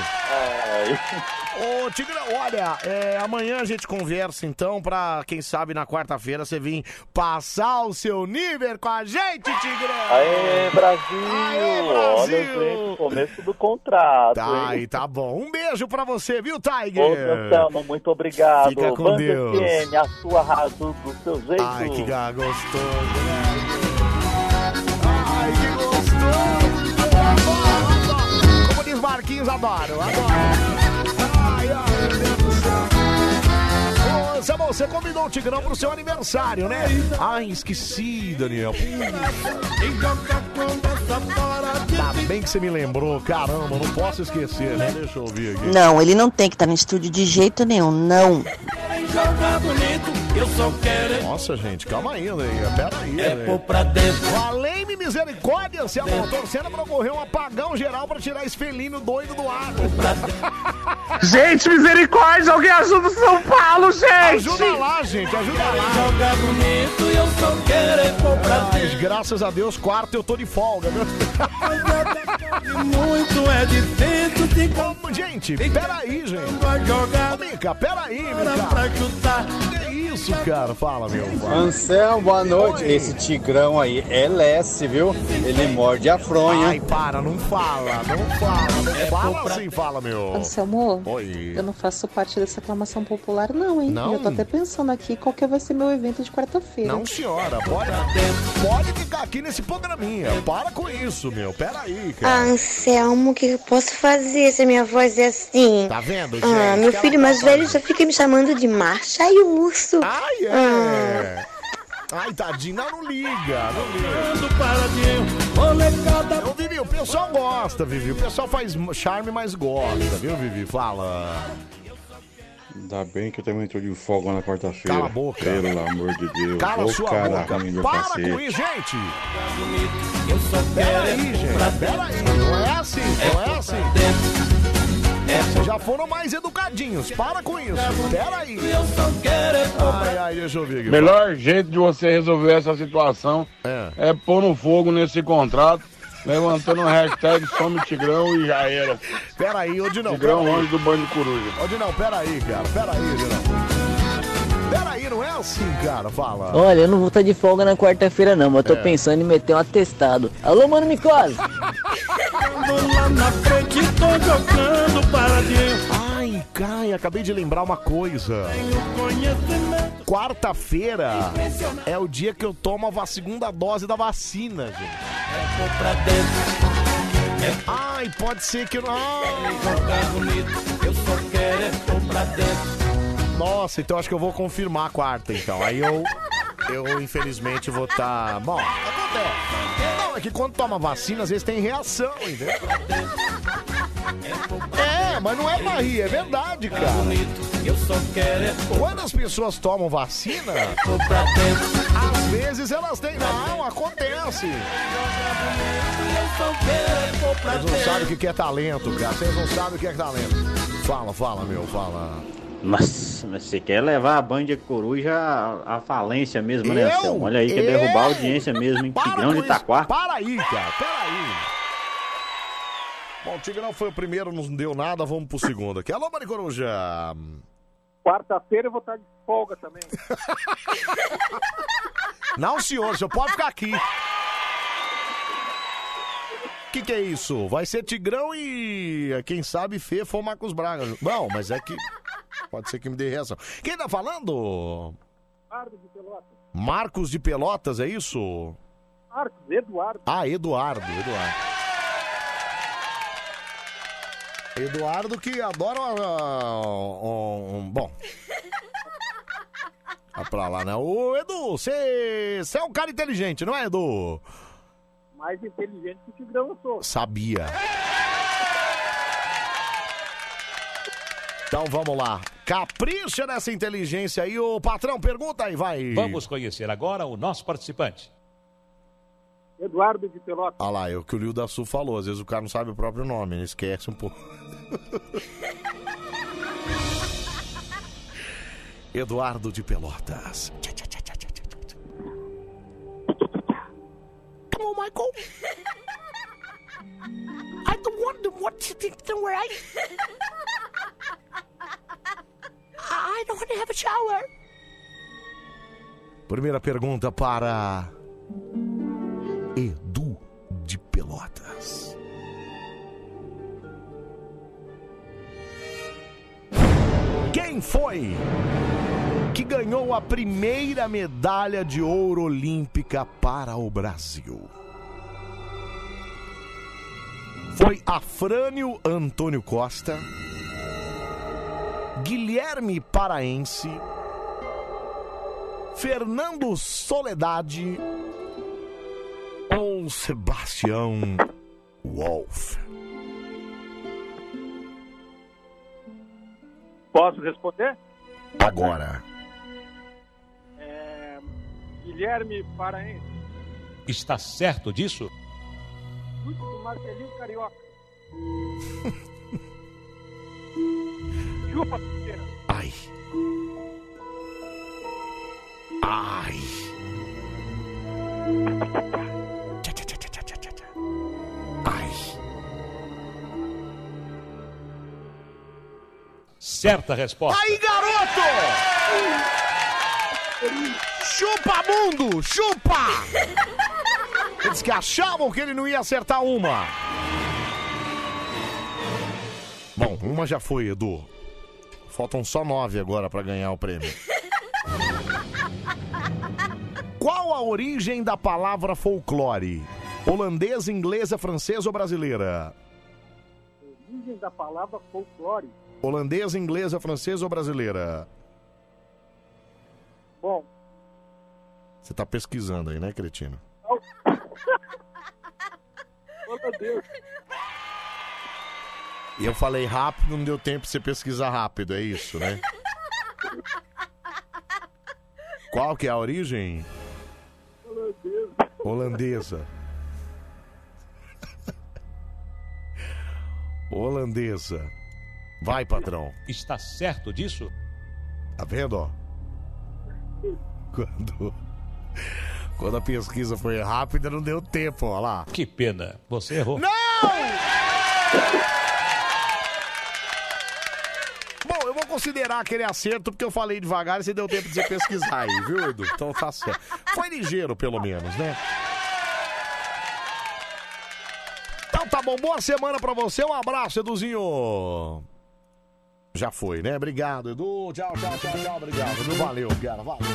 Ô, Tigrão, olha, é, amanhã a gente conversa então pra, quem sabe, na quarta-feira você vir passar o seu nível com a gente, Tigrão! Aê, Brasil! Aê, Olha, Brasil! gente, começo do contrato, Tá, hein? e tá bom. Um beijo pra você, viu, Tiger? Ô, Anselmo, muito obrigado. Fica com Band Deus. FM, a sua rádio do seu jeito. Ai, que gostoso, né? Como diz Marquinhos, adoro, adoro. Ai, ai, meu Deus do céu. Ô, Samuel, você convidou o Tigrão pro seu aniversário, né? Ai, esqueci, Daniel. Tá bem que você me lembrou, caramba, não posso esquecer, né? Deixa eu ouvir aqui. Não, ele não tem que estar no estúdio de jeito nenhum, não. Eu só quero é Nossa, gente, calma aí, né? Pera aí, É né? pôr pra dentro. Valei-me misericórdia, se a torcendo pra ocorrer um apagão geral pra tirar esse felino doido do ar. Gente, misericórdia, alguém ajuda o São Paulo, gente! Ajuda lá, gente, ajuda lá. Jogar bonito e eu só quero é pôr pra Mas graças a Deus, quarto eu tô de folga, viu? dentro. Muito é difícil de Ô, Gente, peraí, gente. Ô, Mica, peraí, Mica. Que isso, cara? Fala, meu. Anselmo, boa noite. Oi. Esse tigrão aí é lesse, viu? Ele morde a fronha. Ai, para, não fala, não fala. Não fala assim, fala, meu. Anselmo, Oi. eu não faço parte dessa aclamação popular, não, hein? Não? Eu tô até pensando aqui qual que vai ser meu evento de quarta-feira. Não, senhora, pode, pode ficar aqui nesse programinha. Para com isso, meu. Peraí, Ah, cara. Anselmo, o que eu posso fazer se a minha voz é assim? Tá vendo, gente? Ah, meu filho ela mais tá velho já fica me chamando de Marcha e o urso. Ai, é. Ai, tadinho, não, não liga, não liga. Ô, Vivi, o pessoal gosta, Vivi. O pessoal faz charme, mas gosta, viu, Vivi? Fala. Ainda bem que eu também tô de folga na quarta-feira. Cala a boca. Pelo amor de Deus. Cala Ô, sua cara boca. ruim Para cacete. com isso, gente. Peraí, gente. Peraí. Não é assim, não é assim. Já foram mais educadinhos. Para com isso. Peraí. Ai, ai, deixa eu ver aqui. Melhor jeito de você resolver essa situação é, pôr no fogo nesse contrato, levantando o hashtag Some Tigrão e já era. Peraí, ô Dinão. Tigrão peraí. longe do banho de coruja. Ô, Dinão, peraí, cara. Peraí, Dinão. Peraí, não é assim, cara. Fala. Olha, eu não vou estar de folga na quarta-feira não, mas eu tô É. pensando em meter um atestado. Alô, mano dentro. Ai, Kai, acabei de lembrar uma coisa. Quarta-feira é o dia que eu tomo a segunda dose da vacina, gente. É. Ai, pode ser que eu não. Eu só quero é pôr pra dentro. Nossa, então acho que eu vou confirmar a quarta, então. Aí eu, eu infelizmente vou estar. Bom, acontece. Não, é que quando toma vacina, às vezes tem reação, entendeu? É, mas não é rir, é verdade, cara. Quando as pessoas tomam vacina, às vezes elas têm. Não, acontece. Vocês não sabem o que é talento, cara. Vocês não sabem o que é talento. Fala, fala, meu, fala. Mas, mas você quer levar a Band de Coruja à, à falência mesmo, né, Eu? Anselmo? Olha aí, quer derrubar a audiência mesmo, em Tigrão de. Itaquá. Para aí, cara. Para aí. Bom, o Tigrão foi o primeiro, não deu nada, vamos pro segundo aqui. Alô, Maricoruja. Quarta-feira eu vou estar de folga também. Não, senhor, senhor pode ficar aqui. O que, que é isso? Vai ser Tigrão e, quem sabe, Fê for Marcos Braga. Não, mas é que pode ser que me dê reação. Quem tá falando? Eduardo de Pelotas. Marcos de Pelotas, é isso? Marcos, Eduardo. Ah, Eduardo, Eduardo. Eduardo que adora ah, um, um- bom. Vai pra lá, né? Ô, Edu, você é um cara inteligente, não é, Edu? Mais inteligente que o Tigrão eu sou. Sabia. Então vamos lá. Capricha nessa inteligência aí, ô patrão, pergunta aí, vai. Vamos conhecer agora o nosso participante. Eduardo de Pelotas. Ah lá, é o que o Lio da Sul falou. Às vezes o cara não sabe o próprio nome, ele esquece um pouco. Eduardo de Pelotas. Come on, Michael. I don't want to watch it right. I don't have a shower. Primeira pergunta para Edu de Pelotas. Quem foi que ganhou a primeira medalha de ouro olímpica para o Brasil? Foi Afrânio Antônio Costa, Guilherme Paraense, Fernando Soledade ou Sebastião Wolf? Posso responder? Agora. Guilherme Paraense. Está certo disso? Marcelinho Carioca. Chupa, Pereira. Ai. Ai. Ai. Certa resposta. Aí, garoto! Chupa, mundo! Chupa! Eles que achavam que ele não ia acertar uma. Bom, uma já foi, Edu. Faltam só nove agora pra ganhar o prêmio. Qual a origem da palavra folclore? Holandesa, inglesa, francesa ou brasileira? Origem da palavra folclore. Holandesa, inglesa, francesa ou brasileira? Bom, Você tá pesquisando aí, né, cretino? oh, meu Deus. E eu falei rápido, não deu tempo pra você pesquisar rápido, é isso, né? Qual que é a origem? Holandesa. Holandesa. Vai, patrão. Está certo disso? Tá vendo, ó? Quando, quando a pesquisa foi rápida, não deu tempo, ó lá. Que pena. Você errou. Não! Bom, eu vou considerar aquele acerto porque eu falei devagar e você deu tempo de você pesquisar aí, viu, Edu? Então tá certo. Foi ligeiro, pelo menos, né? Então tá bom, boa semana pra você. Um abraço, Eduzinho. Já foi, né? Obrigado, Edu. Tchau, tchau, tchau, tchau. Obrigado, Edu. Valeu, cara. Valeu.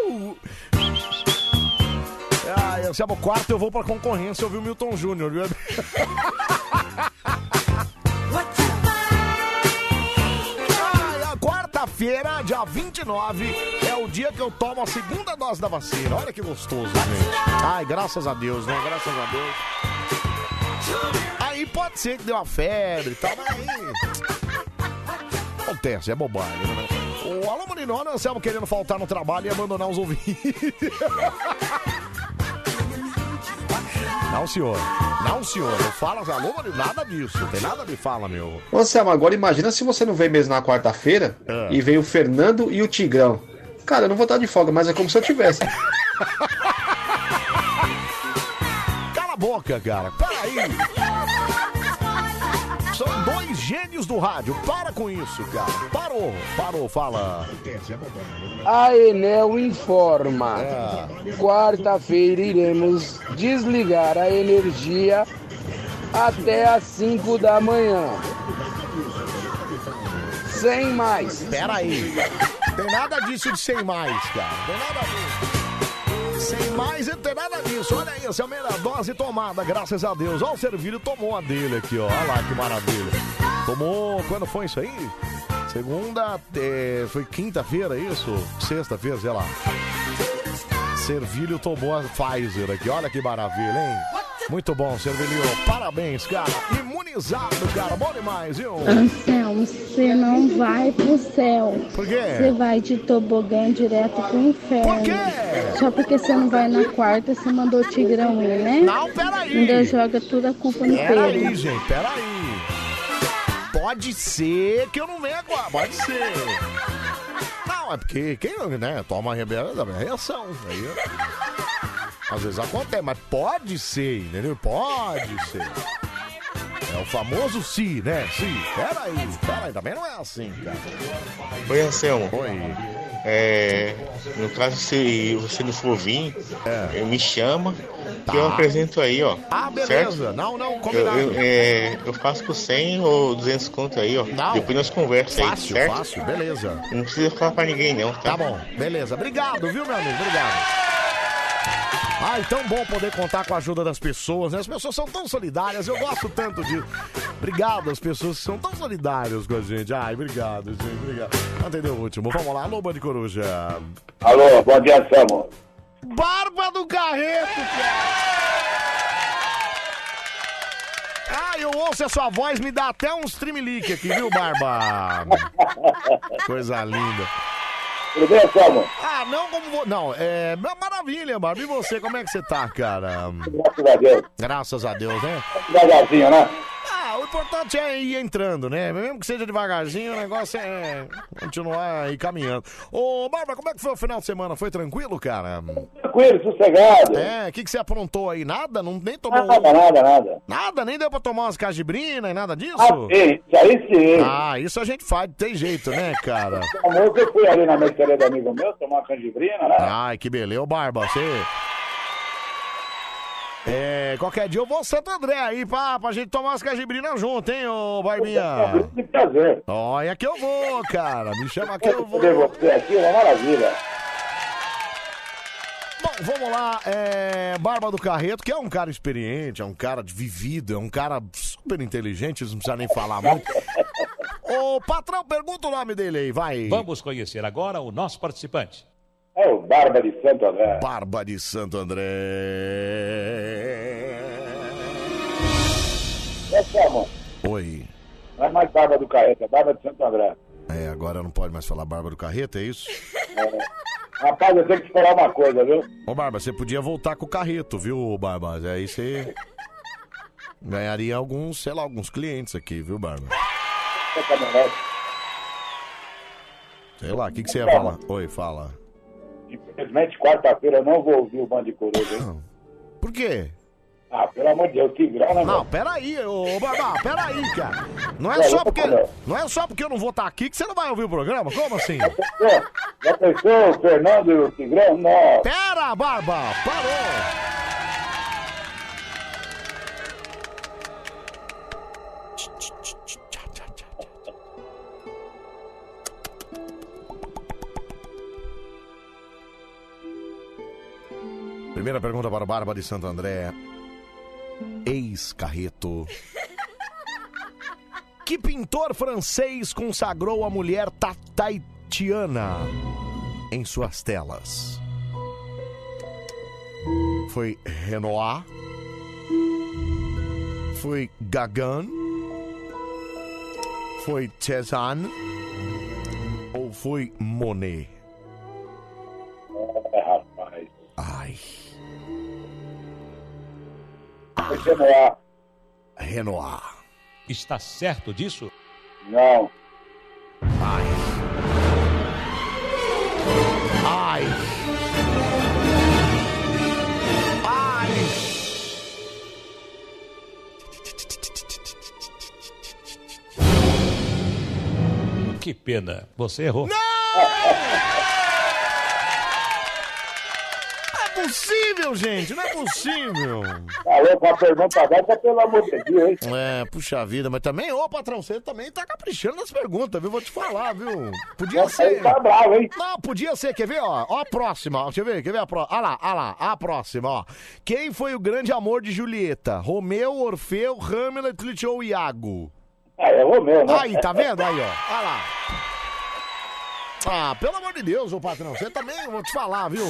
Au! Ah, Anselmo, quarto eu vou pra concorrência, eu vi o Milton Júnior, viu? Quarta-feira, dia 29, é o dia que eu tomo a segunda dose da vacina. Olha que gostoso, gente. Ai, graças a Deus, né? Graças a Deus. Aí pode ser que deu uma febre e tal, mas aí. Acontece, é bobagem, né? O Alô Marinona, Anselmo querendo faltar no trabalho e abandonar os ouvintes. Não, senhor. Não, senhor. Não fala Marinona, nada disso. Não tem nada de fala, meu. Ô, Selma, agora imagina se você não vem mesmo na quarta-feira Ah. e vem o Fernando e o Tigrão. Cara, eu não vou estar de folga, mas é como se eu tivesse. Cala a boca, cara. Peraí. São dois gênios do rádio. Para com isso, cara. Parou. Parou, fala. A Enel informa. Quarta-feira iremos desligar a energia até às 5 da manhã. Sem mais. Peraí. Tem nada disso de sem mais, cara. Tem nada disso. Sem mais, não tem nada disso. Olha aí, essa é a primeira dose tomada, graças a Deus. Ó, o Servilho tomou a dele aqui, ó. Olha lá que maravilha. Tomou. Quando foi isso aí? Segunda. eh, foi quinta-feira, isso? Sexta-feira, sei lá. Servilho tomou a Pfizer aqui. Olha que maravilha, hein? Muito bom, Servilho. Parabéns, cara. Imunizado, cara. Bom demais, viu? Anselmo, você não vai pro céu. Por quê? Você vai de tobogã direto pro inferno. Por quê? Só porque você não vai na quarta, você mandou o Tigrão ir, né? Não, peraí. Ainda joga toda a culpa no Peraí, Pedro. gente, peraí. Pode ser que eu não venha agora, pode ser. Não, é porque quem né, toma da minha reação. Aí, às vezes acontece, mas pode ser, entendeu? Pode ser. É o famoso si, né? Si. Peraí, peraí, também não é assim, cara. Oi, Anselmo. Oi. É, no caso, se você não for vir, eh, me chama Tá. que eu apresento aí, ó. Ah, beleza. Certo? Não, não, Eu, combinado. eu, é, eu faço por 100 ou 200 conto aí, ó. Não. Depois nós conversamos aí, Fácil, certo? fácil, beleza. Não precisa falar pra ninguém, não, tá? Tá bom, beleza. Obrigado, viu, meu amigo? Obrigado. Ai, tão bom poder contar com a ajuda das pessoas, né? As pessoas são tão solidárias, eu gosto tanto disso. Obrigado às pessoas que são tão solidárias com a gente. Ai, obrigado, gente, obrigado. Atendeu o último. Vamos lá, alô, Bande Coruja. Alô, bom dia, Anselmo. Barba do Carreto, cara! Ah, eu ouço a sua voz, me dá até um streamlink aqui, viu, Barba? Coisa linda. Tudo bem, Selmo? Ah, não como vou. Não, é. Maravilha, Barba. E você, como é que você tá, cara? Graças a Deus. Graças a Deus, né? Devagarzinho, né? Ah, o importante é ir entrando, né? Mesmo que seja devagarzinho, o negócio é continuar aí caminhando. Ô, Barba, como é que foi o final de semana? Foi tranquilo, cara? Tranquilo, sossegado. É, o que, que você aprontou aí? Nada? Não, nem tomou. Nada, nada, nada. Nada? Nem deu pra tomar umas cajibrinas e nada disso? Ah, sim, isso aí sim. Ah, isso a gente faz, tem jeito, né, cara? Amor, eu fui ali na mercearia do amigo meu tomar uma canjibrina, né? Ai, que beleza. Ô, Barba, você. É, qualquer dia eu vou ao Santo André aí pra, pra gente tomar umas cajibrinas junto, hein, ô Barbinha? Que prazer. Olha que eu vou, cara. Me chama que eu vou. Você aqui, uma maravilha. Bom, vamos lá. É, Barba do Carreto, que é um cara experiente, é um cara de vivido, é um cara super inteligente, não precisa nem falar muito. Ô, patrão, pergunta o nome dele aí, vai. Vamos conhecer agora o nosso participante. É o Barba de Santo André. Barba de Santo André. É, Oi. não é mais Barba do Carreta, é Barba de Santo André. É, agora não pode mais falar Barba do Carreto, é isso? Rapaz, eu tenho que te falar uma coisa, viu? Ô, Barba, você podia voltar com o carreto, viu, Barba? Aí você ganharia alguns, sei lá, alguns clientes aqui, viu, Barba? Sei lá, o que, que você ia falar? Oi, fala. Infelizmente, quarta-feira eu não vou ouvir o Band de Coruja, hein? Por quê? Ah, pelo amor de Deus, que grana, né, Não, meu? peraí, ô Barba, peraí, cara. Não é É, só eu tô porque. falando. Não é só porque eu não vou estar aqui que você não vai ouvir o programa? Como assim? Já pensou o Fernando e o Tigrão? Nossa. Pera, Barba! Parou! Primeira pergunta para o Barba de Santo André. Ex-carreto. Que pintor francês consagrou a mulher Ta- Taitiana em suas telas? Foi Renoir? Foi Gauguin? Foi Cézanne? Ou foi Monet? É, rapaz. Ai. Renoir. Renoir. Está certo disso? Não. Ai. Ai. Ai. Que pena. Você errou. Não possível, gente, não é possível. Falou com a pergunta dessa, pelo amor de Deus, hein? É, puxa vida, mas também, ô patrão, você também tá caprichando nas perguntas, viu? Vou te falar, viu? Podia Nossa, ser. tá bravo, hein? Não, podia ser, quer ver, ó? Ó a próxima, ó, deixa eu ver, quer ver a próxima? Olha lá, olha lá, a próxima, ó. Quem foi o grande amor de Julieta? Romeu, Orfeu, Hamlet, Lidio ou Iago? Ah, é Romeu, né? Aí, tá vendo? Aí, ó, olha lá. Ah, pelo amor de Deus, ô patrão, você também, eu vou te falar, viu?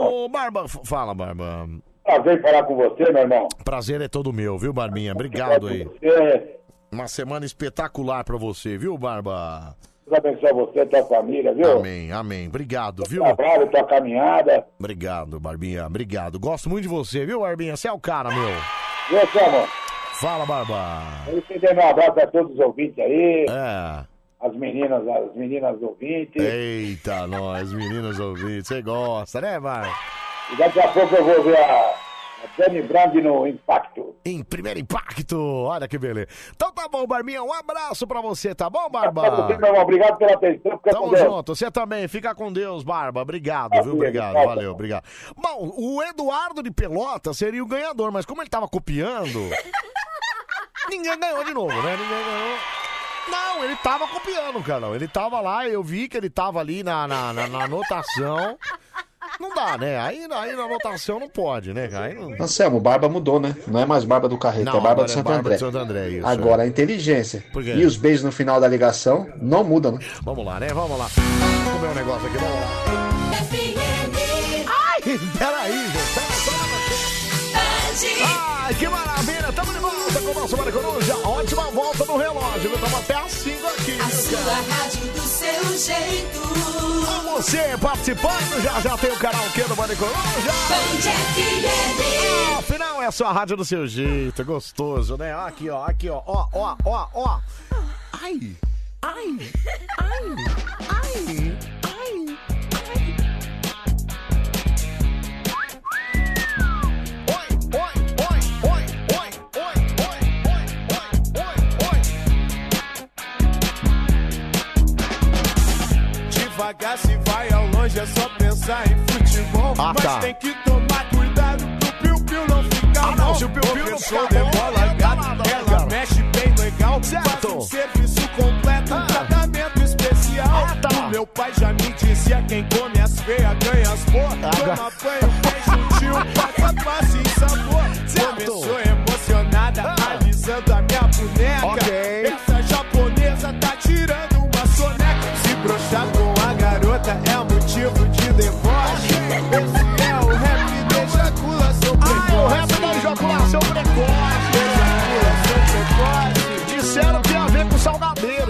Ô, Barba, fala, Barba. Prazer falar com você, meu irmão. Prazer é todo meu, viu, Barbinha? Obrigado aí. Você, Uma semana espetacular pra você, viu, Barba? Deus abençoe você e tua família, viu? Amém, amém. Obrigado, viu? Trabalho, tua caminhada. Obrigado, Barbinha. Obrigado. Gosto muito de você, viu, Barbinha? Você é o cara, meu. Viu, Selmo? Fala, Barba. Eu estender meu abraço a todos os ouvintes aí. É. As meninas, as meninas ouvintes. Eita, nós, meninas ouvintes. Você gosta, né, Barba? E daqui a pouco eu vou ver a, a Dani Brand no Impacto. Em primeiro impacto. Olha que beleza. Então tá bom, Barbinha. Um abraço pra você, tá bom, Barba? meu irmão. Obrigado pela atenção. Fica Tamo junto, você também. Fica com Deus, Barba. Obrigado, viu? Obrigado, valeu, obrigado. Bom, o Eduardo de Pelota seria o ganhador, mas como ele tava copiando, ninguém ganhou de novo, né? Ninguém ganhou. Não, ele tava copiando, Carlão. Ele tava lá, eu vi que ele tava ali na, na, na, na anotação. Não dá, né? Aí, aí na anotação não pode, né, cara? Aí não... Anselmo, barba mudou, né? Não é mais barba do Carreto, Não, é barba agora de é Santo barba André. de Santo André, isso, Agora, é. a inteligência Por quê? e os beijos no final da ligação não mudam, né? Vamos lá, né? Vamos lá. Vamos comer um negócio aqui, vamos lá. Ai, peraí, gente. Pera, só um Ai, que maravilha. Tamo de volta com o nosso Mário Coruja. Ótima volta no relógio. viu? Tamo até às 5 aqui. A sua rádio do seu jeito. Com você participando, já já tem o karaokê do Mário Coruja. Afinal, é a sua rádio do seu jeito. Gostoso, né? Aqui, ó. Aqui, ó. Ó, ó, ó, ó. Ai, ai, ai, ai. Devagar se vai ao longe, é só pensar em futebol. Ah, Mas tá. tem que tomar cuidado pro piu-piu não ficar Ah, não, se o piu-piu não ficar bom, de bola né, ela cara? mexe bem legal. Certo. Ah. Faz um serviço completo, um tratamento especial. O meu pai já me dizia, quem come as feias ganha as boas. Toma banho bem juntinho, passa passe em sabor. Começou emocionada, alisando a minha boneca. Ok.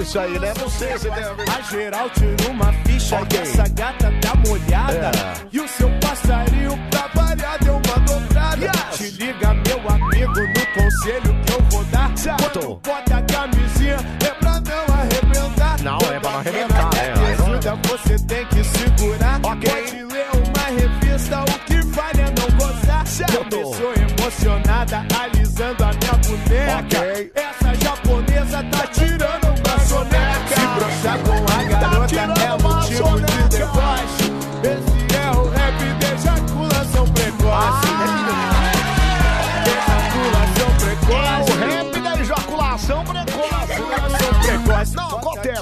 Isso aí, né? Não sei se tem a ver. A geral tirou uma ficha Ok. que essa gata tá molhada. É. E o seu passarinho pra variar deu uma dobrada. Te liga, meu amigo, no conselho que eu vou dar. Quando bota a camisinha, é pra não arrebentar. Não, é pra não arrebentar, né? Aí não- Ajuda, você tem que segurar. Ok. Pode ler uma revista, o que vale é não gozar. Começou emocionada, alisando a minha boneca. Ok.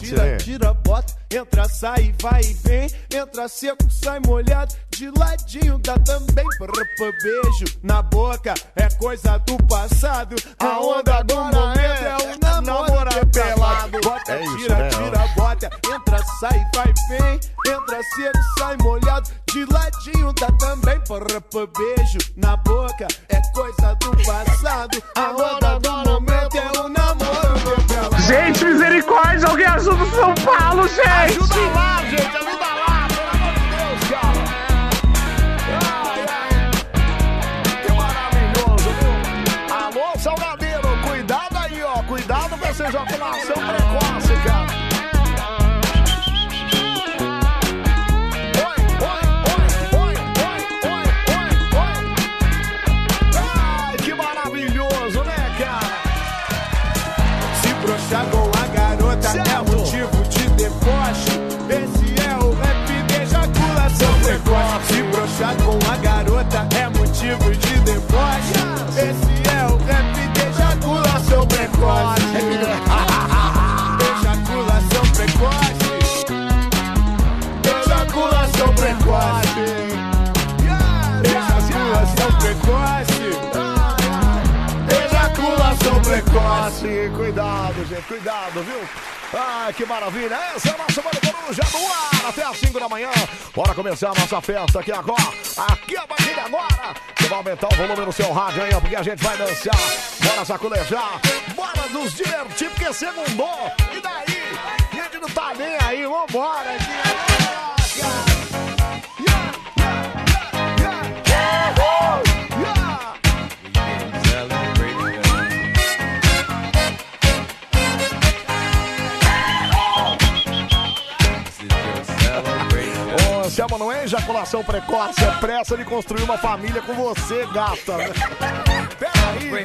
Tira, tira, bota, entra, sai, vai e vem. Entra seco, sai molhado, de ladinho dá também. Beijo na boca é coisa do passado. A onda do momento é o namoro pelado. Bota, É isso, tira, né? tira, bota, entra, sai, vai, vem. Entra seco, sai molhado, de ladinho dá também. Beijo na boca é coisa do passado. A onda do momento é o namoro. Gente, misericórdia, alguém ajuda o São Paulo, gente! Ajuda lá, gente, ajuda lá, precoce. Cuidado, gente, cuidado, viu? Ai, que maravilha. Essa é a nossa Mano Coruja no ar até às 5 da manhã. Bora começar a nossa festa aqui agora. Aqui a partir de agora. Você vai aumentar o volume no seu rádio aí, porque a gente vai dançar. Bora sacolejar. Bora nos divertir, porque segundo. E daí? A gente não tá nem aí. Vambora. aqui. Ô, Selma, não é ejaculação precoce, é pressa de construir uma família com você, gata. Peraí,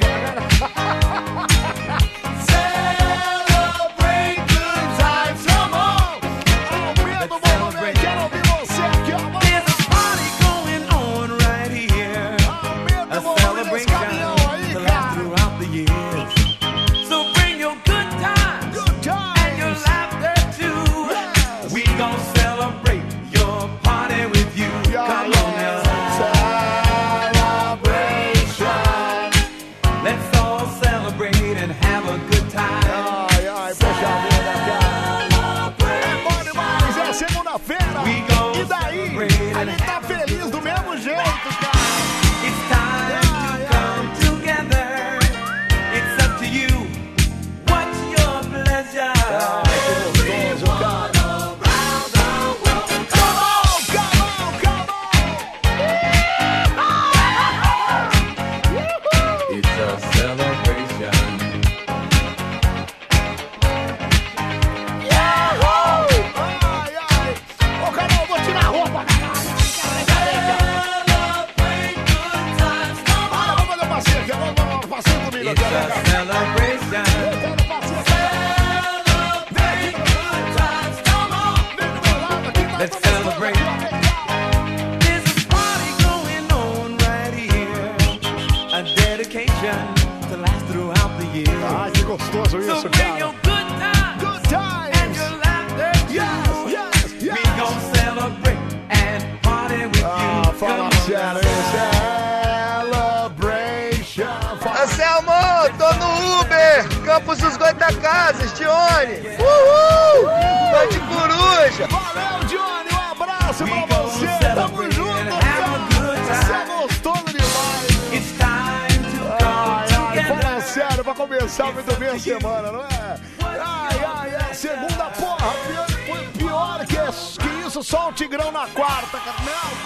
pros esgotos da casa, Stione. Uhul! Vai de coruja. Valeu, Johnny. Um abraço pra você. Tamo junto, cara. Você é gostoso demais. Ai, ai, fala sério, pra começar muito bem a semana, não é? Ai, ai, ai, segunda porra, pior, foi pior que, que isso, só o Tigrão na quarta, cara. Não. Os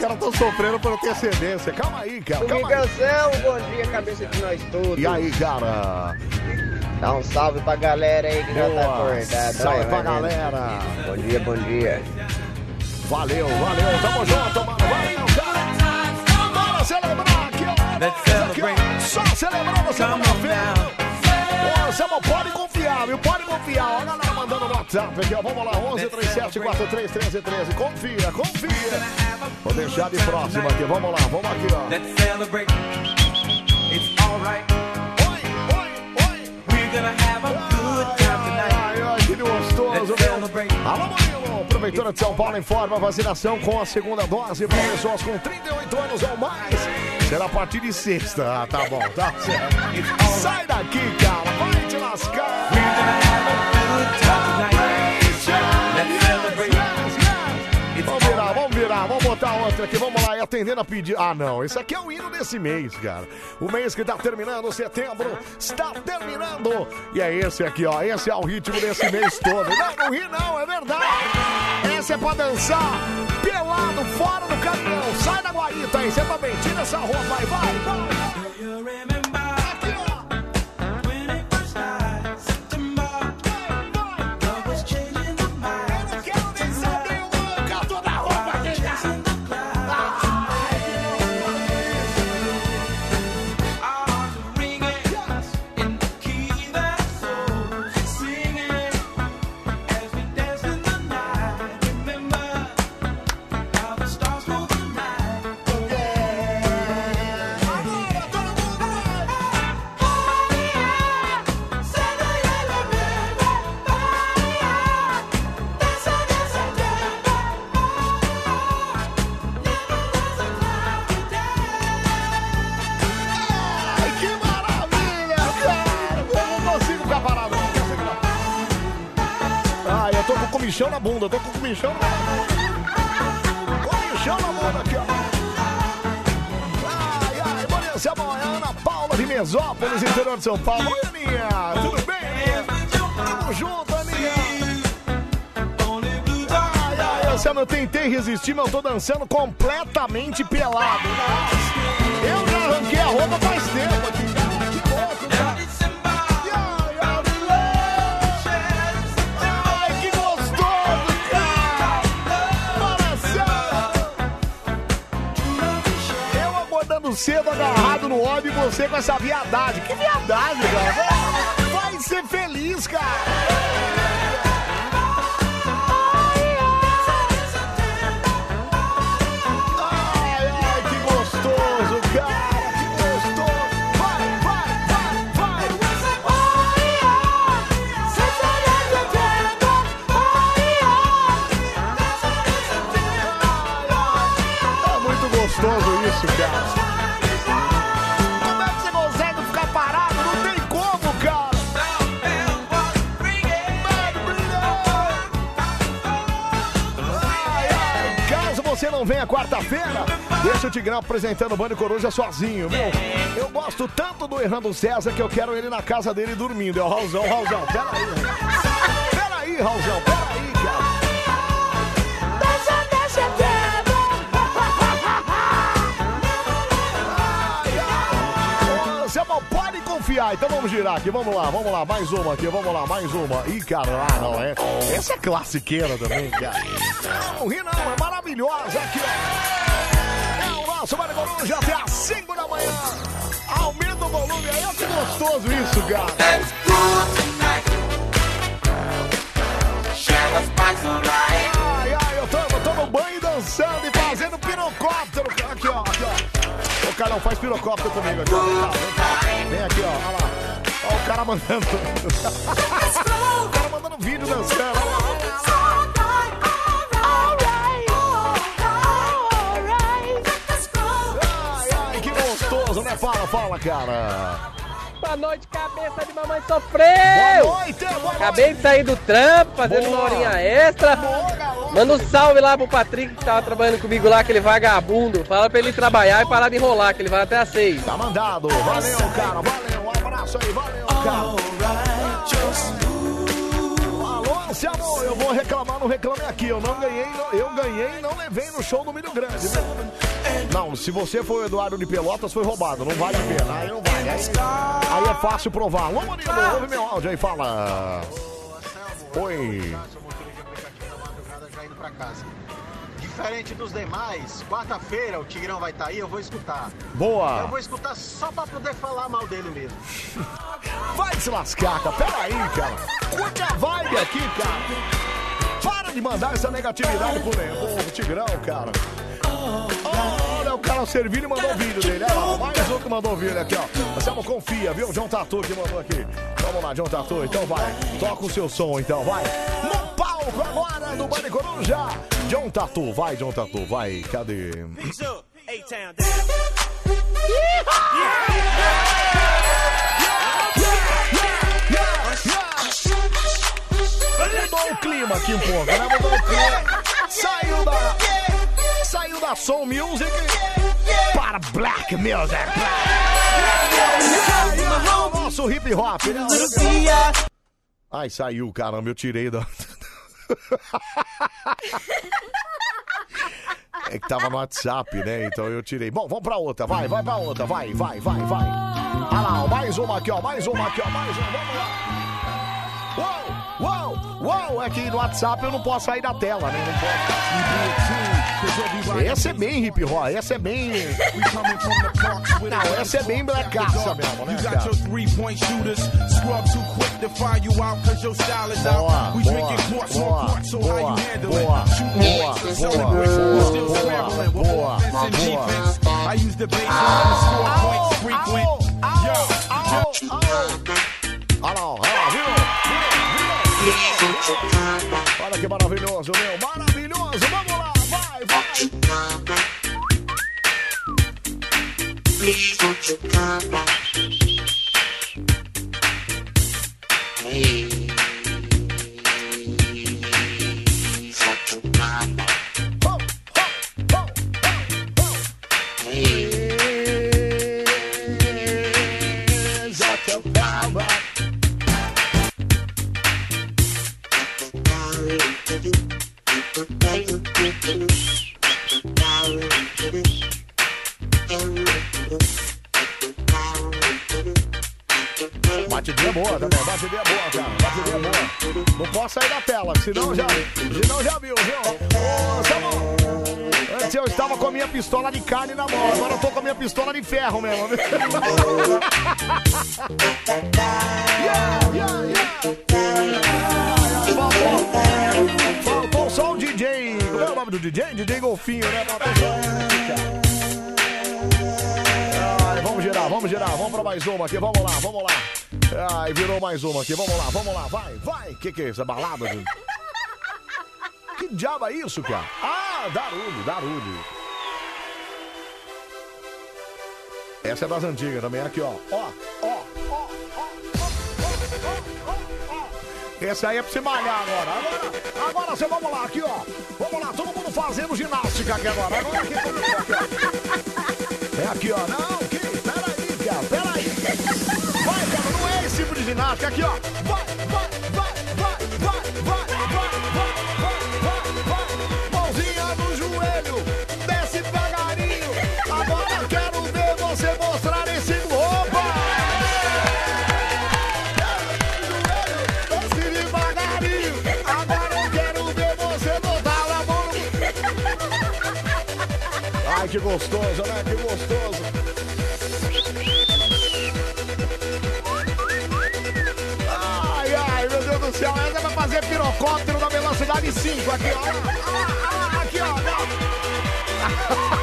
caras estão sofrendo por antecedência. Calma aí, cara. Calma aí. Bom dia, cabeça de nós todos. E aí, cara? Dá um salve pra galera aí que já tá acordada. Salve pra galera. Bom dia, bom dia. Valeu, valeu. Tamo junto, mano. Valeu, cara. Bora celebrar aqui, ó. Só celebrando segunda-feira. Você não pode confiar, viu? Pode confiar. Ó, a galera mandando no WhatsApp aqui, ó. Vamos lá, 11 37 43 13 13. Confia, confia. Vou deixar de próximo aqui. Vamos lá, vamos aqui, ó. Let's celebrate. It's alright. We're gonna have a good time tonight. Ai, ai, que gostoso, meu. Alô. Prefeitura de São Paulo informa vacinação com a segunda dose para pessoas com 38 anos ou mais. Será a partir de sexta. Ah, tá bom, tá certo. Sai daqui, cara. Vai te lascar. Botar outra aqui, vamos lá, e atendendo a pedir. Ah, não, esse aqui é o hino desse mês, cara. O mês que tá terminando, setembro, está terminando. E é esse aqui, ó, esse é o ritmo desse mês todo. Não, não ri não, é verdade. Esse é pra dançar pelado, fora do caminhão. Sai da guarita aí, você também, tira essa roupa aí, vai, vai. Ai, comichão na bunda, tô com comichão na bunda. Comichão na bunda aqui, ó. Ai, ai, dia, Selma, é Ana Paula de Mesópolis, interior de São Paulo. Oi, Aninha, tudo bem, Aninha? Tamo junto, Aninha. Ai, ai, Anselmo, eu tentei resistir, mas eu tô dançando completamente pelado. Nossa, eu já arranquei a roupa faz tempo aqui. Acordando cedo, agarrado no ódio, e você com essa viadagem. Que viadagem, cara. Vai ser feliz, cara. Não venha quarta-feira, deixa o Tigrão apresentando o Bando Coruja sozinho, viu? Eu gosto tanto do Errando César que eu quero ele na casa dele dormindo. É o Raulzão, Raulzão, peraí. Peraí, Raulzão, peraí, cara. Ô, Você não pode confiar. Então vamos girar aqui. Vamos lá, vamos lá. Mais uma aqui. Vamos lá, mais uma. Ih, cara, ah, não é. Essa é classiqueira também, cara. Não ri não, é maravilhosa aqui, ó. É o nosso Mário Coruja até às 5 da manhã. Aumenta o volume aí. Olha que gostoso isso, cara. Ai, ai, eu tô, no banho dançando e fazendo pirocóptero. Aqui, ó, aqui, ó. Ô, Carlão, faz pirocóptero comigo aqui, ó. Vem vem aqui, ó, olha lá. Ó, o cara mandando. o cara mandando vídeo dançando. Fala, fala, cara. Boa noite, cabeça de mamãe sofreu! Boa noite, boa noite. Acabei de sair do trampo, fazendo uma horinha extra. Manda um salve lá pro Patrick que tava trabalhando comigo lá, aquele vagabundo. Fala pra ele trabalhar e parar de enrolar, que ele vai até às seis. Tá mandado. Valeu, cara. Valeu. Um abraço aí. Valeu, cara. Alô, Anselmo, eu vou reclamar no Reclame Aqui. Eu não ganhei, não- eu ganhei e não levei no show do Milho Grande. Não, se você foi o Eduardo de Pelotas, foi roubado. Não vale a pena. Aí não vale. Aí, aí é fácil provar. Alô, Murilo, ouve meu áudio aí, fala. Oi. Diferente dos demais, quarta-feira o Tigrão vai estar aí, eu vou escutar. Boa. Eu vou escutar só pra poder falar mal dele mesmo. Vai se lascar, cara. Pera aí, cara. Curte a vibe aqui, cara. Para de mandar essa negatividade pro pro Tigrão, cara. Olha, o cara Servilho mandou o vídeo dele. Olha lá, mais um que mandou o vídeo aqui, ó. Marcelo, confia, viu? John Tatu que mandou aqui. Vamos lá, John Tatu. Então vai. Toca o seu som, então, vai. No palco agora, no Bande Coruja. John Tatu, vai, John Tatu, vai. Cadê? Mudou o clima aqui um pouco, né? Mudou o clima. Saiu da. Saiu da Soul Music para Black Music. Nosso hip hop? Ai, saiu, caramba, eu tirei da. É que tava no WhatsApp, né? Então eu tirei. Bom, vamos pra outra. Vai, vai pra outra. Vai, vai, vai, vai. Olha lá, ó, mais uma aqui, ó. Mais uma aqui, ó. Mais uma. Vamos lá. Uou, uou, uou. É que no WhatsApp eu não posso sair da tela, né? Não posso. Essa é bem hip hop. Essa é bem. Não, essa é bem blacaça mesmo, né, cara? Boa, boa, boa, boa, boa, boa, boa, boa, boa. I Olha que maravilhoso, meu. Maravilhoso. Vamos lá, vai, vai. Batidinha pistola de ferro mesmo. Yeah, yeah, yeah. Faltou- só o DJ. Como é o nome do DJ? DJ Golfinho, né? Ai, vamos girar, vamos girar, vamos pra mais uma aqui, vamos lá, vamos lá. Ai, virou mais uma aqui, vamos lá, vamos lá, vai, vai. Que que é isso? É balada, gente? Que diabo é isso, cara? Ah, Darulho, Darulho. Essa é das antigas também. Aqui, ó. Ó, ó, ó, ó, Essa aí é pra se malhar agora. Agora, agora você, vamos lá, aqui, ó. Vamos lá, todo mundo fazendo ginástica aqui agora. Agora é aqui, aqui. É aqui, ó. Não, que? Peraí, cara, peraí. Vai, cara, não é esse tipo de ginástica. Aqui, ó. Vai, vai, vai, vai, vai, vai, vai, vai. Que gostoso, né? Que gostoso. Ai, ai, meu Deus do céu. Essa vai fazer pirocóptero na velocidade 5 aqui, ó. Ah, ah, Aqui, ó.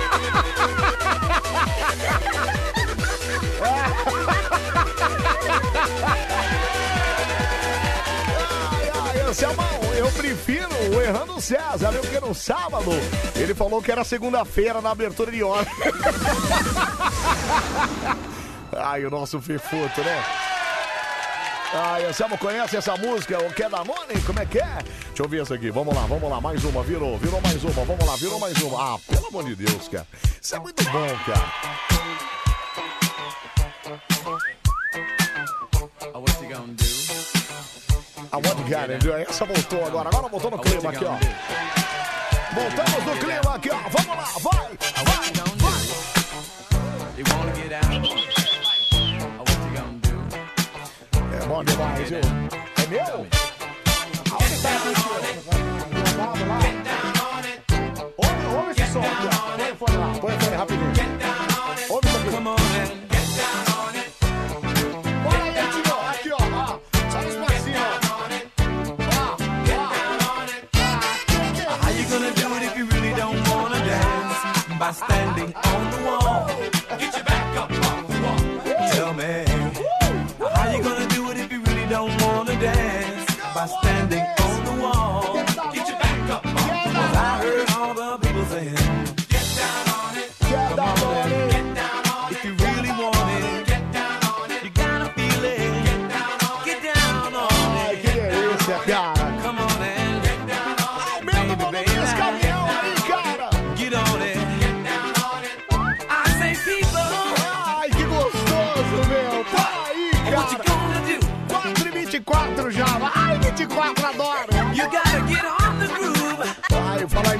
o Errando César, viu? Porque no sábado ele falou que era segunda-feira na abertura de hora. Ai, o nosso Fifuto, né? Ai, Anselmo conhece essa música? O que é da Money? Como é que é? Deixa eu ver isso aqui. Vamos lá, vamos lá. Mais uma. Virou, virou mais uma. Vamos lá, virou mais uma. Ah, pelo amor de Deus, cara. Isso é muito bom, cara. A What Garden, viu? Essa voltou agora. Agora voltou no clima aqui, ó. Voltamos no clima aqui, ó. Vamos lá, vai, vai, vai. É bom demais, viu? É meu? Dance?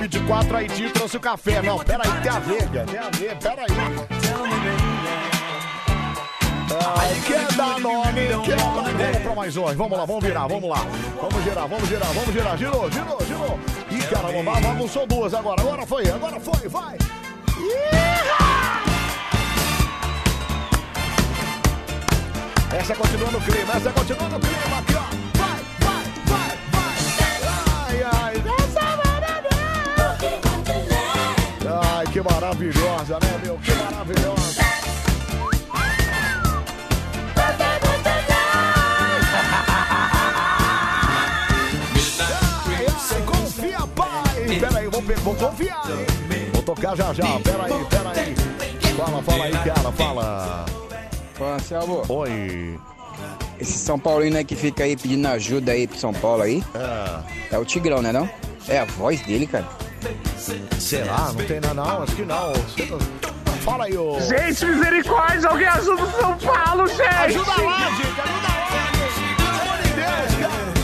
24, aí Tio trouxe o café. Não, peraí, tem a cara. Tem a ver, peraí. Baby. Ai, quer dar nome, quer dar nome. Vamos pra mais um. Vamos lá, vamos virar, vamos lá. Vamos girar, vamos girar, vamos girar. Girou, girou, girou. Ih, caramba, ba- bagunçou duas agora. Agora foi, agora foi, vai. Essa continua no clima, essa continua no clima aqui, ó. Que maravilhosa, né, meu? Que maravilhosa. Ai, ai, confia, pai. Pera aí, vou, vou confiar, hein? Vou tocar já já. Pera aí, pera aí. Fala, fala aí, cara, fala. Ô, Anselmo, Oi. esse São Paulino aí que fica aí pedindo ajuda aí pro São Paulo aí, É. é o Tigrão, né não? É a voz dele, cara. Será? Não tem nada, não. Acho que não. Fala aí, ô. Gente, misericórdia, alguém ajuda o São Paulo, gente! Ajuda lá, gente, ajuda lá. Pelo amor de Deus, cara.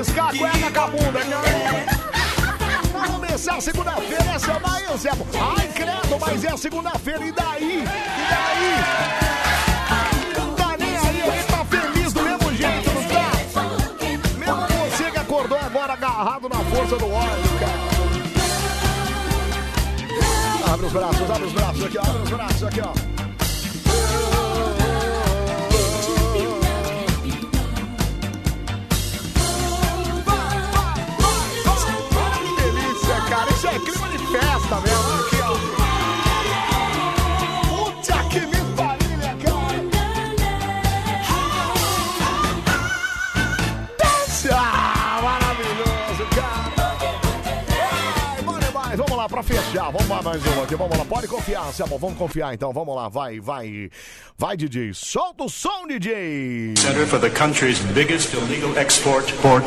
Moniscar a cueca com a bunda, começar segunda-feira, essa é daí, Anselmo. Ai, credo, mas é segunda-feira, e daí? E daí? Não tá nem aí, gente tá feliz do mesmo jeito, não tá? Mesmo você que acordou agora agarrado na força do óleo, cara. Abre os braços, abre os braços aqui, ó, abre os braços aqui, ó. Pra fechar. Vamos lá, mais uma aqui. Vamos lá. Pode confiar, Anselmo. Vamos confiar, então. Vamos lá. Vai, vai. Vai, DJ. Solta o som, DJ. Center for the country's biggest illegal export port,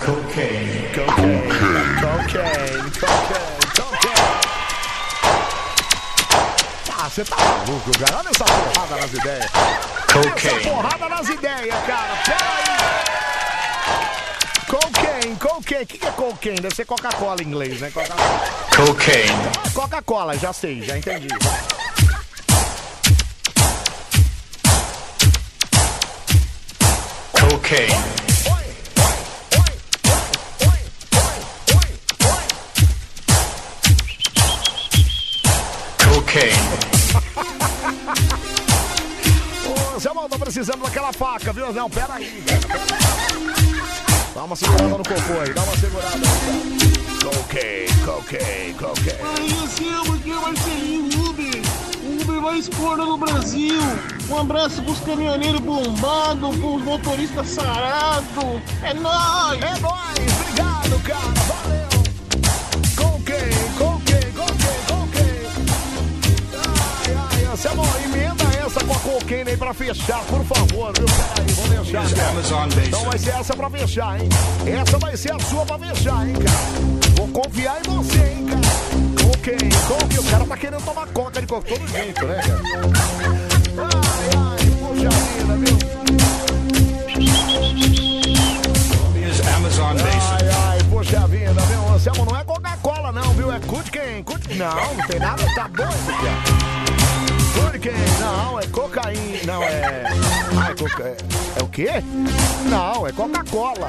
cocaine. Cocaine, cocaine, cocaine, cocaine. Ah, você tá maluco, cara. Olha essa porrada nas ideias. Olha essa Cocaine. porrada nas ideias, cara. Pera aí. Cocaine, cocaine. O que que é cocaine? Deve ser Coca-Cola em inglês, né? Coca-Cola. Cocaine. Coca-Cola, já sei, já entendi. Cocaine. Cocaine. Ô, Zé Mal, tô precisando daquela faca, viu? Não, pera aí. Dá uma segurada no cocô aí, dá uma segurada. Cocaine, cocaine, cocaine. Aí, porque vai ser Uber. O Uber vai explorar no Brasil. Um abraço pros caminhoneiros bombados, pros motoristas sarados. É nóis! É nóis! Obrigado, cara! Valeu! Cocaine, cocaine, cocaine, cocaine. Ai, ai, Anselmo, emenda essa com a cocaine aí pra fechar, por favor, viu? Peraí, vou deixar. cara. Então vai ser essa pra fechar, hein? Essa vai ser a sua pra fechar, hein, cara? Vou confiar em você, hein, cara? Cocaine, cocaine. O cara tá querendo tomar coca de todo jeito, né, cara? Ai, ai, poxa vida, viu? Amazon. Ai, ai, poxa vida, viu? Anselmo, não é Coca-Cola, não, viu? É Kutken. Kut... Não, não tem nada, tá doido, cara. Kutken, não, é cocaína. Não, é. Ah, é, coca... é... é o quê? Não, é Coca-Cola.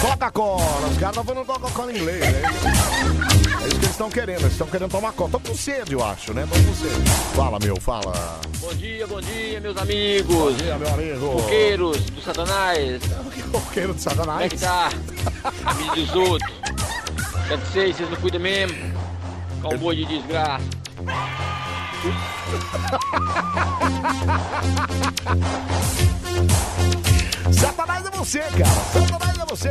Coca-Cola. Os caras estão falando Coca-Cola em inglês, né? É isso que eles estão querendo, eles estão querendo tomar coca. Estão com sede, eu acho, né? Estão com sede. Fala, meu, fala. Bom dia, bom dia, meus amigos. Bom dia, meu amigo. Coqueiros do Satanás. Coqueiro de Satanás. Como é que tá? Amigos dos outros. Quer dizer, vocês não cuidam mesmo? Cowboy de desgraça. Satanás é você, cara. Satanás é você.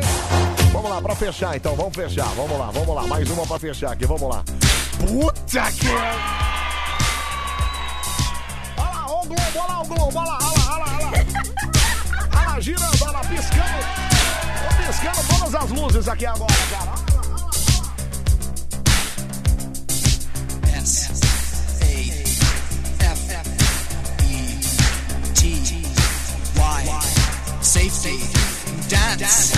Vamos lá, pra fechar então. Vamos fechar. Vamos lá, vamos lá. Mais uma pra fechar aqui. Vamos lá. Puta que. Olha lá, ó o Globo, olha lá o Globo, olha lá, olha lá. Olha lá, olha lá girando, olha lá, piscando. Tô piscando todas as luzes aqui agora, cara. Y Safety Dance.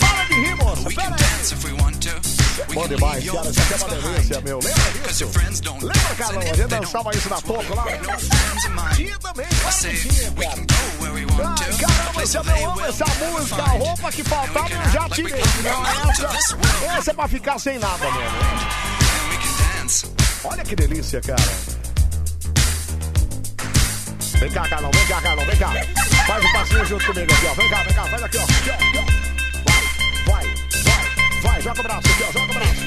Para de rir, moça. We Pera can aí. dance if we want to. We Bom can demais, cara. Isso aqui é uma delícia, meu. Lembra disso? Lembra, Carlão? A gente dançava isso na toca lá? Tinha também, cara. to. caramba, esse that eu they amo will essa música. A roupa que faltava eu já tirei. Não, essa, essa é pra ficar sem nada mesmo. Olha que delícia, cara. Vem cá, Carlão, vem cá, Carlão, vem cá. Faz o passinho junto comigo aqui, ó. Vem cá, vem cá, faz. Aqui, ó, aqui, ó. Vai, vai, vai, vai, joga o braço aqui, ó, joga o braço.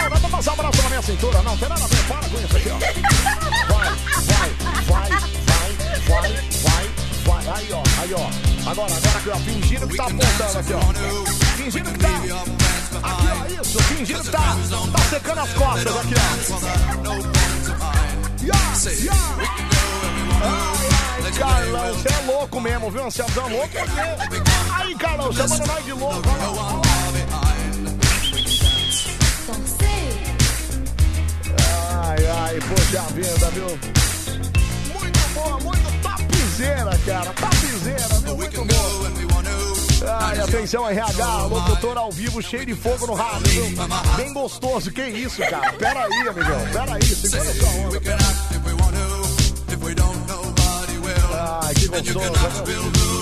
Não, não vou passar o braço na minha cintura, não, tem nada a ver, para com isso aqui, ó. Vai, vai, vai, vai, vai, vai, vai. Aí, ó, aí, ó. Agora, agora aqui, ó, fingindo que tá apontando aqui, ó. Fingindo que tá. Aqui, ó, isso, fingindo que tá, tá secando as costas aqui, ó. Yeah, yeah. Ai, Carlão, você é louco mesmo, viu? Você é louco porque... Aí, Carlão, chamando nós de louco. olha lá. Ai, ai, poxa vida, viu? Muito boa, muito topzera, cara. Topzera, viu? Muito boa. Ai, atenção, RH, locutor ao vivo, cheio de fogo no rádio, viu? Bem gostoso, que isso, cara? Pera aí, amigão, pera aí, segura sua onda. pera. Ai, que gostoso,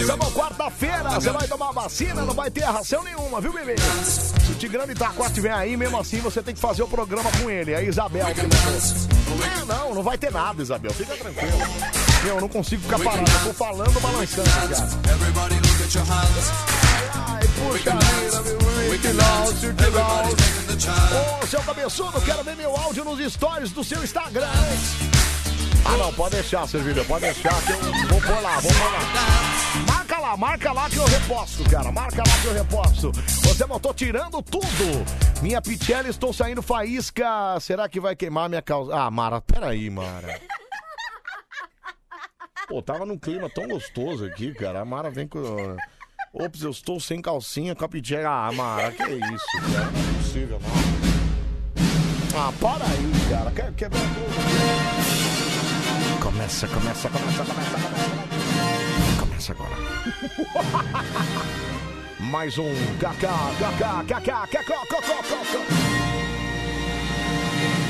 Estamos quarta-feira, você vai tomar vacina, não vai ter ração nenhuma, viu, bebê? Se o Tigrão de Itaquá estiver aí, mesmo assim, você tem que fazer o programa com ele. A Isabel que. É, não, não vai ter nada, Isabel, fica tranquilo. Meu, eu não consigo ficar parado, eu tô falando, balançando, cara. Ai, puxa vida, meu. Ô, seu cabeçudo, quero ver meu áudio nos stories do seu Instagram. Ah, não, pode deixar, servidor, pode deixar que eu vou pôr lá, vou pôr lá. Lá, marca lá que eu reposto, cara. Marca lá que eu reposto. Você não tô tirando tudo. Minha Pichelli, estou saindo faísca. Será que vai queimar minha calça? Ah, Mara, peraí, Mara. Pô, tava num clima tão gostoso aqui, cara. A Mara vem com. Ops, eu estou sem calcinha com a Pichelli. Ah, Mara, que isso, cara? Não é possível, não. Ah, para aí, cara. Tudo. Começa, começa, começa, começa, começa. Começa agora. Mais um KK, KK, KK, KK,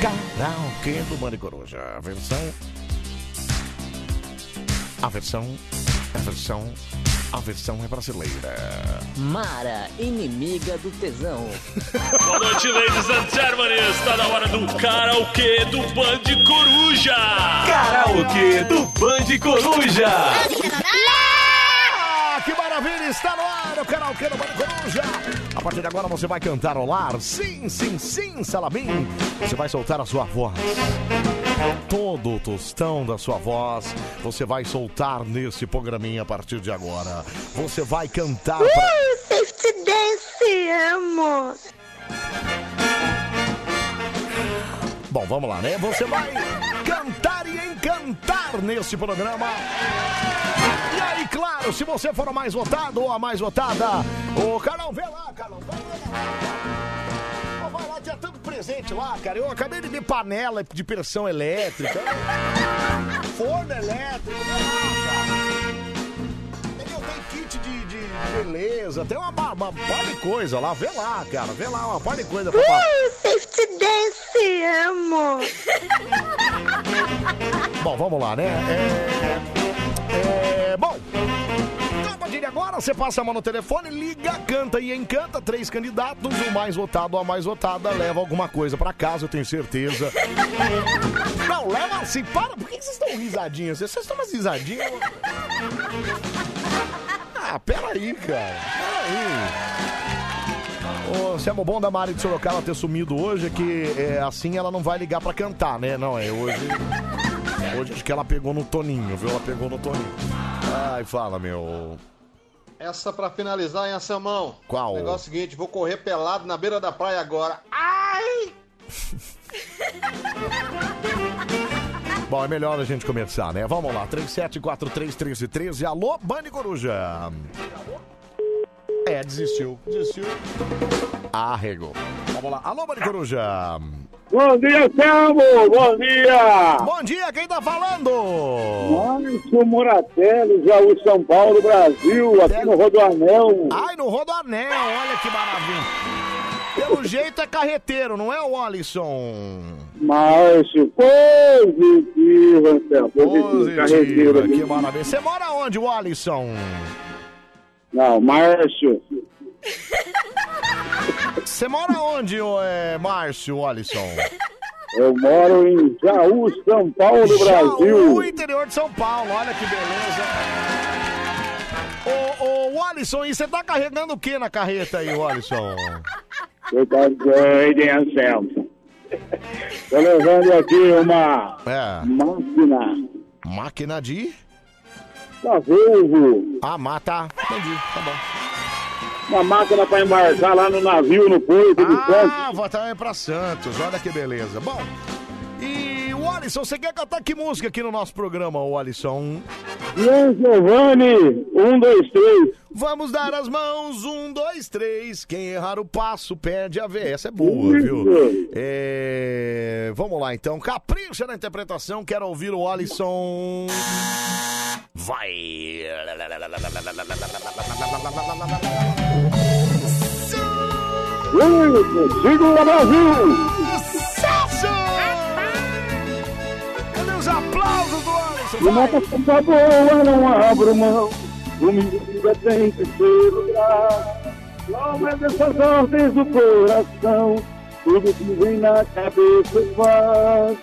Karaokê do Mani Coruja. A versão. A versão. A versão. A versão é brasileira. Mara, inimiga do tesão. Boa noite, ladies and gentlemen. Está na hora do karaokê do Band Coruja. Karaokê do Band Coruja. Ah, que maravilha! Está no ar o karaokê do Band Coruja. A partir de agora você vai cantar ao lar. Sim, sim, sim, Salamim. Você vai soltar a sua voz. Todo o tostão da sua voz você vai soltar nesse programinha a partir de agora. Você vai cantar pra... Uh, safety dance, amo. Bom, vamos lá, né? Você vai cantar encantar nesse programa. E aí, claro, se você for o mais votado ou a mais votada, o Carol, vê lá, Carol, vai lá. Vai lá, tinha tanto presente lá, cara. Eu acabei de ver panela de pressão elétrica, forno elétrico? Tem kit de, de beleza, tem uma, uma, uma par de coisa lá, vê lá, cara, vê lá, uma par de coisa. Uh, safety dance, amo. Bom, vamos lá, né? É, é, bom, partir de agora você passa a mão no telefone, liga, canta e encanta. Três candidatos, o mais votado ou a mais votada leva alguma coisa pra casa, eu tenho certeza. Não, leva assim, para, por que vocês estão risadinhos? Vocês estão umas risadinhas? Ah, peraí, cara, peraí. O Selmo bom da Mari de Sorocaba ter sumido hoje é que é, assim ela não vai ligar pra cantar, né? Não, é hoje. Hoje acho que ela pegou no Toninho, viu? Ela pegou no Toninho. Ai, fala, meu. Essa pra finalizar, hein, Anselmão? Qual? O negócio é o seguinte, vou correr pelado na beira da praia agora. Ai! Bom, é melhor a gente começar, né? Vamos lá, 37431313. Alô, Bande Coruja. É, desistiu. Desistiu. Arregou. Vamos lá. Alô, Bande Coruja. Bom dia, Selmo! Bom dia! Bom dia, quem tá falando? Márcio Moratelli, Jaú, São Paulo, Brasil, aqui no Rodoanel. Ai, no Rodoanel, olha que maravilha. Pelo jeito é carreteiro, não é o Alisson? Márcio, positivo, Anselmo, positivo, carreteiro. Positiva, que maravilha. Você mora onde, o Alisson? Não, Márcio. Você mora onde, ô, é, Márcio, Alisson? Eu moro em Jaú, São Paulo, Brasil. Jaú, interior de São Paulo, olha que beleza. Ô, ô, Alisson, e você tá carregando o que na carreta aí, Alisson? Você tá doido, hein, Anselmo? Tô levando aqui uma É. máquina Máquina de... da Volvo. Ah, mata. Entendi, tá bom. Uma máquina pra embarcar lá no navio, no porto de Santos. Ah, vai estar pra Santos, olha que beleza. Bom, e Alisson, você quer cantar que música aqui no nosso programa, o Alisson? Ian Giovanni, um, dois, três. Vamos dar as mãos, um, dois, três. Quem errar o passo perde a vez. Essa é boa, viu? É, Vamos lá então, capricha na interpretação. Quero ouvir o Alisson. Vai! Isso, segura Brasil! Sucesso! Aplausos do Alisson? Nota coisa boa, não abro mão. Comida tem que ser. Logo é dessas ordens do coração. Tudo que vem na cabeça faz.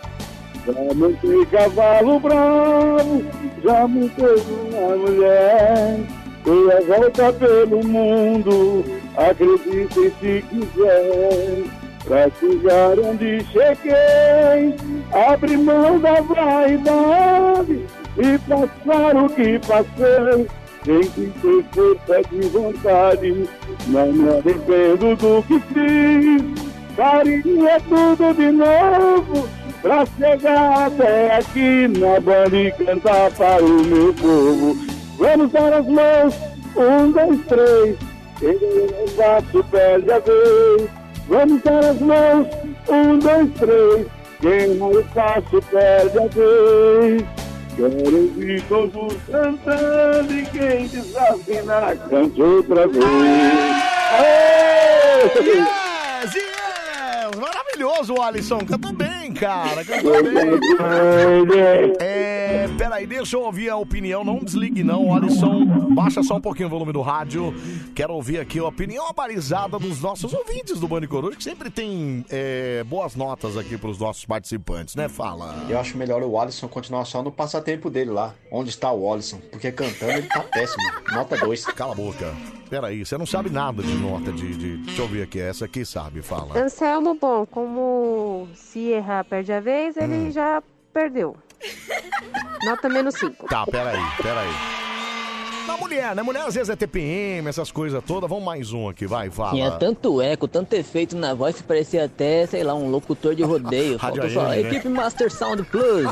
Já montei cavalo bravo, já montei uma mulher. Dei a volta pelo mundo, acreditem se quiser. Pra chegar onde cheguei, abri mão da vaidade e passar o que passei. Tem que ter força de vontade, não me arrependo do que fiz. Faria tudo de novo pra chegar até aqui na banda e cantar para o meu povo. Vamos dar as mãos, um, dois, três. Quem ganha o passo perde a vez. Vamos dar as mãos, um, dois, três. Quem não o passo perde a vez. Quero ouvir todos cantando e quem desafinar cante outra vez. Yes, yes! Maravilhoso, Alisson. Cantou bem, cara. Cantou bem. É, peraí, deixa eu ouvir a opinião. Não desligue, não, Alisson. Baixa só um pouquinho o volume do rádio. Quero ouvir aqui a opinião abalizada dos nossos ouvintes do Bande Coruja, que sempre tem é, boas notas aqui pros nossos participantes, né? Fala. Eu acho melhor o Alisson continuar só no passatempo dele lá. Onde está o Alisson? Porque cantando ele tá péssimo. Nota 2. Cala a boca. Peraí, você não sabe nada de nota de, de. Deixa eu ver aqui, essa aqui sabe, fala. Anselmo, bom, como se errar perde a vez, ele Hum. já perdeu. Nota menos 5. Tá, peraí, peraí. Na mulher, né? Mulher às vezes é TPM, essas coisas todas. Vamos mais um aqui, vai, fala. Tinha tanto eco, tanto efeito na voz que parecia até, sei lá, um locutor de rodeio. Rádio Faltou só, né? equipe Master Sound Plus.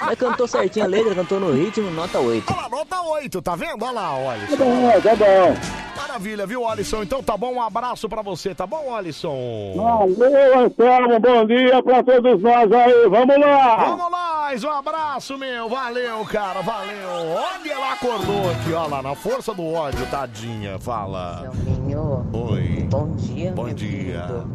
Mas cantou certinho a letra, cantou no ritmo, nota 8. Olha lá, nota 8, tá vendo? Olha lá, Alisson. Tá bom, tá bom. Maravilha, viu, Alisson? Então tá bom, um abraço pra você, tá bom, Alisson? Valeu, Anselmo, bom dia pra todos nós aí, vamos lá! Vamos lá, um abraço, meu. Valeu, cara, valeu. Olha, ela acordou aqui, ó lá, na força do ódio, tadinha. Fala. Oi. Bom dia, Bom meu dia. querido.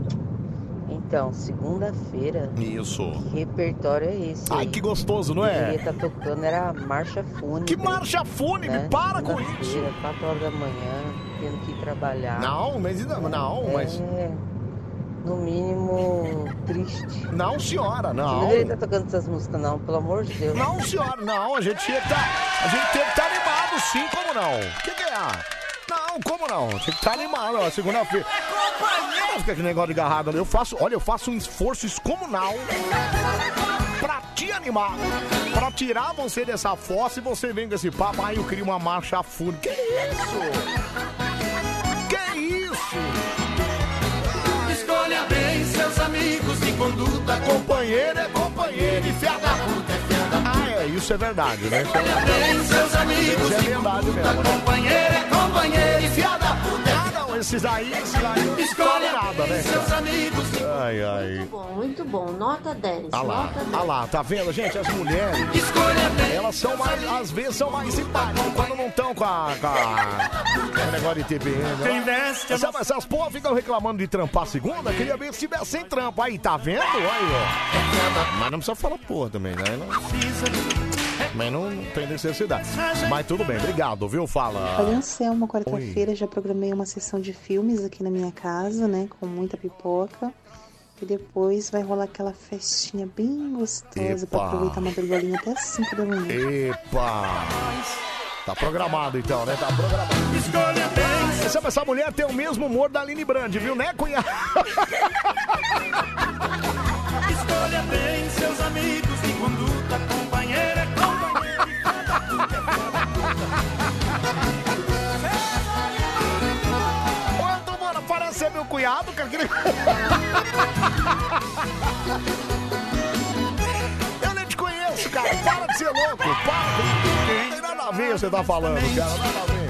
Então, segunda-feira, Isso. que repertório é esse? Ai, aí? que gostoso, não é? Ele tá tocando, era a marcha fúnebre. Que marcha fúnebre? Para com isso! 4 horas da manhã, tendo que ir trabalhar. Não, mas não, não, mas- É, no mínimo, triste. Não, senhora, não. Não deveria estar tocando essas músicas, não, pelo amor de Deus. Não, senhora, não. A gente tinha que tá, a gente tem que estar animado, sim, como não? O que, que é? Não, como não? Tem que estar animado, ó, segunda-feira. Não fica aquele negócio de agarrado ali. Eu faço, olha, eu faço um esforço excomunal pra te animar. Pra tirar você dessa fossa e você vem com esse papo, aí eu crio uma marcha fúnebre. Que isso? Conduta. Companheiro é companheiro e fia da puta é fia da puta. Ah, é, isso é verdade, né? É verdade. bem seus amigos Isso é de verdade mesmo. Companheiro é companheiro e fia da puta é Ah, não, esses aí, esses aí não Escolha falam nada, né? seus amigos. Ai, ai. Bom, muito bom. Nota 10. Ah lá, nota 10. ah lá, tá vendo, gente? As mulheres, elas são mais, às vezes são mais simpáticas quando não estão com a, com a- o negócio de TPM. Né? Sabe, essas porra ficam reclamando de trampar segunda, queria ver se tivesse sem trampo. Aí, tá vendo? Aí, ó. Mas não precisa falar porra também, né? Não... Mas não tem necessidade. Mas tudo bem, obrigado, viu? Fala. Olha, Anselmo, quarta-feira já programei uma sessão de filmes aqui na minha casa, né? Com muita pipoca. E depois vai rolar aquela festinha bem gostosa pra Epa. aproveitar a madrugolinha até as 5 da manhã. Epa! Tá programado então, né? Tá programado. Escolha bem. Sabe, essa mulher tem o mesmo humor da Aline Brand, viu, né, cunhado? Escolha bem seus amigos de conduta. Meu cunhado, cara. que- Eu nem te conheço, cara. Para de ser louco. Para. Não tem nada a ver você tá falando, cara. Nada a ver.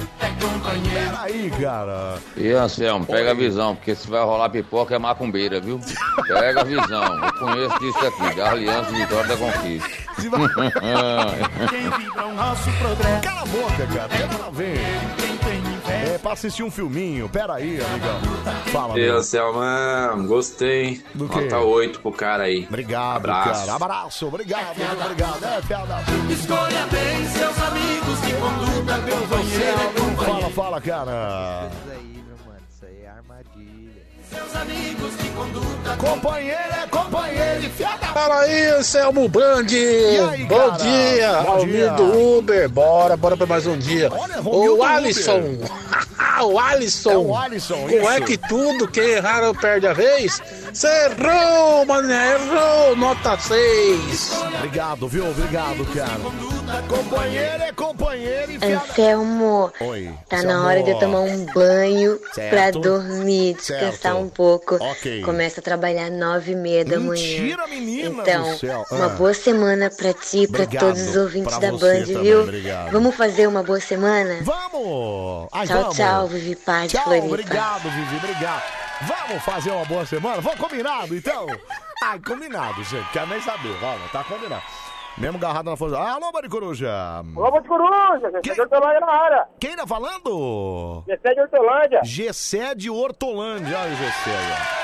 Peraí, cara. E Anselmo, pega a visão, porque se vai rolar pipoca é macumbeira, viu? Pega a visão. Eu conheço disso aqui, da Aliança Vitória da Conquista. Progresso. Cala a boca, cara. Tem nada a ver. É pra assistir um filminho. Pera aí, amigão. Fala, meu. Anselmo, gostei. Do quê? Nota 8 pro cara aí. Obrigado, Abraço. cara. Abraço. Obrigado, muito obrigado. É, piada. Escolha bem seus amigos de conduta. É companheiro. Fala, fala, cara. Seus amigos de conduta. Companheiro é companheiro e fia da Fala aí, Anselmo Brand! aí, Bom cara? dia! Bom Almir dia. do Uber, bora, bora pra mais um dia. Romildo o Alisson! Uber. o Alisson! É o Alisson, Como é isso. que tudo, quem errar perde a vez? Você errou, mané, errou! Nota 6! Obrigado, viu? Obrigado, cara. Companheiro é companheiro e. Anselmo, Oi. tá seu na hora de eu tomar um banho Certo. pra dormir, descansar Certo. um pouco. Ok. Começa a trabalhar nove e meia da manhã. Mentira, menina Então, uma Ah. boa semana pra ti e pra Obrigado. todos os ouvintes Pra da Band, também, viu? obrigado. Vamos fazer uma boa semana? Vamos! Ai, tchau, vamos. tchau, Vivi Paz, Tchau, Floripa. obrigado, Vivi, obrigado. Vamos fazer uma boa semana? Vamos combinado, então? Ai, combinado, gente. Quero nem saber. Vamos, tá combinado. Mesmo agarrado na força. Alô, Mari Coruja. Ô, de Coruja, Gessé de Hortolândia na área. Quem tá falando? Gessé de Hortolândia. Gessé de Hortolândia. Olha o Gessé aí,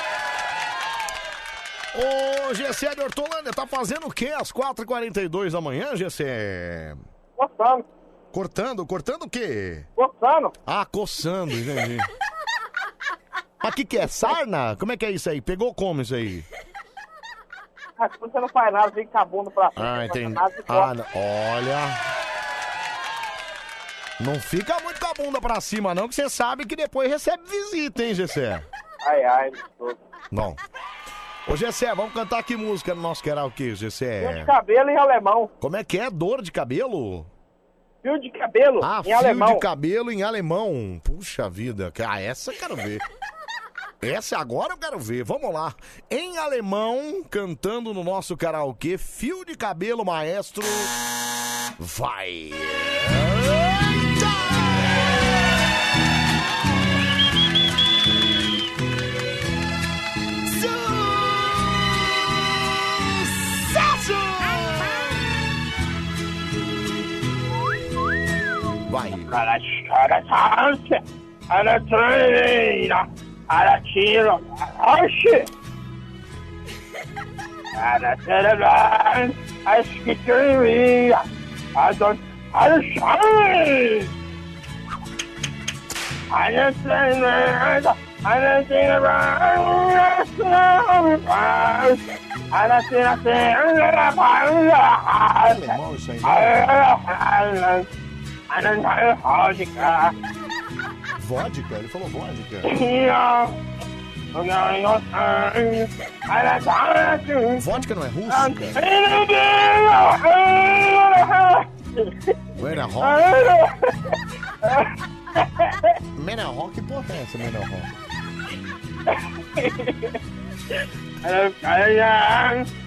Ô, Gessé de Hortolândia, tá fazendo o quê às 4h42 da manhã, Gessé? Cortando. Cortando? Cortando o quê? Coçando. Ah, coçando, entendi. Mas o que, que é? Sarna? Como é que é isso aí? Pegou como isso aí? Ah, se você não faz nada, a bunda pra frente. Ah, não entendi. nada, Ah, não. olha. Não fica muito com a bunda pra cima, não, que você sabe que depois recebe visita, hein, Gessé? Ai, ai, gostoso. Bom. Ô, Gessé, vamos cantar que música no nosso karaokê, Fio de Gessé? cabelo em alemão. Como é que é? Dor de cabelo? Fio de cabelo Ah, em fio alemão. de cabelo em alemão. Puxa vida. Ah, essa eu quero ver. Essa agora eu quero ver. Vamos lá. Em alemão, cantando no nosso karaokê, fio de cabelo maestro. Vai. Vai. Arachiram, Arshi. Arachiram, Ashkituri, Adon, Arshari. Arachiram, Arachiram, Arachiram, Vodka. Ele falou vodka. Vodka não é russo, Mena Rock? Mena Rock, que porra é essa, Mena Rock?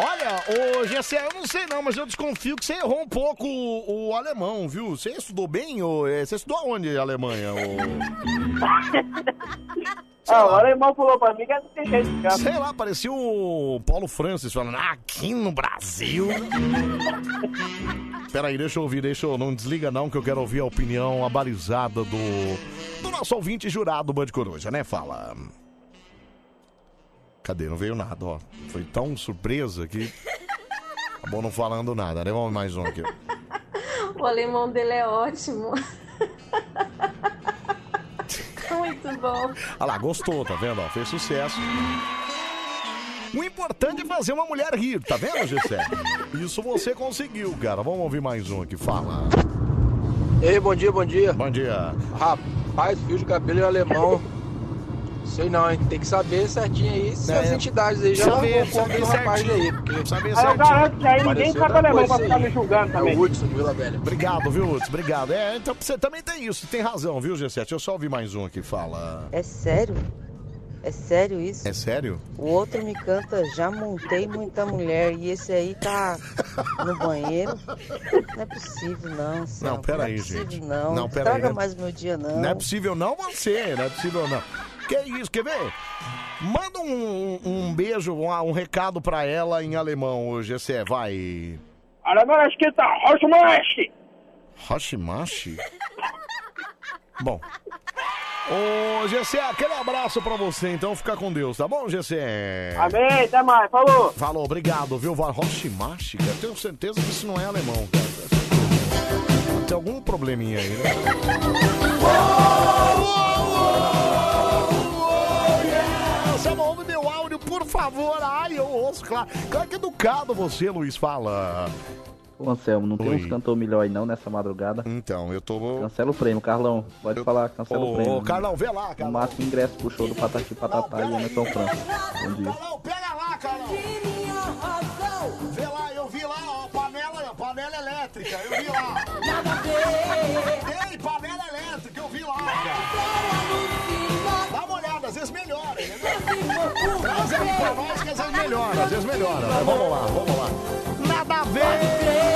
Olha, ô Gessé, eu não sei não, mas eu desconfio que você errou um pouco o, o alemão, viu? Você estudou bem? Ou, é, você estudou onde, Alemanha? ô? Ah, o alemão falou pra mim que é desse jeito, cara. Sei lá, parecia o Paulo Francis falando, "Ah, aqui no Brasil. Peraí, deixa eu ouvir, deixa eu. Não desliga não, que eu quero ouvir a opinião abalizada do. do nosso ouvinte jurado Band Coruja, né? Fala. Cadê? Não veio nada, ó. Foi tão surpresa que. Acabou não falando nada, né? Vamos mais um aqui. O alemão dele é ótimo. Muito bom. Olha lá, gostou, tá vendo? ó? Fez sucesso. O importante é fazer uma mulher rir, tá vendo, Gessé? Isso você conseguiu, cara. Vamos ouvir mais um aqui, fala. Ei, bom dia, bom dia. Bom dia. Rapaz, fio de cabelo em alemão. Sei não, hein? Tem que saber certinho aí se É. as entidades aí já Saber, vão com o rapaz certinho. aí. Porque... Saber Aí eu certinho. garanto que aí ninguém sabe alemão pra ficar aí. me julgando É também. o Hudson de Vila Velha. Obrigado, viu, Hudson? Obrigado. É, então você também tem isso, tem razão, viu, G7? Deixa eu só ouvir mais um aqui, fala. É sério? É sério isso? É sério? O outro me canta, já montei muita mulher e esse aí tá no banheiro. Não é possível não, Céu. Não, pera não aí, é possível, gente. Não, Não, pera aí, Estraga né? mais meu dia não. Não é possível não você, não é possível não. Que isso, quer ver? Manda um, um beijo, um, um recado pra ela em alemão, ô Gessé, vai. Alemão acho que tá Rosmash. Hashimashi? Bom. Ô, Gessé, aquele abraço pra você, então fica com Deus, tá bom, Gessé? Amém, até mais, falou. Falou, obrigado, viu? Hoshimashi, cara. Tenho certeza que isso não é alemão, cara. Tem algum probleminha aí, né? Você favor. Ai, eu ouço, claro. Claro que é educado você, Luiz, fala. Ô Anselmo, não tem Oi. uns cantor melhor aí não nessa madrugada? Então, eu tô. Cancela o prêmio, Carlão. Pode falar, cancela Ô, o prêmio. ô, Carlão, vê lá, No Carlão. máximo ingresso pro show do Patati Patatá e Emerson França. Bom dia. Pega lá, Carlão. Vê lá, eu vi lá, ó, panela, panela elétrica, eu vi lá. Ei, panela elétrica, eu vi lá, cara. Às vezes melhora? Traz aí pra nós que às vezes melhora, às vezes melhora. Mas vamos lá, vamos lá. Nada a ver,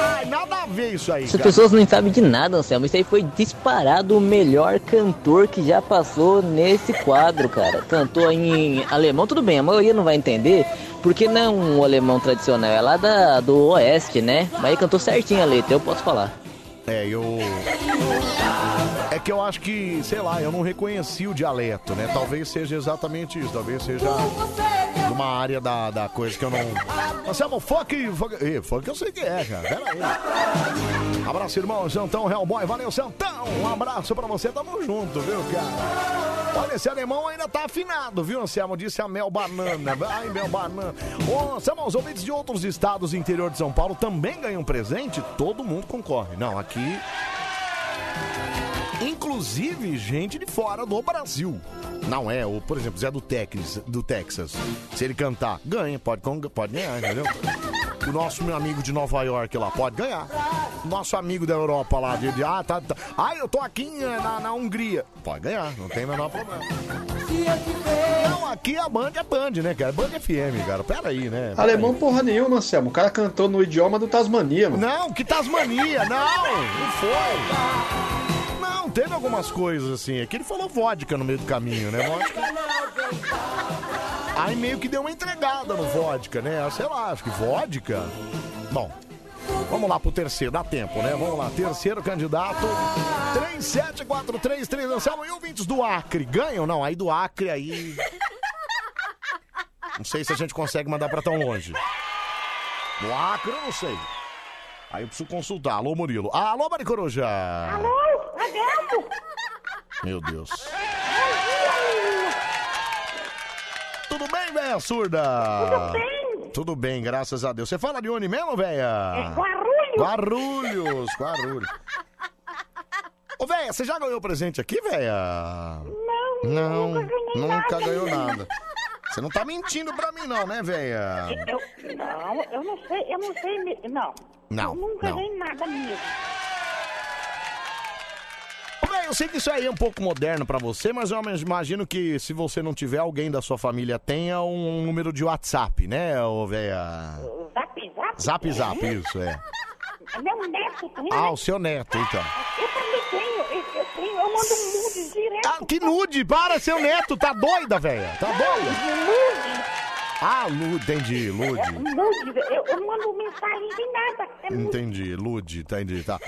ai, nada a ver isso aí, As cara. pessoas não sabem de nada, Anselmo. Isso aí foi disparado o melhor cantor que já passou nesse quadro, cara. Cantou em alemão, tudo bem, a maioria não vai entender, porque não é um alemão tradicional, é lá da, do oeste, né? Mas ele cantou certinho a letra, eu posso falar. É, eu. É que eu acho que, sei lá, eu não reconheci o dialeto, né? Talvez seja exatamente isso. Talvez seja uma área da, da coisa que eu não. Anselmo, funk. Funk, Ih, funk eu sei que é, cara. Pera aí. Abraço, irmão. Santão Hellboy. Valeu, Santão. Um abraço pra você. Tamo junto, viu, cara? Olha, esse alemão ainda tá afinado, viu, Anselmo? Disse a Mel Banana. Ai, Mel Banana. Ô, Anselmo, os ouvintes de outros estados do interior de São Paulo também ganham presente? Todo mundo concorre. Não, aqui. Inclusive gente de fora do Brasil. Não é, o, por exemplo, Zé do Texas, do Texas. Se ele cantar, ganha, pode, pode ganhar, entendeu? O nosso meu amigo de Nova York lá pode ganhar. Nosso amigo da Europa lá, de, de- ah, tá, tá. Ah, eu tô aqui na, na Hungria. Pode ganhar, não tem o menor problema. Não, aqui a Band é Band, né, cara? Band FM, cara. Pera aí, né? Pera Alemão porra nenhuma, Anselmo. O cara cantou no idioma do Tasmania, mano. Não, que Tasmania, não, não foi. Não, teve algumas coisas assim. É que ele falou vodka no meio do caminho, né? Vodka. Aí meio que deu uma entregada no vodka, né? Sei lá, acho que vodka. Bom, vamos lá pro terceiro, dá tempo, né? Vamos lá, terceiro candidato. 3743 Anselmo e ouvintes do Acre. Ganham? Não, aí do Acre aí. Não sei se a gente consegue mandar pra tão longe. No Acre, eu não sei. Aí eu preciso consultar. Alô, Murilo. Alô, Maricoruja. Alô, Adelmo? Meu Deus. Tudo bem, velha surda? Tudo bem? Tudo bem, graças a Deus. Você fala de onde mesmo, velha? É Guarulhos. Guarulhos, Guarulhos. Ô, velha, você já ganhou presente aqui, velha? Não, Não, nunca ganhei nunca nada. ganhou nada. Você não tá mentindo pra mim, não, né, velha? Eu, não, eu não sei, eu não sei, não. Não, Eu nunca não. ganhei nada mesmo. Velho, eu sei que isso aí é um pouco moderno pra você, mas eu imagino que se você não tiver, alguém da sua família tenha um número de WhatsApp, né, ô, velha? Zap, zap. Zap, zap, isso, é. Meu neto Ah, né? o seu neto, então. Eu também tenho, eu, eu tenho, eu mando nude direto. Ah, que nude! Para, seu neto! Tá doida, velha? Tá doida? Nude, Ah, Lude, entendi, Lude. nude, eu, eu mando mensagem de nada. É. Entendi, Lude, entendi, tá.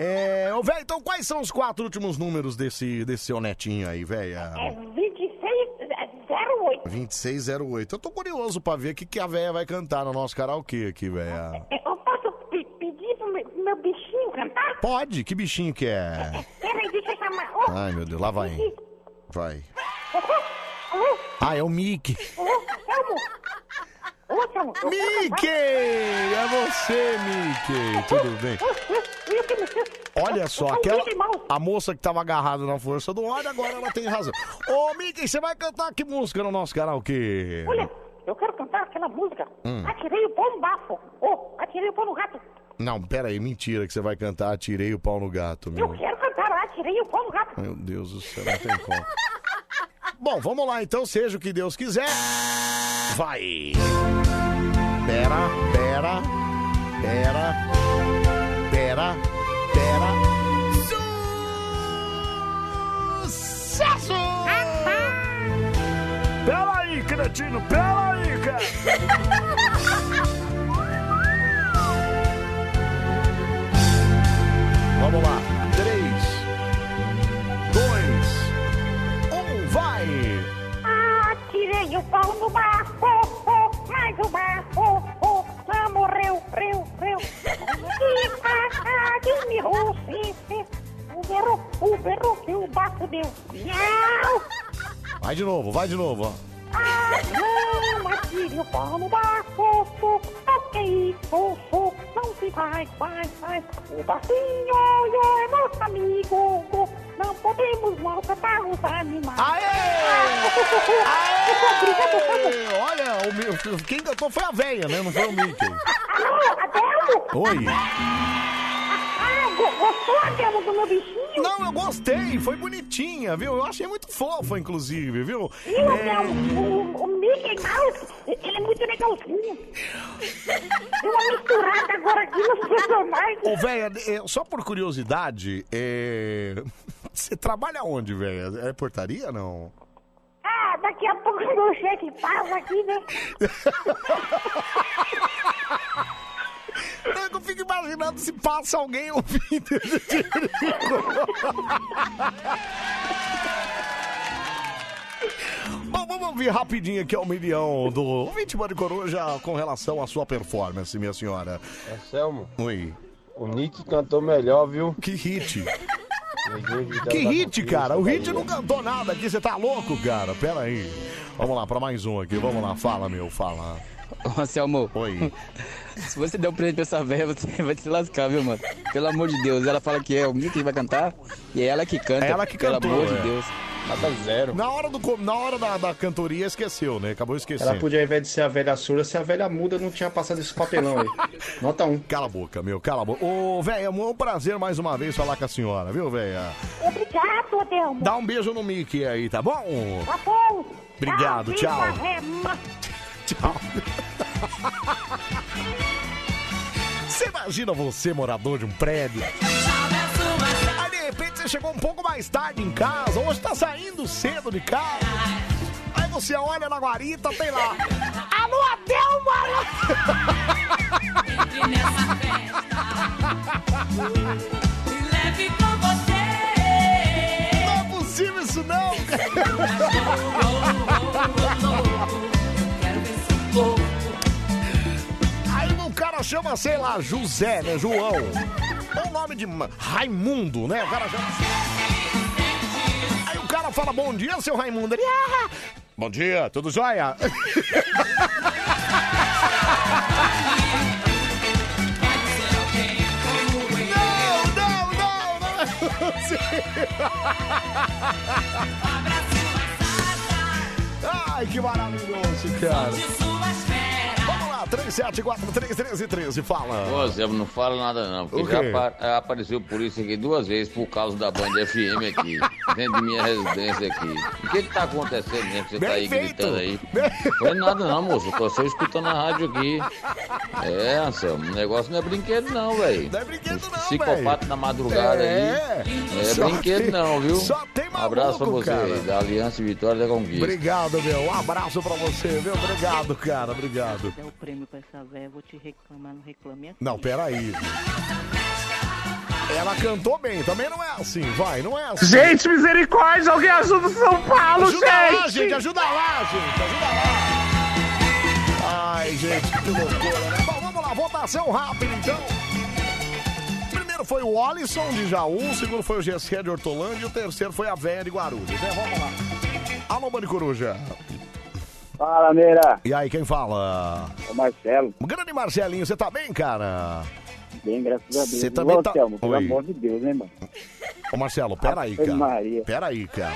É, ô, velho, então quais são os quatro últimos números desse, desse seu netinho aí, velha? É 2608. 2608. Eu tô curioso pra ver o que, que a velha vai cantar no nosso karaokê aqui, velha. Eu posso pe- pedir pro meu, meu bichinho cantar? Pode, que bichinho que é? Peraí, deixa eu chamar. Ô, Ai, meu Deus, lá vai. Vai. ô, ô, Ah, é o Mickey. eu Mickey! É você, Mickey! Tudo bem? Olha só, aquela, a moça que tava agarrada na força do ódio, agora ela tem razão. Ô, Mickey, você vai cantar que música no nosso karaokê? Olha, eu quero cantar aquela música. Hum. Atirei o pão no bafo. Ô, atirei o pão no gato. Não, pera aí, mentira que você vai cantar Atirei o Pau no Gato, Eu meu. quero cantar Atirei o pão no gato. Meu Deus do céu, não tem como. Bom, vamos lá então, seja o que Deus quiser. Vai! Pera, pera, pera, pera, pera. Sucesso! Pera aí, cretino, pera aí, cara! Vamos lá. Atirei o pão no bafo. Oh, mas o bafo oh, já morreu. Reu, reu. E a sim, sim. O berro, que o bafo deu. Vai de novo, vai de novo. ó. Ah, não, atire o pão no bafo. Ok, isso, não se vai, vai, vai. O bafinho é nosso amigo. Não podemos maltratar os animais. Aê! Aê! Olha, o meu, quem cantou foi a véia, né? Não foi o Mickey. Alô, Adelmo? Oi. Go- gostou, Adelmo, do meu bichinho? Não, eu gostei, foi bonitinha, viu? Eu achei muito fofa, inclusive, viu? Viu, É, Adelmo? O, o Mickey Mickey Mouse, ele é muito legalzinho. Deu uma misturada agora aqui nos personagens. Ô, velho, é, só por curiosidade, é... você trabalha onde, velho? É portaria, não? Ah, daqui a pouco meu chefe passa aqui, né? É Eu fico imaginando se passa alguém ouvindo esse Bom, vamos ouvir rapidinho aqui a opinião do Vítima de Coruja com relação à sua performance, minha senhora. Anselmo, Oi. o Nick cantou melhor, viu? Que hit. Que hit, cara? O hit não cantou nada aqui, você tá louco, cara? Pera aí. Vamos lá, pra mais um aqui. Vamos lá, fala, meu, fala. Ô, Anselmo. Oi. Se você der um presente pra essa velha, você vai se lascar, viu, mano? Pelo amor de Deus. Ela fala que é o Mickey que vai cantar e é ela que canta. É ela que Pelo cantou, amor é. de Deus. Nota zero. Na hora, do, na hora da, da cantoria esqueceu, né? Acabou esquecendo. Ela podia, ao invés de ser a velha surda, ser a velha muda, não tinha passado esse papelão aí. Nota 1. Cala a boca, meu, cala a boca. Ô, velho, é um prazer mais uma vez falar com a senhora, viu, velha? Obrigado, Adelmo. Dá um beijo no Mickey aí, tá bom? Tá bom. Obrigado, tchau. Tchau. Você imagina você, morador de um prédio? Aí de repente você chegou um pouco mais tarde em casa, hoje tá saindo cedo de casa. Aí você olha na guarita, tem lá. Alô, Leve com. Não é possível isso não, chama, sei lá, José, né? João. Ou o nome de Raimundo, né? O cara chama. Aí o cara fala, bom dia, seu Raimundo. Ele, ah, bom dia, tudo jóia? Não, não, não, não é. Ai, que maravilhoso, cara. Vamos lá, 37431313, fala. Ô, Zé, não fala nada não, porque já apa- apareceu polícia aqui duas vezes por causa da Band FM aqui, dentro de minha residência aqui. O que que tá acontecendo, gente? que Você tá aí Bem feito. gritando aí. Não é nada não, moço, eu tô só escutando a rádio aqui. É, Anselmo, o negócio não é brinquedo não, velho. Não é brinquedo não, Psicopata na madrugada É. aí. É Só brinquedo tem- não, viu? só tem Um abraço pra maluco, você, cara. da Aliança e Vitória da Conquista. Obrigado, meu. Um abraço pra você, viu? Obrigado, cara. Obrigado. der o prêmio pra essa véia, eu vou te reclamar no Reclame Aqui. Não, peraí. Ela cantou bem, também não é assim, vai, não é assim. Gente, misericórdia, alguém ajuda o São Paulo, ajuda gente! lá, gente, ajuda lá, gente, ajuda lá. Ai, gente, que loucura, né? Bom, vamos lá, votação rápida, então. Primeiro foi o Alisson de Jaú, o segundo foi o Gessé de Hortolândia e o terceiro foi a Véia de Guarulhos, né? Vamos lá. Alô, Bande Coruja. Fala, Meira. E aí, quem fala? É o Marcelo. O grande Marcelinho, você tá bem, cara? Bem, graças a Deus. Você também Ô, tá- Selmo, pelo Oi. amor de Deus, né, mano? Ô, Marcelo, peraí, cara. Maria. Peraí, cara.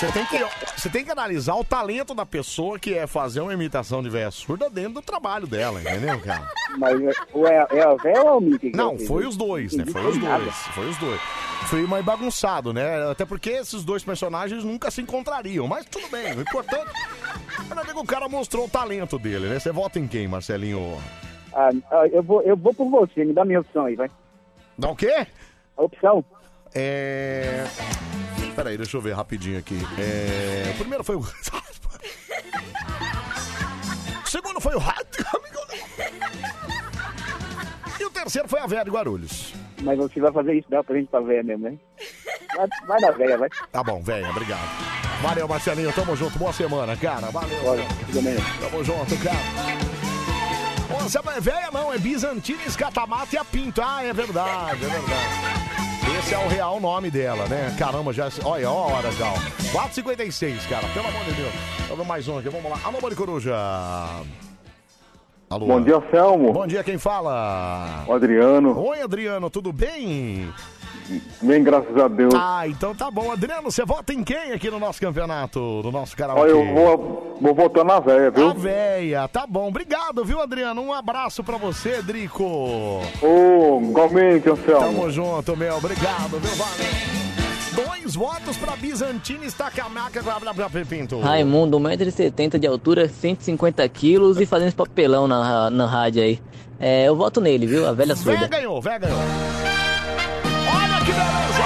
Você tem, que, você tem que analisar o talento da pessoa que é fazer uma imitação de véia surda dentro do trabalho dela, entendeu, cara? Mas ou é, é a véia ou o Mickey? Não, foi os dois, né? Foi os dois. Foi os dois. Foi mais bagunçado, né? Até porque esses dois personagens nunca se encontrariam. Mas tudo bem, o importante é que o cara mostrou o talento dele, né? Você vota em quem, Marcelinho? Ah, ah, eu, vou, eu vou por você, me dá minha opção aí, vai. Dá o quê? A opção? É. Peraí, deixa eu ver rapidinho aqui. É... O primeiro foi o. O segundo foi o Rádio. E o terceiro foi a Vera de Guarulhos. Mas você vai fazer isso, dá pra gente pra véia mesmo, né? Vai, vai na véia, vai. Tá bom, velho, obrigado. Valeu, Marcelinho, tamo junto, boa semana, cara. Valeu. Tamo junto, cara. Não é velha, não, é Bizantina, Escatamata e a Pinto. Ah, é verdade, é verdade. Esse é o real nome dela, né? Caramba, já. Olha, ó a hora já. ó. 4h56, cara, pelo amor de Deus. Vamos mais um aqui, vamos lá. Alô, Mari Coruja. Alô. Bom dia, Selmo. Bom dia, quem fala? O Adriano. Oi, Adriano, tudo bem? Bem, graças a Deus. Ah, então tá bom. Adriano, você vota em quem aqui no nosso campeonato, no nosso karaokê? Olha, eu vou, vou votar na véia, viu? A véia, tá bom. Obrigado, viu, Adriano? Um abraço pra você, Drico. Ô, igualmente, Anselmo. Tamo junto, meu. Obrigado, viu? Valeu. Três votos pra Bizantina Estacamaca Pinto. Raimundo, 1,70m de altura, 150 quilos e fazendo esse papelão na, na rádio aí. É, eu voto nele, viu? A velha Véia surda. ganhou, véia ganhou. Que beleza!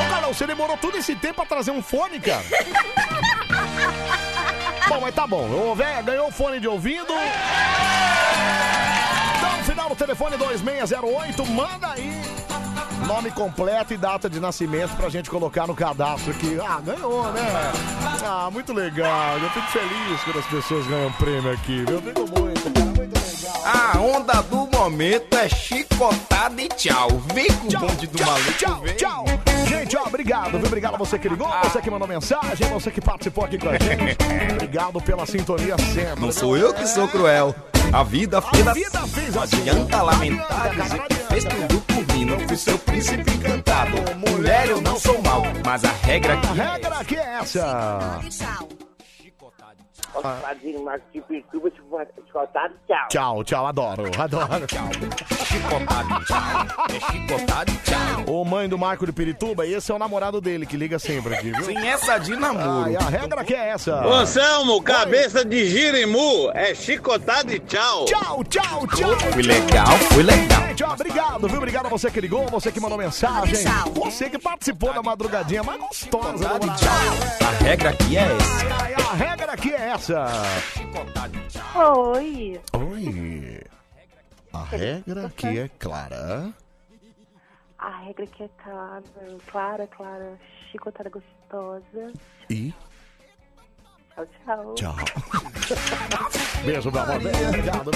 Ô, Carol, você demorou todo esse tempo pra trazer um fone, cara? bom, mas tá bom. O véia ganhou o fone de ouvido. Então, final do telefone 2608, manda aí nome completo e data de nascimento pra gente colocar no cadastro aqui. Ah, ganhou, né? Ah, muito legal. Eu fico feliz quando as pessoas ganham prêmio aqui? Eu fico muito, cara. A onda do momento é chicotada e tchau. Vem com o bonde do maluco, Tchau, vem. tchau. Gente, ó, obrigado, viu? Obrigado a você que ligou, você que mandou mensagem, você que participou aqui com a gente. Obrigado pela sintonia sempre. Não sou eu que sou cruel. A vida fez A vida fez Não assim. adianta lamentar dizer que fez tudo por mim. Não fui seu príncipe encantado. Mulher, eu não sou mal. Mas a regra aqui A é regra aqui é essa. Posso fazer uma de Pirituba, chicotado, tchau. Tchau, tchau, adoro, adoro. Chicotado, tchau. É chicotado, tchau. Ô, mãe do Marco de Pirituba, esse é o namorado dele que liga sempre aqui, viu? Sem essa de namoro. Ai, a regra aqui é essa. Ô, Anselmo, cabeça de girimu é chicotado e tchau. Tchau, tchau, tchau. Foi legal, foi legal. Gente, ó, obrigado, viu? Obrigado a você que ligou, você que mandou mensagem, você que participou da madrugadinha mais gostosa Brasil. A regra aqui é essa. Ai, a regra aqui é essa. Oi. Oi. A regra aqui é clara. A regra que é clara, clara, clara, chicotada gostosa. E Tchau, tchau. tchau. Beijo, meu amor. Obrigado.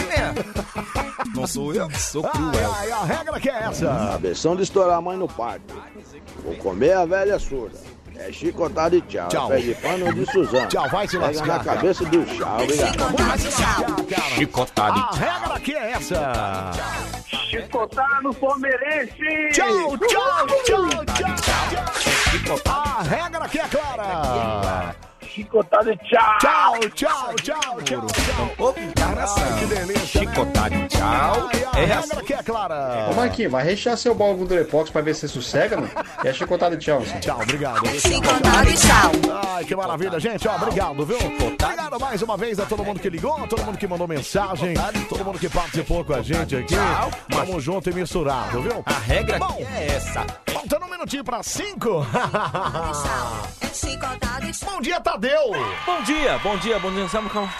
Não sou eu que sou Ai, cruel. ai, a regra que é essa. Cabeção de estourar a mãe no parque. Vou comer a velha surda. É chicotado e tchau. Tchau. Pé de pano de Suzano. Tchau, vai se Pega lascar, na cara. cabeça do tchau. Obrigado. Chicotado A regra aqui é essa. Chicotar no palmeirense! Tchau, tchau, tchau, tchau, tchau. A regra aqui é clara. Chicotado e tchau! Tchau, tchau, tchau, tchau, tchau. Ai, que delícia. Chicotado e tchau. A É assim. aqui é clara. Ô Marquinhos, vai rechear seu bolo com Durepox pra ver se você sossega, mano. E é chicotado e tchau. Assim. Tchau, obrigado. Chicotado e tchau. Ai, que maravilha, gente. Ó, obrigado, viu? Obrigado mais uma vez a todo mundo que ligou, todo mundo que mandou mensagem, todo mundo que participou com a gente aqui. Tamo junto e misturado, viu? A regra Bom, aqui é essa. faltando um minutinho pra cinco. Chicotado e tchau. Bom dia, Tadeu. Bom dia, bom dia, bom dia, Anselmo, calma.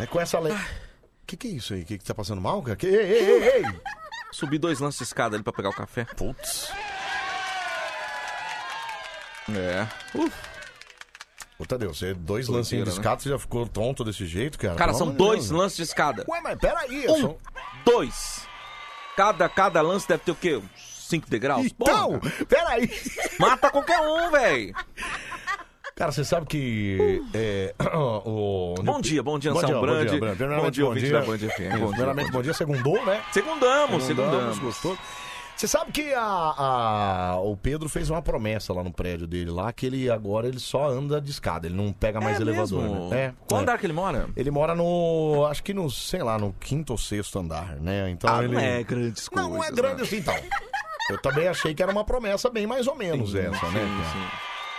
É com essa lei. Que que é isso aí? Que que tá passando mal, cara? Que... Ei, ei, ei, ei. Subi dois lances de escada ali pra pegar o café. Putz. É. Ô, Tadeu, você dois lancinhos de né? escada, você já ficou tonto desse jeito, cara? Cara, Pelo são dois Deus. lances de escada. Ué, mas peraí. Um, são- dois. Cada, cada lance deve ter o quê? Uns 5 degraus? Então, Porra, peraí. Mata qualquer um, velho. Cara, você sabe que é, o... Bom dia, bom dia, Anselmo bom Brandi. dia, Brandi. Primeiramente, Bom dia, bom ouvinte dia. da Band FM. Isso, Bom dia, Primeiramente, bom dia. Segundou, né? Segundamos, segundamos. Gostou? Você sabe que a, a- o Pedro fez uma promessa lá no prédio dele, lá, que ele agora ele só anda de escada, ele não pega mais É elevador, mesmo? né? É. Qual é. andar que ele mora? Ele mora no. Acho que no, sei lá, no quinto ou sexto andar, né? Então Ah, ele. não é grandes Não, não é grande né? assim, então. Eu também achei que era uma promessa bem mais ou menos Sim, essa, né? sim, sim.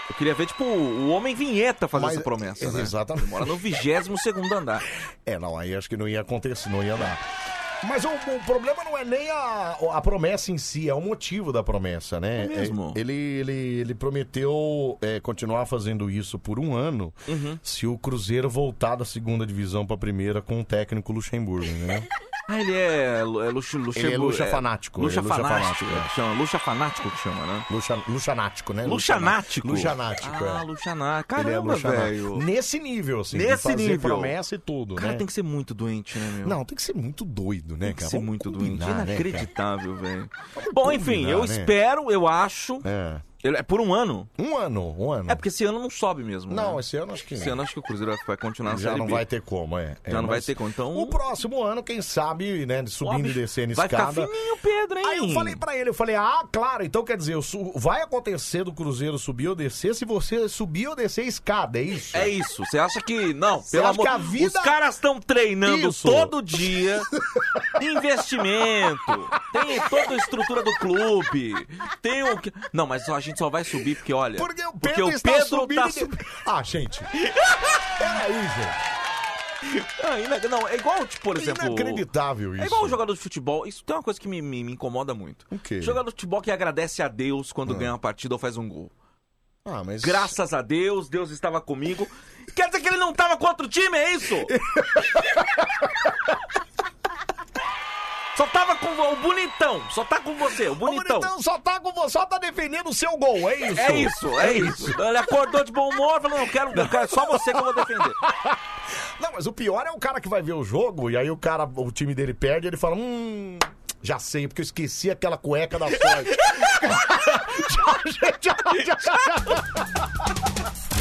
Eu queria ver, tipo, o Homem Vinheta fazer Mas- essa promessa, né? Exatamente. Ele mora no 22 segundo andar. É, não, aí acho que não ia acontecer, não ia dar. Mas o, o problema não é nem a, a promessa em si, é o motivo da promessa, né? É mesmo? ele, ele, ele prometeu é, continuar fazendo isso por um ano Uhum. se o Cruzeiro voltar da segunda divisão pra primeira com o técnico Luxemburgo, né? Ah, ele é, é luxo, luxo, Ele é luxa fanático, Luxa é luxa fanático. fanático, é, Chama, luxa fanático que chama, né? Luxa, luxanático, né? Luxanático. Luxanático, Ah, é. luxanático. Ele é Caramba, luxanático. velho. Nesse nível, assim, Nesse nível. promessa e tudo, cara né? tem que ser muito doente, né, meu? Não, tem que ser muito doido, né, Tem que cara? ser Vamos muito combinar, doente. né, cara? Inacreditável, velho. Bom, enfim, combinar, eu né? espero, eu acho É. Ele é por um ano? Um ano, um ano. É porque esse ano não sobe mesmo. Não, né? esse ano acho que Esse ano acho que o Cruzeiro vai- vai continuar na Já não B. vai ter como, é. É, Já não vai ter como. Então, O próximo ano, quem sabe, né, subindo Ó, e descendo vai ficar escada. fininho, Pedro, hein? Aí eu falei pra ele, eu falei, ah, claro, então quer dizer, vai acontecer do Cruzeiro subir ou descer se você subir ou descer a escada, é isso? É isso. Você acha que. Não, Você pelo acha amor que a vida- Os caras estão treinando Isso. todo dia. investimento. Tem toda a estrutura do clube. Tem o. que- Não, mas a gente só vai subir porque, olha. Porque o porque Pedro o está Pedro subindo tá subindo. Ah, gente. Peraí, gente. Ah, Não, é igual, tipo, por exemplo. Inacreditável isso. É igual o jogador de futebol. Isso tem uma coisa que me, me, me incomoda muito. O quê? Jogador de futebol que agradece a Deus quando ganha uma partida ou faz um gol. Ah, mas. Graças a Deus, Deus estava comigo. Quer dizer que ele não estava com outro time, é isso? Só tava com o bonitão, só tá com você, o O bonitão. bonitão só tá com você, só tá defendendo o seu gol, é isso? É isso, é isso. Ele acordou de bom humor, falou: não, quero, eu quero só você que eu vou defender. Não, mas o pior é o cara que vai ver o jogo e aí o cara, o time dele perde e ele fala: Hum, já sei, porque eu esqueci aquela cueca da sorte. já, já, já, já.